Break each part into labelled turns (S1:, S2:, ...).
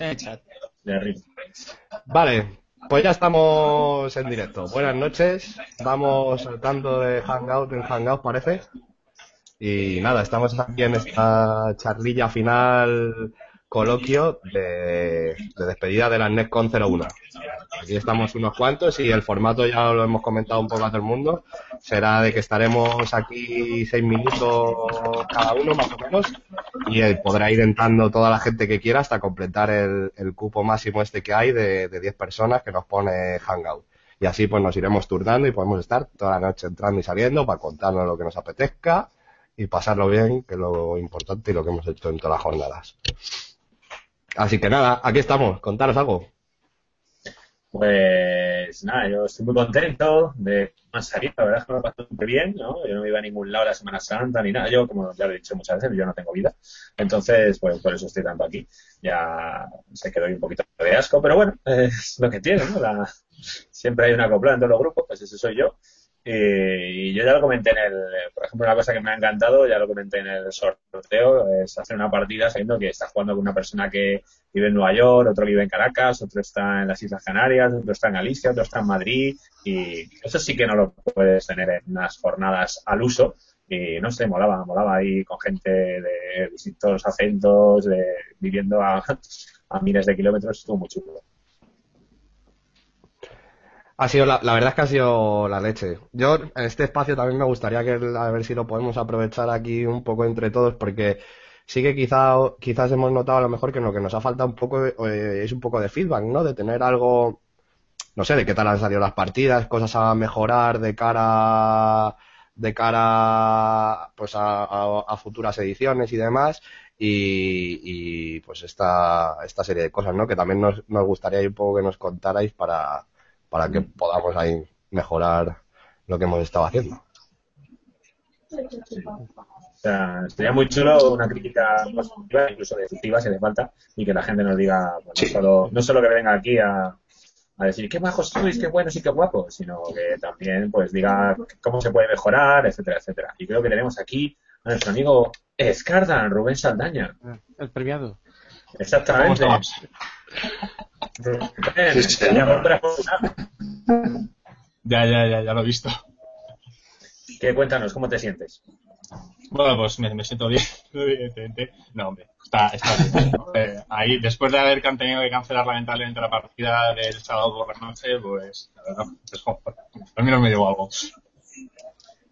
S1: De
S2: Vale, pues ya estamos en directo. Buenas noches. Vamos saltando de Hangout en Hangout, parece. Y nada, estamos aquí en esta charlilla final coloquio de, despedida de la NetCon 01. Aquí estamos unos cuantos y el formato ya lo hemos comentado un poco a todo el mundo. Será de que estaremos aquí seis minutos cada uno más o menos y podrá ir entrando toda la gente que quiera hasta completar el, cupo máximo este que hay de, de 10 personas que nos pone Hangout. Y así pues nos iremos turnando y podemos estar toda la noche entrando y saliendo para contarnos lo que nos apetezca y pasarlo bien, que es lo importante y lo que hemos hecho en todas las jornadas. Así que nada, aquí estamos, contaros algo.
S1: Pues nada, yo estoy muy contento de más salir, la verdad es que me ha pasado bien, ¿no? Yo no me iba a ningún lado la Semana Santa ni nada, yo como ya lo he dicho muchas veces, yo no tengo vida, entonces pues por eso estoy tanto aquí, ya sé que doy un poquito de asco, pero bueno, es lo que tiene, ¿no? La... siempre hay una copla en todos los grupos, pues ese soy yo, eh, y yo ya lo comenté en el, por ejemplo, una cosa que me ha encantado, ya lo comenté en el sorteo, es hacer una partida sabiendo que estás jugando con una persona que vive en Nueva York, otro vive en Caracas, otro está en las Islas Canarias, otro está en Galicia, otro está en Madrid, y eso sí que no lo puedes tener en unas jornadas al uso. Y no sé, molaba, molaba ahí con gente de distintos acentos, de, viviendo a, a miles de kilómetros, estuvo muy chulo.
S2: Ha sido la, verdad es que ha sido la leche. Yo en este espacio también me gustaría que a ver si lo podemos aprovechar aquí un poco entre todos porque sí que quizá, quizás hemos notado a lo mejor que lo que nos ha faltado un poco eh, es un poco de feedback, ¿no? De tener algo, no sé, de qué tal han salido las partidas, cosas a mejorar de cara de cara pues a, futuras ediciones y demás y, y, pues esta, esta serie de cosas, ¿no? Que también nos, nos gustaría un poco que nos contarais para para que podamos ahí mejorar lo que hemos estado haciendo.
S1: O sea, sería muy chulo una crítica positiva, incluso definitiva si hace falta, y que la gente nos diga, no, solo, no solo que venga aquí a, a decir qué bajos sois, qué buenos y qué guapos, sino que también pues diga cómo se puede mejorar, etcétera, etcétera. Y creo que tenemos aquí a nuestro amigo Escardan, Rubén Saldaña.
S3: El premiado.
S1: Exactamente.
S3: Ya, ya, ya, ya lo he visto.
S1: ¿Qué cuéntanos? ¿Cómo te sientes?
S3: Bueno, pues me, siento bien, evidentemente. No, hombre, está, está bien. Eh, ahí, después de haber tenido que cancelar lamentablemente la partida del sábado por la noche, pues, la verdad, pues, al menos me llevo algo.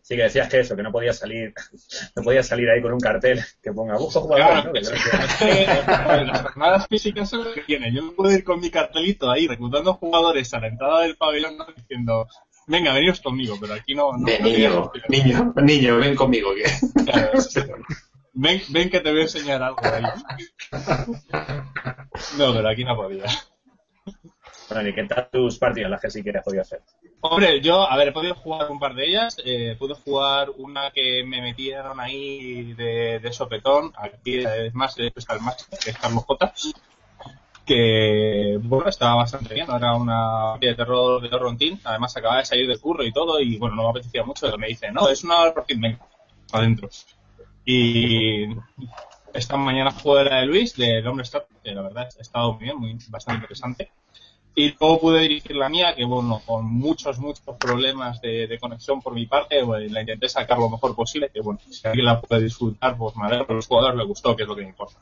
S1: Sí, que decías que eso, que no podía salir, no podía salir ahí con un cartel que ponga busco jugador.
S3: las jornadas físicas son lo que tiene. Yo puedo ir con mi cartelito ahí reclutando jugadores a la entrada del pabellón diciendo, venga, veniros conmigo, pero aquí no.
S4: niño, niño, niño, ven conmigo.
S3: ven, ven que te voy a enseñar algo ahí. No, pero aquí no podía.
S1: Bueno, ¿y qué tal tus partidas, las que sí que has podido hacer?
S3: Hombre, yo, a ver, he podido jugar un par de ellas. Eh, pude jugar una que me metieron ahí de, de sopetón. Aquí es más, el más, es Carlos J. Que, bueno, estaba bastante bien. Era una de terror de Rontín. Además, acababa de salir del curro y todo. Y bueno, no me apetecía mucho. Pero me dice, no, es una Rontín, venga, adentro. Y esta mañana jugué la de Luis, de Hombre que la verdad ha estado muy bien, muy, bastante interesante. Y luego pude dirigir la mía, que bueno, con muchos, muchos problemas de, conexión por mi parte, pues, la intenté sacar lo mejor posible, que bueno, si alguien la puede disfrutar, pues me alegro, a los jugadores les gustó, que es lo que me importa.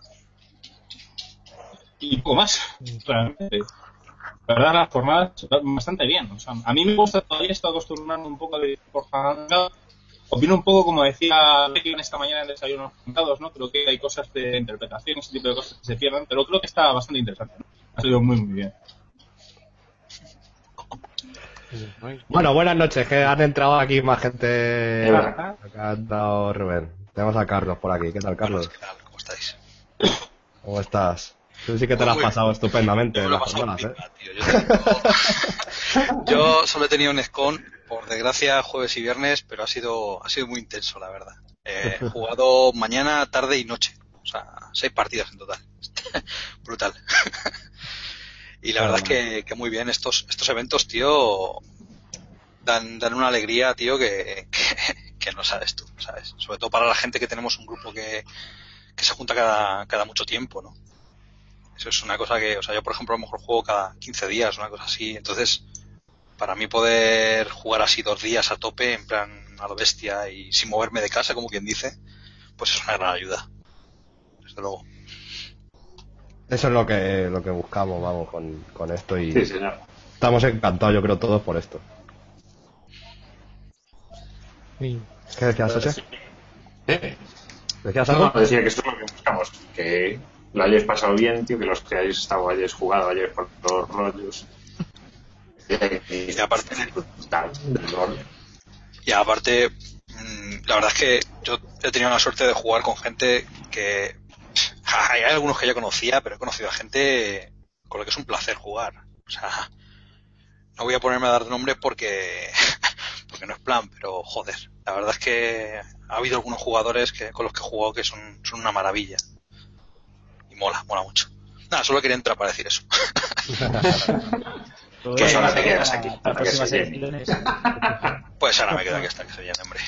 S3: Y poco más, realmente. La verdad, las jornadas bastante bien. O sea, a mí me gusta todavía, estoy acostumbrando un poco de por Opino un poco como decía en esta mañana en Desayunos Juntados, ¿no? Creo que hay cosas de interpretación, ese tipo de cosas que se pierden, pero creo que está bastante interesante. Ha sido muy, muy bien.
S2: Bueno, buenas noches, que han entrado aquí más gente. Acá ha entrado Rubén. Tenemos a Carlos por aquí. ¿Qué tal, Carlos?
S5: ¿Cómo estáis?
S2: ¿Cómo estás? Tú sí que te lo has pasado estupendamente en las ¿eh?
S5: Yo, solo he tenido un SCON, por desgracia, jueves y viernes, pero ha sido, ha sido muy intenso, la verdad. he jugado mañana, tarde y noche. O sea, seis partidas en total. Brutal. Y la verdad es que, que, muy bien, estos, estos eventos, tío, dan, dan una alegría, tío, que, que, no sabes tú, ¿sabes? Sobre todo para la gente que tenemos un grupo que, que se junta cada, cada mucho tiempo, ¿no?
S6: es una cosa que, o sea, yo por ejemplo a lo mejor juego cada 15 días, una cosa así. Entonces, para mí poder jugar así dos días a tope, en plan a lo bestia y sin moverme de casa, como quien dice, pues es una gran ayuda. Desde luego.
S2: Eso es lo que, lo que buscamos, vamos, con, con esto y
S7: Sí, señor.
S2: estamos encantados, yo creo, todos por esto.
S8: Sí.
S2: ¿Qué decías, José?
S7: ¿Eh?
S2: ¿Decías algo?
S7: no, decía que esto es lo que buscamos. Que lo hayáis pasado bien, tío, que los que hayáis estado, hayáis jugado, hayáis por los rollos. Y,
S6: aparte. Y aparte, mm, la verdad es que yo he tenido la suerte de jugar con gente que. Hay algunos que ya conocía, pero he conocido a gente con la que es un placer jugar. O sea, no voy a ponerme a dar nombres porque. porque no es plan, pero joder. La verdad es que ha habido algunos jugadores que, con los que he jugado que son, son una maravilla. Y mola, mola mucho. Nada, solo quería entrar para decir eso.
S7: Pues ahora te quedas aquí, hasta que se llene.
S6: Pues ahora me quedo aquí hasta que se llene, hombre.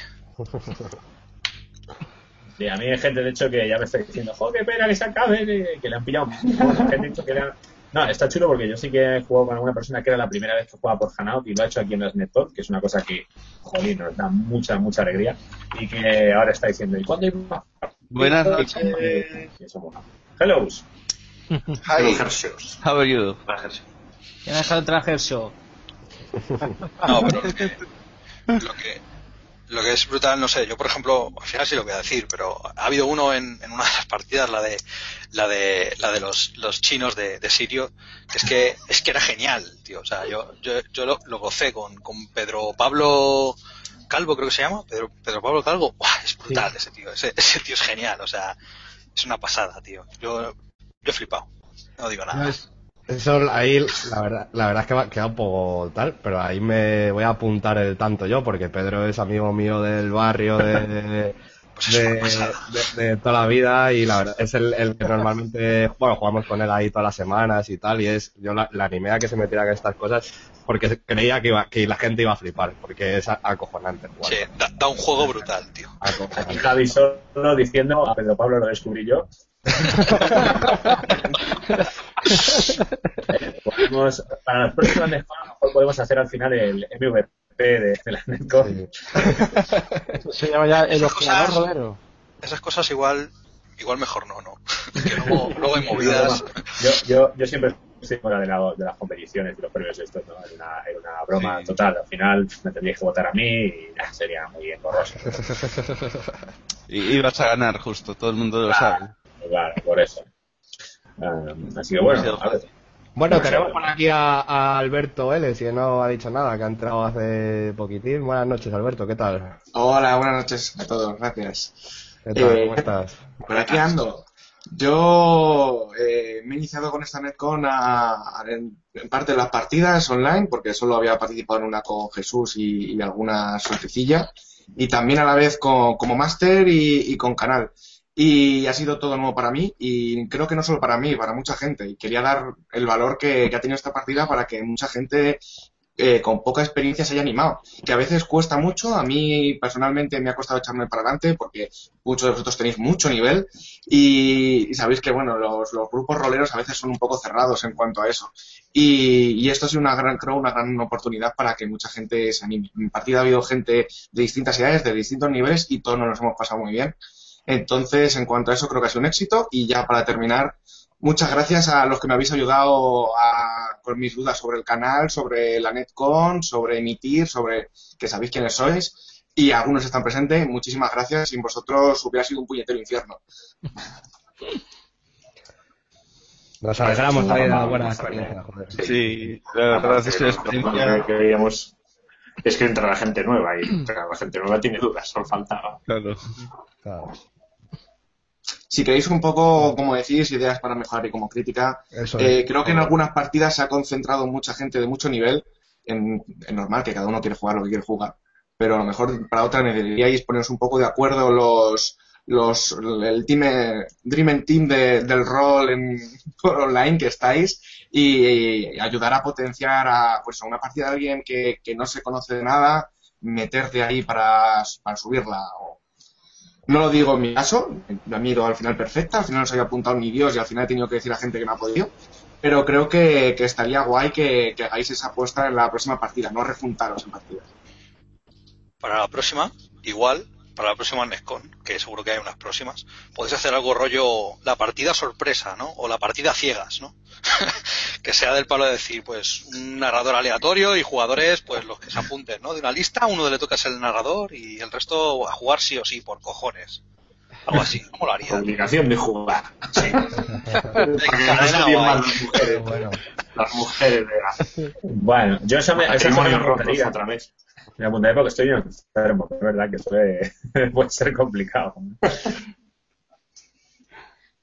S1: Sí, a mí hay gente, de hecho, que ya me está diciendo, jo, qué pena que se acabe, que, le han pillado. Gente ha dicho que era- No, está chulo porque yo sí que he jugado con alguna persona que era la primera vez que jugaba por Hanout y lo ha hecho aquí en las Nettalk, que es una cosa que, joder, nos da mucha, mucha alegría. Y que ahora está diciendo, ¿y cuándo hay más?
S9: Buenas noches.
S1: mola. Hello.
S7: Hello, Hershey's.
S9: How are you?
S8: ¿Quién ha dejado show?
S6: No, pero lo que, lo que es brutal, no sé, yo por ejemplo, al final sí lo voy a decir, pero ha habido uno en, en una de las partidas, la de la de la de los, los chinos de, de Sirio, que es que es que era genial, tío, o sea, yo yo, yo lo, lo gocé con, con Pedro Pablo Calvo, creo que se llama, Pedro, Pedro Pablo Calvo, ¡buah! es brutal ese tío, ese, ese tío es genial, o sea, es una pasada, tío. Yo yo he flipado. No digo nada.
S2: No, es- Eso ahí, la verdad, la verdad es que va- queda un poco tal, pero ahí me voy a apuntar el tanto yo, porque Pedro es amigo mío del barrio, de,
S6: Pues
S2: de, de- de toda la vida, y la verdad es el, el que normalmente, bueno, jugamos con él ahí todas las semanas y tal, y es, yo la, la animé a que se metiera con estas cosas, porque creía que, iba, que la gente iba a flipar, porque es acojonante jugar.
S6: Sí, da, da un juego brutal, tío.
S1: Javi solo diciendo, a Pedro Pablo lo descubrí yo. Eh, podemos- para las próximas de Juan, a lo mejor podemos hacer al final el MVP de, de la Netcon.
S2: Sí.
S8: Se llama ya el ojeador rodero.
S6: Esas cosas igual igual mejor no, ¿no? Que luego, luego hay movidas.
S1: Yo, yo, yo siempre estoy fuera de, la- de las competiciones y los premios estos, ¿no? Era una, era una broma
S9: Sí.
S1: total. Al final me tendríais que votar a mí y nah, sería muy engorroso.
S9: Y ibas a ganar justo, todo el mundo lo sabe.
S1: Claro, por eso. Ah, así que bueno, a ver.
S2: Bueno, tenemos por aquí a, a Alberto Vélez, que no ha dicho nada, que ha entrado hace poquitín. Buenas noches, Alberto, ¿qué tal?
S10: Hola, buenas noches a todos, gracias.
S2: ¿Qué tal?
S10: Eh,
S2: ¿Cómo estás?
S10: Por aquí ando. Yo eh, me he iniciado con esta Netcon a- a- en, en parte de las partidas online, porque solo había participado en una con Jesús y, y alguna suertecilla, y también a la vez con- como máster y, y con canal. Y ha sido todo nuevo para mí, y creo que no solo para mí, para mucha gente. Y quería dar el valor que, ha tenido esta partida para que mucha gente eh, con poca experiencia se haya animado. Que a veces cuesta mucho, a mí personalmente me ha costado echarme para adelante porque muchos de vosotros tenéis mucho nivel y, sabéis que bueno los, grupos roleros a veces son un poco cerrados en cuanto a eso y, esto ha sido una gran creo una gran oportunidad para que mucha gente se anime en partida ha habido gente de distintas edades de distintos niveles y todos nos hemos pasado muy bien entonces en cuanto a eso creo que ha sido un éxito y ya para terminar Muchas gracias a los que me habéis ayudado a- con mis dudas sobre el canal, sobre la Netcon, sobre emitir, sobre que sabéis quiénes sois y algunos están presentes. Muchísimas gracias. Sin vosotros hubiera sido un puñetero infierno.
S2: Nos alegramos de la buena experiencia, joder.
S9: Sí, la verdad es que la experiencia...
S7: que veíamos es que entra la gente nueva y la gente nueva tiene dudas, solo faltaba.
S9: Claro.
S2: Claro.
S10: Si queréis un poco, como decís, ideas para mejorar y como crítica, eh, creo que en algunas partidas se ha concentrado mucha gente de mucho nivel. En, en normal que cada uno quiere jugar lo que quiere jugar. Pero a lo mejor para otra deberíais poneros un poco de acuerdo los los el team eh, Dream Team de- del rol en online que estáis y, y ayudar a potenciar a pues a una partida de alguien que, que no se conoce de nada meterte ahí para, para subirla o, No lo digo en mi caso, la miro al final perfecta, al final no se había apuntado ni Dios y al final he tenido que decir a gente que no ha podido. Pero creo que, estaría guay que, que hagáis esa apuesta en la próxima partida, no refuntaros en partidas.
S5: Para la próxima, igual, para la próxima NESCON, que seguro que hay unas próximas, podéis hacer algo rollo la partida sorpresa, ¿no? O la partida ciegas, ¿no? que sea del palo de decir, pues, un narrador aleatorio y jugadores, pues, los que se apunten, ¿no? De una lista, uno le toca ser el narrador y el resto a jugar sí o sí, por cojones. Algo así, ¿cómo lo haría?
S4: Obligación de jugar. Sí. Eso las mujeres.
S2: Bueno,
S4: Las mujeres de
S1: Bueno, yo esa me, me
S4: otra vez.
S1: Me apuntaré porque estoy enfermo, es verdad que puede, puede ser complicado.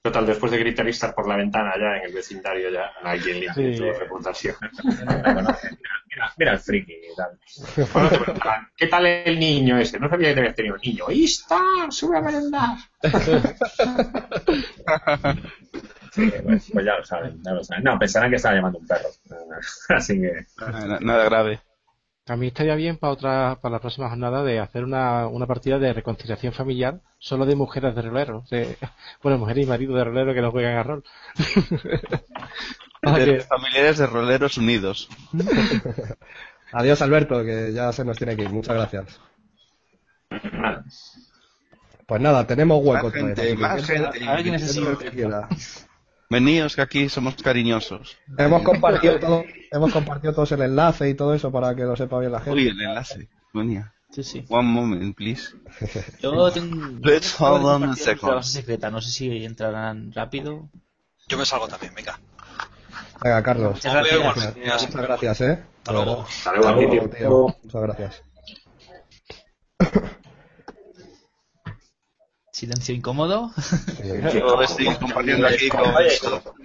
S4: Total, después de gritar y estar por la ventana ya en el vecindario ya alguien limpia
S8: Sí.
S4: tu reputación.
S1: Mira, mira el friki y tal.
S4: Bueno, te preguntarán, ¿qué tal el niño ese? No sabía que habías tenido un niño. ¡Ahí está! ¡Sube a merendar!
S1: Sí, pues, pues ya lo saben, ya lo saben. No, pensarán que estaba llamando un perro. Así que.
S9: Nada, nada grave.
S8: A mí estaría bien para otra, para la próxima jornada de hacer una, una partida de reconciliación familiar solo de mujeres de rolero. De, bueno, mujeres y maridos de rolero que no juegan a rol.
S9: De
S8: que-
S9: familiares de roleros unidos.
S2: adiós Alberto, que ya se nos tiene que ir. Muchas gracias. Pues nada, tenemos hueco
S9: Más gente, más gente.
S8: Alguien necesita-.
S9: Veníos que aquí somos cariñosos.
S2: Hemos compartido todo, hemos compartido todos el enlace y todo eso para que lo sepa bien la gente.
S9: Uy, el enlace. Venía.
S8: Sí, sí.
S9: One moment, please.
S8: Yo tengo.
S9: Let's hold on a
S8: La
S9: second.
S8: base secreta, no sé si entrarán rápido.
S5: Yo me salgo también, venga.
S2: Venga, Carlos.
S8: Muchas gracias.
S2: Muchas gracias, ¿eh?
S5: Hasta luego.
S4: Hasta luego,
S2: Hasta
S4: tío.
S2: luego, tío. Muchas gracias.
S8: Silencio incómodo.
S9: Yo estoy compartiendo aquí con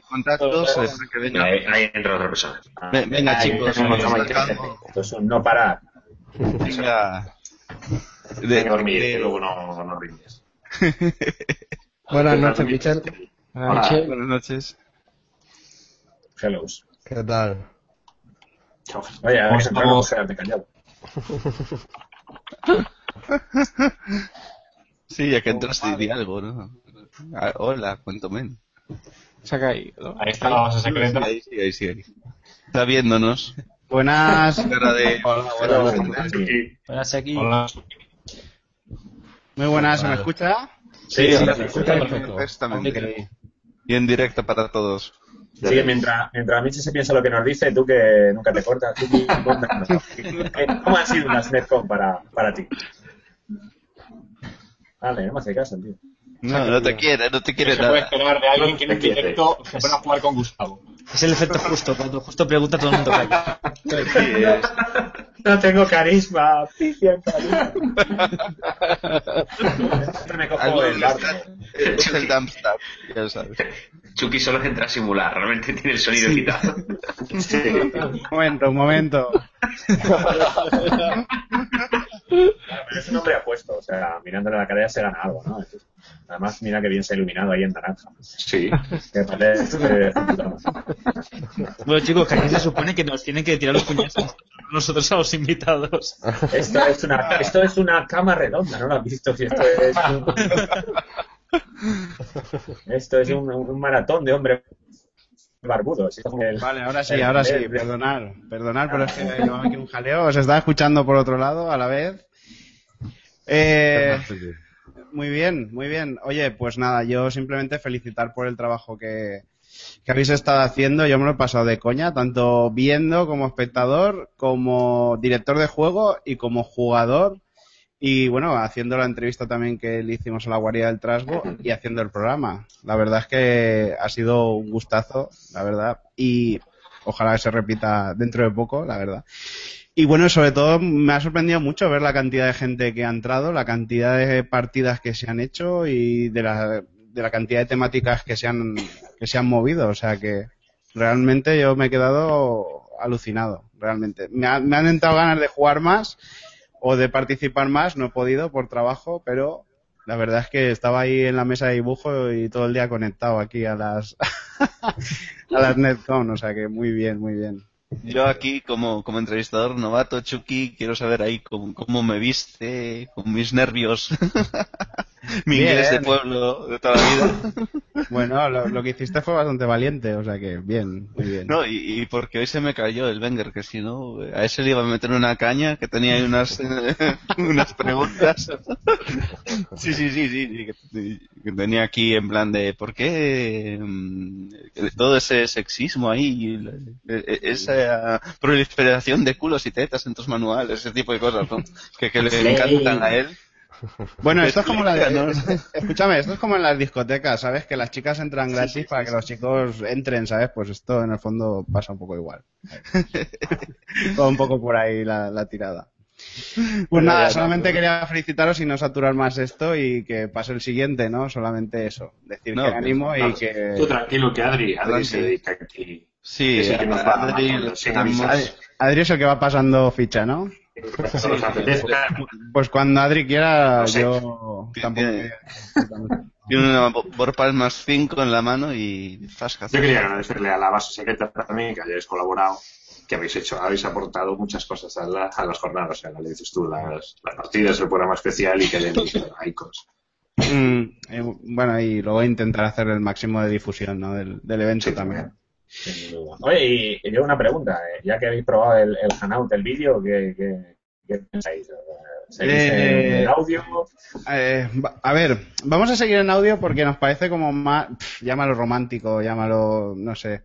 S9: contactos para que venga.
S4: Ahí, ahí entra otra persona.
S9: Ve- Venga, chicos,
S1: Ay,
S9: vamos
S1: ay,
S9: sacando.
S1: Esto es un no parar.
S9: Venga. De-
S4: a dormir,
S9: de-
S4: que luego no, no rindes.
S2: Buenas noches, Michel.
S8: Buenas noches.
S9: Buenas noches.
S1: Hello.
S2: ¿Qué tal?
S1: Oye, vamos a entrar quedarte callado.
S9: Sí, ya que entraste di algo, ¿no? Ah, hola, cuento men.
S8: Se ha caído.
S3: Ahí está la base secreta.
S9: Ahí sí, ahí sí, ahí. Está viéndonos.
S11: Buenas.
S9: Cara de...
S1: Hola,
S4: Sí.
S8: Buenas aquí.
S3: Hola.
S11: Muy buenas, ¿se me escucha?
S1: Sí, sí,
S8: sí,
S1: sí,
S8: escucha perfecto.
S9: Perfectamente. Y en directo para todos.
S1: Sí, mientras, mientras Michi se piensa lo que nos dice, tú que nunca te cortas, tú. ¿cómo han sido las Netcom para, para ti? Vale, no me hace caso, tío.
S9: No, no te quiere, no te
S3: ¿Qué
S9: quiere
S3: se puede
S9: nada.
S3: esperar de alguien que en un
S4: Te quiere.
S3: directo se pone a jugar con Gustavo?
S8: Es el efecto justo, cuando justo pregunta todo el mundo calla.
S1: No tengo carisma, pifia carisma. Siempre me cojo
S9: Algo
S1: el
S9: es el dumpster, ya lo sabes.
S12: Chucky solo entra a simular, realmente tiene el sonido quitado.
S11: Un momento, un momento.
S1: Es un hombre apuesto, o sea, mirándole la cara ya se gana algo, ¿no? Además, mira que bien se ha iluminado ahí en naranja.
S12: Sí.
S1: Que parece eh,
S8: Bueno, chicos, que aquí se supone que nos tienen que tirar los puñazos nosotros a los invitados.
S1: esto es una esto es una cama redonda, ¿no lo has visto? Si esto es un, esto es un, un maratón de hombre barbudo. el-
S11: Vale, ahora sí,
S1: el-
S11: ahora sí,
S1: el-
S11: perdonar, perdonar, pero es que llevaba aquí un jaleo, os estaba escuchando por otro lado a la vez. Eh, muy bien, muy bien. Oye, pues nada, yo simplemente felicitar por el trabajo que, que habéis estado haciendo. Yo me lo he pasado de coña, tanto viendo como espectador, como director de juego y como jugador. Y bueno, haciendo la entrevista también que le hicimos a la guardia del Trasgo y haciendo el programa. La verdad es que ha sido un gustazo, la verdad. Y ojalá se repita dentro de poco, la verdad. Y bueno, sobre todo me ha sorprendido mucho ver la cantidad de gente que ha entrado, la cantidad de partidas que se han hecho y de la, de la cantidad de temáticas que se han, que se han movido. O sea que realmente yo me he quedado alucinado, realmente. Me, ha- me han entrado ganas de jugar más o de participar más, no he podido por trabajo, pero la verdad es que estaba ahí en la mesa de dibujo y todo el día conectado aquí a las a las Netcon, o sea que muy bien, muy bien.
S9: Yo aquí, como, como entrevistador novato, Chucky, quiero saber ahí cómo, cómo me viste, con mis nervios. Mi
S11: Bien.
S9: inglés de pueblo de toda la vida.
S11: Bueno, lo, lo que hiciste fue bastante valiente, o sea que bien, muy bien.
S9: No, y, y porque hoy se me cayó el Wenger, que si no, a ese le iba a meter una caña, que tenía ahí unas, eh, unas preguntas. Sí, sí, sí, sí, sí, que, que tenía aquí en plan de, ¿por qué mm, todo ese sexismo ahí, y la- e- esa proliferación de culos y tetas en tus manuales, ese tipo de cosas, ¿no? Que, que le encantan a él.
S11: Bueno, esto es como la
S9: ¿no?
S11: Escúchame, esto es como en las discotecas, ¿sabes? Que las chicas entran gratis para que los chicos entren, ¿sabes? Pues esto en el fondo pasa un poco igual. Todo un poco por ahí la, la tirada. Pues
S1: Bueno,
S11: nada,
S1: ya,
S11: solamente
S1: no,
S11: quería felicitaros y no saturar más esto y que pase el siguiente, ¿no? Solamente eso. Decir
S9: No,
S11: que animo y que...
S4: Tú tranquilo que Adri, Adri
S9: Adelante.
S4: se dedica aquí.
S9: Sí,
S4: sí
S9: Adri.
S11: Adri es el que va pasando ficha, ¿no?
S4: Nos apetezca,
S11: Pues cuando Adri quiera,
S4: No sé.
S11: yo tampoco...
S9: Tiene- una Bo- Borpal más 5 en la mano y zasca.
S4: Yo quería agradecerle a la base secreta también que hayáis colaborado, que habéis hecho, habéis aportado muchas cosas a, la- a las jornadas, o sea, le dices tú, las, las partidas, el programa especial y que den icons.
S11: Mm, eh, bueno, y luego intentar hacer el máximo de difusión, ¿no? Del, del evento
S4: Sí,
S11: también.
S1: Sin duda. Oye, y, yo una pregunta, eh, ya que habéis probado el, el Hanout, el vídeo, ¿qué, qué, qué pensáis? ¿Seguís
S11: Eh,
S1: en el audio?
S11: Eh, va- a ver, vamos a seguir en audio porque nos parece como más, llámalo romántico, llámalo, no sé.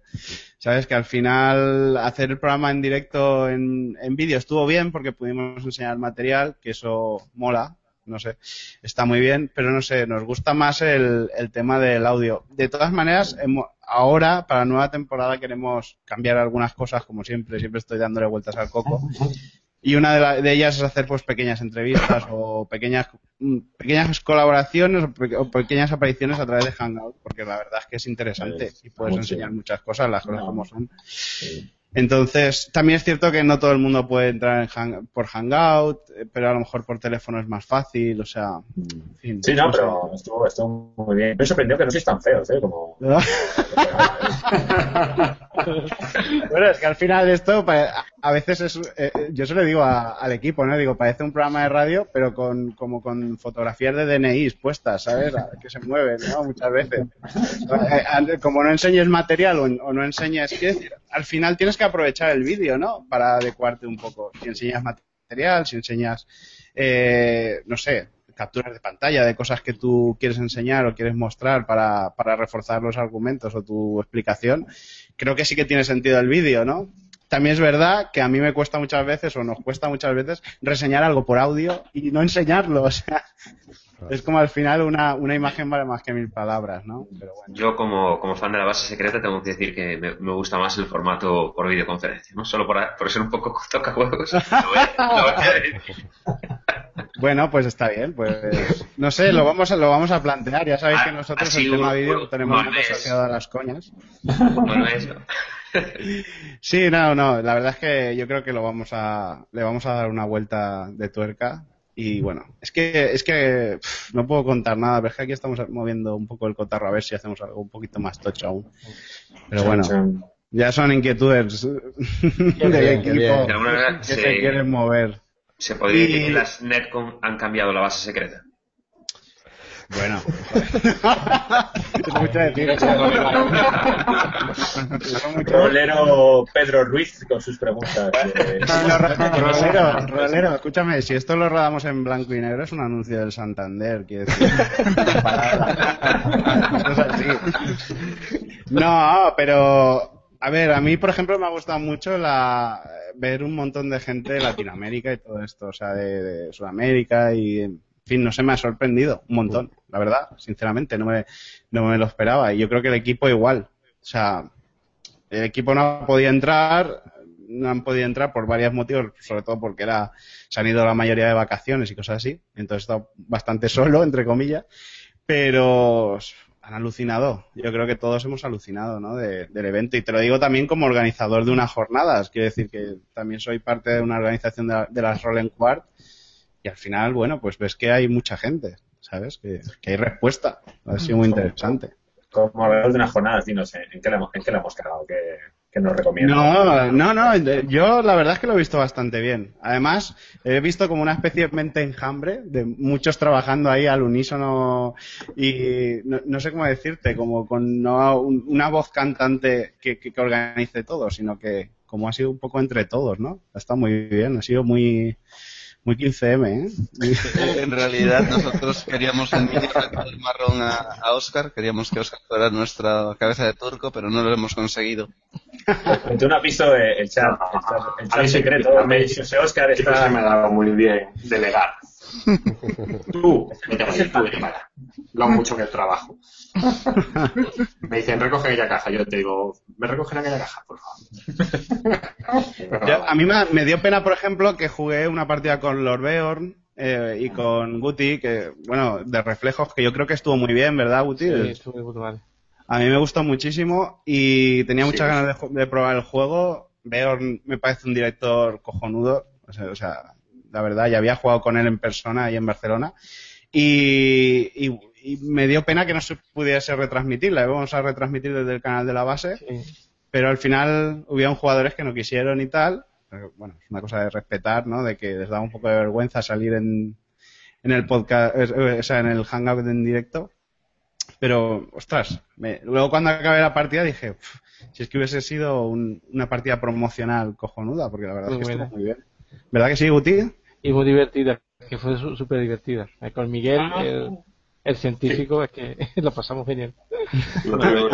S11: Sabes que al final hacer el programa en directo en, en vídeo estuvo bien porque pudimos enseñar material, que eso mola, no sé, está muy bien, pero no sé, nos gusta más el, el tema del audio. De todas maneras, hemo- ahora para la nueva temporada queremos cambiar algunas cosas, como siempre, siempre estoy dándole vueltas al coco. Y una de, la- de ellas es hacer pues pequeñas entrevistas o pequeñas mm, pequeñas colaboraciones o, pe- o pequeñas apariciones a través de Hangout, porque la verdad es que es interesante y puedes enseñar muchas cosas, las cosas como son. Entonces, también es cierto que no todo el mundo puede entrar en Hang- por Hangout, eh, pero a lo mejor por teléfono es más fácil, o sea, en fin,
S1: Sí, no,
S11: sé.
S1: pero estuvo, estuvo muy bien. Me sorprendió que no sois tan feos, ¿eh? Como...
S11: bueno, es que al final esto a veces es, eh, yo se lo digo a- al equipo, ¿no? Digo, parece un programa de radio, pero con como con fotografías de DNI puestas, ¿sabes? A- Que se mueven, ¿no? Muchas veces. Eh, eh, Como no enseñes material o, o no enseñes, decir, al final tienes que aprovechar el vídeo, ¿no? Para adecuarte un poco. Si enseñas material, si enseñas, eh, no sé, capturas de pantalla de cosas que tú quieres enseñar o quieres mostrar para, para reforzar los argumentos o tu explicación, creo que sí que tiene sentido el vídeo, ¿no? También es verdad que a mí me cuesta muchas veces, o nos cuesta muchas veces, reseñar algo por audio y no enseñarlo. O sea, es como al final una, una imagen vale más que mil palabras, ¿no? Pero bueno.
S12: Yo, como, como fan de la base secreta, tengo que decir que me, me gusta más el formato por videoconferencia, ¿no? Solo por, por ser un poco tocahuevos. Lo voy a- lo voy a decir.
S11: Bueno, pues está bien, pues no sé, lo vamos a, lo vamos a plantear. Ya sabéis que nosotros
S12: así
S11: el tema vídeo tenemos asociada a las coñas.
S12: Bueno, eso.
S11: Sí, no, no, la verdad es que yo creo que lo vamos a, le vamos a dar una vuelta de tuerca y bueno, es que, es que pff, no puedo contar nada, pero es que aquí estamos moviendo un poco el cotarro a ver si hacemos algo un poquito más tocho aún. Pero bueno, ya son inquietudes equipo.
S12: De manera,
S11: que
S12: se-
S11: se quieren mover.
S12: Se podría
S11: Y-
S12: decir que las Netcom han cambiado la base secreta.
S11: Bueno, es mucho decir. Son mucho-
S1: Rolero Pedro Ruiz con sus preguntas. eh,
S11: Rolero, Rolero, escúchame, si esto lo rodamos en blanco y negro es un anuncio del Santander, quiero decir. Esto es así. No, pero, a ver, a mí, por ejemplo, me ha gustado mucho la, ver un montón de gente de Latinoamérica y todo esto, o sea, de, de Sudamérica y, fin, no sé, me ha sorprendido un montón, la verdad, sinceramente, no me, no me lo esperaba. Y yo creo que el equipo igual, o sea, el equipo no ha podido entrar, no han podido entrar por varios motivos, sobre todo porque era, se han ido la mayoría de vacaciones y cosas así, entonces he estado bastante solo, entre comillas, pero han alucinado. Yo creo que todos hemos alucinado, ¿no? De- del evento. Y te lo digo también como organizador de unas jornadas. Quiero decir que también soy parte de una organización de, la- de las Roll and Quart. Y al final, bueno, pues ves que hay mucha gente, ¿sabes? Que, que hay respuesta. Ha sido muy interesante.
S1: Como alrededor de unas jornadas, dinos, ¿en qué hemos, en qué le hemos cagado? ¿Qué, que nos recomiendas.
S11: No, no, no, yo la verdad es que lo he visto bastante bien. Además, he visto como una especie de mente enjambre de muchos trabajando ahí al unísono y no, no sé cómo decirte, como con no un- una voz cantante que, que, que organice todo, sino que como ha sido un poco entre todos, ¿no? Ha estado muy bien, ha sido muy muy 15M, ¿eh?
S9: En realidad nosotros queríamos enviar el marrón a, a Oscar, queríamos que Oscar fuera nuestra cabeza de turco, pero no lo hemos conseguido.
S1: Tú no has visto el chat, el chat, el chat secreto. Me dice, Oscar
S4: Siempre se me ha
S1: está...
S4: dado muy bien delegar. Tú, vete para allá, tú vete para allá. Lo mucho que trabajo. Me dicen, recoge aquella caja. Yo te digo, ¿me recogen aquella caja, por favor?
S11: Yo- a mí me, me dio pena, por ejemplo, que jugué una partida con Lord Beorn eh, y con Guti, que, bueno, de reflejos, que yo creo que estuvo muy bien, ¿verdad, Guti?
S8: Sí, estuvo muy brutal.
S11: A mí me gustó muchísimo y tenía
S4: Sí.
S11: muchas ganas de, de probar el juego. Beorn me parece un director cojonudo. O sea, o sea, la verdad, ya había jugado con él en persona y en Barcelona. Y, y- y me dio pena que no se pudiese retransmitir. La íbamos a retransmitir desde el canal de la base.
S8: Sí.
S11: Pero al final hubieron jugadores que no quisieron y tal. Pero, bueno, es una cosa de respetar, ¿no? De que les da un poco de vergüenza salir en, en el podcast, o sea, en el hangout en directo. Pero, ostras, me- luego cuando acabé la partida dije, "Uf, si es que hubiese sido un- una partida promocional cojonuda, porque la verdad
S8: Muy
S11: es que
S8: buena.
S11: estuvo muy bien. ¿Verdad que sí, Guti?
S8: Y muy divertida, que fue súper divertida. Eh, Con Miguel, el, el científico, es que lo pasamos genial.
S4: Lo yo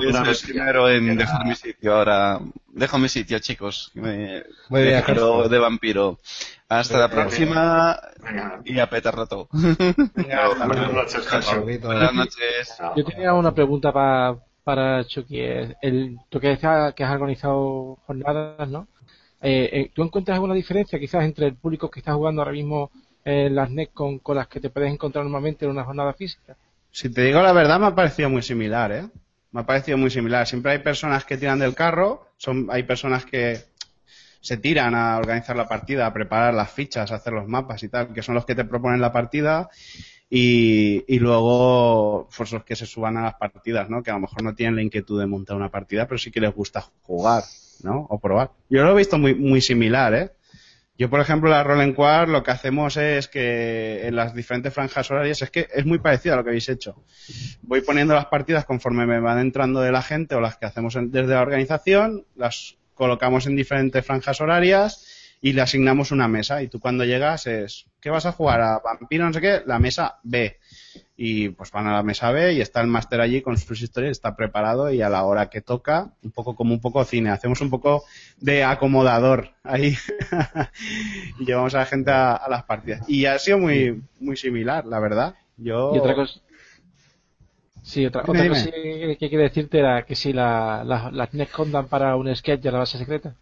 S9: Yo
S4: una
S9: soy el primero en dejar mi sitio ahora. Dejo mi sitio, chicos. Me,
S2: Muy bien,
S9: de vampiro. Hasta la próxima
S4: Venga,
S9: y a petarlo todo.
S4: buenas noches.
S9: Buenas noches.
S8: Yo tenía una pregunta pa- para Chucky. El, tú que, decías que has organizado jornadas, ¿no? Eh, eh, ¿Tú encuentras alguna diferencia quizás entre el público que está jugando ahora mismo en las NEC con, con las que te puedes encontrar normalmente en una jornada física?
S11: Si te digo la verdad, me ha parecido muy similar, ¿eh? Me ha parecido muy similar. Siempre hay personas que tiran del carro, son, hay personas que se tiran a organizar la partida, a preparar las fichas, a hacer los mapas y tal, que son los que te proponen la partida y, y luego pues los que se suban a las partidas, ¿no? Que a lo mejor no tienen la inquietud de montar una partida, pero sí que les gusta jugar, ¿no? O probar. Yo lo he visto muy, muy similar, ¿eh? Yo, por ejemplo, la Roll Quar lo que hacemos es que en las diferentes franjas horarias es que es muy parecido a lo que habéis hecho. Voy poniendo las partidas conforme me van entrando de la gente o las que hacemos en- desde la organización, las colocamos en diferentes franjas horarias y le asignamos una mesa. Y tú cuando llegas es, ¿qué vas a jugar? ¿A vampiro no sé qué? La mesa B. Y pues van a la mesa B y está el máster allí con sus historias, está preparado y a la hora que toca, un poco como un poco cine, hacemos un poco de acomodador ahí y llevamos a la gente a, a las partidas. Y ha sido muy, muy similar, la verdad. Yo...
S8: Y otra cosa. Sí, otra,
S11: Dime,
S8: otra
S11: dime.
S8: cosa que, que quiero decirte era que si la, la- las dan para un sketch de la base secreta.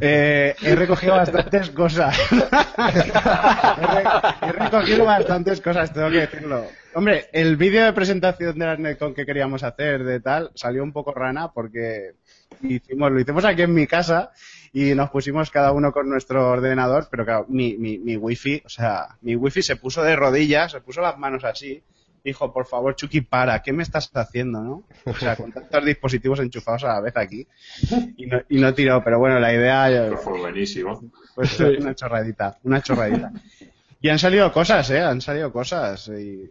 S11: Eh, he recogido bastantes cosas. he, re- he recogido bastantes cosas, tengo que decirlo. Hombre, el vídeo de presentación de la NetCon que queríamos hacer de tal salió un poco rana porque hicimos, lo hicimos aquí en mi casa y nos pusimos cada uno con nuestro ordenador, pero claro, mi, mi, mi wifi, o sea, mi wifi se puso de rodillas, se puso las manos así. Dijo, por favor, Chucky, para, ¿qué me estás haciendo, no? O sea, con tantos dispositivos enchufados a la vez aquí. Y no, y no tiró, pero bueno, la idea,
S4: Esto fue buenísimo.
S11: pues una chorradita, una chorradita. Y han salido cosas, ¿eh? Han salido cosas. Y,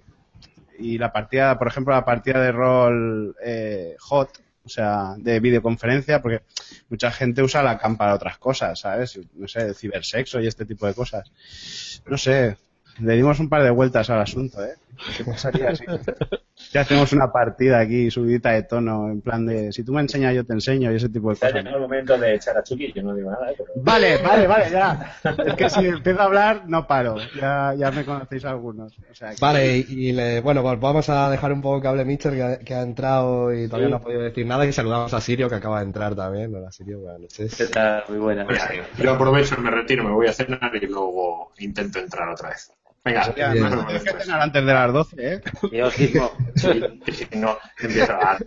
S11: y la partida, por ejemplo, la partida de rol eh, hot, o sea, de videoconferencia, porque mucha gente usa la cam para otras cosas, ¿sabes? No sé, cibersexo y este tipo de cosas. No sé, le dimos un par de vueltas al asunto, ¿eh? ¿Qué pasaría si, si hacemos una partida aquí subidita de tono, en plan de, si tú me enseñas yo te enseño y ese tipo de
S1: Se ha
S11: cosas?
S1: llegado el momento de echar a Chucky, yo no digo nada, ¿eh? pero...
S11: Vale, vale, vale, ya. Es que si empiezo a hablar, no paro. Ya, ya me conocéis algunos. O sea, que-
S2: Vale, y, le- bueno, pues vamos a dejar un poco que hable Mitchell, que ha, que ha entrado y todavía no ha podido decir nada, y saludamos a Sirio, que acaba de entrar también. Hola, Sirio, buenas noches.
S13: ¿Qué tal? Muy buenas.
S4: Yo aprovecho, me retiro, me voy a cenar y luego intento entrar otra vez. Venga,
S11: ya, no, tienes que cenar antes de las 12, ¿eh?
S13: Yo mismo.
S4: Si no, empiezo a...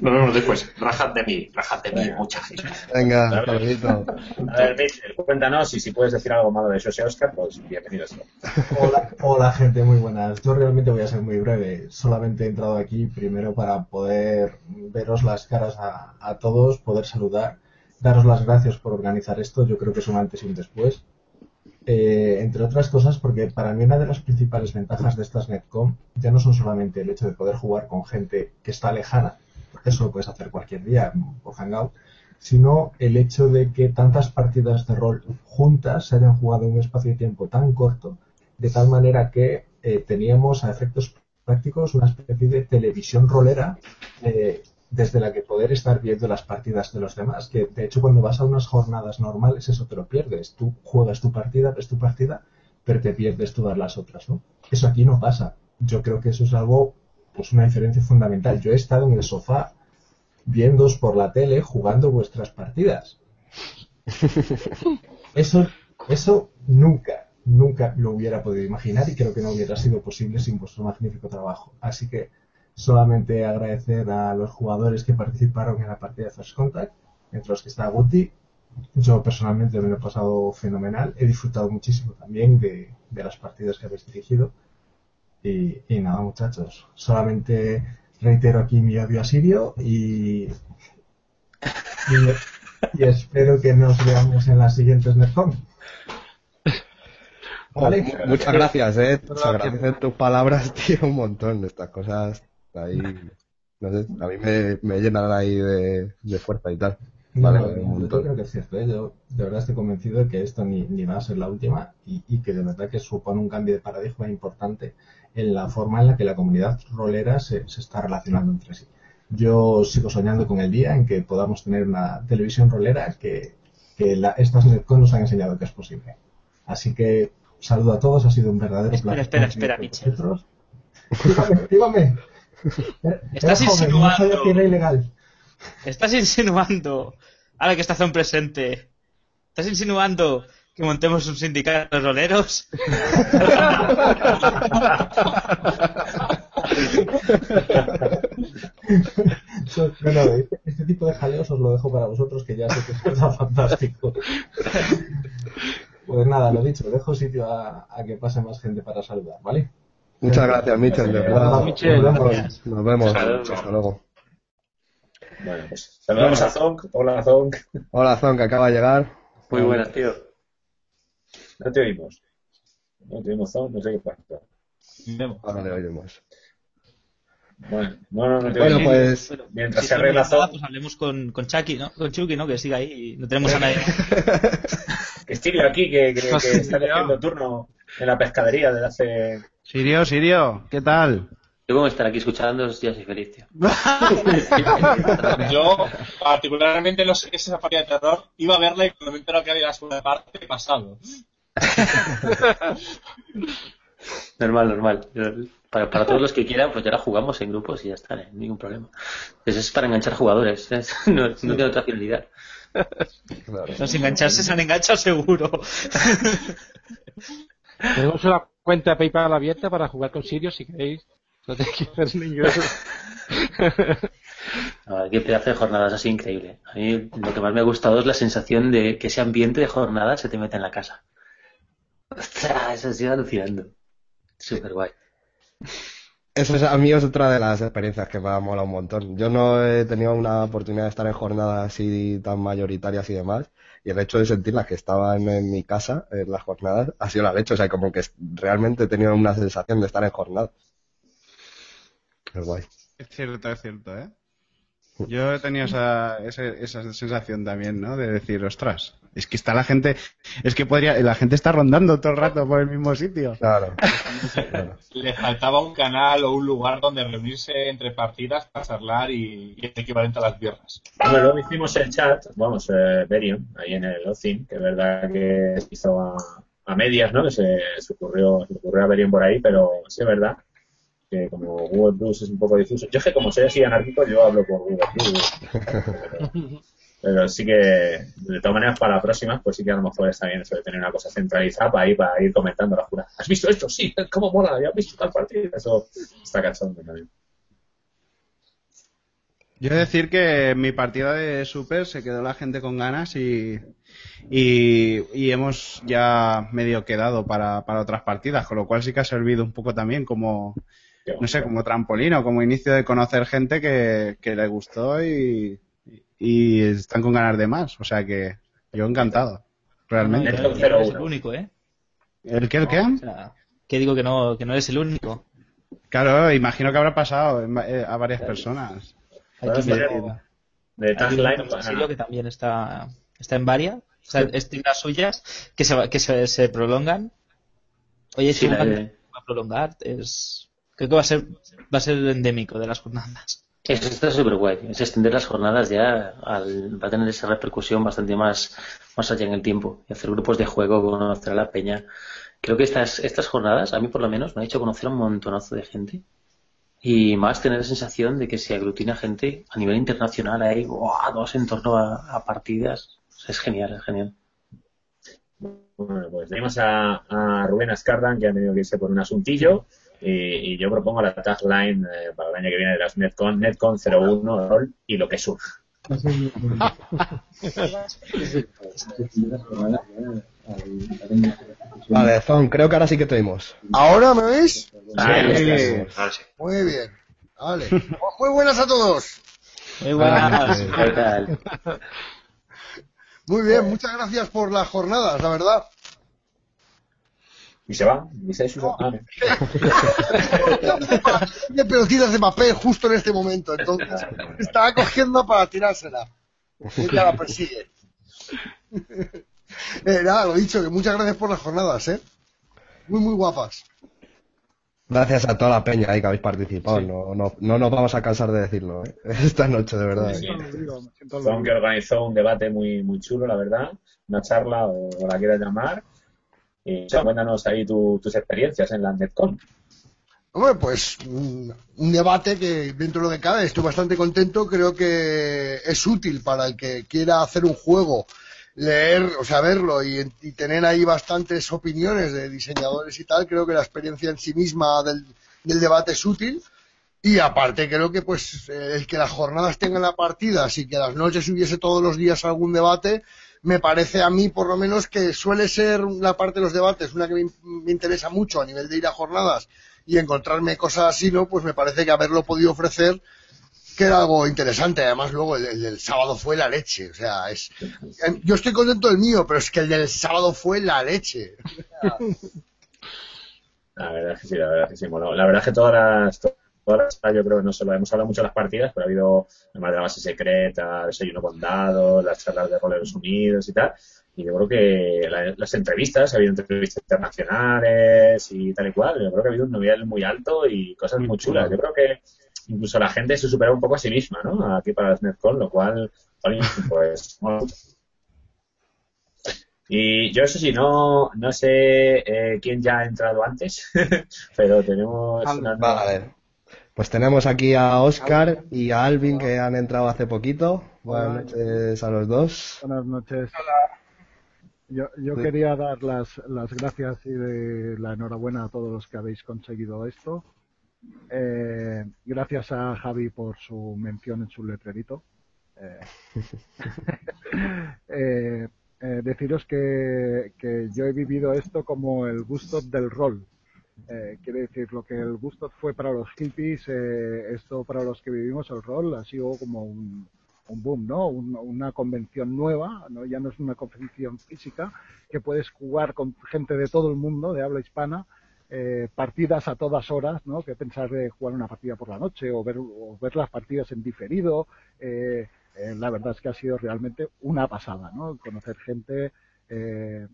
S4: Nos vemos después. Rajad de mí, rajad de mí, mucha gente.
S2: Venga,
S1: A ver.
S2: saludito.
S1: A ver, Mitch, cuéntanos y si puedes decir algo malo de José Oscar, pues bienvenido sea.
S13: Hola, hola gente, muy buenas. Yo realmente voy a ser muy breve. Solamente he entrado aquí primero para poder veros las caras a, a todos, poder saludar, daros las gracias por organizar esto. Yo creo que es un antes y un después. Eh, entre otras cosas, porque para mí una de las principales ventajas de estas Netcom ya no son solamente el hecho de poder jugar con gente que está lejana, porque eso lo puedes hacer cualquier día por Hangout, sino el hecho de que tantas partidas de rol juntas se hayan jugado en un espacio de tiempo tan corto, de tal manera que eh, teníamos a efectos prácticos una especie de televisión rolera eh, desde la que poder estar viendo las partidas de los demás, que de hecho cuando vas a unas jornadas normales eso te lo pierdes, tú juegas tu partida, ves tu partida, pero te pierdes todas las otras, ¿no? Eso aquí no pasa. Yo creo que eso es algo, pues una diferencia fundamental. Yo he estado en el sofá viéndoos por la tele jugando vuestras partidas. Eso, eso nunca, nunca lo hubiera podido imaginar y creo que no hubiera sido posible sin vuestro magnífico trabajo. Así que solamente agradecer a los jugadores que participaron en la partida de First Contact, entre los que está Guti. Yo personalmente me lo he pasado fenomenal, he disfrutado muchísimo también de, de las partidas que habéis dirigido. Y, y nada, muchachos, solamente reitero aquí mi odio a Sirio y, y, y espero que nos veamos en las siguientes. Vale.
S2: Mu- Muchas gracias, eh. Se agradecen tus palabras, tío, un montón. Estas cosas ahí, no sé, a mí me, me llenan ahí de, de fuerza y tal.
S13: No,
S2: Vale,
S13: no,
S2: un
S13: yo creo que es cierto. ¿eh? Yo de verdad estoy convencido de que esto ni, ni va a ser la última y, y que de verdad que supone un cambio de paradigma importante en la forma en la que la comunidad rolera se, se está relacionando entre sí. Yo sigo soñando con el día en que podamos tener una televisión rolera que, que la- estas Netcon nos han enseñado que es posible. Así que saludo a todos, ha sido un verdadero
S7: Espera,
S13: placer.
S7: espera, espera.
S13: Dígame, dígame.
S7: Estás
S13: joven,
S7: insinuando.
S13: ilegal.
S7: Estás insinuando, ahora que estás en presente, estás insinuando que montemos un sindicato de roleros.
S13: No, no, este, este tipo de jaleos os lo dejo para vosotros, que ya sé que es verdad fantástico. Pues nada, lo dicho, dejo sitio a, a que pase más gente para saludar, ¿vale?
S2: Muchas gracias, Michel, de verdad.
S13: Nada, Michel,
S2: Nos vemos.
S13: gracias.
S2: Nos vemos.
S1: Saludos.
S2: Hasta luego.
S1: Bueno, pues saludamos a Zonk. Hola, Zonk.
S2: Hola, Zon, que acaba de llegar.
S14: Muy buenas, tío.
S1: No te oímos. No te oímos, Zonk, no sé qué pasa.
S2: Ahora le oímos.
S1: Bueno, no, no, no te
S2: Bueno,
S1: oímos.
S2: pues-
S7: Bueno,
S1: Mientras
S7: si
S1: se arregla Zonk,
S7: pues hablemos con, con Chucky, ¿no? Con Chucky, ¿no? Que siga ahí y no tenemos a nadie.
S1: que Estirio aquí, que, que, que está cogiendo turno en la pescadería desde hace...
S11: Sirio, Sirio, ¿qué tal?
S14: Yo como estar aquí escuchando, ya soy feliz, tío.
S3: Yo, particularmente, no sé qué es esa partida de terror. Iba a verla y cuando me entero que había la segunda parte, he pasado.
S14: Normal, normal. Para, para todos los que quieran, pues ya la jugamos en grupos y ya está, ¿eh? ningún problema. Eso es para enganchar jugadores, ¿eh? no, no tiene otra finalidad.
S7: Los engancharse se han enganchado seguro.
S8: Tenemos una cuenta de PayPal abierta para jugar con Sirio si queréis. No tenéis que hacer ningún
S14: qué pedazo de jornadas así increíble. A mí lo que más me ha gustado es la sensación de que ese ambiente de jornada se te mete en la casa. Ostras, eso estoy alucinando. Súper guay.
S2: Eso es, a mí es otra de las experiencias que me ha molado un montón. Yo no he tenido una oportunidad de estar en jornadas así tan mayoritarias y demás, y el hecho de sentirlas que estaban en mi casa, en las jornadas, ha sido la leche. O sea, como que realmente he tenido una sensación de estar en jornada. Es guay.
S11: Es cierto, es cierto, ¿eh? Yo he tenido esa, esa, esa sensación también, ¿no? De decir, ostras, es que está la gente, es que podría, la gente está rondando todo el rato por el mismo sitio.
S2: Claro.
S3: Le faltaba un canal o un lugar donde reunirse entre partidas para charlar y, y es equivalente a las viernes.
S1: Bueno, luego hicimos el chat, vamos, eh, Berion, ahí en el OCIN, que es verdad que se hizo a, a medias, ¿no? Que se, se ocurrió, se ocurrió a Berion por ahí, pero sí es verdad que como Google Plus es un poco difuso. Yo es que como soy así anárquico, yo hablo por Google Plus. Pero, pero sí que, de todas maneras, para la próxima, pues sí que a lo mejor está bien eso de tener una cosa centralizada para ir, para ir comentando a la jura. ¿Has visto esto? Sí, ¿cómo mola? ¿Ya has visto tal partido? Eso está cachondo también.
S11: Yo he de decir que en mi partida de Super se quedó la gente con ganas y, y, y hemos ya medio quedado para, para otras partidas, con lo cual sí que ha servido un poco también como, no sé, como trampolín o como inicio de conocer gente que, que le gustó y, y están con ganas de más. O sea que yo encantado, realmente.
S7: No, no eres el único, ¿eh?
S11: ¿El qué, el qué?
S7: O sea, que digo que no, que no eres el único.
S11: Claro, imagino que habrá pasado en va- eh, a varias personas.
S7: Hay
S11: Sí.
S7: que
S1: De
S7: Hay
S1: tagline,
S7: que también está, está en varias. O sea, es las suyas que se, va- que se, se prolongan. Oye,
S14: Sí,
S7: si
S14: la
S7: van
S14: de-
S7: a prolongar, es, creo que va a ser, va a ser endémico de las jornadas.
S14: Eso está súper guay. Es extender las jornadas ya al, va a tener esa repercusión bastante más, más allá en el tiempo. Y hacer grupos de juego, conocer a la peña. Creo que estas, estas jornadas, a mí por lo menos, me ha hecho conocer a un montonazo de gente. Y más tener la sensación de que se aglutina gente a nivel internacional ahí, ¡buah! todos en torno a, a partidas. O sea, es genial, es genial.
S1: Bueno, pues tenemos a, a Rubén Ascardan que ha tenido que irse por un asuntillo y, y yo propongo la tagline eh, para el año que viene de las Netcon, Netcon 01, rol y lo que surja.
S2: Vale, Zon, creo que ahora sí que te oímos.
S15: ¿Ahora me oís?
S1: Ahí
S2: Sí.
S1: estás. Ahora sí.
S15: Muy bien. Vale. Muy buenas a todos.
S7: Muy
S14: buenas. ¿Qué tal?
S15: Muy bien, muchas gracias por las jornadas, la verdad.
S1: Y se va, y se suiza. Ah, no.
S15: de pelotitas de papel justo en este momento, entonces estaba cogiendo para tirársela. Ella la persigue. Eh, nada, lo dicho, que muchas gracias por las jornadas, ¿eh? Muy, muy guapas.
S2: Gracias a toda la peña ahí que habéis participado. No, no, no nos vamos a cansar de decirlo ¿eh? esta noche, de verdad.
S1: Sí, que organizó un debate muy, muy chulo, la verdad, una charla o, o la quieras llamar. Y cuéntanos ahí tu- tus experiencias en la Netcon.
S15: Hombre, pues un, debate que dentro de lo que cabe estoy bastante contento. Creo que es útil para el que quiera hacer un juego, leer, o sea, verlo y, tener ahí bastantes opiniones de diseñadores y tal. Creo que la experiencia en sí misma del, del debate es útil. Y aparte creo que pues el que las jornadas tengan la partida, y que las noches hubiese todos los días algún debate, me parece a mí por lo menos que suele ser la parte de los debates una que me, interesa mucho a nivel de ir a jornadas y encontrarme cosas así, ¿no? Pues me parece que haberlo podido ofrecer que era algo interesante. Además, luego el, el del sábado fue la leche. O sea, es. em, Yo estoy contento del mío, pero es que el del sábado fue la leche.
S1: La verdad es que sí, la verdad es que sí. Bueno, la verdad es que todas las- yo creo que no solo hemos hablado mucho de las partidas, pero ha habido además de la base secreta, el desayuno con dados, las charlas de roleros unidos y tal. Y yo creo que la- las entrevistas, ha habido entrevistas internacionales y tal y cual. Yo creo que ha habido un nivel muy alto y cosas muy chulas. Yo creo que incluso la gente se supera un poco a sí misma, ¿no? Aquí para las lo cual, pues. Y yo eso sí, no, no sé eh, quién ya ha entrado antes, pero tenemos una nueva-
S2: Vale. Pues tenemos aquí a Oscar y a Alvin que han entrado hace poquito. Buenas noches a los dos.
S16: Buenas noches. Yo, yo
S2: Sí.
S16: quería dar las, las gracias y de la enhorabuena a todos los que habéis conseguido esto. Eh, gracias a Javi por su mención en su letrerito. Eh, eh, eh, deciros que, que yo he vivido esto como el gusto del rol. Eh, quiere decir, lo que el gusto fue para los hippies, eh, esto para los que vivimos el rol ha sido como un, boom, ¿no? Un- una convención nueva, ¿no? Ya no es una convención física, que puedes jugar con gente de todo el mundo, de habla hispana, eh, partidas a todas horas, ¿no? Que pensar de jugar una partida por la noche o ver, o ver las partidas en diferido. eh, eh, la verdad es que ha sido realmente una pasada, ¿no? Conocer gente eh,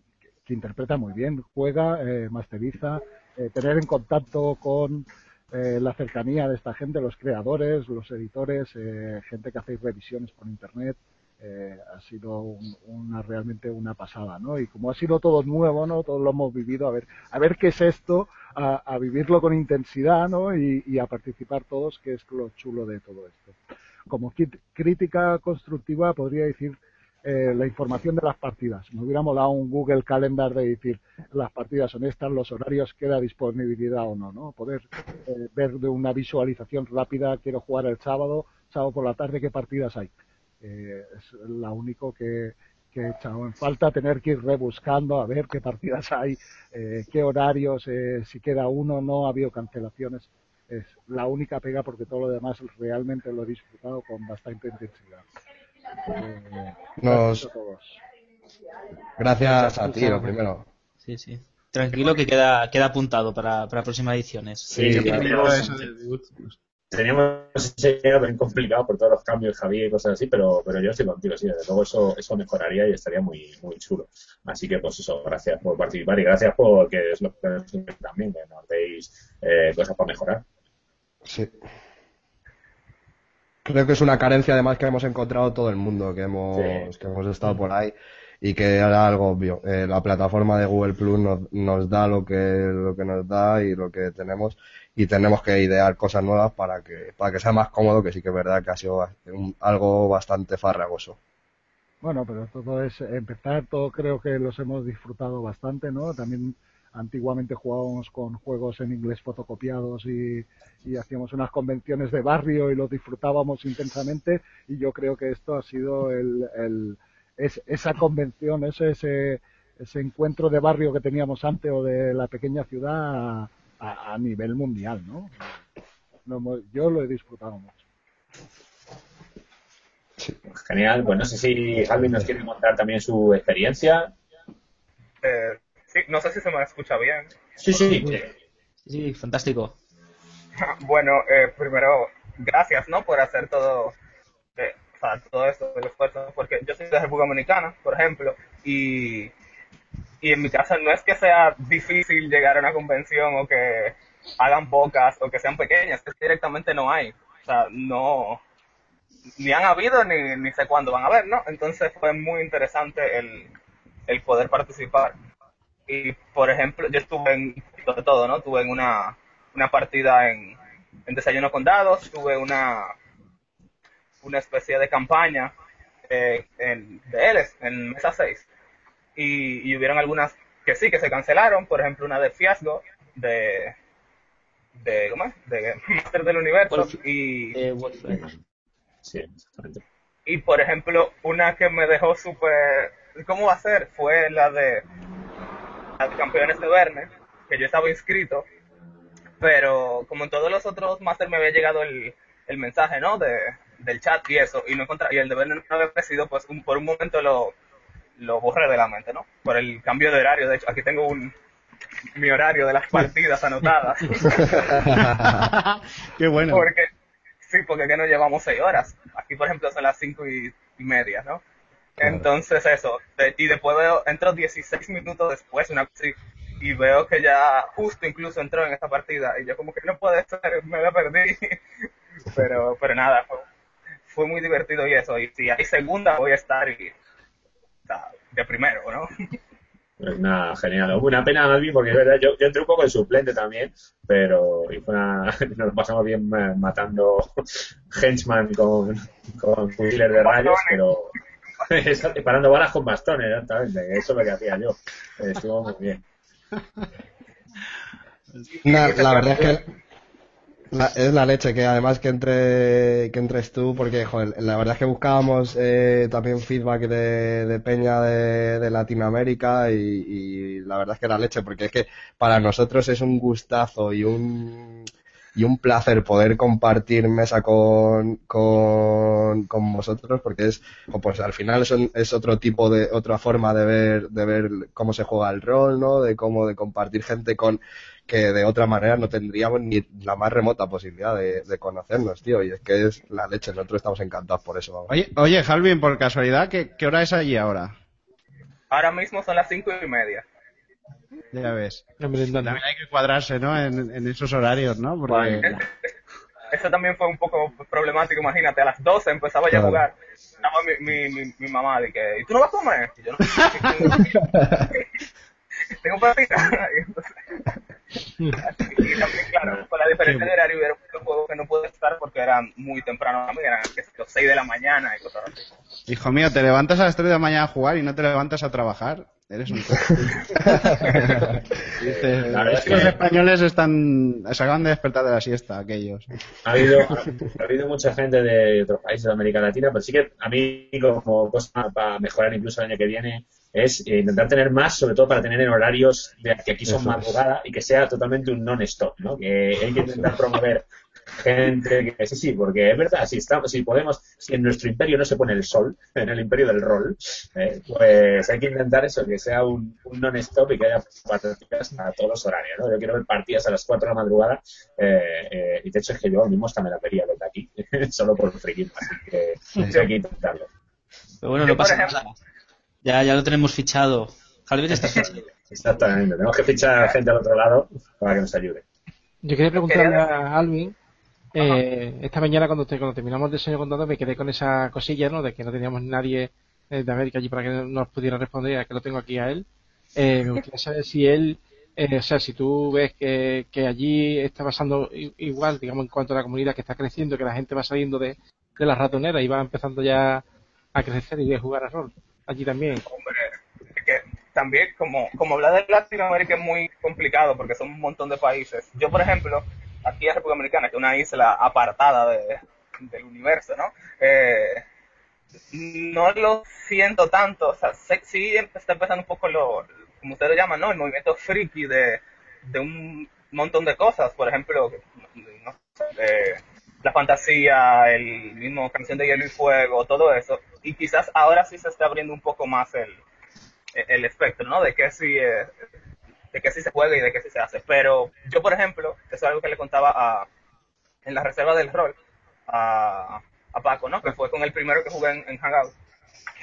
S16: que, interpreta muy bien, juega, masteriza, eh, tener en contacto con eh, la cercanía de esta gente, los creadores, los editores, eh, gente que hace revisiones por internet, eh, ha sido un- una realmente una pasada, ¿no? Y como ha sido todo nuevo, ¿no? Todos lo hemos vivido, a ver, a ver qué es esto, a, vivirlo con intensidad, ¿no? Y, a participar todos, que es lo chulo de todo esto. Como crítica constructiva podría decir eh, la información de las partidas. Me hubiera molado un Google Calendar de decir las partidas son estas, los horarios, queda disponibilidad o no, ¿no? Poder eh, ver de una visualización rápida, quiero jugar el sábado, sábado por la tarde qué partidas hay. Eh, es la único que, que he echado en falta tener que ir rebuscando a ver qué partidas hay, eh, qué horarios, eh, si queda uno, no ha habido cancelaciones. Es la única pega porque todo lo demás realmente lo he disfrutado con bastante intensidad.
S2: Nos-
S16: gracias a
S2: ti, lo primero.
S7: Sí, sí. Tranquilo que queda, queda apuntado para, para próximas ediciones.
S1: Sí, teníamos, teníamos ese bien complicado por todos los cambios, Javier y cosas así, pero, pero yo estoy contigo, sí, desde luego eso, eso mejoraría y estaría muy, muy chulo. Así que, pues eso, gracias por participar y gracias por que es lo que también, que nos deis eh, cosas para mejorar.
S2: Sí. Creo que es una carencia además que hemos encontrado todo el mundo, que hemos, que hemos estado por ahí y que era algo obvio. Eh, la plataforma de Google Plus nos, nos da lo que, lo que nos da y lo que tenemos y tenemos que idear cosas nuevas para que, para que sea más cómodo, que sí que es verdad que ha sido un- algo bastante farragoso.
S16: Bueno, pero todo es empezar, todo creo que los hemos disfrutado bastante, ¿no? También antiguamente jugábamos con juegos en inglés fotocopiados y, y hacíamos unas convenciones de barrio y los disfrutábamos intensamente y yo creo que esto ha sido el, el- es, esa convención, ese, ese, ese encuentro de barrio que teníamos antes o de la pequeña ciudad a, a- nivel mundial, ¿no? Yo lo he disfrutado mucho.
S1: Genial, pues no sé si Alvin nos quiere contar también su experiencia.
S17: Eh, sí, no sé si se me escucha bien.
S1: Sí, sí.
S7: Sí, fantástico.
S17: Bueno, eh, primero, gracias, ¿no? Por hacer todo, eh, o sea, todo esto del esfuerzo, porque yo soy de República Dominicana, por ejemplo, y, y en mi caso no es que sea difícil llegar a una convención o que hagan pocas o que sean pequeñas, es que directamente no hay. O sea, no, ni han habido ni, ni sé cuándo van a haber, ¿no? Entonces fue muy interesante el, el poder participar. Y, por ejemplo, yo estuve en de todo, ¿no? Tuve en una, una partida en, en Desayuno con Dados, tuve una, una especie de campaña eh, en, de Eles, en Mesa 6. Y, y hubieron algunas que sí, que se cancelaron, por ejemplo, una de Fiasco, de, de, ¿cómo es? De Master del Universo, y,
S1: Sí, exactamente.
S17: y por ejemplo, una que me dejó súper... ¿Cómo va a ser? Fue la de Campeones de Verne, que yo estaba inscrito, pero como en todos los otros Master me había llegado el, el mensaje, ¿no? De, del chat y eso, y no encontra- y el de Verne no había aparecido, pues un- por un momento lo, lo borré de la mente, ¿no? Por el cambio de horario, de hecho, aquí tengo un mi horario de las partidas anotadas.
S11: Qué bueno.
S17: Porque, sí, porque que nos llevamos seis horas. Aquí, por ejemplo, son las cinco y, y media, ¿no? Entonces, eso. de- y después veo, entro 16 minutos después, una y veo que ya justo incluso entró en esta partida. Y yo, como que no puede ser, me la perdí. pero, pero nada, fue, fue muy divertido y eso. Y si hay segunda, voy a estar y, de primero, ¿no?
S1: Pues nada, genial. Una pena, Alvin, porque es verdad, yo, yo entré un poco de suplente también, pero y fue una, nos pasamos bien matando henchman con, con fusiles de rayos, pero Exacto, parando balas con bastones, exactamente, eso es lo que hacía yo. Eh, Estuvo muy bien.
S2: La verdad es que la- es la leche que además que entre que entres tú porque joder, la verdad es que buscábamos eh, también feedback de, de peña de, de Latinoamérica y, y la verdad es que la leche porque es que para nosotros es un gustazo y un y un placer poder compartir mesa con, con, con vosotros porque es pues al final es, un- es otro tipo de otra forma de ver de ver cómo se juega el rol no de cómo de compartir gente con que de otra manera no tendríamos ni la más remota posibilidad de, de conocernos tío y es que es la leche nosotros estamos encantados por eso vamos.
S11: Oye, oye, Halvin, por casualidad, ¿qué, qué hora es allí ahora?
S17: Ahora mismo son las cinco y media.
S11: Ya ves. También hay que cuadrarse, ¿no? En, en esos horarios, ¿no? Porque...
S17: Eso también fue un poco problemático, imagínate, a las 12 empezaba ya
S11: Claro.
S17: a jugar. Estaba mi, mi, mi, mi mamá de que, ¿y tú no vas a comer? Y yo no, tengo partida. Y también, claro, con la diferencia de horario hubiera muchos juego que no pude estar porque era muy temprano eran los 6 de la mañana y cosas así.
S11: Hijo mío, te levantas a las 3 de la mañana a jugar y no te levantas a trabajar. Eres un Dices,
S1: La
S11: es que
S1: que-
S11: los españoles están se acaban de despertar de la siesta aquellos.
S1: Ha habido, ha habido mucha gente de otros países de América Latina, pero sí que a mí como cosa para mejorar incluso el año que viene es eh, intentar tener más, sobre todo para tener en horarios de que aquí son
S2: Eso es.
S1: madrugada y que sea totalmente un non-stop, ¿no? Que hay que intentar promover gente que sí, sí, porque es verdad, si estamos, si podemos, si en nuestro imperio no se pone el sol, en el imperio del rol, eh, pues hay que intentar eso, que sea un, un non-stop y que haya partidas a todos los horarios, ¿no? Yo quiero ver partidas a las 4 de la madrugada eh, eh, y de hecho es que yo mismo hasta me la vería desde aquí, solo por friki, así que sí, hay que intentarlo.
S7: Pero bueno, no pasa nada. Ya, ya lo tenemos fichado. Javier está fichado.
S1: Exactamente, tenemos que fichar gente al otro lado para que nos ayude.
S8: Yo quería preguntarle a Alvin, eh, esta mañana cuando, te- cuando terminamos el diseño contando me quedé con esa cosilla, ¿no? De que no teníamos nadie eh, de América allí para que nos pudiera responder, ya que lo tengo aquí a él. Eh, me gustaría saber si él, eh, o sea, si tú ves que, que allí está pasando igual, digamos, en cuanto a la comunidad que está creciendo, que la gente va saliendo de, de las ratoneras y va empezando ya a crecer y a jugar a rol. Allí también.
S17: Hombre, es que también como, como hablar de Latinoamérica es muy complicado porque son un montón de países. Yo, por ejemplo, aquí en República Dominicana, que es una isla apartada de- del universo, ¿no? Eh, no lo siento tanto, o sea, sé- sí está empezando un poco lo, como ustedes lo llaman, ¿no? El movimiento friki de, de un montón de cosas, por ejemplo, no la fantasía, el mismo canción de hielo y fuego, todo eso, y quizás ahora sí se está abriendo un poco más el, el espectro, ¿no? De que sí, eh, de que sí se juega y de que sí se hace. Pero yo, por ejemplo, eso es algo que le contaba a, en la reserva del rol a, a Paco, ¿no? Que fue con el primero que jugué en, en Hangout.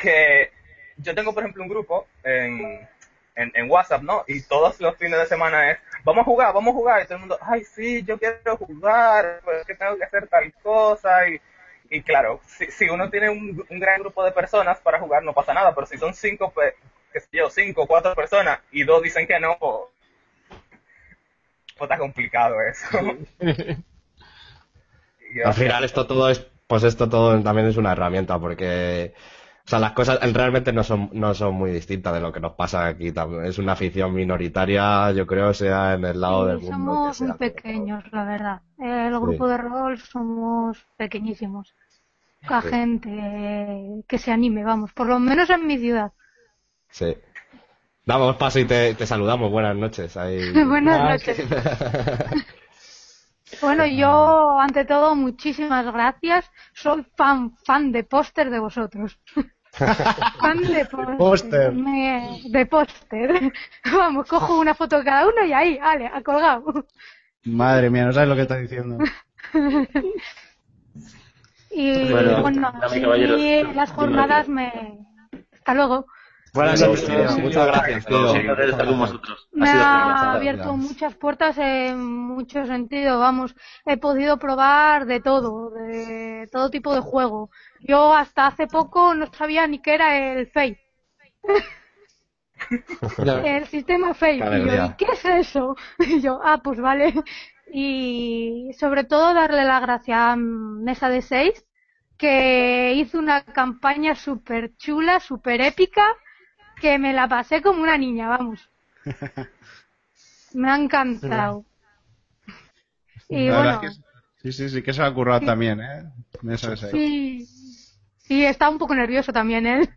S17: Que yo tengo, por ejemplo, un grupo en, en, en WhatsApp, ¿no? Y todos los fines de semana es, vamos a jugar, vamos a jugar. Y todo el mundo, ay, sí, yo quiero jugar, pues es que tengo que hacer tal cosa. Y, y claro, si, si uno tiene un, un gran grupo de personas para jugar, no pasa nada. Pero si son cinco, pe- qué sé yo, cinco, cuatro personas y dos dicen que no, pues, pues está complicado eso. Y,
S2: Al final esto todo es, pues esto todo también es una herramienta porque, o sea, las cosas realmente no son, no son muy distintas de lo que nos pasa aquí. Es una afición minoritaria, yo creo, sea en el lado del
S18: Sí,
S2: mundo que
S18: somos muy pequeños, la verdad. El
S2: Sí.
S18: grupo de rol somos pequeñísimos. Poca
S2: Sí.
S18: gente que se anime, vamos, por lo menos en mi ciudad.
S2: Sí. Damos paso y te, te saludamos. Buenas noches. Ahí-
S18: Buenas noches. Bueno, yo, ante todo, muchísimas gracias. Soy fan, fan de póster de vosotros. fan de póster. Me- De póster. Vamos, cojo una foto de cada uno y ahí, vale, a colgado.
S11: Madre mía, no sabes lo que estás diciendo.
S18: y
S19: Bueno,
S18: sí, las jornadas me... Hasta luego.
S2: Buenas noches. Muchas gracias, tío.
S19: Sí, estar con vosotros.
S18: Me
S19: Ha
S18: abierto muchas puertas en mucho sentido, vamos, he podido probar de todo, de todo tipo de juego. Yo hasta hace poco no sabía ni qué era el Fate, el sistema Fate.
S2: Qué
S18: Y yo,
S2: alegría.
S18: ¿y qué es eso? Y yo, ah, pues vale. Y sobre todo darle la gracia a Mesa de 6, que hizo una campaña súper chula, súper épica, que me la pasé como una niña, vamos. Me ha encantado. Y
S11: La
S18: bueno,
S11: es que sí, sí, sí, que se lo ha currado también, ¿eh?
S18: Sí, sí, estaba un poco nervioso también él,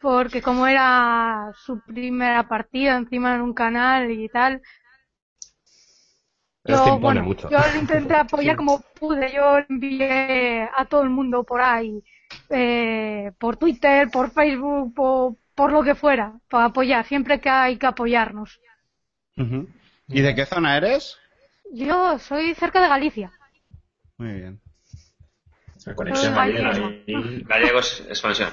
S18: porque como era su primera partida encima en un canal y tal,
S2: Es que
S18: yo,
S2: impone
S18: bueno,
S2: mucho.
S18: yo le intenté apoyar como pude, yo envié a todo el mundo por ahí, eh, por Twitter, por Facebook, por, por lo que fuera, para apoyar, siempre que hay que apoyarnos.
S11: ¿Y de qué zona eres?
S18: Yo soy cerca de Galicia.
S11: Muy bien.
S1: Conexión ahí.
S12: Gallegos, expansión.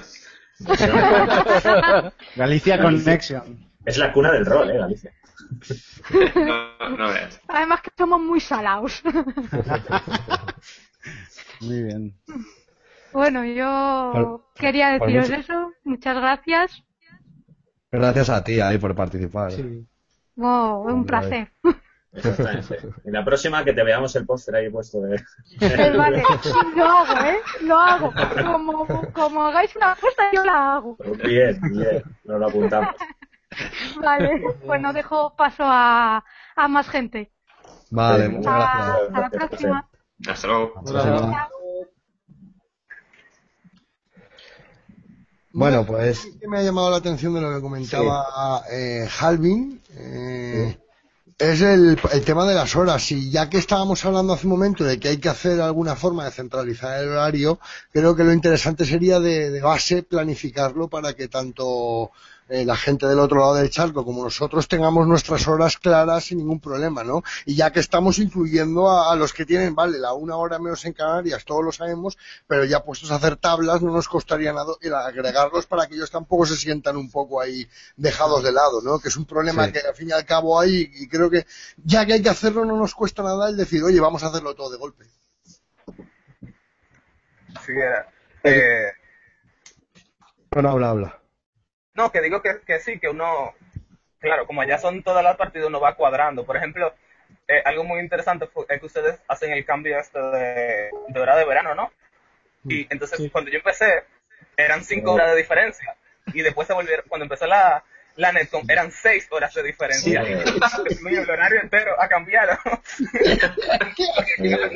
S11: Galicia Connection.
S1: Es la cuna del rol, eh, Galicia.
S12: No, no veas.
S18: Además que somos muy salados.
S11: Muy bien.
S18: bueno, yo
S2: Por-
S18: quería deciros
S2: mucho-
S18: eso. Muchas gracias.
S2: Gracias a ti ahí por participar.
S18: Wow, es un
S2: Hombre.
S18: placer.
S1: Exactamente. Y la próxima que te veamos el póster ahí puesto de...
S20: Eh, vale, lo hago, ¿eh? Lo hago. Como, como hagáis una apuesta, yo la hago.
S1: Bien, bien, nos lo apuntamos.
S20: Vale, pues no dejo paso a, a más gente.
S2: Vale,
S1: Sí,
S2: muchas
S20: Hasta,
S2: gracias.
S20: hasta la próxima.
S12: Hasta luego.
S2: Bueno, pues
S15: que me ha llamado la atención de lo que comentaba eh, Halvin eh, es el, el tema de las horas. Y ya que estábamos hablando hace un momento de que hay que hacer alguna forma de centralizar el horario, creo que lo interesante sería de, de base planificarlo para que tanto eh, la gente del otro lado del charco como nosotros tengamos nuestras horas claras sin ningún problema, ¿no? Y ya que estamos incluyendo a, a los que tienen, vale, la una hora menos en Canarias, todos lo sabemos, pero ya puestos a hacer tablas no nos costaría nada el agregarlos para que ellos tampoco se sientan un poco ahí dejados de lado, ¿no? Que es un problema
S2: Sí.
S15: que al fin y al cabo hay y creo que ya que hay que hacerlo no nos cuesta nada el decir, oye, vamos a hacerlo todo de golpe.
S17: Sí, era. Eh,
S2: bueno, habla, habla.
S17: No, que digo que, que sí, que uno, claro, como ya son todas las partidas, uno va cuadrando. Por ejemplo, eh, algo muy interesante fue, es que ustedes hacen el cambio este de, de hora de verano, ¿no? Y entonces cuando yo empecé, eran cinco horas de diferencia. Y después se volvieron, cuando empezó la, la Netcom, eran seis horas de diferencia.
S1: Sí.
S17: Mío, el horario entero ha cambiado.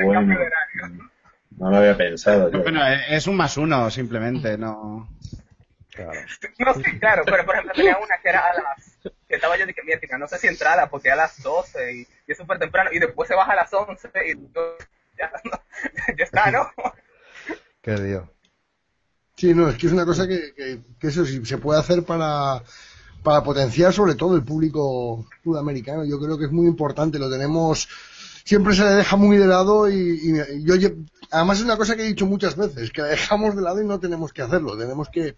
S1: Bueno.
S17: de horario.
S1: No lo había pensado. yo.
S11: Bueno, eh, es un más uno, simplemente, no.
S17: No, sí, claro, pero por ejemplo tenía una que era a las... Que estaba yo de que, mira, chica, no sé si entrada porque a las 12 y, y es súper temprano y después se baja a las 11 y yo- ya, ya está, ¿no?
S2: Qué lío.
S15: Sí, no, es que es una cosa que, que, que eso sí se puede hacer para, para potenciar sobre todo el público sudamericano. Yo creo que es muy importante, lo tenemos, siempre se le deja muy de lado y, y yo, lle- además es una cosa que he dicho muchas veces, que la dejamos de lado y no tenemos que hacerlo, tenemos que,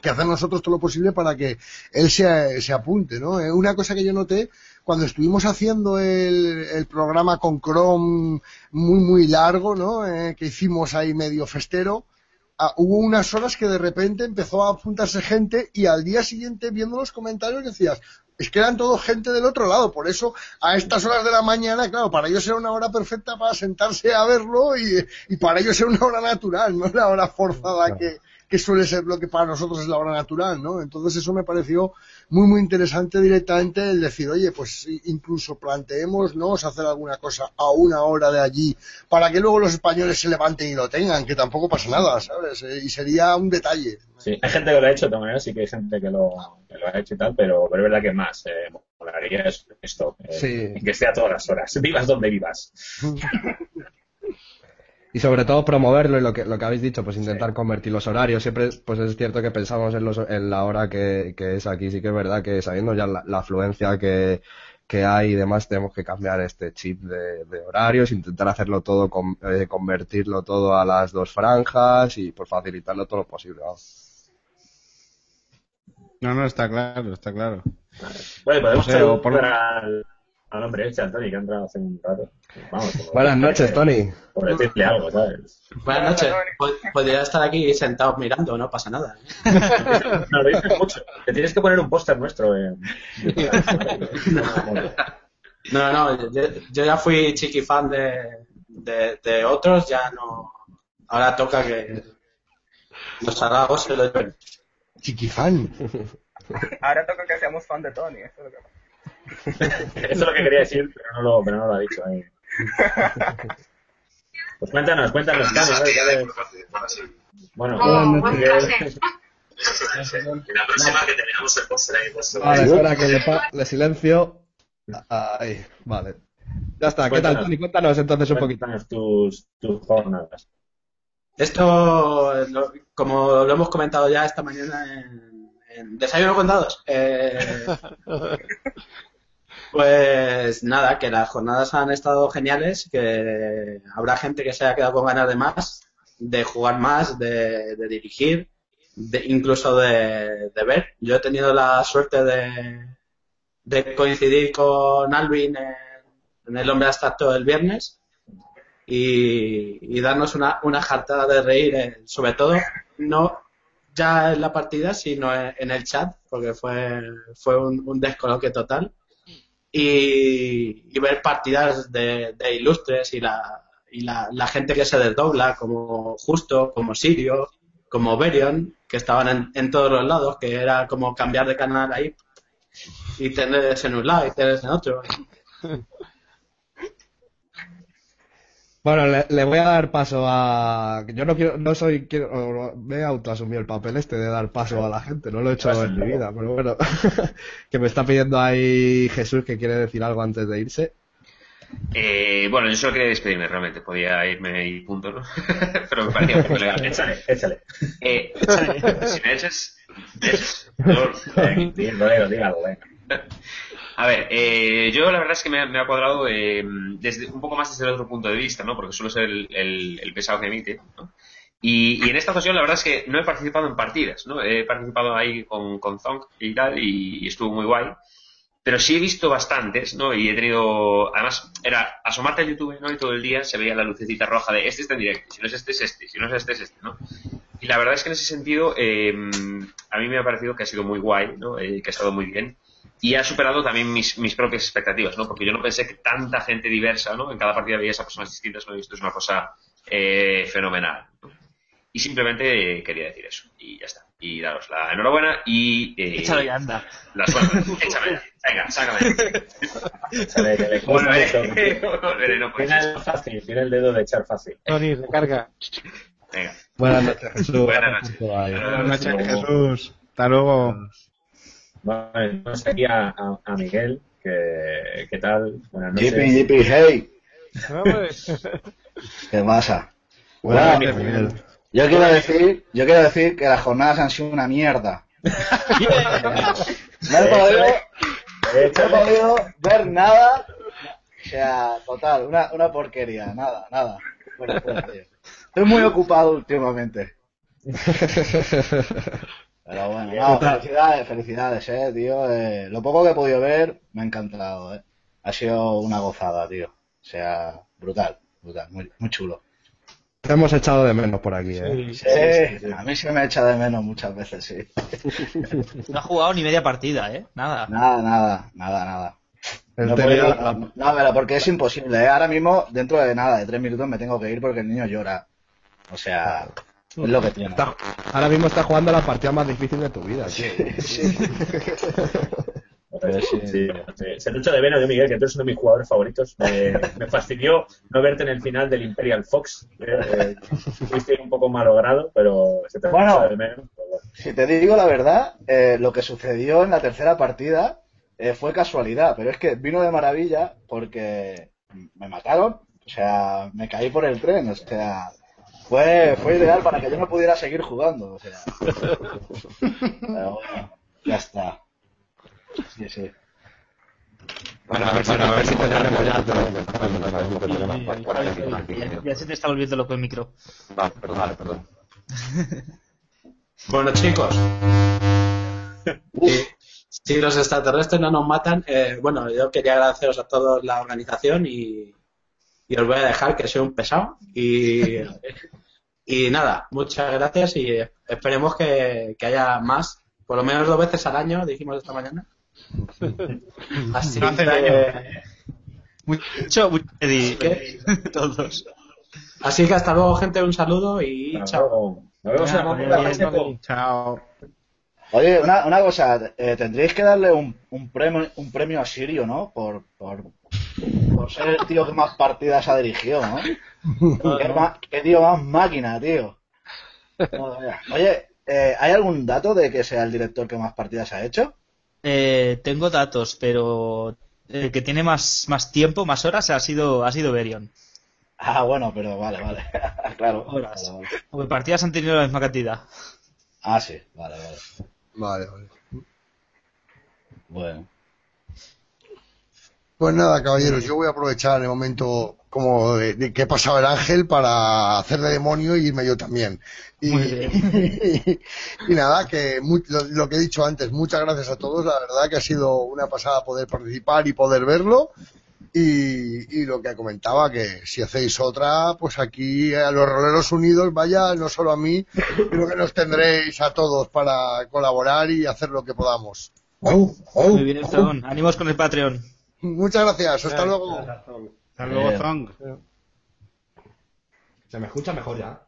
S15: que hacer nosotros todo lo posible para que él se, se apunte, ¿no? Eh, Una cosa que yo noté cuando estuvimos haciendo el, el programa con Chrome muy, muy largo, ¿no? Eh, que hicimos ahí medio festero, ah, hubo unas horas que de repente empezó a apuntarse gente y al día siguiente viendo los comentarios decías, es que eran todo gente del otro lado, por eso a estas horas de la mañana, claro, para ellos era una hora perfecta para sentarse a verlo y, y para ellos era una hora natural, no la hora forzada que, que suele ser lo que para nosotros es la hora natural, ¿no? Entonces eso me pareció muy, muy interesante directamente el decir, oye, pues incluso planteémonos hacer alguna cosa a una hora de allí para que luego los españoles se levanten y lo tengan, que tampoco pasa nada, ¿sabes? Eh, Y sería un detalle.
S1: Sí, hay gente que lo ha hecho de todas maneras, sí que hay gente que lo, que lo ha hecho y tal, pero, pero es verdad que más. Eh, molaría es- esto, eh,
S2: Sí.
S1: que esté a todas las horas, vivas donde vivas.
S2: Y sobre todo promoverlo y lo que, lo que habéis dicho, pues intentar convertir los horarios. Siempre, pues es cierto que pensamos en, los, en la hora que, que es aquí. Sí que es verdad que sabiendo ya la, la afluencia que, que hay y demás, tenemos que cambiar este chip de, de horarios, intentar hacerlo todo, con- eh, convertirlo todo a las dos franjas y pues facilitarlo todo lo posible.
S11: No, no, está claro, está claro.
S1: Bueno, podemos
S11: No sé, o por-
S1: al, al hombre este, al Tony, que ha entrado hace un rato. Vamos,
S2: Buenas noches, Tony.
S1: Por decirle algo, ¿sabes?
S21: Buenas noches. Pod- Podría estar aquí sentado mirando, no pasa nada.
S1: No, lo dices mucho. Te tienes que poner un póster nuestro. Eh.
S21: No, no, yo, yo ya fui chiqui fan de, de, de otros, ya no. Ahora toca que los halagos se los lleven.
S15: Chiquifan.
S17: Ahora toca que seamos fan de Tony. Eso es lo que
S1: Eso es lo que quería decir, pero no lo, pero no lo ha dicho. ahí. Pues cuéntanos, cuéntanos. Bueno,
S12: Oh, La próxima que tengamos el póster ahí puesto.
S2: Vale, espera que le, silencio. Ahí, vale. Ya está, ¿qué tal,
S1: Cuéntanos.
S2: Tony? Cuéntanos entonces un poquito.
S1: Cuéntanos tus, tus jornadas.
S21: Esto, lo- como lo hemos comentado ya esta mañana en, en Desayuno con Dados, eh, pues nada, que las jornadas han estado geniales, que habrá gente que se haya quedado con ganas de más, de jugar más, de, dirigir, de, incluso de, ver. Yo he tenido la suerte de, coincidir con Alvin en, el Hombre Abstracto el viernes y, darnos una, una jartada de reír, eh, sobre todo no ya en la partida, sino en, el chat, porque fue, fue un descoloque total. Y, y ver partidas de, ilustres y la, y la, gente que se desdobla, como Justo, como Sirio, como Berion, que estaban en, en todos los lados, que era como cambiar de canal ahí y tener en un lado y tener en otro.
S2: Bueno, le, le voy a dar paso a. Yo no quiero, no soy, quiero, me he autoasumido el papel este de dar paso a la gente, no lo he hecho en mi vida, pero bueno, que me está pidiendo ahí Jesús que quiere decir algo antes de irse.
S12: Eh, bueno, yo solo quería despedirme realmente, podía irme y punto, ¿no? Pero me parecía muy legal.
S1: Échale, échale.
S12: Eh, si me echas, me
S1: diga algo, venga.
S12: A ver, eh, yo la verdad es que me, me ha cuadrado eh, desde un poco más desde el otro punto de vista, ¿no? Porque suelo ser el, el- el pesado que emite, ¿no? Y, y en esta ocasión la verdad es que no he participado en partidas, ¿no? He participado ahí con, con Zonk y tal, y, y estuvo muy guay. Pero sí he visto bastantes, ¿no? Y he tenido, además, era asomarte a YouTube, ¿no? Y todo el día se veía la lucecita roja de este está en directo, si no es este es este, si no es este es este, ¿no? Y la verdad es que en ese sentido, eh, a mí me ha parecido que ha sido muy guay, ¿no? Eh, que ha estado muy bien. Y ha superado también mis, mis propias expectativas, ¿no? Porque yo no pensé que tanta gente diversa, ¿no? En cada partida veías a personas distintas, ¿no? Y esto es una cosa eh, fenomenal. ¿no? Y simplemente eh, quería decir eso. Y ya está. Y daros la enhorabuena y... Eh,
S7: Échalo ya, anda.
S12: La suerte. Échame. Venga, sácame.
S1: Échale,
S12: Bueno, eh, no
S1: el fácil, tiene el dedo de echar fácil.
S8: Tony, recarga.
S12: Venga.
S2: Buenas noches, Jesús.
S12: Buenas noches.
S11: Buenas noches, Jesús. Hasta luego.
S1: Vale, tenemos aquí a, a, a Miguel, que, ¿qué tal? Buenas noches.
S22: Yipi, yipi, hey. ¿Qué pasa?
S2: Buenas
S22: Bueno,
S2: noches, Miguel.
S22: yo quiero decir, yo quiero decir que las jornadas han sido una mierda. No he podido, no he podido ver nada. O sea, total, una, una porquería, nada, nada. Tío. Estoy muy ocupado últimamente. Pero bueno, no, felicidades, felicidades, eh, tío. Eh, lo poco que he podido ver me ha encantado, eh. Ha sido una gozada, tío. O sea, brutal, brutal, muy, muy chulo.
S2: Te hemos echado de menos por aquí, ¿eh?
S22: Sí, a mí se me echa de menos muchas veces, sí.
S7: No ha jugado ni media partida, ¿eh? Nada.
S22: Nada, nada, nada, nada. No, no, pero porque es imposible, ¿eh? Ahora mismo, dentro de nada, de tres minutos me tengo que ir porque el niño llora. O sea, es lo que tiene.
S2: Está- ahora mismo estás jugando la partida más difícil de tu vida.
S22: Pero sí.
S1: Sí, sí. Se te echa de yo, Miguel, que tú eres uno de mis jugadores favoritos. Me, me fastidió no verte en el final del Imperial Fox. Eh, eh, fuiste un poco malogrado, pero se te
S22: Bueno.
S1: echa de menos.
S22: Si te digo la verdad, eh, lo que sucedió en la tercera partida eh, fue casualidad, pero es que vino de maravilla porque me mataron, o sea, me caí por el tren, o sea, fue, fue ideal para que yo no pudiera seguir jugando, o sea. Pero bueno, ya está. Sí, sí.
S2: Bueno, a ver, bueno, a ver si tenemos ya.
S7: Ya, ya se te está volviendo loco el micro.
S2: Vale, perdón, vale, perdón.
S21: Bueno, chicos. eh, si los extraterrestres no nos matan, eh, bueno, yo quería agradeceros a todos la organización y, y os voy a dejar que soy un pesado. Y, y nada, muchas gracias y esperemos que, que haya más, por lo menos dos veces al año, dijimos esta mañana. Así
S7: No hace
S21: que-
S7: daño. Mucho, mucho. Todos.
S21: Así que hasta luego, gente, un saludo y chao.
S1: Nos vemos en la próxima.
S21: bien,
S11: Chao.
S22: Oye, una, una cosa, eh, tendréis que darle un, un premio un premio a Sirio, ¿no? Por, por, por ser el tío que más partidas ha dirigido, ¿no? Qué, ma- qué tío más máquina, tío. Oye, eh, ¿hay algún dato de que sea el director que más partidas ha hecho?
S7: Eh, tengo datos, pero el que tiene más, más tiempo, más horas, ha sido, ha sido Berion.
S22: Ah, bueno, pero vale, vale. claro.
S7: Horas.
S22: Vale, vale.
S7: Porque partidas han tenido la misma cantidad.
S22: Ah, sí, vale, vale.
S15: Vale, vale.
S22: Bueno.
S15: Pues nada, caballeros, yo voy a aprovechar el momento como de, de que pasaba el ángel para hacer de demonio y irme yo también. Y, y nada, que lo, lo que he dicho antes, muchas gracias a todos, la verdad que ha sido una pasada poder participar y poder verlo. Y, y lo que comentaba, que si hacéis otra, pues aquí a los roleros unidos, vaya, no solo a mí, creo que nos tendréis a todos para colaborar y hacer lo que podamos.
S7: Muy bien, Estradón. Ánimos con el Patreon.
S15: Muchas gracias, hasta luego.
S11: Hasta luego, Zong.
S2: ¿Se me escucha mejor ya?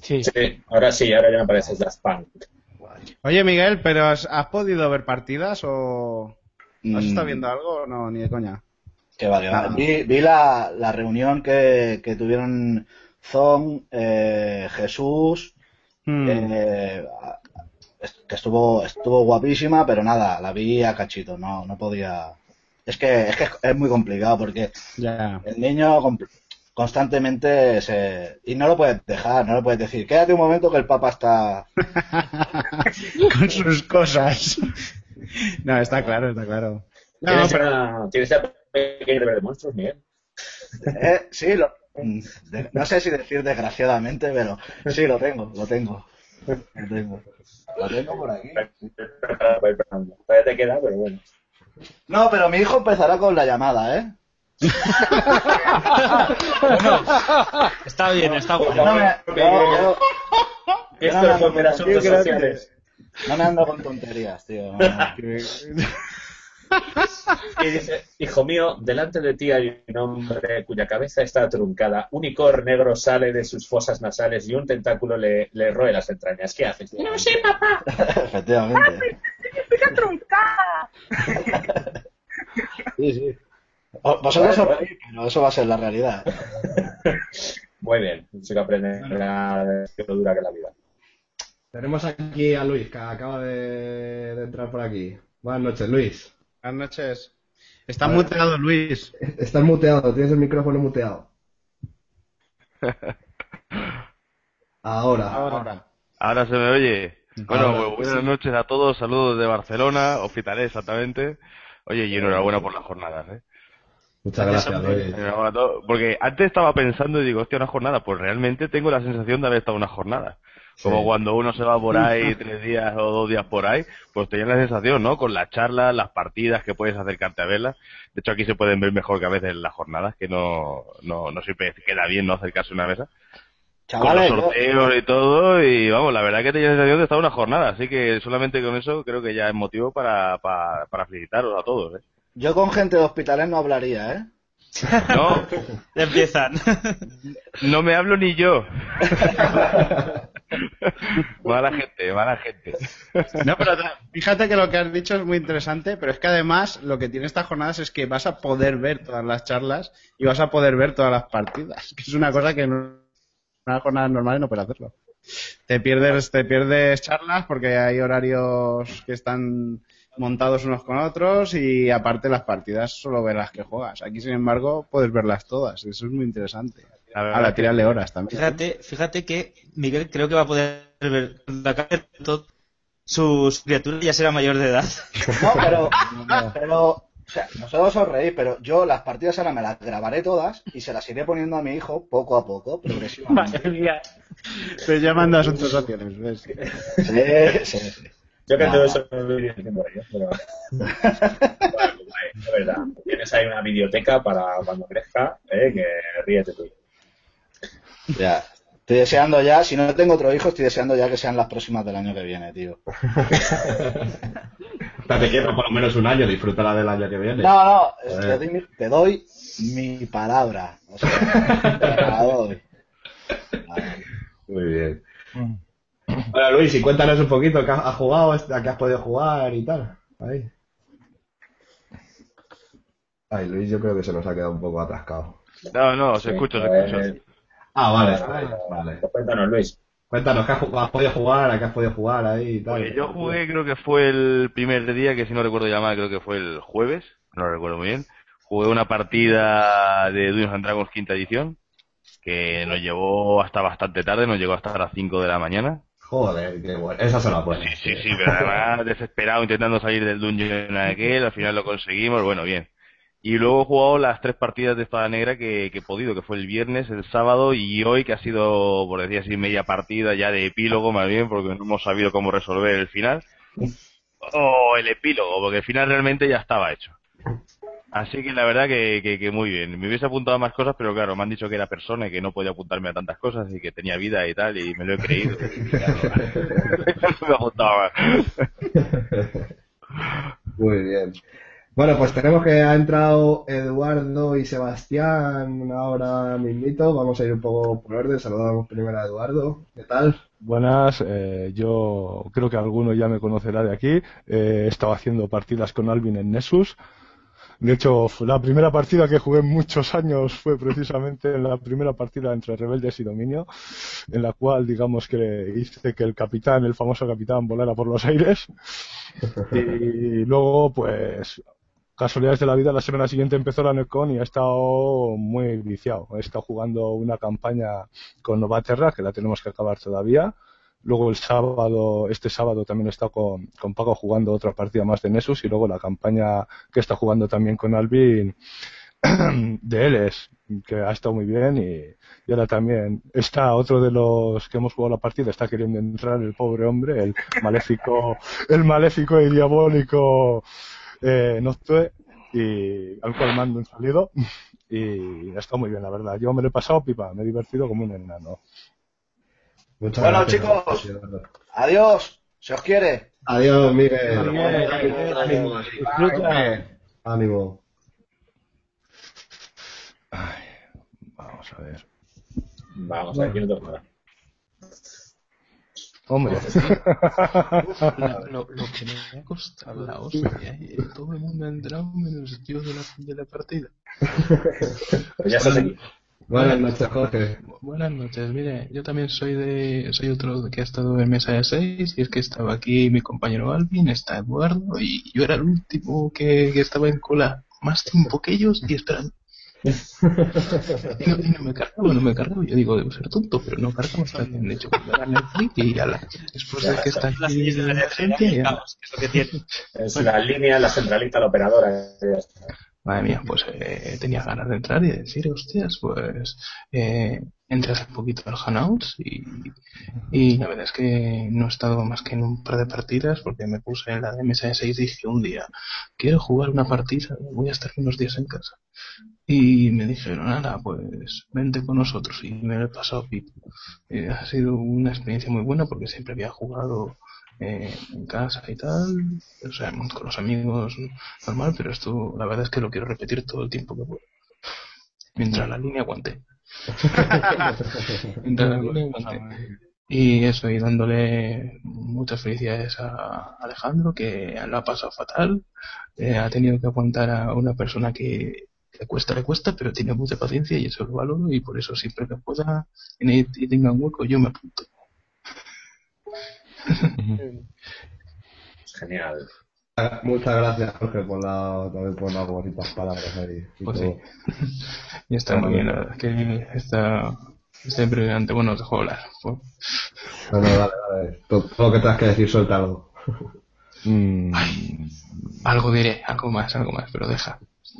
S8: Sí.
S1: ahora sí, ahora ya me parece Daft Punk.
S11: Oye, Miguel, ¿pero has, has podido ver partidas o has
S22: Mm.
S11: estado viendo algo? No, ni de coña.
S22: Que va, que va. Vi, vi la, la reunión que, que tuvieron Zong, eh, Jesús,
S11: Hmm.
S22: eh, que estuvo, estuvo guapísima, pero nada, la vi a cachito, no, no podía. Es que, es que es muy complicado porque el niño constantemente se. Y no lo puedes dejar, no le puedes decir, quédate un momento que el papá está.
S11: Con sus cosas. No, está claro, está claro. No,
S1: ¿Tienes,
S11: pero-
S1: una- ¿Tienes ya pequeño deber de monstruos, Miguel?
S22: Eh, sí, lo- de- no sé si decir desgraciadamente, pero sí, lo tengo, lo tengo. Lo tengo. Lo tengo por aquí.
S1: Todavía te queda, pero bueno.
S22: No, pero mi hijo empezará con la llamada, ¿eh?
S7: Está bien, está bueno.
S22: No me, yo- yo- yo
S1: Esto
S22: no me No me ando con tonterías, tío.
S1: Y dice, hijo mío, delante de ti hay un hombre cuya cabeza está truncada, un icor negro sale de sus fosas nasales y un tentáculo le, le roe las entrañas. ¿Qué haces?
S20: No sé, papá.
S22: Efectivamente.
S20: Significa truncada.
S22: Sí, sí. Vosotros os reís, pero eso va a ser la realidad.
S1: Muy bien, eso que aprende la lo dura que la vida.
S2: Tenemos aquí a Luis, que acaba de, de entrar por aquí. Buenas noches, Luis.
S11: Buenas noches. Está
S2: Vale.
S11: muteado, Luis.
S2: Estás muteado, tienes el micrófono muteado. Ahora.
S11: Ahora.
S23: Ahora se me oye. Bueno,
S2: Ahora,
S23: pues buenas
S2: sí.
S23: noches a todos, saludos de Barcelona, Hospitalet exactamente. Oye, y enhorabuena por las jornadas, ¿eh?
S2: Muchas gracias, Luis.
S23: Enhorabuena a todos. Porque antes estaba pensando y digo, hostia, una jornada, pues realmente tengo la sensación de haber estado una jornada. Como
S2: Sí.
S23: cuando uno se va por ahí tres días o dos días por ahí, pues tenía la sensación, ¿no? Con las charlas, las partidas que puedes acercarte a verlas. De hecho, aquí se pueden ver mejor que a veces las jornadas, que no, no, no siempre queda bien no acercarse a una mesa.
S22: Chavales,
S23: con los
S22: yo-
S23: sorteos y todo, y vamos, la verdad que tenía la sensación de estar una jornada, así que solamente con eso creo que ya es motivo para, para, para felicitaros a todos, ¿eh?
S22: Yo con gente de hospitales no hablaría, ¿eh?
S23: No,
S7: empiezan.
S23: no me hablo ni yo. Mala gente, mala gente.
S11: No, pero fíjate que lo que has dicho es muy interesante, pero es que además lo que tiene estas jornadas es que vas a poder ver todas las charlas y vas a poder ver todas las partidas, que es una cosa que en unas jornadas normales no puedes hacerlo. Te pierdes, te pierdes charlas porque hay horarios que están montados unos con otros y aparte las partidas solo ver las que juegas. Aquí, sin embargo, puedes verlas todas. Eso es muy interesante. Ahora, tirarle horas también.
S7: Fíjate, fíjate que Miguel creo que va a poder ver cuando acabe todo, su, su criatura ya será mayor de edad.
S22: No, pero, pero, o sea, nosotros os reís, pero yo las partidas ahora me las grabaré todas y se las iré poniendo a mi hijo poco a poco, progresivamente.
S7: Madre mía.
S11: Te llaman asuntos sociales, ¿ves?
S22: Sí, sí, sí.
S1: Yo que
S22: No.
S1: todo eso no lo estoy diciendo yo, pero... Bueno, verdad, tienes ahí una biblioteca para cuando crezca, ¿eh? que ríete tú.
S22: Ya. Estoy deseando ya, si no tengo otro hijo, estoy deseando ya que sean las próximas del año que viene, tío.
S2: Te queda por lo menos un año, disfrutará del año que viene.
S22: No, no, te doy, mi, te doy mi palabra. O sea, te la doy.
S2: Muy bien. Bueno, Luis, y cuéntanos un poquito, ¿qué has jugado, a qué has podido jugar y tal? Ahí. Ay, Luis, yo creo que se nos ha quedado un poco atascado.
S23: No, no, os escucho, os escucho.
S2: Ah, vale,
S1: Vale.
S2: vale.
S1: Pues Cuéntanos, Luis.
S2: Cuéntanos, ¿qué has, podido jugar? ¿A qué has podido jugar ahí y tal?
S23: Pues yo jugué, creo que fue el primer día, que si no recuerdo llamar, creo que fue el jueves, no lo recuerdo muy bien. Jugué una partida de Dungeons and Dragons quinta edición, que nos llevó hasta bastante tarde, nos llegó hasta las 5 de la mañana.
S2: Joder, qué bueno. Esa se la buena.
S23: Sí, sí, sí, pero además desesperado intentando salir del dungeon aquel, al final lo conseguimos, bueno, bien. Y luego he jugado las tres partidas de espada negra que, que he podido, que fue el viernes, el sábado y hoy, que ha sido, por decir así, media partida ya de epílogo más bien, porque no hemos sabido cómo resolver el final. O el epílogo, porque el final realmente ya estaba hecho. Así que la verdad que, que, que muy bien. Me hubiese apuntado a más cosas, pero claro, me han dicho que era persona y que no podía apuntarme a tantas cosas y que tenía vida y tal, y me lo he creído. Claro, no me apuntaba más.
S2: Muy bien. Bueno, pues tenemos que ha entrado Eduardo y Sebastián ahora mismito. Vamos a ir un poco por orden. Saludamos primero a Eduardo. ¿Qué tal?
S24: Buenas, eh, yo creo que alguno ya me conocerá de aquí. Eh, he estado haciendo partidas con Alvin en Nessus. De hecho, fue la primera partida que jugué en muchos años fue precisamente la primera partida entre Rebeldes y Dominio, en la cual, digamos que hice que el capitán, el famoso capitán, volara por los aires. Y luego, pues, casualidades de la vida, la semana siguiente empezó la Necon y he estado muy viciado. He estado jugando una campaña con Novaterra, que la tenemos que acabar todavía. Luego el sábado, este sábado también he estado con, con Paco jugando otra partida más de Nessus y luego la campaña que está jugando también con Alvin de Eles, que ha estado muy bien y, y ahora también está otro de los que hemos jugado la partida, está queriendo entrar el pobre hombre, el maléfico, el maléfico y diabólico eh, Noctue y al cual mando un saludo y ha estado muy bien la verdad. Yo me lo he pasado pipa, me he divertido como un enano.
S2: Muchas
S22: Bueno,
S2: gracias,
S22: chicos, adiós. Se os quiere.
S2: Adiós, Miguel. Disfruta. Ánimo.
S24: Vamos a ver.
S1: Vamos a ver, ¿quién no toca
S24: Hombre.
S25: La- lo, lo que me ha costado la hostia, eh, todo el mundo ha entrado menos yo de la, de la partida.
S1: Ya aquí.
S2: Buenas noches, Jorge.
S25: Buenas noches, mire, yo también soy de, soy otro que ha estado en mesa de seis, y es que estaba aquí mi compañero Alvin, está Eduardo, y yo era el último que, que estaba en cola más tiempo que ellos y esperando. Y no, y no me cargaba, no me cargaba. Yo digo, debo ser tonto, pero no cargaba hasta que de hecho me gané el flip y ya la, después de que está aquí la gente, ya.
S1: Es la línea, la centralita, la operadora. ya está.
S25: Madre mía, pues eh, tenía ganas de entrar y de decir, hostias, pues eh, entré hace poquito al Hanouts y, la verdad es que no he estado más que en un par de partidas porque me puse en la de mesa de 6 y dije un día, quiero jugar una partida, voy a estar unos días en casa. Y me dijeron, nada, pues vente con nosotros y me lo he pasado. Eh, ha sido una experiencia muy buena porque siempre había jugado eh, en casa y tal, o sea, con los amigos normal, pero esto la verdad es que lo quiero repetir todo el tiempo que puedo. Mientras la línea aguante. Aguante. Y eso, y dándole muchas felicidades a Alejandro, que lo ha pasado fatal. Eh, ha tenido que aguantar a una persona que le cuesta, le cuesta, pero tiene mucha paciencia y eso lo valoro y por eso siempre que pueda y y tenga un hueco, yo me apunto.
S1: Genial.
S2: Muchas gracias, Jorge, por, la, también por las bonitas palabras ahí. y
S25: Pues
S2: todo.
S25: Y está muy bien, la verdad, que está, está impresionante. Bueno, dejo hablar. Pues,
S2: No, no, dale, dale. Todo, todo lo que tengas que decir, suéltalo.
S25: algo diré, algo más, algo más, pero deja.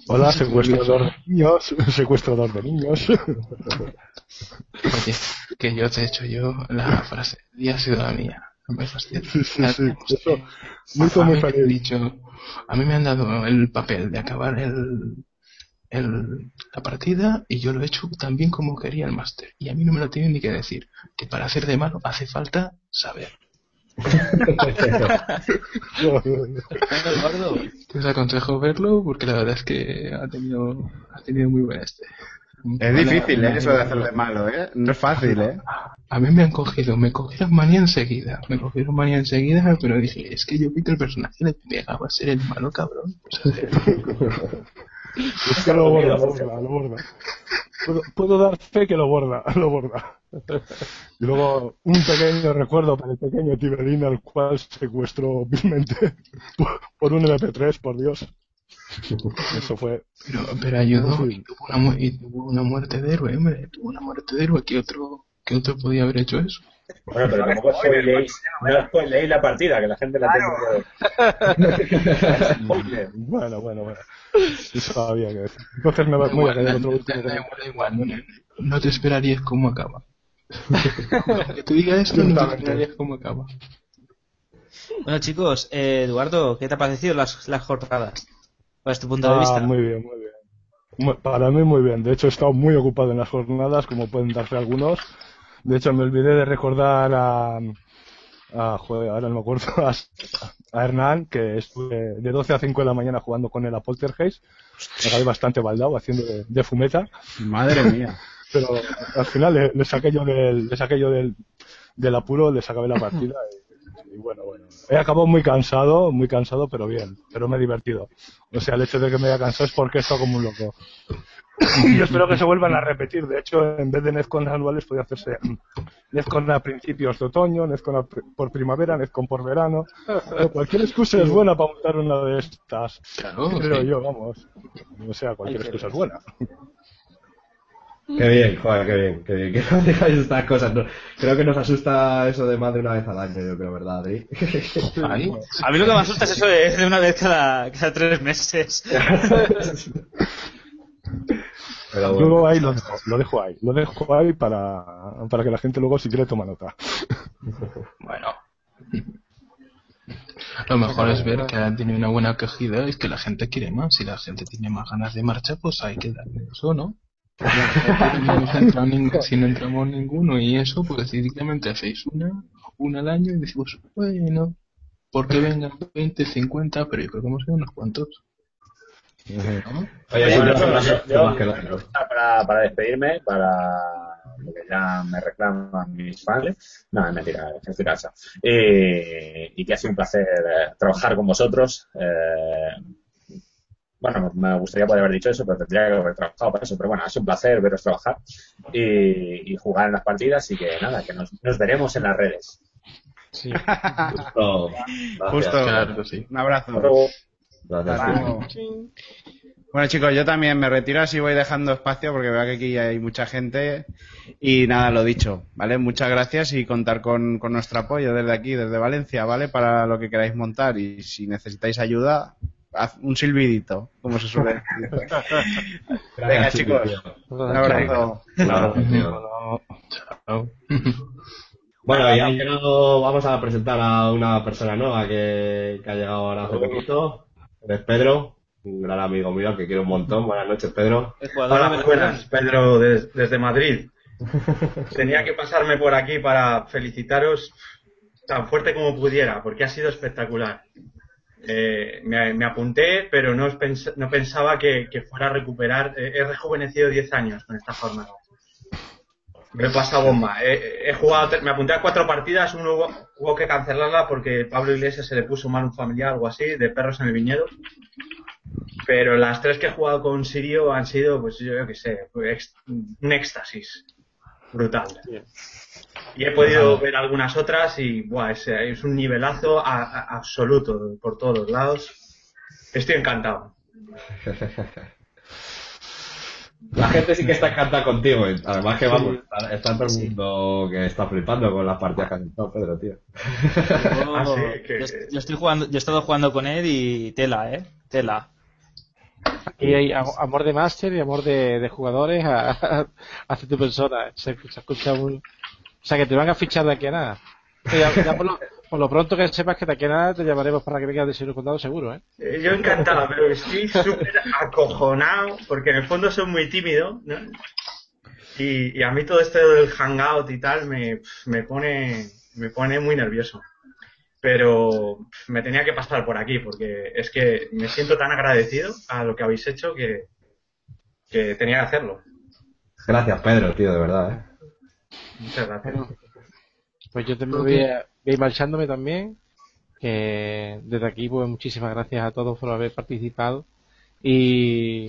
S24: Hola, secuestrador de niños. Secuestrador de niños.
S25: Oye, que yo te he hecho yo la frase. Y ha
S24: Eso muy
S25: mí me han
S24: feliz.
S25: dicho, a mí me han dado el papel de acabar el, el, la partida y yo lo he hecho tan bien como quería el máster. Y a mí no me lo tienen ni que decir. Que para hacer de malo hace falta saber. Te os aconsejo verlo porque la verdad es que ha tenido, ha tenido muy buen este.
S11: Es difícil, ¿eh? Eso de hacer de malo, ¿eh? No es fácil, ¿eh?
S25: A mí me han cogido, me cogieron manía enseguida, me cogieron manía enseguida, pero dije, es que yo vi que el personaje le pegaba a ser el malo cabrón.
S24: Es que lo borda, lo borda, lo borda. Puedo, puedo dar fe que lo borda, lo borda. Y luego un pequeño recuerdo para el pequeño Tiberín al cual secuestró vilmente por- por un MP3, por Dios. Eso fue.
S25: Pero, pero ayudó y tuvo, una, y tuvo una muerte de héroe, hombre, tuvo una muerte de héroe, ¿qué otro, qué otro podía haber hecho eso?
S1: Bueno, pero tampoco spoileéis, no spoileéis la partida, que la gente la tiene que Spoiler.
S24: Bueno, bueno, bueno. Eso había que decir. Entonces me va- voy a quedar otro último.
S25: Da igual, da igual, no, no te esperarías cómo acaba. que te diga esto, no te esperarías cómo acaba.
S7: Bueno, chicos, eh, Eduardo, ¿qué te ha parecido las, las jornadas? ¿Cuál es tu punto de
S24: Ah,
S7: vista?
S24: muy bien, muy bien. Para mí muy bien. De hecho, he estado muy ocupado en las jornadas, como pueden darse algunos. De hecho, me olvidé de recordar a,
S26: a, joder, ahora no me acuerdo, a, a Hernán, que estuve de 12 a 5 de la mañana jugando con él a Poltergeist. Me acabé bastante baldado haciendo de, de fumeta.
S11: Madre mía.
S26: Pero al final le, le saqué yo del, le saqué yo del, del apuro, le acabé la partida y, y bueno, bueno. He acabado muy cansado, muy cansado, pero bien, pero me he divertido. O sea, el hecho de que me haya cansado es porque he estado como un loco. Y yo espero que se vuelvan a repetir. De hecho, en vez de Nezcon anuales, podría hacerse Nezcon a principios de otoño, Nezcon por primavera, Nezcon por verano. Pero cualquier excusa es buena para montar una de estas.
S25: Claro,
S26: Creo
S25: sí.
S26: yo, vamos. O sea, cualquier excusa es buena.
S2: Qué bien, joder, qué bien, qué bien. Que no digáis estas cosas. no. Creo que nos asusta eso de más de una vez al año, yo creo, ¿verdad, Adri?
S7: A mí lo que me asusta es eso de, de una vez cada, cada tres meses.
S2: Pero
S26: Luego ahí lo dejo, lo dejo ahí. Lo dejo ahí para, para que la gente luego si quiere toma nota.
S25: Bueno. Lo mejor es ver que han tenido una buena acogida y que la gente quiere más. Si la gente tiene más ganas de marcha, pues hay que darle eso, ¿no? Si no hemos entrado ning- si no entramos ninguno y eso, pues directamente hacéis una, una al año y decimos, bueno, porque vengan 20, 50, pero yo creo que hemos sido unos cuantos.
S2: Oye,
S1: Bueno,
S2: yo-
S1: yo- para, para despedirme, para lo que ya me reclaman mis fans. No, es mentira, estoy cansado. Y, y que ha sido un placer eh, trabajar con vosotros. Eh, bueno, me gustaría poder haber dicho eso, pero tendría que haber trabajado para eso. Pero bueno, sido un placer veros trabajar y, y jugar en las partidas y que nada, que nos, nos veremos en las redes.
S8: Sí.
S2: Justo.
S11: Justo.
S25: Claro que sí.
S11: Un abrazo.
S2: Gracias.
S11: Bueno chicos, yo también me retiro así voy dejando espacio porque veo que aquí hay mucha gente y nada, lo dicho, ¿vale? Muchas gracias y contar con, con nuestro apoyo desde aquí, desde Valencia, ¿vale? Para lo que queráis montar y si necesitáis ayuda, haz un silbidito, como se suele decir. Venga chicos, un abrazo.
S2: Bueno, y llegado, vamos a presentar a una persona nueva que, que ha llegado ahora hace poquito. Es Pedro, un gran amigo mío que quiero un montón. Buenas noches, Pedro.
S27: Hola, muy buenas. Pedro des- desde Madrid. Tenía que pasarme por aquí para felicitaros tan fuerte como pudiera, porque ha sido espectacular. Eh, me, me apunté, pero no, pens- no pensaba que, fuera a recuperar. Eh, he rejuvenecido 10 años con esta jornada. Me he pasado bomba. He, jugado, me apunté a cuatro partidas, uno hubo, que cancelarla porque Pablo Iglesias se le puso mal un familiar, algo así, de perros en el viñedo. Pero las tres que he jugado con Sirio han sido, pues yo, qué sé, un éxtasis. Brutal. Y he podido ver algunas otras y buah, es, es un nivelazo a- a- absoluto por todos lados. Estoy encantado.
S2: La gente sí que está encantada contigo. Además que vamos, está, está todo el mundo que está flipando con las partidas que has estado, Pedro, tío.
S7: Yo,
S27: Ah, sí, que-
S7: yo, yo estoy jugando, yo he estado jugando con él y tela, eh, tela.
S8: Aquí hay am- amor de máster y amor de, de jugadores a- a- hacia tu persona. Se, se escucha un... O sea, que te van a fichar de aquí a nada. Ya por, lo, por lo pronto que sepas que de aquí a nada te llamaremos para que vengas de Sino Condado seguro, ¿eh?
S27: Eh, Yo encantado, pero estoy súper acojonado porque en el fondo soy muy tímido, ¿no? Y, y a mí todo esto del hangout y tal me, me pone me pone muy nervioso. Pero me tenía que pasar por aquí porque es que me siento tan agradecido a lo que habéis hecho que, que tenía que hacerlo.
S2: Gracias, Pedro, tío, de verdad, ¿eh?
S27: Muchas gracias.
S8: Pues yo también voy a, voy a ir marchándome también. Que desde aquí, pues muchísimas gracias a todos por haber participado. Y,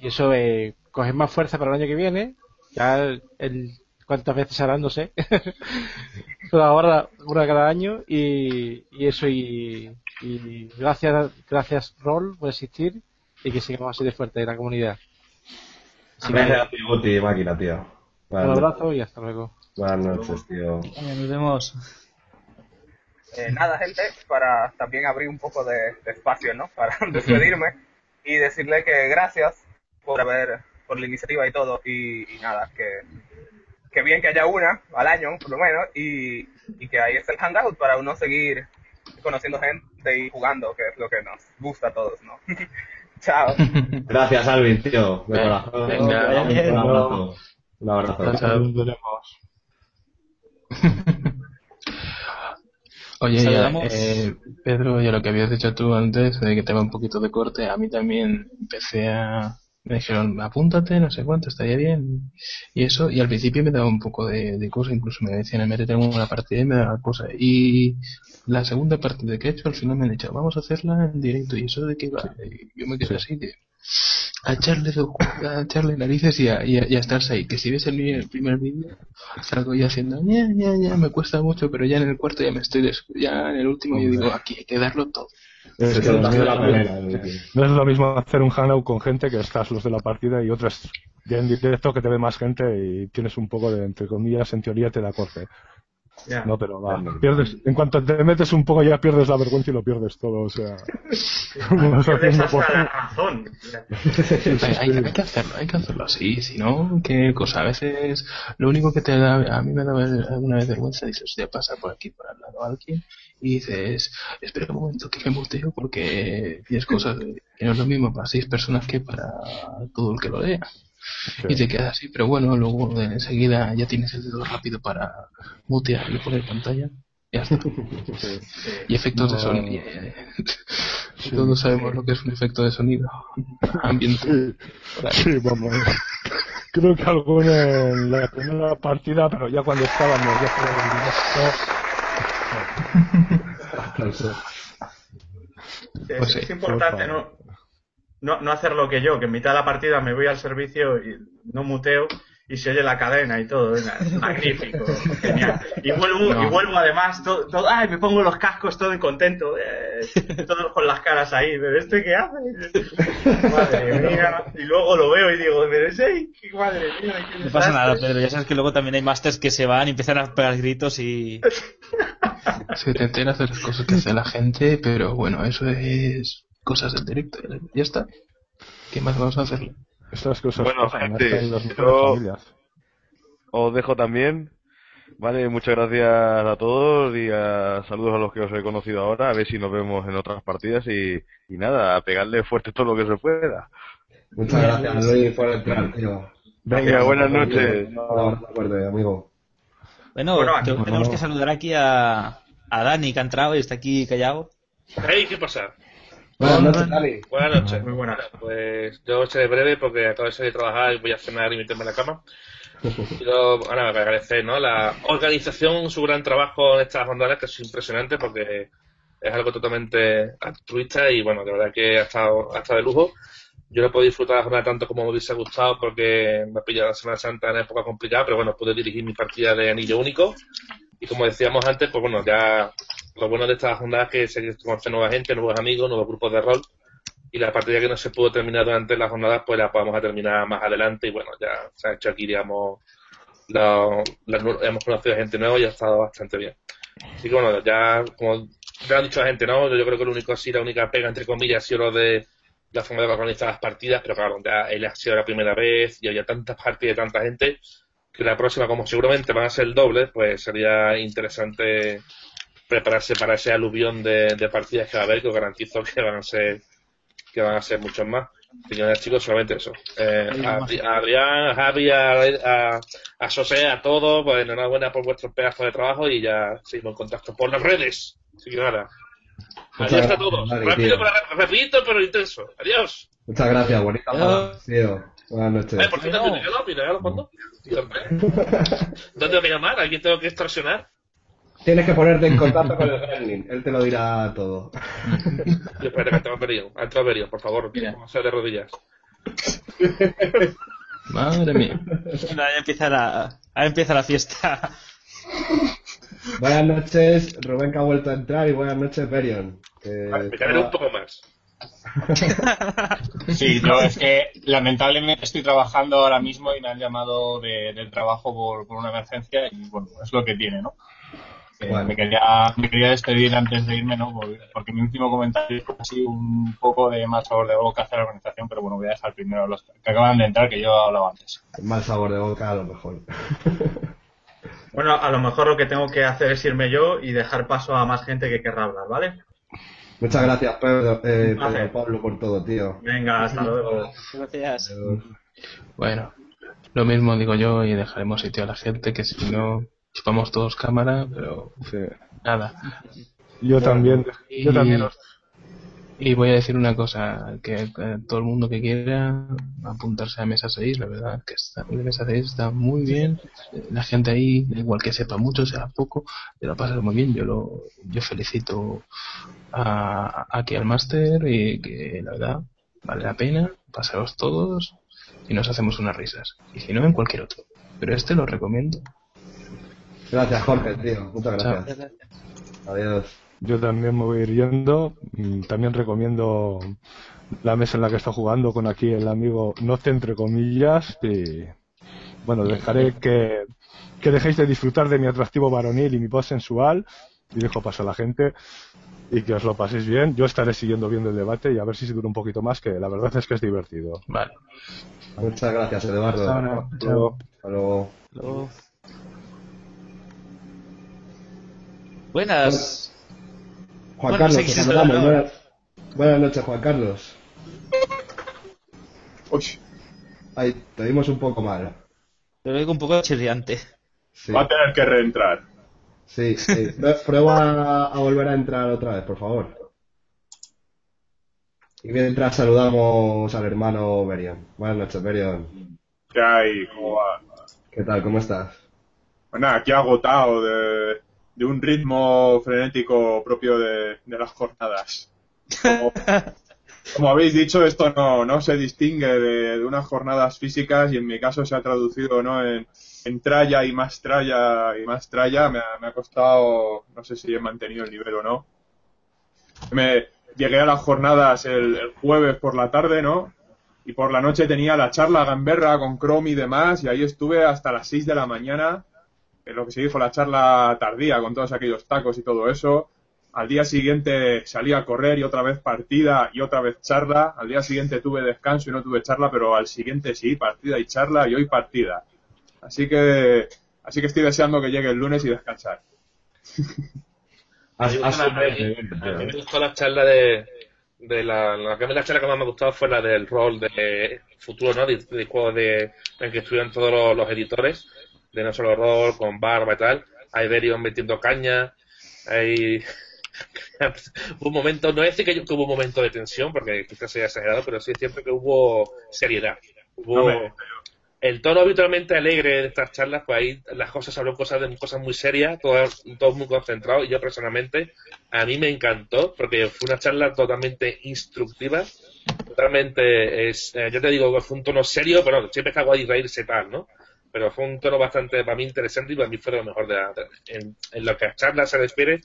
S8: y eso, eh, coger más fuerza para el año que viene. Ya el, el- cuántas veces harán, no sé. Pero ahora una cada año. Y, y eso, y, y gracias, gracias Roll por existir y que sigamos así de fuerte en la comunidad.
S2: Gracias a ti, Guti, máquina, tío.
S8: Un
S2: Buenas
S8: abrazo y hasta luego.
S2: Buenas noches, tío.
S7: Nos vemos.
S17: Eh, nada, gente, para también abrir un poco de, de espacio, ¿no? Para despedirme y decirle que gracias por haber, por la iniciativa y todo. Y, y nada, que, que bien que haya una al año, por lo menos, y, y que ahí está el hangout para uno seguir conociendo gente y jugando, que es lo que nos gusta a todos, ¿no? Chao.
S2: Gracias, Alvin, tío. De corazón.
S25: Venga,
S2: un
S25: bien.
S2: abrazo. Un abrazo.
S25: Chao. Oye, ya, eh, Pedro, ya lo que habías dicho tú antes, de que te va un poquito de corte, a mí también empecé a... Me dijeron, apúntate, no sé cuánto, estaría bien. Y eso, y al principio me daba un poco de, de cosa, incluso me decían, métete en una partida y me daba cosa. Y la segunda partida que he hecho, al final me han dicho, vamos a hacerla en directo. ¿Y eso de qué va? Y yo me quedé así, que a echarle, a echarle narices y a, y a, y a estarse ahí. Que si ves el, mi- el primer vídeo, salgo ya haciendo, ya, ya, ya, me cuesta mucho, pero ya en el cuarto ya me estoy, des- ya en el último yo digo, aquí hay que darlo todo.
S26: Es que no,
S25: la manera,
S26: no es lo mismo hacer un hangout con gente que estás los de la partida y otras ya en directo que te ve más gente y tienes un poco de, entre comillas, en teoría te da corte. No, pero va, pierdes, en cuanto te metes un poco ya pierdes la vergüenza y lo pierdes todo, o sea. vas
S27: Pierdes
S26: haciendo
S27: hasta
S26: por-
S27: la razón.
S25: hay, hay- hay que hacerlo, hay que hacerlo así, si no, qué cosa, a veces lo único que te da, a mí me da alguna vez vergüenza, dices, ya pasa por aquí, por al lado alguien, y dices, espera un momento que me muteo porque tienes cosas que no es lo mismo para seis personas que para todo el que lo lea. Y te quedas así, pero bueno, luego de enseguida ya tienes el dedo rápido para mutear y poner pantalla. Ya está. Y efectos de sonido. Todos sabemos lo que es un efecto de sonido. Ambiente.
S26: Sí, vamos. Creo que algo en la primera partida, pero ya cuando estábamos ya por el directo.
S27: Es,
S25: Pues
S27: es importante
S26: por
S27: no, no, no hacer lo que yo, que en mitad de la partida me voy al servicio y no muteo y se oye la cadena y todo. es magnífico, genial. Y vuelvo,
S25: No.
S27: y vuelvo además, todo, todo- ay, me pongo los cascos todo contento, eh, todos con las caras ahí, pero ¿este qué hace? Madre mía. Y luego lo veo y digo, pero ese, madre mía, qué
S7: No pasa nada. Pedro. Ya sabes que luego también hay masters que se van y empiezan a pegar gritos y.
S25: Se te enteras de las cosas que hace la gente, pero bueno, eso es cosas del directo. Ya está. ¿Qué más vamos a hacerle?
S26: Estas cosas
S23: Bueno,
S26: pasan,
S23: gente, yo-
S26: familias.
S23: Os dejo también. Vale, muchas gracias a todos y a, saludos a los que os he conocido ahora. A ver si nos vemos en otras partidas y, y nada, a pegarle fuerte todo lo que se pueda.
S2: Muchas gracias, Luis, por entrar, tío.
S23: Venga, buenas noches.
S2: No, acuerdo, amigo.
S7: Bueno,
S27: Bueno, aquí-
S7: tenemos que saludar aquí a, a Dani, que ha entrado y está aquí callado.
S28: Hey, ¿qué pasa?
S2: Buenas noches, Dani.
S28: Buenas noches.
S27: Muy buenas.
S28: Pues yo seré breve porque acabo de salir de trabajar y voy a cenar y meterme en la cama. Quiero bueno, agradecer ¿no? la organización, su gran trabajo en estas jornadas, que es impresionante porque es algo totalmente altruista y bueno, de verdad que ha estado, ha estado de lujo. Yo no puedo disfrutar la jornada tanto como me hubiese gustado porque me ha pillado la Semana Santa en época complicada, pero bueno, pude dirigir mi partida de anillo único. Y como decíamos antes, pues bueno, ya lo bueno de estas jornadas es que se conoce nueva gente, nuevos amigos, nuevos grupos de rol. Y la partida que no se pudo terminar durante las jornadas, pues la podemos terminar más adelante. Y bueno, ya se ha hecho aquí, digamos, la- hemos conocido a gente nueva y ha estado bastante bien. Así que bueno, ya como ya han dicho la gente, ¿no? Yo, yo creo que lo único así, la única pega, entre comillas, ha sido lo de la forma de organizar las partidas, pero claro, ya él ha sido la primera vez y había tantas partidas de tanta gente que la próxima, como seguramente van a ser el doble, pues sería interesante prepararse para ese aluvión de, de partidas que va a haber, que os garantizo que van a ser que van a ser muchos más. Señores chicos, solamente eso. Eh, a, a Adrián, a Javi, a, a, a José, a todos, pues enhorabuena por vuestros pedazos de trabajo y ya seguimos en contacto por las redes. Así que nada.
S2: Muchas
S28: Adiós a
S2: gracias,
S28: todos.
S2: Dani,
S28: Rápido,
S2: tío.
S28: pero, rapidito, pero intenso. Adiós.
S2: Muchas gracias, bonita. Buenas noches.
S28: Eh, por cierto, mi regalo, mi regalo, ¿cuándo? ¿Dónde voy a llamar? ¿A quién tengo que extorsionar?
S2: Tienes que ponerte en contacto con el Gremlin. Él te lo dirá todo.
S28: Yo espérate que tengo venido. Antes venido, por favor. Vamos a hacer de rodillas.
S25: Madre mía.
S7: Bueno, ahí empieza la, ahí empieza la fiesta.
S2: Buenas noches, Rubén que ha vuelto a entrar y buenas noches, Berion. que
S28: Me caeré un poco más.
S3: Sí, yo es que lamentablemente estoy trabajando ahora mismo y me han llamado de- del trabajo por, por una emergencia y bueno, es lo que tiene, ¿no? Eh,
S2: Bueno.
S3: me, quería, me quería despedir antes de irme, ¿no? Porque, porque mi último comentario es así un poco de mal sabor de boca hacia la organización, pero bueno, voy a dejar primero a los que acaban de entrar, que yo he hablado antes.
S2: Mal sabor de boca, a lo mejor.
S27: Bueno, a lo mejor lo que tengo que hacer es irme yo y dejar paso a más gente que querrá hablar, ¿vale?
S2: Muchas gracias, Pedro, eh. Pedro Pablo, por todo, tío.
S27: Venga, hasta luego.
S7: Gracias.
S25: Bueno, lo mismo digo yo y dejaremos sitio a la gente que si no, chupamos todos cámara, pero nada.
S26: Yo también, yo
S25: Y-
S26: también os-
S25: Y voy a decir una cosa, que eh, todo el mundo que quiera apuntarse a Mesa 6, la verdad que está, Mesa 6 está muy bien, la gente ahí, igual que sepa mucho, sea poco, te lo pasas muy bien, yo lo yo felicito a, aquí al máster y que la verdad vale la pena, pasaros todos y nos hacemos unas risas, y si no en cualquier otro, pero este lo recomiendo.
S2: Gracias, Jorge, tío. Muchas gracias. Adiós.
S26: Yo también me voy a ir yendo. Mm, También recomiendo la mesa en la que está jugando con aquí el amigo Noce, entre comillas. Y bueno, dejaré que, que dejéis de disfrutar de mi atractivo varonil y mi voz sensual. Y dejo paso a la gente. Y que os lo paséis bien. Yo estaré siguiendo viendo el debate y a ver si se dura un poquito más, que la verdad es que es divertido.
S25: Vale.
S2: Muchas gracias, Eduardo.
S26: Hasta ahora.
S2: Hasta luego. Hasta luego.
S7: Buenas.
S2: Juan
S7: Bueno,
S2: Carlos,
S7: sí,
S2: te
S7: sí,
S2: saludamos. Buenas, buenas noches, Juan Carlos. Ahí, te dimos un poco mal.
S7: Te digo un poco chirriante.
S2: Sí.
S29: Va a tener que reentrar.
S2: Sí, sí. Prue- Prueba a volver a entrar otra vez, por favor. Y mientras saludamos al hermano Berion. Buenas noches, Berion.
S29: ¿Qué hay? ¿Cómo va?
S2: ¿Qué tal? ¿Cómo estás?
S29: Pues nada, aquí agotado de, de un ritmo frenético propio de, de las jornadas. Como, como habéis dicho, esto no, no se distingue de, de unas jornadas físicas y en mi caso se ha traducido ¿no? en, en tralla y más tralla y más tralla. Me ha, me ha costado, no sé si he mantenido el nivel o no. Me llegué a las jornadas el, el jueves por la tarde, ¿no? Y por la noche tenía la charla gamberra con Chrome y demás, y ahí estuve hasta las 6 de la mañana, lo que se dijo la charla tardía, con todos aquellos tacos y todo eso. Al día siguiente salí a correr y otra vez partida y otra vez charla. Al día siguiente tuve descanso y no tuve charla, pero al siguiente sí, partida y charla y hoy partida. Así que, así que estoy deseando que llegue el lunes y descansar.
S28: A mí me gustó la- charla de, de la, la, que- la charla que más me ha gustado fue la del rol de futuro, ¿no? De, de juego de, en que estuvieron todos los, los editores, de no solo rol, con barba y tal. Hay Berion metiendo caña, hay un momento, no es decir que, hubo un momento de tensión, porque quizás sea exagerado, pero sí es cierto que hubo seriedad. Hubo
S29: No
S28: el tono habitualmente alegre de estas charlas, pues ahí las cosas hablan cosas de cosas muy serias, todo, todo muy concentrado, y yo personalmente, a mí me encantó, porque fue una charla totalmente instructiva, totalmente, es, eh, yo te digo, fue un tono serio, pero siempre está guay reírse tal, ¿no? Pero fue un tono bastante, para mí, interesante y para mí fue lo mejor de la, en, lo que a charlas se refiere,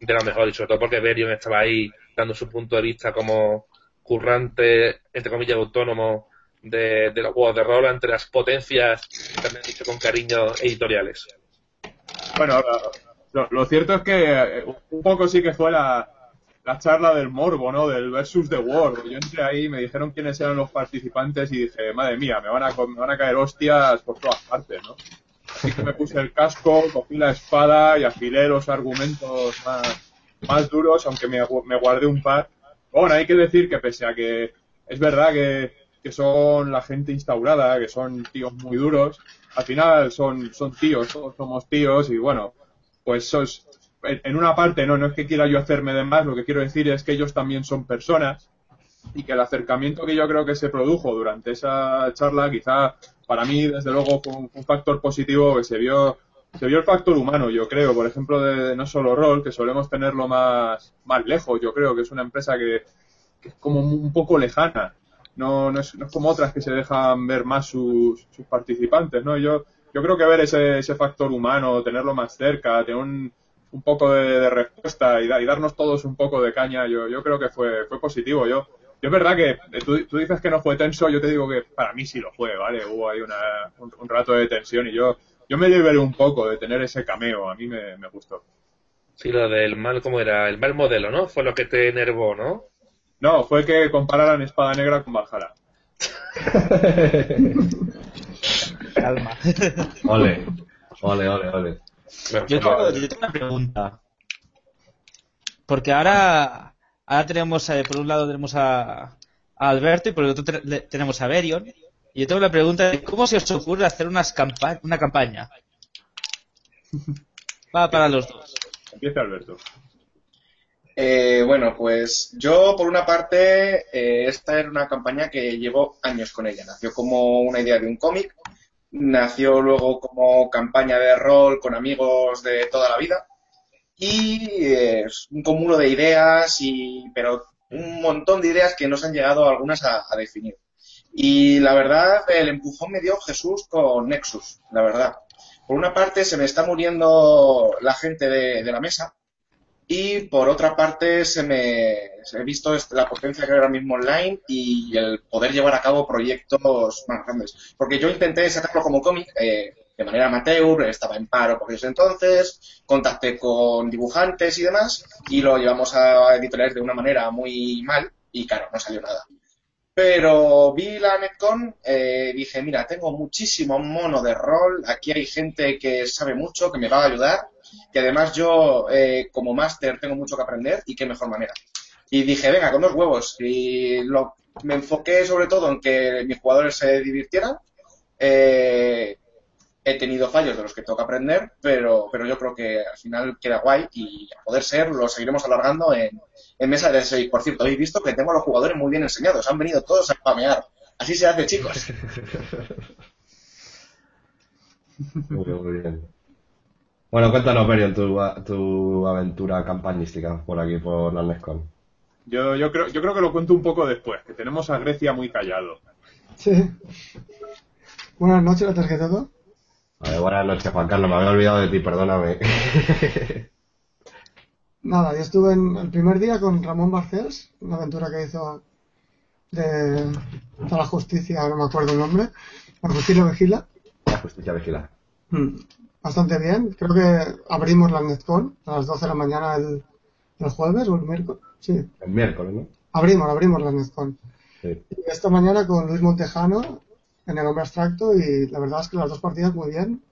S28: de lo mejor, y sobre todo porque Berion estaba ahí dando su punto de vista como currante, entre comillas, autónomo de, de los juegos de rol ante las potencias, también dicho con cariño, editoriales.
S29: Bueno, lo, lo cierto es que eh, un poco sí que fue la, la charla del morbo, ¿no? Del versus the world. Yo entré ahí, me dijeron quiénes eran los participantes y dije, madre mía, me van a, me van a caer hostias por todas partes, ¿no? Así que me puse el casco, cogí la espada y afilé los argumentos más, más duros, aunque me guardé un par. Bueno, hay que decir que pese a que es verdad que, que son la gente instaurada, que son tíos muy duros, al final son, son tíos, todos somos tíos y bueno, pues sos, en, una parte no, no es que quiera yo hacerme de más, lo que quiero decir es que ellos también son personas y que el acercamiento que yo creo que se produjo durante esa charla quizá para mí desde luego fue un, factor positivo que se vio se vio el factor humano yo creo. Por ejemplo de, no solo rol que solemos tenerlo más más lejos yo creo que es una empresa que, que es como un poco lejana. No, no, es, no es como otras que se dejan ver más sus, sus participantes no yo yo creo que ver ese, ese factor humano tenerlo más cerca tener un, un poco de, de respuesta y, da- y darnos todos un poco de caña yo, yo creo que fue fue positivo yo yo es verdad que eh, tú, tú dices que no fue tenso, yo te digo que para mí sí lo fue, ¿vale? Hubo ahí una, un, un rato de tensión y yo, yo me liberé un poco de tener ese cameo, a mí me, me gustó.
S28: Sí, lo del mal, ¿cómo era? El mal modelo, ¿no? Fue lo que te enervó, ¿no?
S29: No, fue que compararan Espada Negra con Valhalla.
S7: Calma.
S2: Ole, ole, ole, ole.
S7: Yo tengo, yo tengo una pregunta. Porque ahora, ahora tenemos, eh, por un lado tenemos a, a Alberto y por el otro te- tenemos a Berion. Y yo tengo la pregunta de cómo se os ocurre hacer unas campa una campaña. Va para los dos.
S29: Empieza Alberto.
S10: Eh, bueno, pues yo por una parte, eh, esta era una campaña que llevo años con ella. Nació como una idea de un cómic, nació luego como campaña de rol con amigos de toda la vida y es un cúmulo de ideas, y, pero un montón de ideas que nos han llegado algunas a, definir. Y la verdad, el empujón me dio Jesús con Nexus, la verdad. Por una parte, se me está muriendo la gente de la mesa, y por otra parte, se me he visto est- la potencia que hay ahora mismo online y el poder llevar a cabo proyectos más grandes. Porque yo intenté sacarlo como cómic eh, de manera amateur, estaba en paro por ese entonces, contacté con dibujantes y demás, y lo llevamos a editoriales de una manera muy mal, y claro, no salió nada. Pero vi la Netcon, eh, dije, mira, tengo muchísimo mono de rol, aquí hay gente que sabe mucho, que me va a ayudar, que además yo eh, como máster tengo mucho que aprender y qué mejor manera. Y dije, venga, con dos huevos. Y lo, me enfoqué sobre todo en que mis jugadores se divirtieran. Eh, he tenido fallos de los que tengo que aprender, pero, pero yo creo que al final queda guay y a poder ser lo seguiremos alargando en, mesa de 6. Por cierto, habéis visto que tengo a los jugadores muy bien enseñados, han venido todos a spamear. Así se hace, chicos.
S2: Muy bien. Bueno, cuéntanos, Berion, tu, tu aventura campañística por aquí, por la Nescon.
S29: Yo, yo, creo, yo creo que lo cuento un poco después, que tenemos a Grecia muy callado.
S30: Sí. Buenas noches, antes que todo.
S2: A ver, buenas noches, Juan Carlos, me había olvidado de ti, perdóname.
S30: Nada, yo estuve en el primer día con Ramón Barcels, una aventura que hizo de, de la justicia, no me acuerdo el nombre. La justicia vigila.
S2: La justicia vigila.
S30: Bastante bien. Creo que abrimos la Netcon a las 12 de la mañana el, el jueves o el miércoles. Sí,
S2: El miércoles, ¿no?
S30: abrimos, abrimos la Netcon.
S2: Sí.
S30: Y esta mañana con Luis Montejano en el hombre abstracto y la verdad es que las dos partidas muy bien.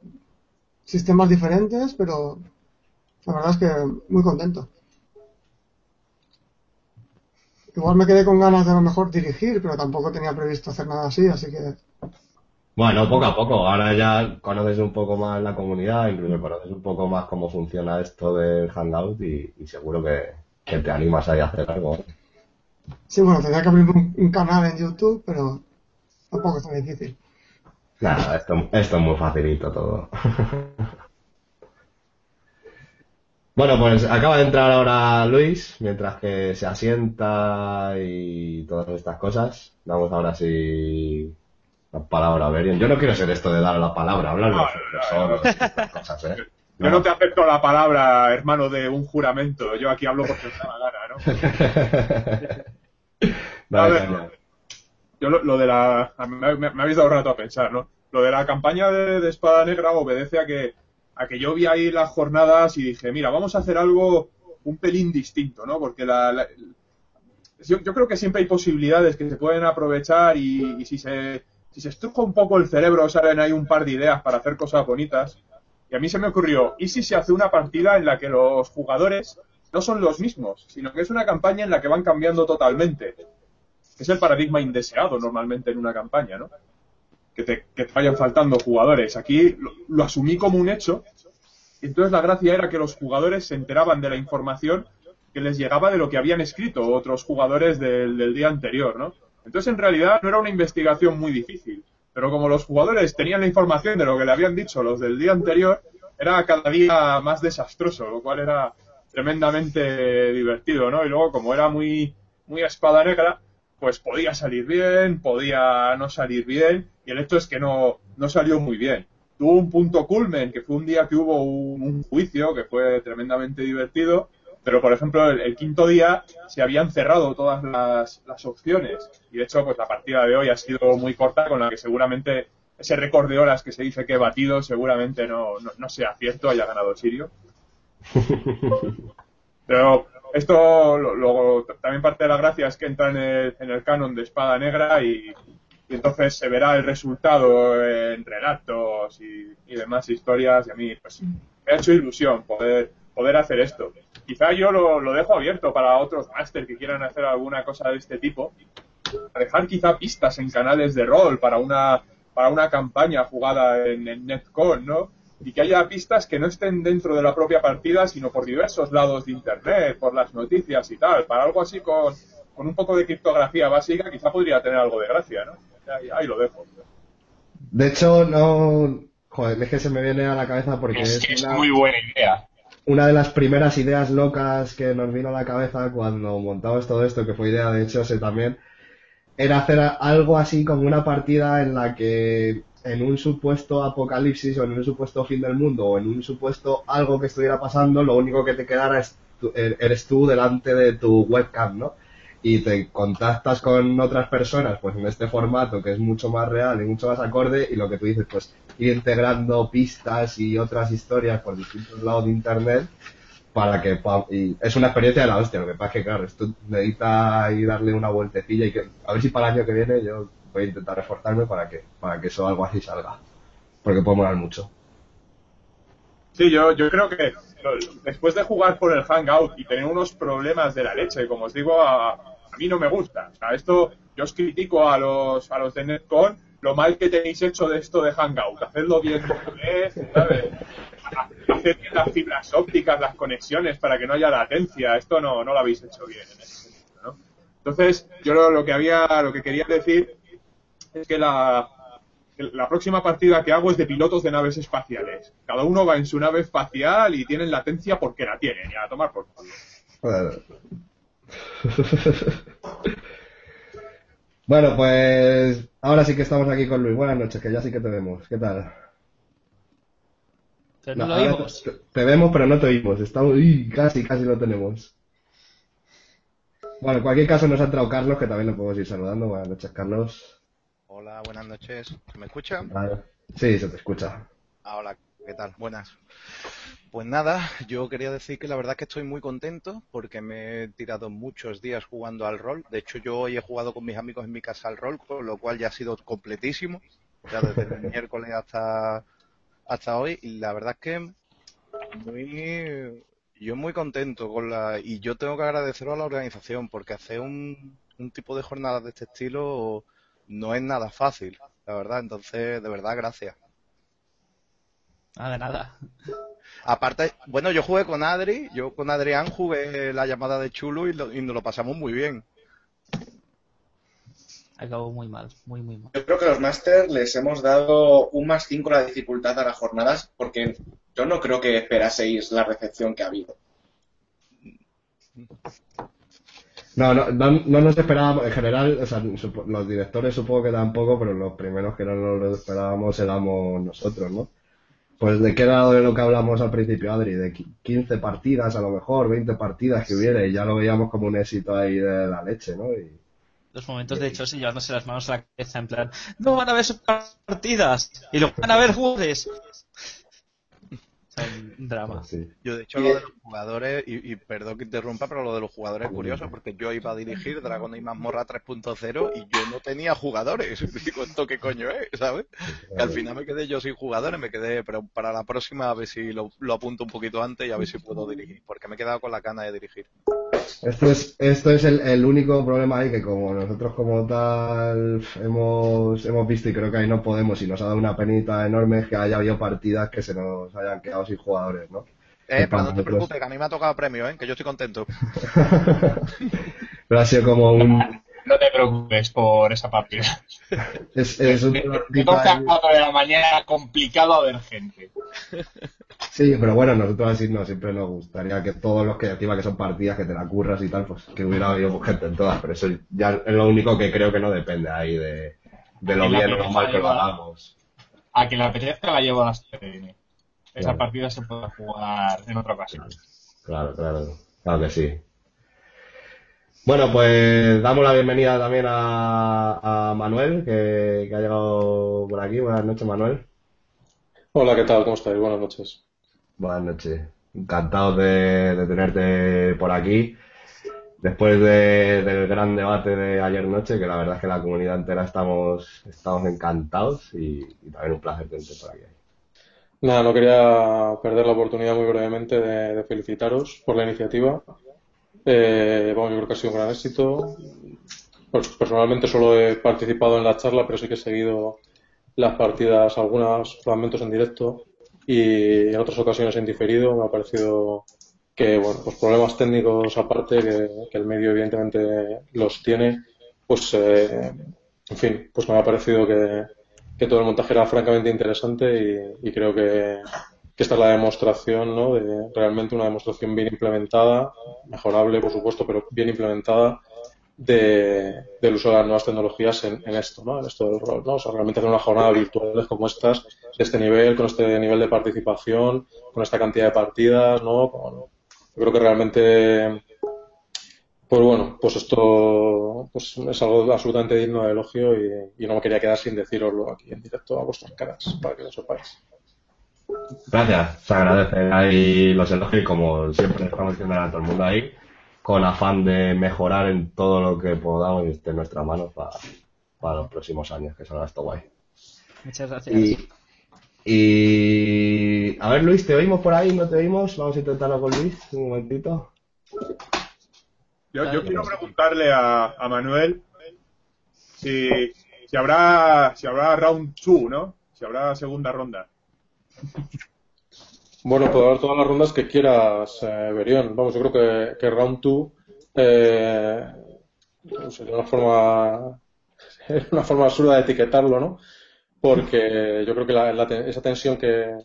S30: Sistemas diferentes, pero la verdad es que muy contento. Igual me quedé con ganas de a lo mejor dirigir, pero tampoco tenía previsto hacer nada así, así que
S2: Bueno, poco a poco. Ahora ya conoces un poco más la comunidad, incluso conoces un poco más cómo funciona esto del Hangout y, y seguro que, que te animas ahí a hacer algo. ¿eh?
S30: sí, bueno, tendría que abrir un, un canal en YouTube, pero tampoco es tan difícil.
S2: Nada, esto, esto es muy facilito todo. Bueno, pues acaba de entrar ahora Luis, mientras que se asienta y todas estas cosas. Damos ahora sí la palabra a Berion. Yo no quiero ser esto de dar la palabra, hablar estas cosas, ¿eh?
S29: Yo no te acepto la palabra, hermano, de un juramento. Yo aquí hablo porque me da la gana, ¿no?
S2: Dale,
S29: A ver. Yo lo, lo de la... Me, me- me habéis dado un rato a pensar, ¿no? Lo de la campaña de, de Espada Negra obedece a que, a que yo vi ahí las jornadas y dije, mira, vamos a hacer algo un pelín distinto, ¿no? Porque la, la- yo, yo creo que siempre hay posibilidades que se pueden aprovechar y, y si se si se estruja un poco el cerebro salen ahí un par de ideas para hacer cosas bonitas. Y a mí se me ocurrió, ¿y si se hace una partida en la que los jugadores no son los mismos, sino que es una campaña en la que van cambiando totalmente? Es el paradigma indeseado normalmente en una campaña, ¿no? Que te, que vayan faltando jugadores. Aquí lo, lo asumí como un hecho. Y entonces la gracia era que los jugadores se enteraban de la información que les llegaba de lo que habían escrito otros jugadores del, del día anterior, ¿no? Entonces en realidad no era una investigación muy difícil. Pero como los jugadores tenían la información de lo que le habían dicho los del día anterior, era cada día más desastroso, lo cual era tremendamente divertido, ¿no? Y luego como era muy, muy espada negra, pues podía salir bien, podía no salir bien, y el hecho es que no, no salió muy bien. Tuvo un punto culmen, que fue un día que hubo un, un juicio, que fue tremendamente divertido, pero por ejemplo el, el quinto día se habían cerrado todas las, las opciones, y de hecho pues la partida de hoy ha sido muy corta, con la que seguramente ese récord de horas que se dice que he batido seguramente no, no, no sea cierto, haya ganado Sirio. Pero esto lo- luego también parte de la gracia es que entra en el, en el canon de Espada Negra y, y entonces se verá el resultado en relatos y, y demás historias y a mí pues me ha hecho ilusión poder poder hacer esto. Quizá yo lo, lo dejo abierto para otros máster que quieran hacer alguna cosa de este tipo, dejar quizá pistas en canales de rol para una para una campaña jugada en, en Netcon, ¿no? y que haya pistas que no estén dentro de la propia partida, sino por diversos lados de Internet, por las noticias y tal. Para algo así con, con un poco de criptografía básica, quizá podría tener algo de gracia, ¿no? Ahí, ahí lo dejo.
S2: De hecho, no. Joder, es que se me viene a la cabeza porque
S3: Es
S2: es,
S3: que es
S2: una,
S3: muy buena idea.
S2: Una de las primeras ideas locas que nos vino a la cabeza cuando montamos todo esto, que fue idea de Chose también, era hacer algo así como una partida en la que en un supuesto apocalipsis o en un supuesto fin del mundo o en un supuesto algo que estuviera pasando, lo único que te quedara es tú- er- eres tú delante de tu webcam, ¿no? Y te contactas con otras personas, pues en este formato que es mucho más real y mucho más acorde y lo que tú dices, pues ir integrando pistas y otras historias por distintos lados de internet para que y es una experiencia de la hostia, lo que pasa es que claro, esto necesita ahí darle una vueltecilla y que a ver si para el año que viene yo voy a intentar reforzarme para que para que eso algo así salga, porque puede molar mucho.
S29: Sí, yo, yo creo que después de jugar por el Hangout y tener unos problemas de la leche, como os digo, a, a mí no me gusta. O esto yo os critico a los, a los de Netcon lo mal que tenéis hecho de esto de Hangout. Hacedlo bien ¿sabes? Ha- Haced bien las fibras ópticas, las conexiones para que no haya latencia. Esto no, no lo habéis hecho bien en ese sentido, ¿no? Entonces, yo lo que había, lo que quería decir es que la, la próxima partida que hago es de pilotos de naves espaciales. Cada uno va en su nave espacial y tienen latencia porque la tienen, y a tomar por culo.
S2: Bueno. Bueno, pues ahora sí que estamos aquí con Luis. Buenas noches, que ya sí que te vemos. ¿Qué tal?
S7: Pero no lo oímos.
S2: Te, te vemos, pero no te oímos. Estamos, uy, casi, casi lo tenemos. Bueno, en cualquier caso nos ha entrado Carlos, que también lo podemos ir saludando. Buenas noches, Carlos.
S31: Hola, buenas noches. ¿Se me escucha?
S2: Vale. Sí, se te escucha.
S31: Ah, hola, ¿qué tal? Buenas. Pues nada, yo quería decir que la verdad es que estoy muy contento porque me he tirado muchos días jugando al rol. De hecho, yo hoy he jugado con mis amigos en mi casa al rol, con lo cual ya ha sido completísimo. Ya desde el miércoles hasta, hasta hoy. Y la verdad es que muy, yo muy contento con la, y yo tengo que agradecerlo a la organización porque hacer un, un tipo de jornadas de este estilo no es nada fácil, la verdad. Entonces, de verdad, gracias.
S7: Nada, de nada.
S31: Aparte, bueno, yo jugué con Adri, yo con Adrián jugué la llamada de Chulo y, lo- y nos lo pasamos muy bien.
S7: Acabó muy mal, muy, muy mal.
S32: Yo creo que los Masters les hemos dado un más 5 la dificultad a las jornadas porque yo no creo que esperaseis la recepción que ha habido.
S2: No, no, no, no nos esperábamos, en general, o sea, los directores supongo que tampoco, pero los primeros que no nos esperábamos éramos nosotros, ¿no? Pues de qué lado de lo que hablamos al principio, Adri, de qui- 15 partidas a lo mejor, 20 partidas que hubiera, y ya lo veíamos como un éxito ahí de la leche, ¿no? Y,
S7: Los momentos de Chelsea llevándose las manos a la cabeza en plan, no van a ver sus partidas y lo van a ver jugadores. Un drama.
S31: Yo, de hecho, lo de los jugadores, y, y perdón que interrumpa, pero lo de los jugadores es curioso, porque yo iba a dirigir Dragon y Mazmorra 3.0 y yo no tenía jugadores. Digo, ¿esto qué coño es? ¿Sabes? Que al final me quedé yo sin jugadores, me quedé, pero para la próxima a ver si lo, lo apunto un poquito antes y a ver si puedo dirigir, porque me he quedado con la cana de dirigir.
S2: Esto es, esto es el, el único problema ahí que como nosotros como tal hemos, hemos visto y creo que ahí no podemos y nos ha dado una penita enorme es que haya habido partidas que se nos hayan quedado sin jugadores, ¿no?
S31: Eh, pero no te preocupes, que a mí me ha tocado premio, ¿eh? Que yo estoy contento.
S2: Pero ha sido como un...
S3: No te preocupes por esa partida.
S2: Es, es un
S3: Me toca a
S2: ahí.
S3: 4 de la mañana complicado a ver gente.
S2: Sí, pero bueno, nosotros así no, siempre nos gustaría que todos los que encima que son partidas que te la curras y tal, pues que hubiera habido gente en todas, pero eso ya es lo único que creo que no depende ahí de, de lo bien o lo mal que lo hagamos.
S3: A quien le apetezca la llevo a las TN. Esa
S2: Claro.
S3: partida se puede jugar en otra ocasión.
S2: Claro, claro, claro que sí. Bueno, pues damos la bienvenida también a, a Manuel, que, que ha llegado por aquí. Buenas noches, Manuel.
S33: Hola, ¿qué tal? ¿Cómo estáis? Buenas noches.
S2: Buenas noches. Encantados de, de tenerte por aquí. Después de- del gran debate de ayer noche, que la verdad es que la comunidad entera estamos, estamos encantados y, y también un placer tenerte por aquí.
S33: Nada, no quería perder la oportunidad muy brevemente de, felicitaros por la iniciativa. Eh, bueno, yo creo que ha sido un gran éxito. Pues, personalmente solo he participado en la charla, pero sí que he seguido las partidas, algunos fragmentos en directo. y en otras ocasiones en diferido. Me ha parecido que, bueno, pues problemas técnicos aparte, que, que el medio evidentemente los tiene, pues, eh, en fin, pues me ha parecido que, que todo el montaje era francamente interesante y, y creo que, esta es la demostración, ¿no? De realmente una demostración bien implementada, mejorable, por supuesto, pero bien implementada de, del uso de las nuevas tecnologías en, esto, ¿no? En esto del rol, ¿no? O sea, realmente hacer una jornada virtuales como estas, de este nivel, con este nivel de participación, con esta cantidad de partidas, ¿no? Yo creo que realmente, pues bueno, pues esto pues es algo absolutamente digno de elogio y, y no me quería quedar sin deciroslo aquí en directo a vuestras caras, para que lo sepáis.
S2: Gracias, se agradece ahí los elogios y como siempre estamos diciendo a todo el mundo ahí, con afán de mejorar en todo lo que podamos y esté en nuestras manos para, para los próximos años, que salga esto guay.
S7: Muchas gracias.
S2: Y, y a ver Luis, ¿te oímos por ahí? ¿No te oímos? Vamos a intentarlo con Luis, un momentito.
S29: Yo, yo quiero preguntarle a, a Manuel si, si habrá si habrá round 2, ¿no? Si habrá segunda ronda.
S33: Bueno, puedo dar todas las rondas que quieras, eh, Berión. Vamos, yo creo que, que Round 2 eh, sería una forma, una forma absurda de etiquetarlo, ¿no? Porque yo creo que la- esa tensión que,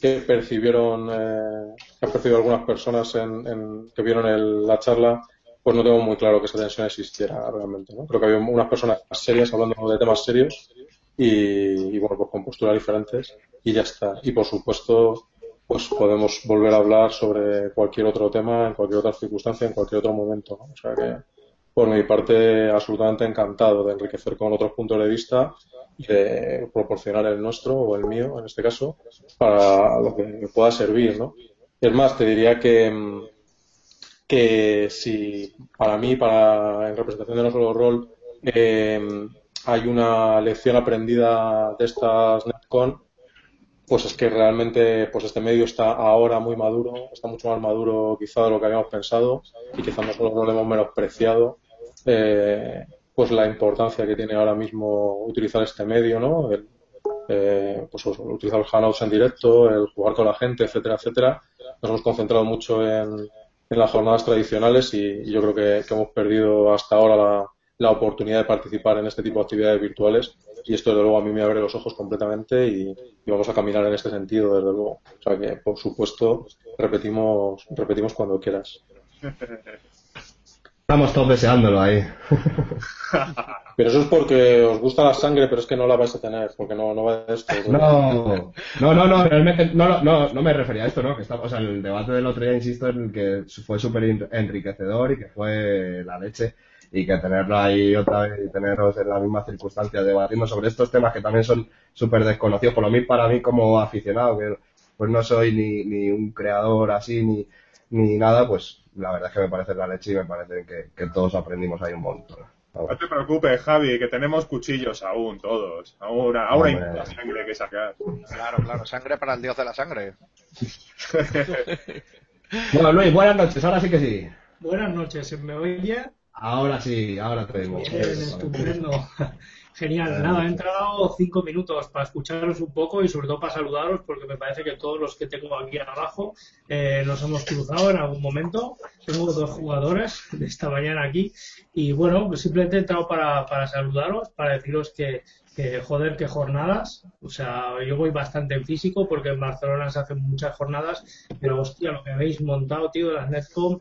S33: que percibieron, eh, que han percibido algunas personas en, en- que vieron el- la charla, pues no tengo muy claro que esa tensión existiera realmente, ¿no? Creo que había unas personas serias hablando de temas serios y, bueno, pues con posturas diferentes y ya está. Y por supuesto, pues podemos volver a hablar sobre cualquier otro tema, en cualquier otra circunstancia, en cualquier otro momento. O sea que, por mi parte, absolutamente encantado de enriquecer con otros puntos de vista y de proporcionar el nuestro o el mío, en este caso, para lo que pueda servir, ¿no? Es más, te diría que, mm, que si para mí, para en representación de no solo rol, eh, hay una lección aprendida de estas NetCon, pues es que realmente pues este medio está ahora muy maduro, está mucho más maduro quizá de lo que habíamos pensado y quizá nosotros no lo hemos menospreciado eh, pues la importancia que tiene ahora mismo utilizar este medio, ¿no? El, eh, pues utilizar los hangouts en directo, el jugar con la gente, etcétera, etcétera. Nos hemos concentrado mucho en, en las jornadas tradicionales y, yo creo que, hemos perdido hasta ahora la, la oportunidad de participar en este tipo de actividades virtuales y esto desde luego a mí me abre los ojos completamente y, y vamos a caminar en este sentido desde luego. O sea que por supuesto repetimos repetimos cuando quieras.
S2: Estamos todos deseándolo ahí.
S33: Pero eso es porque os gusta la sangre, pero es que no la vais a tener, porque no, no va de esto.
S2: No, no, no, no, realmente no, no, no me refería a esto, ¿no? Que está, o sea, el debate del otro día, insisto, en el que fue súper en- enriquecedor y que fue la leche y que tenerlo ahí otra vez y teneros en la misma circunstancia debatiendo sobre estos temas que también son súper desconocidos, por lo menos para mí como aficionado, que pues no soy ni, ni un creador así ni, ni nada, pues la verdad es que me parece la leche y me parece que, que todos aprendimos ahí un montón.
S29: No te preocupes, Javi, que tenemos cuchillos aún todos. Aún, aún hay mucha sangre que sacar.
S31: Claro, claro, sangre para el dios de la sangre.
S2: Bueno, Luis, buenas noches, ahora sí que sí.
S34: Buenas noches, ¿se me oye?
S2: Ahora sí, ahora te.
S34: Bien, estupendo. Genial, nada, he entrado cinco minutos para escucharos un poco y sobre todo para saludaros porque me parece que todos los que tengo aquí abajo eh, nos hemos cruzado en algún momento. Tengo dos jugadores de esta mañana aquí y bueno, pues simplemente he entrado para, para saludaros, para deciros que, que joder, qué jornadas. O sea, yo voy bastante en físico porque en Barcelona se hacen muchas jornadas, pero hostia, lo que habéis montado, tío, de las Netcom.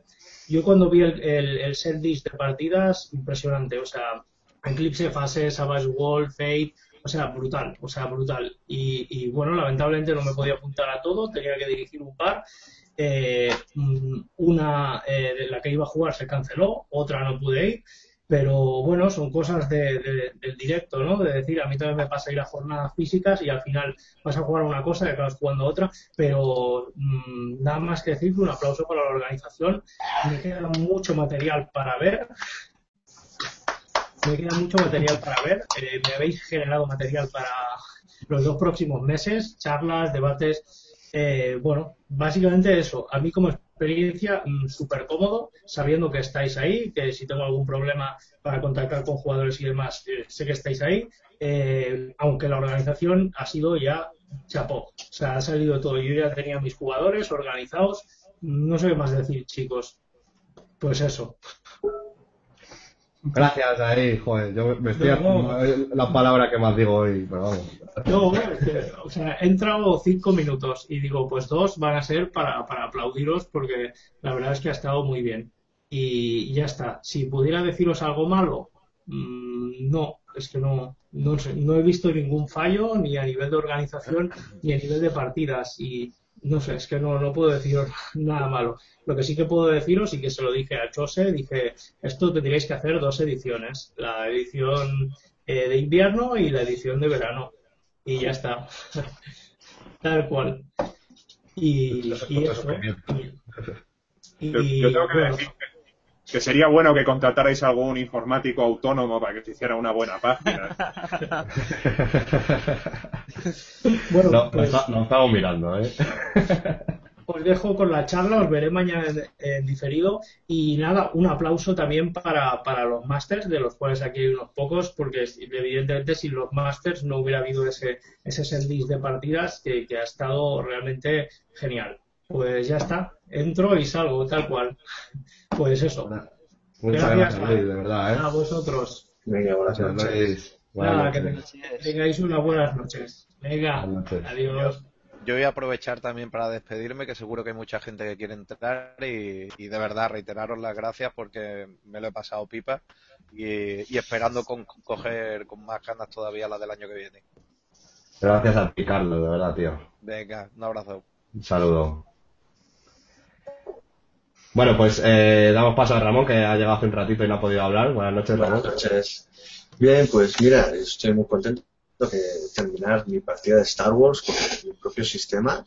S34: Yo cuando vi el, el, set list de partidas, impresionante. O sea, Eclipse, Fase, Savage Wall, Fate, o sea, brutal, o sea, brutal. Y, y bueno, lamentablemente no me podía apuntar a todo, tenía que dirigir un par. Eh, mm, una eh, de la que iba a jugar se canceló, otra no pude ir. Pero bueno, son cosas de- de- del directo, ¿no? De decir, a mí también me pasa ir a jornadas físicas y al final vas a jugar una cosa y acabas jugando otra, pero mm, nada más que decir un aplauso para la organización. Me queda mucho material para ver, me queda mucho material para ver. Eh, me habéis generado material para los dos próximos meses, charlas, debates. Eh, bueno, básicamente eso. A mí como experiencia mm, súper cómodo, sabiendo que estáis ahí, que si tengo algún problema para contactar con jugadores y demás, eh, sé que estáis ahí, eh, aunque la organización ha sido ya chapó. O sea, ha salido todo. Yo ya tenía mis jugadores organizados. No sé qué más decir, chicos. Pues eso.
S2: Gracias ahí, joder. Yo me estoy
S34: No.
S2: la palabra que más digo hoy, pero vamos.
S34: No, es que, o sea, he entrado cinco minutos y digo, pues dos van a ser para, para aplaudiros porque la verdad es que ha estado muy bien. Y ya está. Si pudiera deciros algo malo, mm, no, es que no, no sé, no he visto ningún fallo ni a nivel de organización ni a nivel de partidas y no sé, es que no, no puedo deciros nada malo. Lo que sí que puedo deciros y que se lo dije a Chose, dije, esto tendríais que hacer dos ediciones, la edición eh, de invierno y la edición de verano y ya está. Tal cual. Y, y eso. Y,
S29: Yo, yo tengo que
S34: bueno,
S29: decir que, que sería bueno que contratarais algún informático autónomo para que te hiciera una buena página.
S34: Bueno,
S2: No,
S34: pues-
S2: nos, nos estamos mirando, ¿eh?
S34: os dejo con la charla, os veré mañana en, en diferido y nada, un aplauso también para, para los masters, de los cuales aquí hay unos pocos, porque evidentemente sin los masters no hubiera habido ese, ese setlist de partidas que, que ha estado realmente genial. Pues ya está, entro y salgo, tal cual. Pues eso.
S2: Muchas gracias, Luis, de verdad, ¿eh?
S34: A vosotros.
S1: Venga, buenas
S2: Gracias,
S1: noches.
S2: Buenas
S34: Nada, que
S2: noches.
S34: tengáis- tengáis unas buenas noches. Venga, adiós.
S31: Yo voy a aprovechar también para despedirme, que seguro que hay mucha gente que quiere entrar y, y de verdad reiteraros las gracias porque me lo he pasado pipa y, y esperando con, coger con más ganas todavía la del año que viene.
S2: Gracias a ti, Carlos, de verdad, tío.
S31: Venga, un abrazo.
S2: Un saludo. Bueno, pues eh, damos paso a Ramón, que ha llegado hace un ratito y no ha podido hablar. Buenas noches, Ramón.
S35: Buenas noches. Bien, pues mira, estoy muy contento de terminar mi partida de Star Wars con mi propio sistema,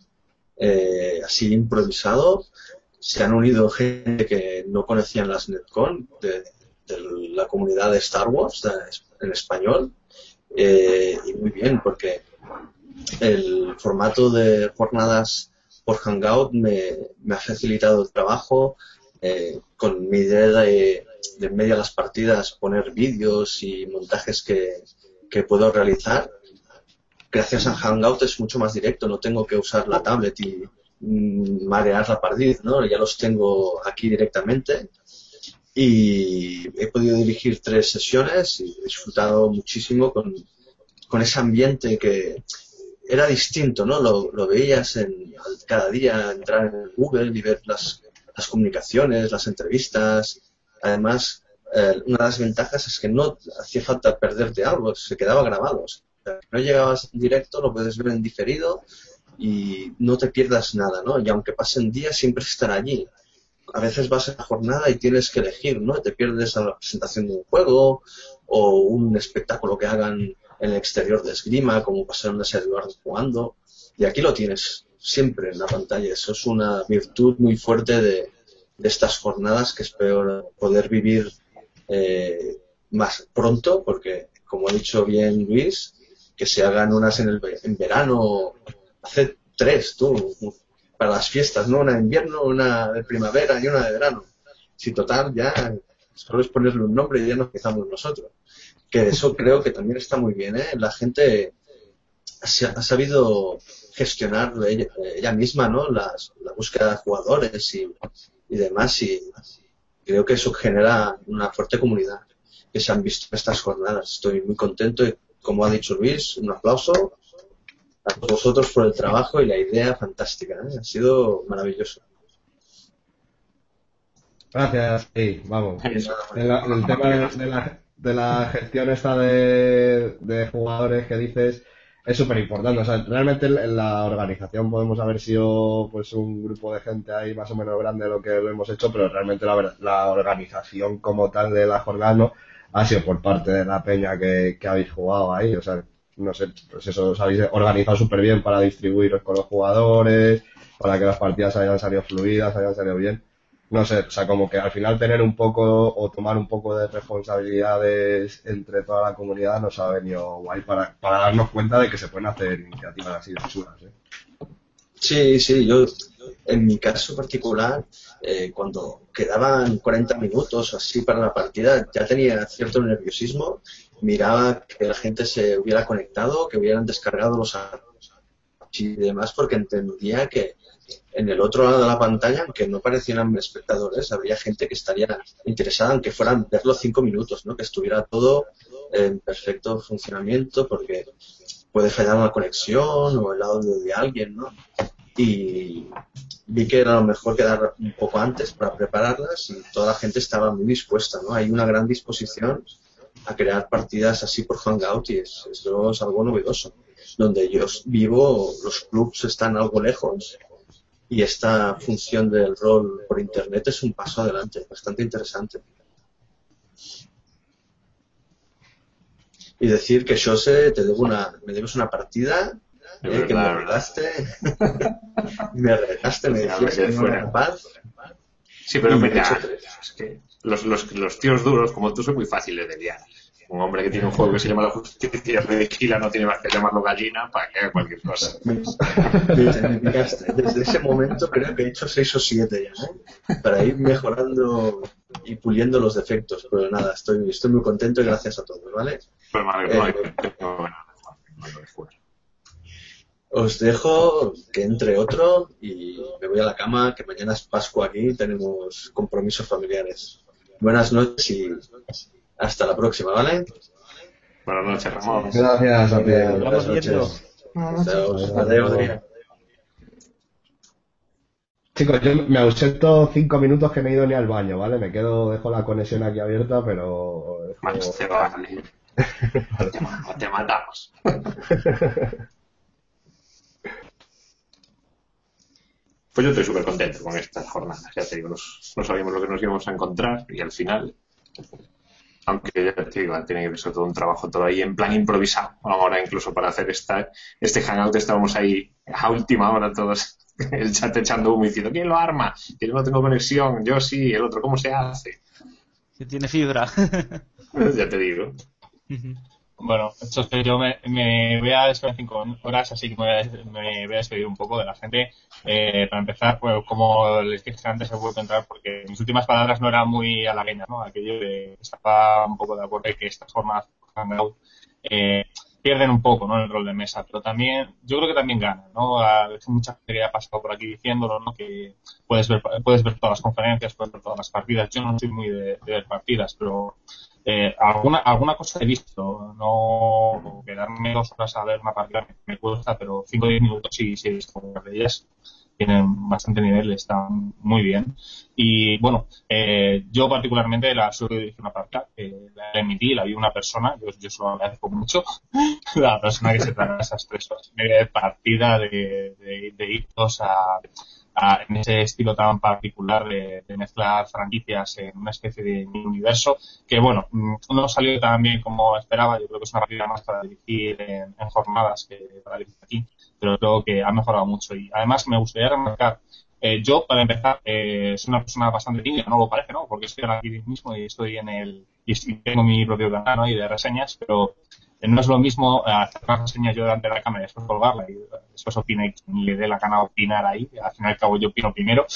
S35: eh, así improvisado. Se han unido gente que no conocían las Netcon de, la comunidad de Star Wars en español. Eh, y muy bien, porque el formato de jornadas por Hangout me, me ha facilitado el trabajo. eh, con mi idea de, de en medio de las partidas poner vídeos y montajes que, que puedo realizar. Gracias a Hangout es mucho más directo, no tengo que usar la tablet y mm, marear la partida, ¿no? Ya los tengo aquí directamente y he podido dirigir tres sesiones y he disfrutado muchísimo con, con ese ambiente que era distinto, ¿no? Lo, lo veías en, cada día entrar en Google y ver las, las comunicaciones, las entrevistas. Además, eh, una de las ventajas es que no hacía falta perderte algo, se quedaba grabado. No llegabas en directo, lo puedes ver en diferido y no te pierdas nada, ¿no? Y aunque pasen días, siempre estar allí. A veces vas a la jornada y tienes que elegir, ¿no? Te pierdes a la presentación de un juego o un espectáculo que hagan en el exterior de esgrima, como pasaron a ser Eduardo jugando. Y aquí lo tienes siempre en la pantalla. Eso es una virtud muy fuerte de, de estas jornadas que espero poder vivir eh, más pronto, porque como ha dicho bien Luis, que se hagan unas en, el, en verano, hace tres tú, para las fiestas, ¿no? Una de invierno, una de primavera y una de verano. Si total, ya solo es ponerle un nombre y ya nos empezamos nosotros. Que eso creo que también está muy bien, ¿eh? La gente sa- ha sabido gestionar ella, misma, ¿no? Las- la búsqueda de jugadores y, demás y creo que eso genera una fuerte comunidad que se han visto en estas jornadas. Estoy muy contento y, como ha dicho Luis, un aplauso a vosotros por el trabajo y la idea fantástica. ¿eh? Ha sido maravilloso.
S2: Gracias, sí, vamos. El tema de, la, de la gestión esta de, jugadores que dices es súper importante. O sea, realmente en la organización podemos haber sido pues un grupo de gente ahí más o menos grande de lo que lo hemos hecho, pero realmente la, la organización como tal de la jornada no ha sido por parte de la peña que, que habéis jugado ahí. O sea, no sé, pues eso os habéis organizado súper bien para distribuiros con los jugadores, para que las partidas hayan salido fluidas, hayan salido bien no sé, o sea, como que al final tener un poco o tomar un poco de responsabilidades entre toda la comunidad nos ha venido guay para, para darnos cuenta de que se pueden hacer iniciativas así de chulas, ¿eh?
S35: Sí, sí, yo en mi caso particular eh, cuando quedaban 40 minutos así para la partida, ya tenía cierto nerviosismo. Miraba que la gente se hubiera conectado, que hubieran descargado los archivos y demás, porque entendía que en el otro lado de la pantalla, aunque no parecieran espectadores, habría gente que estaría interesada, aunque fueran verlo cinco minutos, ¿no? que estuviera todo en perfecto funcionamiento, porque puede fallar una conexión o el audio de alguien, ¿no? Y vi que era lo mejor quedar un poco antes para prepararlas y toda la gente estaba muy dispuesta, ¿no? Hay una gran disposición a crear partidas así por Hangout y es, eso es algo novedoso. Donde yo vivo, los clubs están algo lejos y esta función del rol por internet es un paso adelante, bastante interesante. Y decir que Jose, te debo una, me debes una partida, eh, que me retaste, me retaste, me decías
S1: me
S35: que
S1: fuera.
S35: era capaz.
S1: Sí, pero mira, es que los, los, los tíos duros como tú son muy fáciles de liar. Un hombre que tiene un juego que se llama La Justicia Vigila no tiene más que llamarlo gallina para que haga cualquier cosa.
S35: Desde ese momento creo que he hecho seis o siete ya, ¿eh? Para ir mejorando y puliendo los defectos. Pero nada, estoy, estoy muy contento y gracias a todos, ¿vale?
S1: Pues madre,
S35: Eh, Os dejo que entre otro y me voy a la cama, que mañana es Pascua aquí y tenemos compromisos familiares. Buenas noches y hasta la próxima, ¿vale?
S1: Buenas noches, Ramón.
S2: Gracias a ti.
S35: Buenas noches. Adiós. Adiós.
S2: Chicos, yo me ausento cinco minutos que no he ido ni al baño, ¿vale? Me quedo, dejo la conexión aquí abierta, pero...
S1: Más te vale. Te ma- Te matamos. Pues yo estoy súper contento con estas jornadas. Ya te digo, nos- no sabíamos lo que nos íbamos a encontrar y al final, aunque ya te digo, tiene que ser todo un trabajo todo ahí en plan improvisado. Ahora incluso para hacer esta, este hangout estábamos ahí a última hora todos el chat echando humo y diciendo ¿quién lo arma? Que yo no tengo conexión, yo sí, el otro ¿cómo se hace?
S7: Que tiene fibra.
S1: ya te digo.
S3: Bueno, entonces yo me, me voy a despedir cinco horas, así que me voy a, me a despedir un poco de la gente. Eh, para empezar, pues, como les dije antes, vuelto a entrar porque mis últimas palabras no eran muy halagüeñas, ¿no? Aquello de estaba un poco de acuerdo en que estas formas de hangout eh, pierden un poco, ¿no? El rol de mesa, pero también, yo creo que también ganan, ¿no? Hay mucha gente que ha pasado por aquí diciéndolo, ¿no? Que puedes ver, puedes ver todas las conferencias, puedes ver todas las partidas. Yo no soy muy de, de ver partidas, pero eh, alguna, alguna cosa he visto, no quedarme dos horas a ver una partida me, cuesta, pero 5 o 10 minutos sí, sí he visto algunas de ellas. Tienen bastante nivel, están muy bien. Y bueno, eh, yo particularmente la suelo dirigir una partida, eh, la emití, la vi una persona, yo, yo se lo agradezco mucho, la persona que se traga esas tres horas y de partida de, de, de hitos a, en ese estilo tan particular de, mezclar franquicias en una especie de universo que bueno mm, no salió tan bien como esperaba. Yo creo que es una partida más para dirigir en, en jornadas que para dirigir aquí pero creo que ha mejorado mucho. Y además me gustaría remarcar eh, yo para empezar eh, soy una persona bastante tímida no lo parece no porque estoy aquí mismo y estoy en el y tengo mi propio canal ¿no? de reseñas pero no es lo mismo eh, hacer las reseñas yo delante de la cámara y después colgarla y después opine quien le dé la gana opinar ahí. Al fin y al cabo yo opino primero.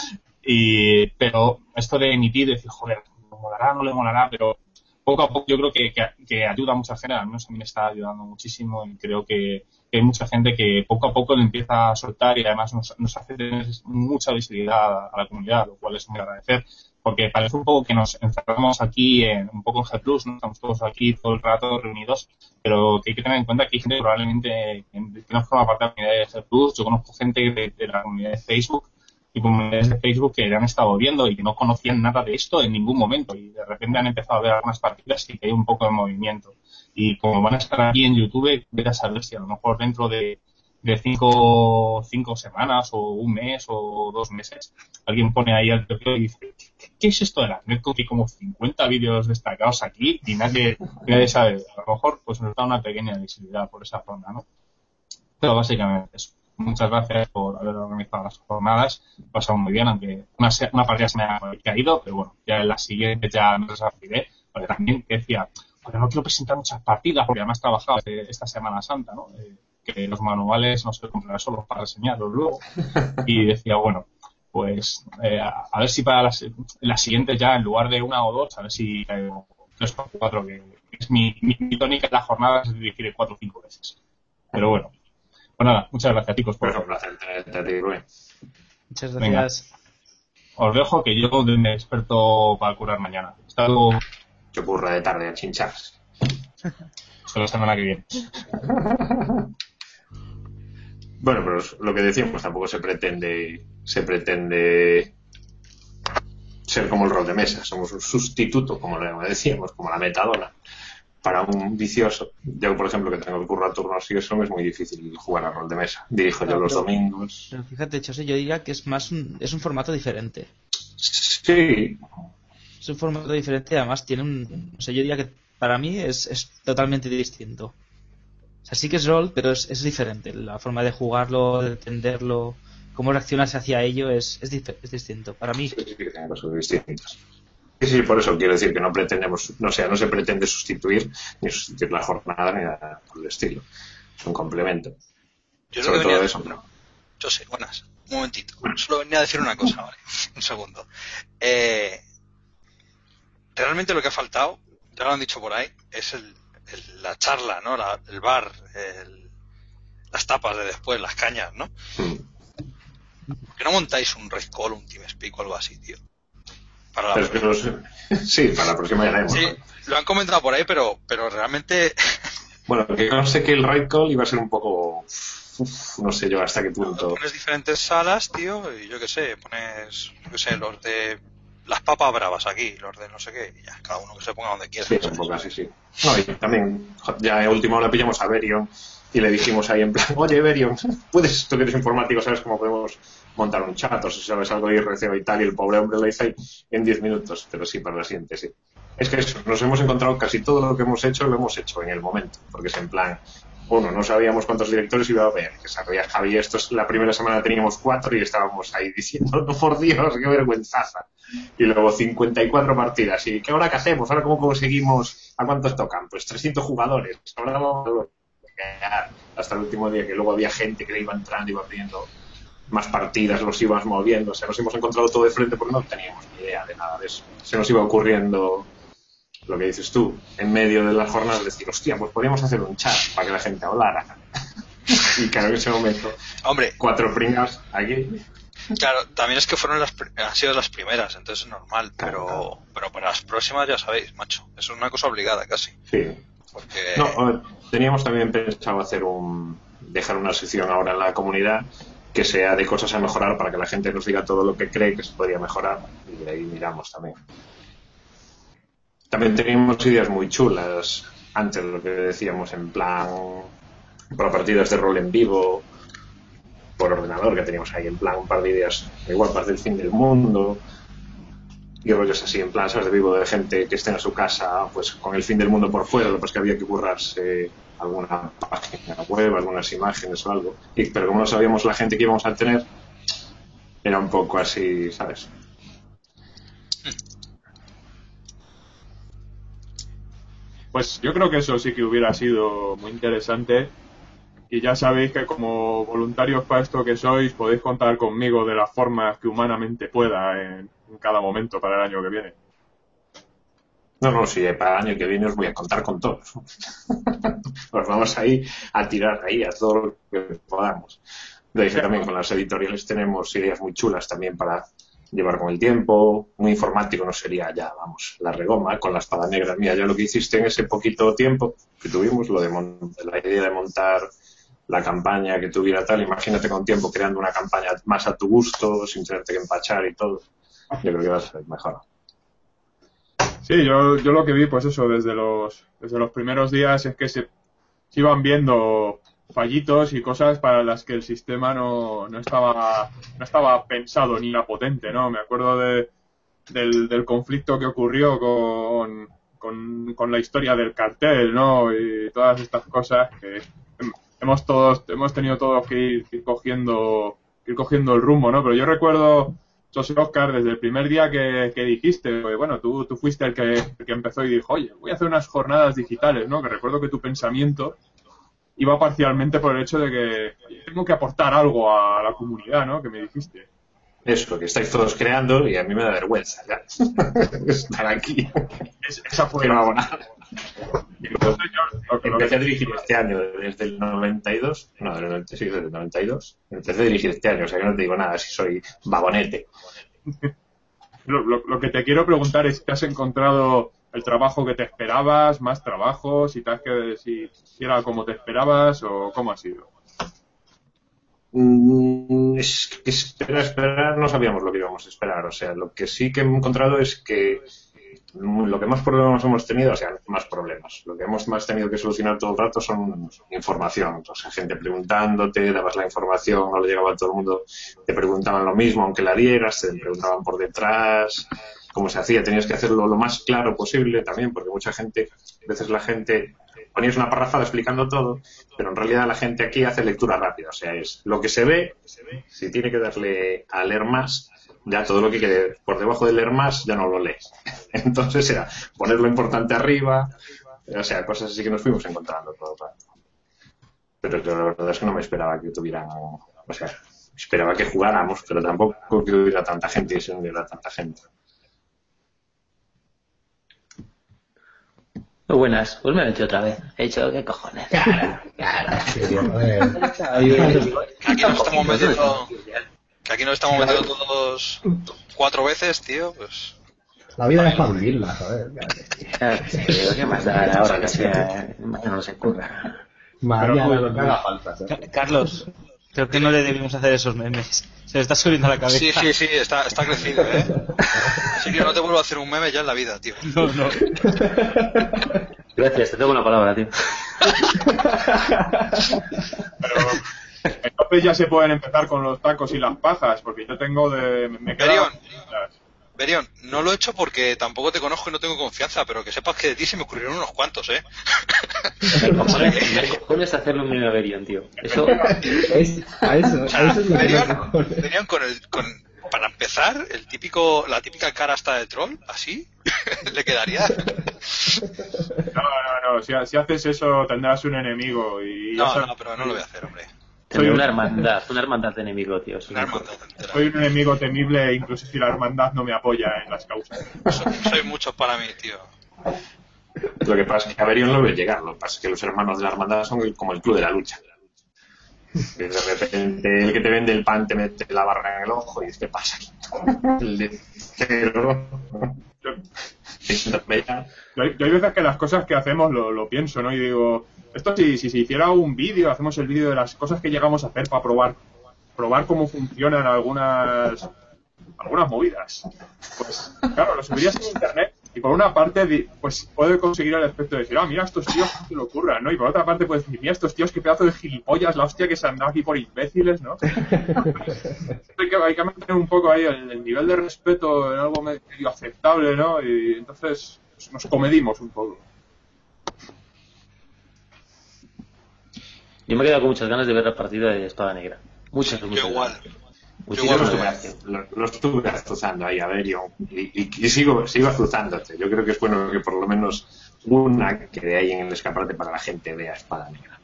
S3: Y, pero esto de emitir, decir, joder, ¿le molará no le molará? Pero poco a poco yo creo que, que, que ayuda a mucha gente, al menos a mí me está ayudando muchísimo y creo que, que hay mucha gente que poco a poco le empieza a soltar y además nos, nos hace tener mucha visibilidad a, a la comunidad, lo cual es muy agradecer porque parece un poco que nos encerramos aquí en, un poco en G+, ¿no? Estamos todos aquí todo el rato reunidos, pero que hay que tener en cuenta que hay gente que probablemente que no forma parte de la comunidad de G+, yo conozco gente de, la comunidad de Facebook y comunidades de Facebook que han estado viendo y que no conocían nada de esto en ningún momento y de repente han empezado a ver algunas partidas y que hay un poco de movimiento. Y como van a estar aquí en YouTube, vete a saber si a lo mejor dentro de, de cinco, cinco semanas o un mes o dos meses alguien pone ahí al perfil y dice ¿qué, es esto de la netcode? Y como 50 vídeos destacados aquí y nadie, nadie sabe. A lo mejor pues nos da una pequeña visibilidad por esa zona, ¿no? Pero básicamente eso. Muchas gracias por haber organizado las jornadas. Pasado muy bien, aunque una, una partida se me ha caído, pero bueno, ya en la siguiente ya me desafiré. Porque también decía, porque no quiero presentar muchas partidas, porque además he trabajado este- esta Semana Santa, ¿no? Eh, que los manuales no se compran solo para reseñarlos luego. Y decía, bueno, pues eh, a, a ver si para las, las siguientes ya, en lugar de una o dos, a ver si caigo tres o cuatro, que es mi, mi, mi tónica en la jornada, es dirigir cuatro o cinco veces. Pero bueno, pues nada, muchas gracias chicos por
S1: un placer tenerte a ti, Rubén.
S7: Muchas
S3: Venga.
S7: gracias.
S3: Os dejo que yo me experto para curar mañana. Hasta luego.
S1: Yo curra de tarde a chinchar.
S3: Hasta la semana que viene.
S1: Bueno, pero lo que decíamos, tampoco se pretende, se pretende ser como el rol de mesa. Somos un sustituto, como lo decíamos, como la metadona, para un vicioso. Yo, por ejemplo, que tengo que currar turnos y eso, es muy difícil jugar a rol de mesa. Dirijo yo los
S7: Pero-
S1: domingos.
S7: Pero fíjate, José, yo diría que es más un, es un formato diferente.
S1: Sí.
S7: Es un formato diferente y además tiene un... O sea, yo diría que para mí es, es totalmente distinto. Sea, sí que es rol, pero es, es diferente. La forma de jugarlo, de entenderlo, cómo reaccionas hacia ello es, es, dif- es distinto. Para mí.
S1: Sí, sí, que tiene cosas distintas. Sí, sí, por eso quiero decir que no pretendemos, no sea, no se pretende sustituir ni sustituir la jornada ni nada por el estilo. Es un complemento.
S6: Yo lo
S1: Sobre todo
S6: venía-
S1: eso, pero
S6: Yo sé, buenas. Un momentito. Solo venía a decir una cosa, ¿vale? Un segundo. Eh, realmente lo que ha faltado, ya lo han dicho por ahí, es el, el- la charla, ¿no? La- el bar, el- las tapas de después, las cañas, ¿no? Que no montáis un Red Call, un TeamSpeak o algo así, tío. Para la
S1: Pero que. Sí, para la próxima ya haremos.
S6: Sí, lo han comentado por ahí, pero, pero realmente
S1: Bueno, que no sé que el right call iba a ser un poco. uf, no sé yo hasta qué punto.
S6: pones diferentes salas, tío, y yo qué sé, pones, yo qué sé, los de las papas bravas aquí, los de no sé qué, y ya, cada uno que se ponga donde quiera.
S1: Sí, poco así, sí. No, y también, ya en última hora pillamos a Berion y le dijimos ahí en plan, oye Berion, puedes, tú que eres informático, ¿sabes cómo podemos montar un chat? O si sabes algo de IRC y tal, y el pobre hombre lo dice ahí en 10 minutos, pero sí, para la siguiente, sí. Es que eso, nos hemos encontrado casi todo lo que hemos hecho, lo hemos hecho en el momento, porque es en plan, uno, no sabíamos cuántos directores iba a haber, que sabía Javi, esto es, la primera semana teníamos cuatro y estábamos ahí diciendo, no por Dios, qué vergüenzaza. Y luego 54 partidas. ¿Y qué ahora qué hacemos? ¿Ahora cómo conseguimos? ¿A cuántos tocan? Pues 300 jugadores. Hasta el último día que luego había gente que le iba entrando, iba pidiendo más partidas, los ibas moviendo. O sea, nos hemos encontrado todo de frente porque no teníamos ni idea de nada de eso. Se nos iba ocurriendo lo que dices tú, en medio de las jornadas, decir, hostia, pues podríamos hacer un chat para que la gente hablara. y claro, en ese momento,
S6: Hombre,
S1: cuatro pringas aquí.
S6: claro, también es que fueron las, han sido las primeras, entonces es normal, pero, pero para las próximas ya sabéis, macho, es una cosa obligada casi.
S1: Sí.
S6: Porque
S1: No, teníamos también pensado hacer un dejar una sección ahora en la comunidad que sea de cosas a mejorar para que la gente nos diga todo lo que cree que se podría mejorar y de ahí miramos también. También teníamos ideas muy chulas antes lo que decíamos en plan para partidas de rol en vivo por ordenador que teníamos ahí en plan un par de ideas igual para el fin del mundo y rollos así, en plan, ¿sabes? De vivo de gente que esté en su casa, pues con el fin del mundo por fuera, lo que había que currarse alguna página web, algunas imágenes o algo. Y, pero como no sabíamos la gente que íbamos a tener, era un poco así, ¿sabes?
S29: Pues yo creo que eso sí que hubiera sido muy interesante. Y ya sabéis que como voluntarios para esto que sois, podéis contar conmigo de las formas que humanamente pueda en, en cada momento para el año que viene.
S1: No, no, si para el año que viene os voy a contar con todos. Os vamos ahí a tirar ahí a todo lo que podamos. De ahí también con las editoriales tenemos ideas muy chulas también para llevar con el tiempo. Un informático no sería ya, vamos, la regoma con la espada negra. Mira, ya lo que hiciste en ese poquito tiempo que tuvimos, lo de la idea de montar la campaña que tuviera tal, imagínate con tiempo creando una campaña más a tu gusto, sin tenerte que empachar y todo. Yo creo que va a ser mejor.
S29: Sí, yo, yo lo que vi, pues eso, desde los, desde los primeros días es que se, se iban viendo fallitos y cosas para las que el sistema no, no estaba no estaba pensado ni era potente, ¿no? Me acuerdo de, del, del conflicto que ocurrió con, con, con la historia del cartel, ¿no? Y todas estas cosas que hem- hemos todos hemos tenido todos que ir, ir cogiendo ir cogiendo el rumbo, ¿no? Pero yo recuerdo José Oscar, desde el primer día que, que dijiste, pues, bueno, tú, tú fuiste el que, el que empezó y dijo, oye, voy a hacer unas jornadas digitales, ¿no? Que recuerdo que tu pensamiento iba parcialmente por el hecho de que tengo que aportar algo a la comunidad, ¿no? Que me dijiste.
S1: eso, que estáis todos creando y a mí me da vergüenza ya estar aquí.
S29: esa fue
S1: Que no hago nada. Y Empecé a dirigir este año, desde el 92, no, del 96, desde el 92. Empecé a dirigir este año, o sea que no te digo nada si soy vagonete.
S29: Lo, lo- lo que te quiero preguntar es si has encontrado el trabajo que te esperabas, más trabajo, si, te has que, si, era como te esperabas o cómo ha sido.
S1: Mm, esperar, esperar, no sabíamos lo que íbamos a esperar. O sea, lo que sí que he encontrado es que lo que más problemas hemos tenido, o sea, más problemas. Lo que hemos más tenido que solucionar todo el rato son información. O sea, gente preguntándote, dabas la información, no le llegaba a todo el mundo, te preguntaban lo mismo, aunque la dieras, te preguntaban por detrás, cómo se hacía. Tenías que hacerlo lo más claro posible también, porque mucha gente, a veces la gente ponías una parrafada explicando todo, pero en realidad la gente aquí hace lectura rápida, o sea, es lo que se ve, si tiene que darle a leer más, ya todo lo que quede por debajo de leer más ya no lo lees. Entonces era poner lo importante arriba, o sea, cosas así que nos fuimos encontrando todo el rato. Pero la verdad es que no me esperaba que tuvieran, o sea, esperaba que jugáramos, pero tampoco que hubiera tanta gente y se uniera tanta gente.
S19: Muy buenas, pues me he metido otra vez. He dicho, ¿qué cojones? Claro, claro.
S6: Que aquí nos estamos metiendo, que aquí nos estamos metiendo todos cuatro veces, tío, pues
S2: La vida es para vivirla, joder.
S19: Claro, sí, digo, ¿Qué más da ahora que sea? Mañana no se curra.
S2: Mañana lo que haga falta.
S7: Ca- Carlos, creo que no le debemos hacer esos memes. Se le está subiendo a la cabeza.
S6: sí, sí, sí, está, está crecido, ¿eh? Así que no te vuelvo a hacer un meme ya en la vida, tío.
S7: No, no.
S19: Gracias, te tengo una palabra, tío.
S29: Entonces ya se pueden empezar con los tacos y las pajas, porque yo tengo de... Me queda...
S6: Berion, no lo he hecho porque tampoco te conozco y no tengo confianza, pero que sepas que de ti se me ocurrieron unos cuantos, ¿eh?
S19: Me cojones, me cojones hacerle un meme a Berion, tío. Eso
S2: Es, a eso,
S6: O sea,
S2: a eso es lo que
S6: venían,
S2: me cojones.
S6: venían con el, con, para empezar, el típico, la típica cara hasta de troll, así, le quedaría.
S29: No, no, no, si, si haces eso tendrás un enemigo y... ya
S6: No, no, pero no lo voy a hacer, hombre.
S19: Tendré una hermandad, una hermandad de enemigos, tío.
S29: Soy un enemigo temible incluso si la hermandad no me apoya en las causas.
S6: Sois muchos para mí, tío.
S1: Lo que pasa es que a Berion lo ves llegar, lo que pasa es que los hermanos de la hermandad son como el club de la lucha. De repente el que te vende el pan te mete la barra en el ojo y dices, ¿qué pasa? El de cero.
S29: Yo hay, yo hay veces que las cosas que hacemos lo, lo pienso, ¿no? Y digo, esto si, si se hiciera un vídeo, hacemos el vídeo de las cosas que llegamos a hacer para probar, probar cómo funcionan algunas algunas movidas. Pues claro, lo subirías en internet y por una parte pues puede conseguir el efecto de decir, ah, mira estos tíos, se lo ocurra, ¿no? Y por otra parte puedes decir, mira estos tíos, qué pedazo de gilipollas, la hostia que se han dado aquí por imbéciles, ¿no? hay, que, hay que mantener un poco ahí el, el nivel de respeto en algo medio aceptable, ¿no? Y entonces pues, nos comedimos un poco.
S19: Yo me he quedado con muchas ganas de ver la partida de Espada Negra. Muchas, muchas
S6: igual.
S19: ganas.
S1: Yo
S19: Muchísimas
S1: estuve, lo, estuve azuzando ahí a Berion y, y, y sigo, sigo azuzándote. Yo creo que es bueno que por lo menos una quede ahí en el escaparate para la gente vea Espada Negra.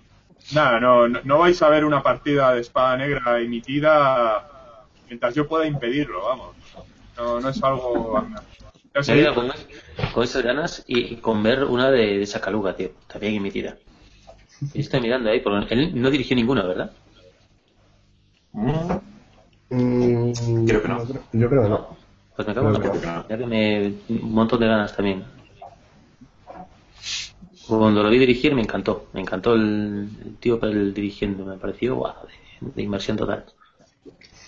S29: Nada, no, no, no vais a ver una partida de espada negra emitida mientras yo pueda impedirlo, vamos. No, no es algo...
S19: Me he con, con esas ganas y, con ver una de, de Sacaluga, tío. También emitida. Y estoy mirando ahí, porque él no dirigió ninguna, ¿verdad?
S2: Mm,
S1: Creo que no.
S2: Yo creo que no.
S19: Pues me cago en la
S2: Creo que
S19: puta. Ya que me. Un montón de ganas también. Cuando lo vi dirigir me encantó. Me encantó el, el tío el dirigiendo. Me pareció guau, de, de inmersión total.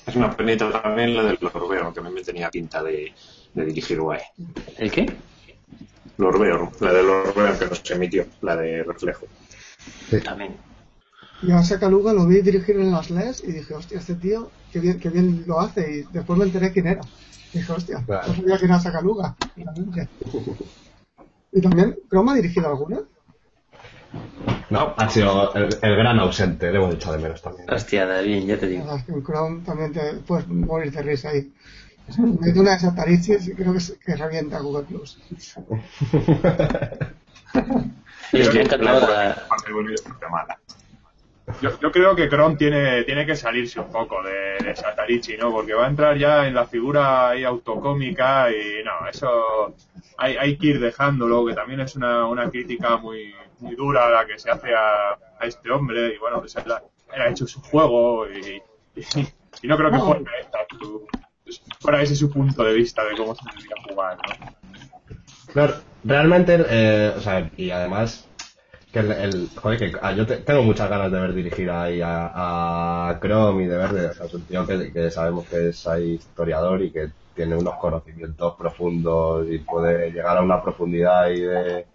S1: Es una penita también la del Lorbeo, que a mí me tenía pinta de, de dirigir guay.
S19: ¿El qué?
S1: Lorbeo, la del Lorbeo que nos emitió, la de Reflejo.
S19: También.
S30: Y a Sacaluga lo vi dirigir en las LES y dije, hostia, este tío, qué bien, qué bien lo hace. Y después me enteré quién era. dije, hostia,
S2: Claro.
S30: no sabía quién era Sacaluga. realmente. Y también, ¿Chrome ha dirigido alguna?
S2: No, ha sido el, el gran ausente, debo de echar de menos también.
S19: Hostia, David, ya te digo.
S30: verdad es que en Chrome también te puedes morir de risa ahí. Una de Satarichis y creo que, se- que revienta Google Plus.
S19: Y encantado
S29: yo, yo creo que Kron tiene, tiene que salirse un poco de, de Satarichi, ¿no? Porque va a entrar ya en la figura ahí autocómica y no, eso hay, hay que ir dejándolo, que también es una, una crítica muy, muy dura la que se hace a, a este hombre y bueno, pues él ha, él ha hecho su juego y, y, y no creo que fuera, esta su- fuera ese su punto de vista de cómo se debería jugar, ¿no?
S2: Claro, realmente, eh, o sea, y además, que el, joder, que ah, yo te- tengo muchas ganas de ver dirigir ahí a, a Chrome y de ver, de, o un tío que, que sabemos que es ahí historiador y que tiene unos conocimientos profundos y puede llegar a una profundidad ahí de,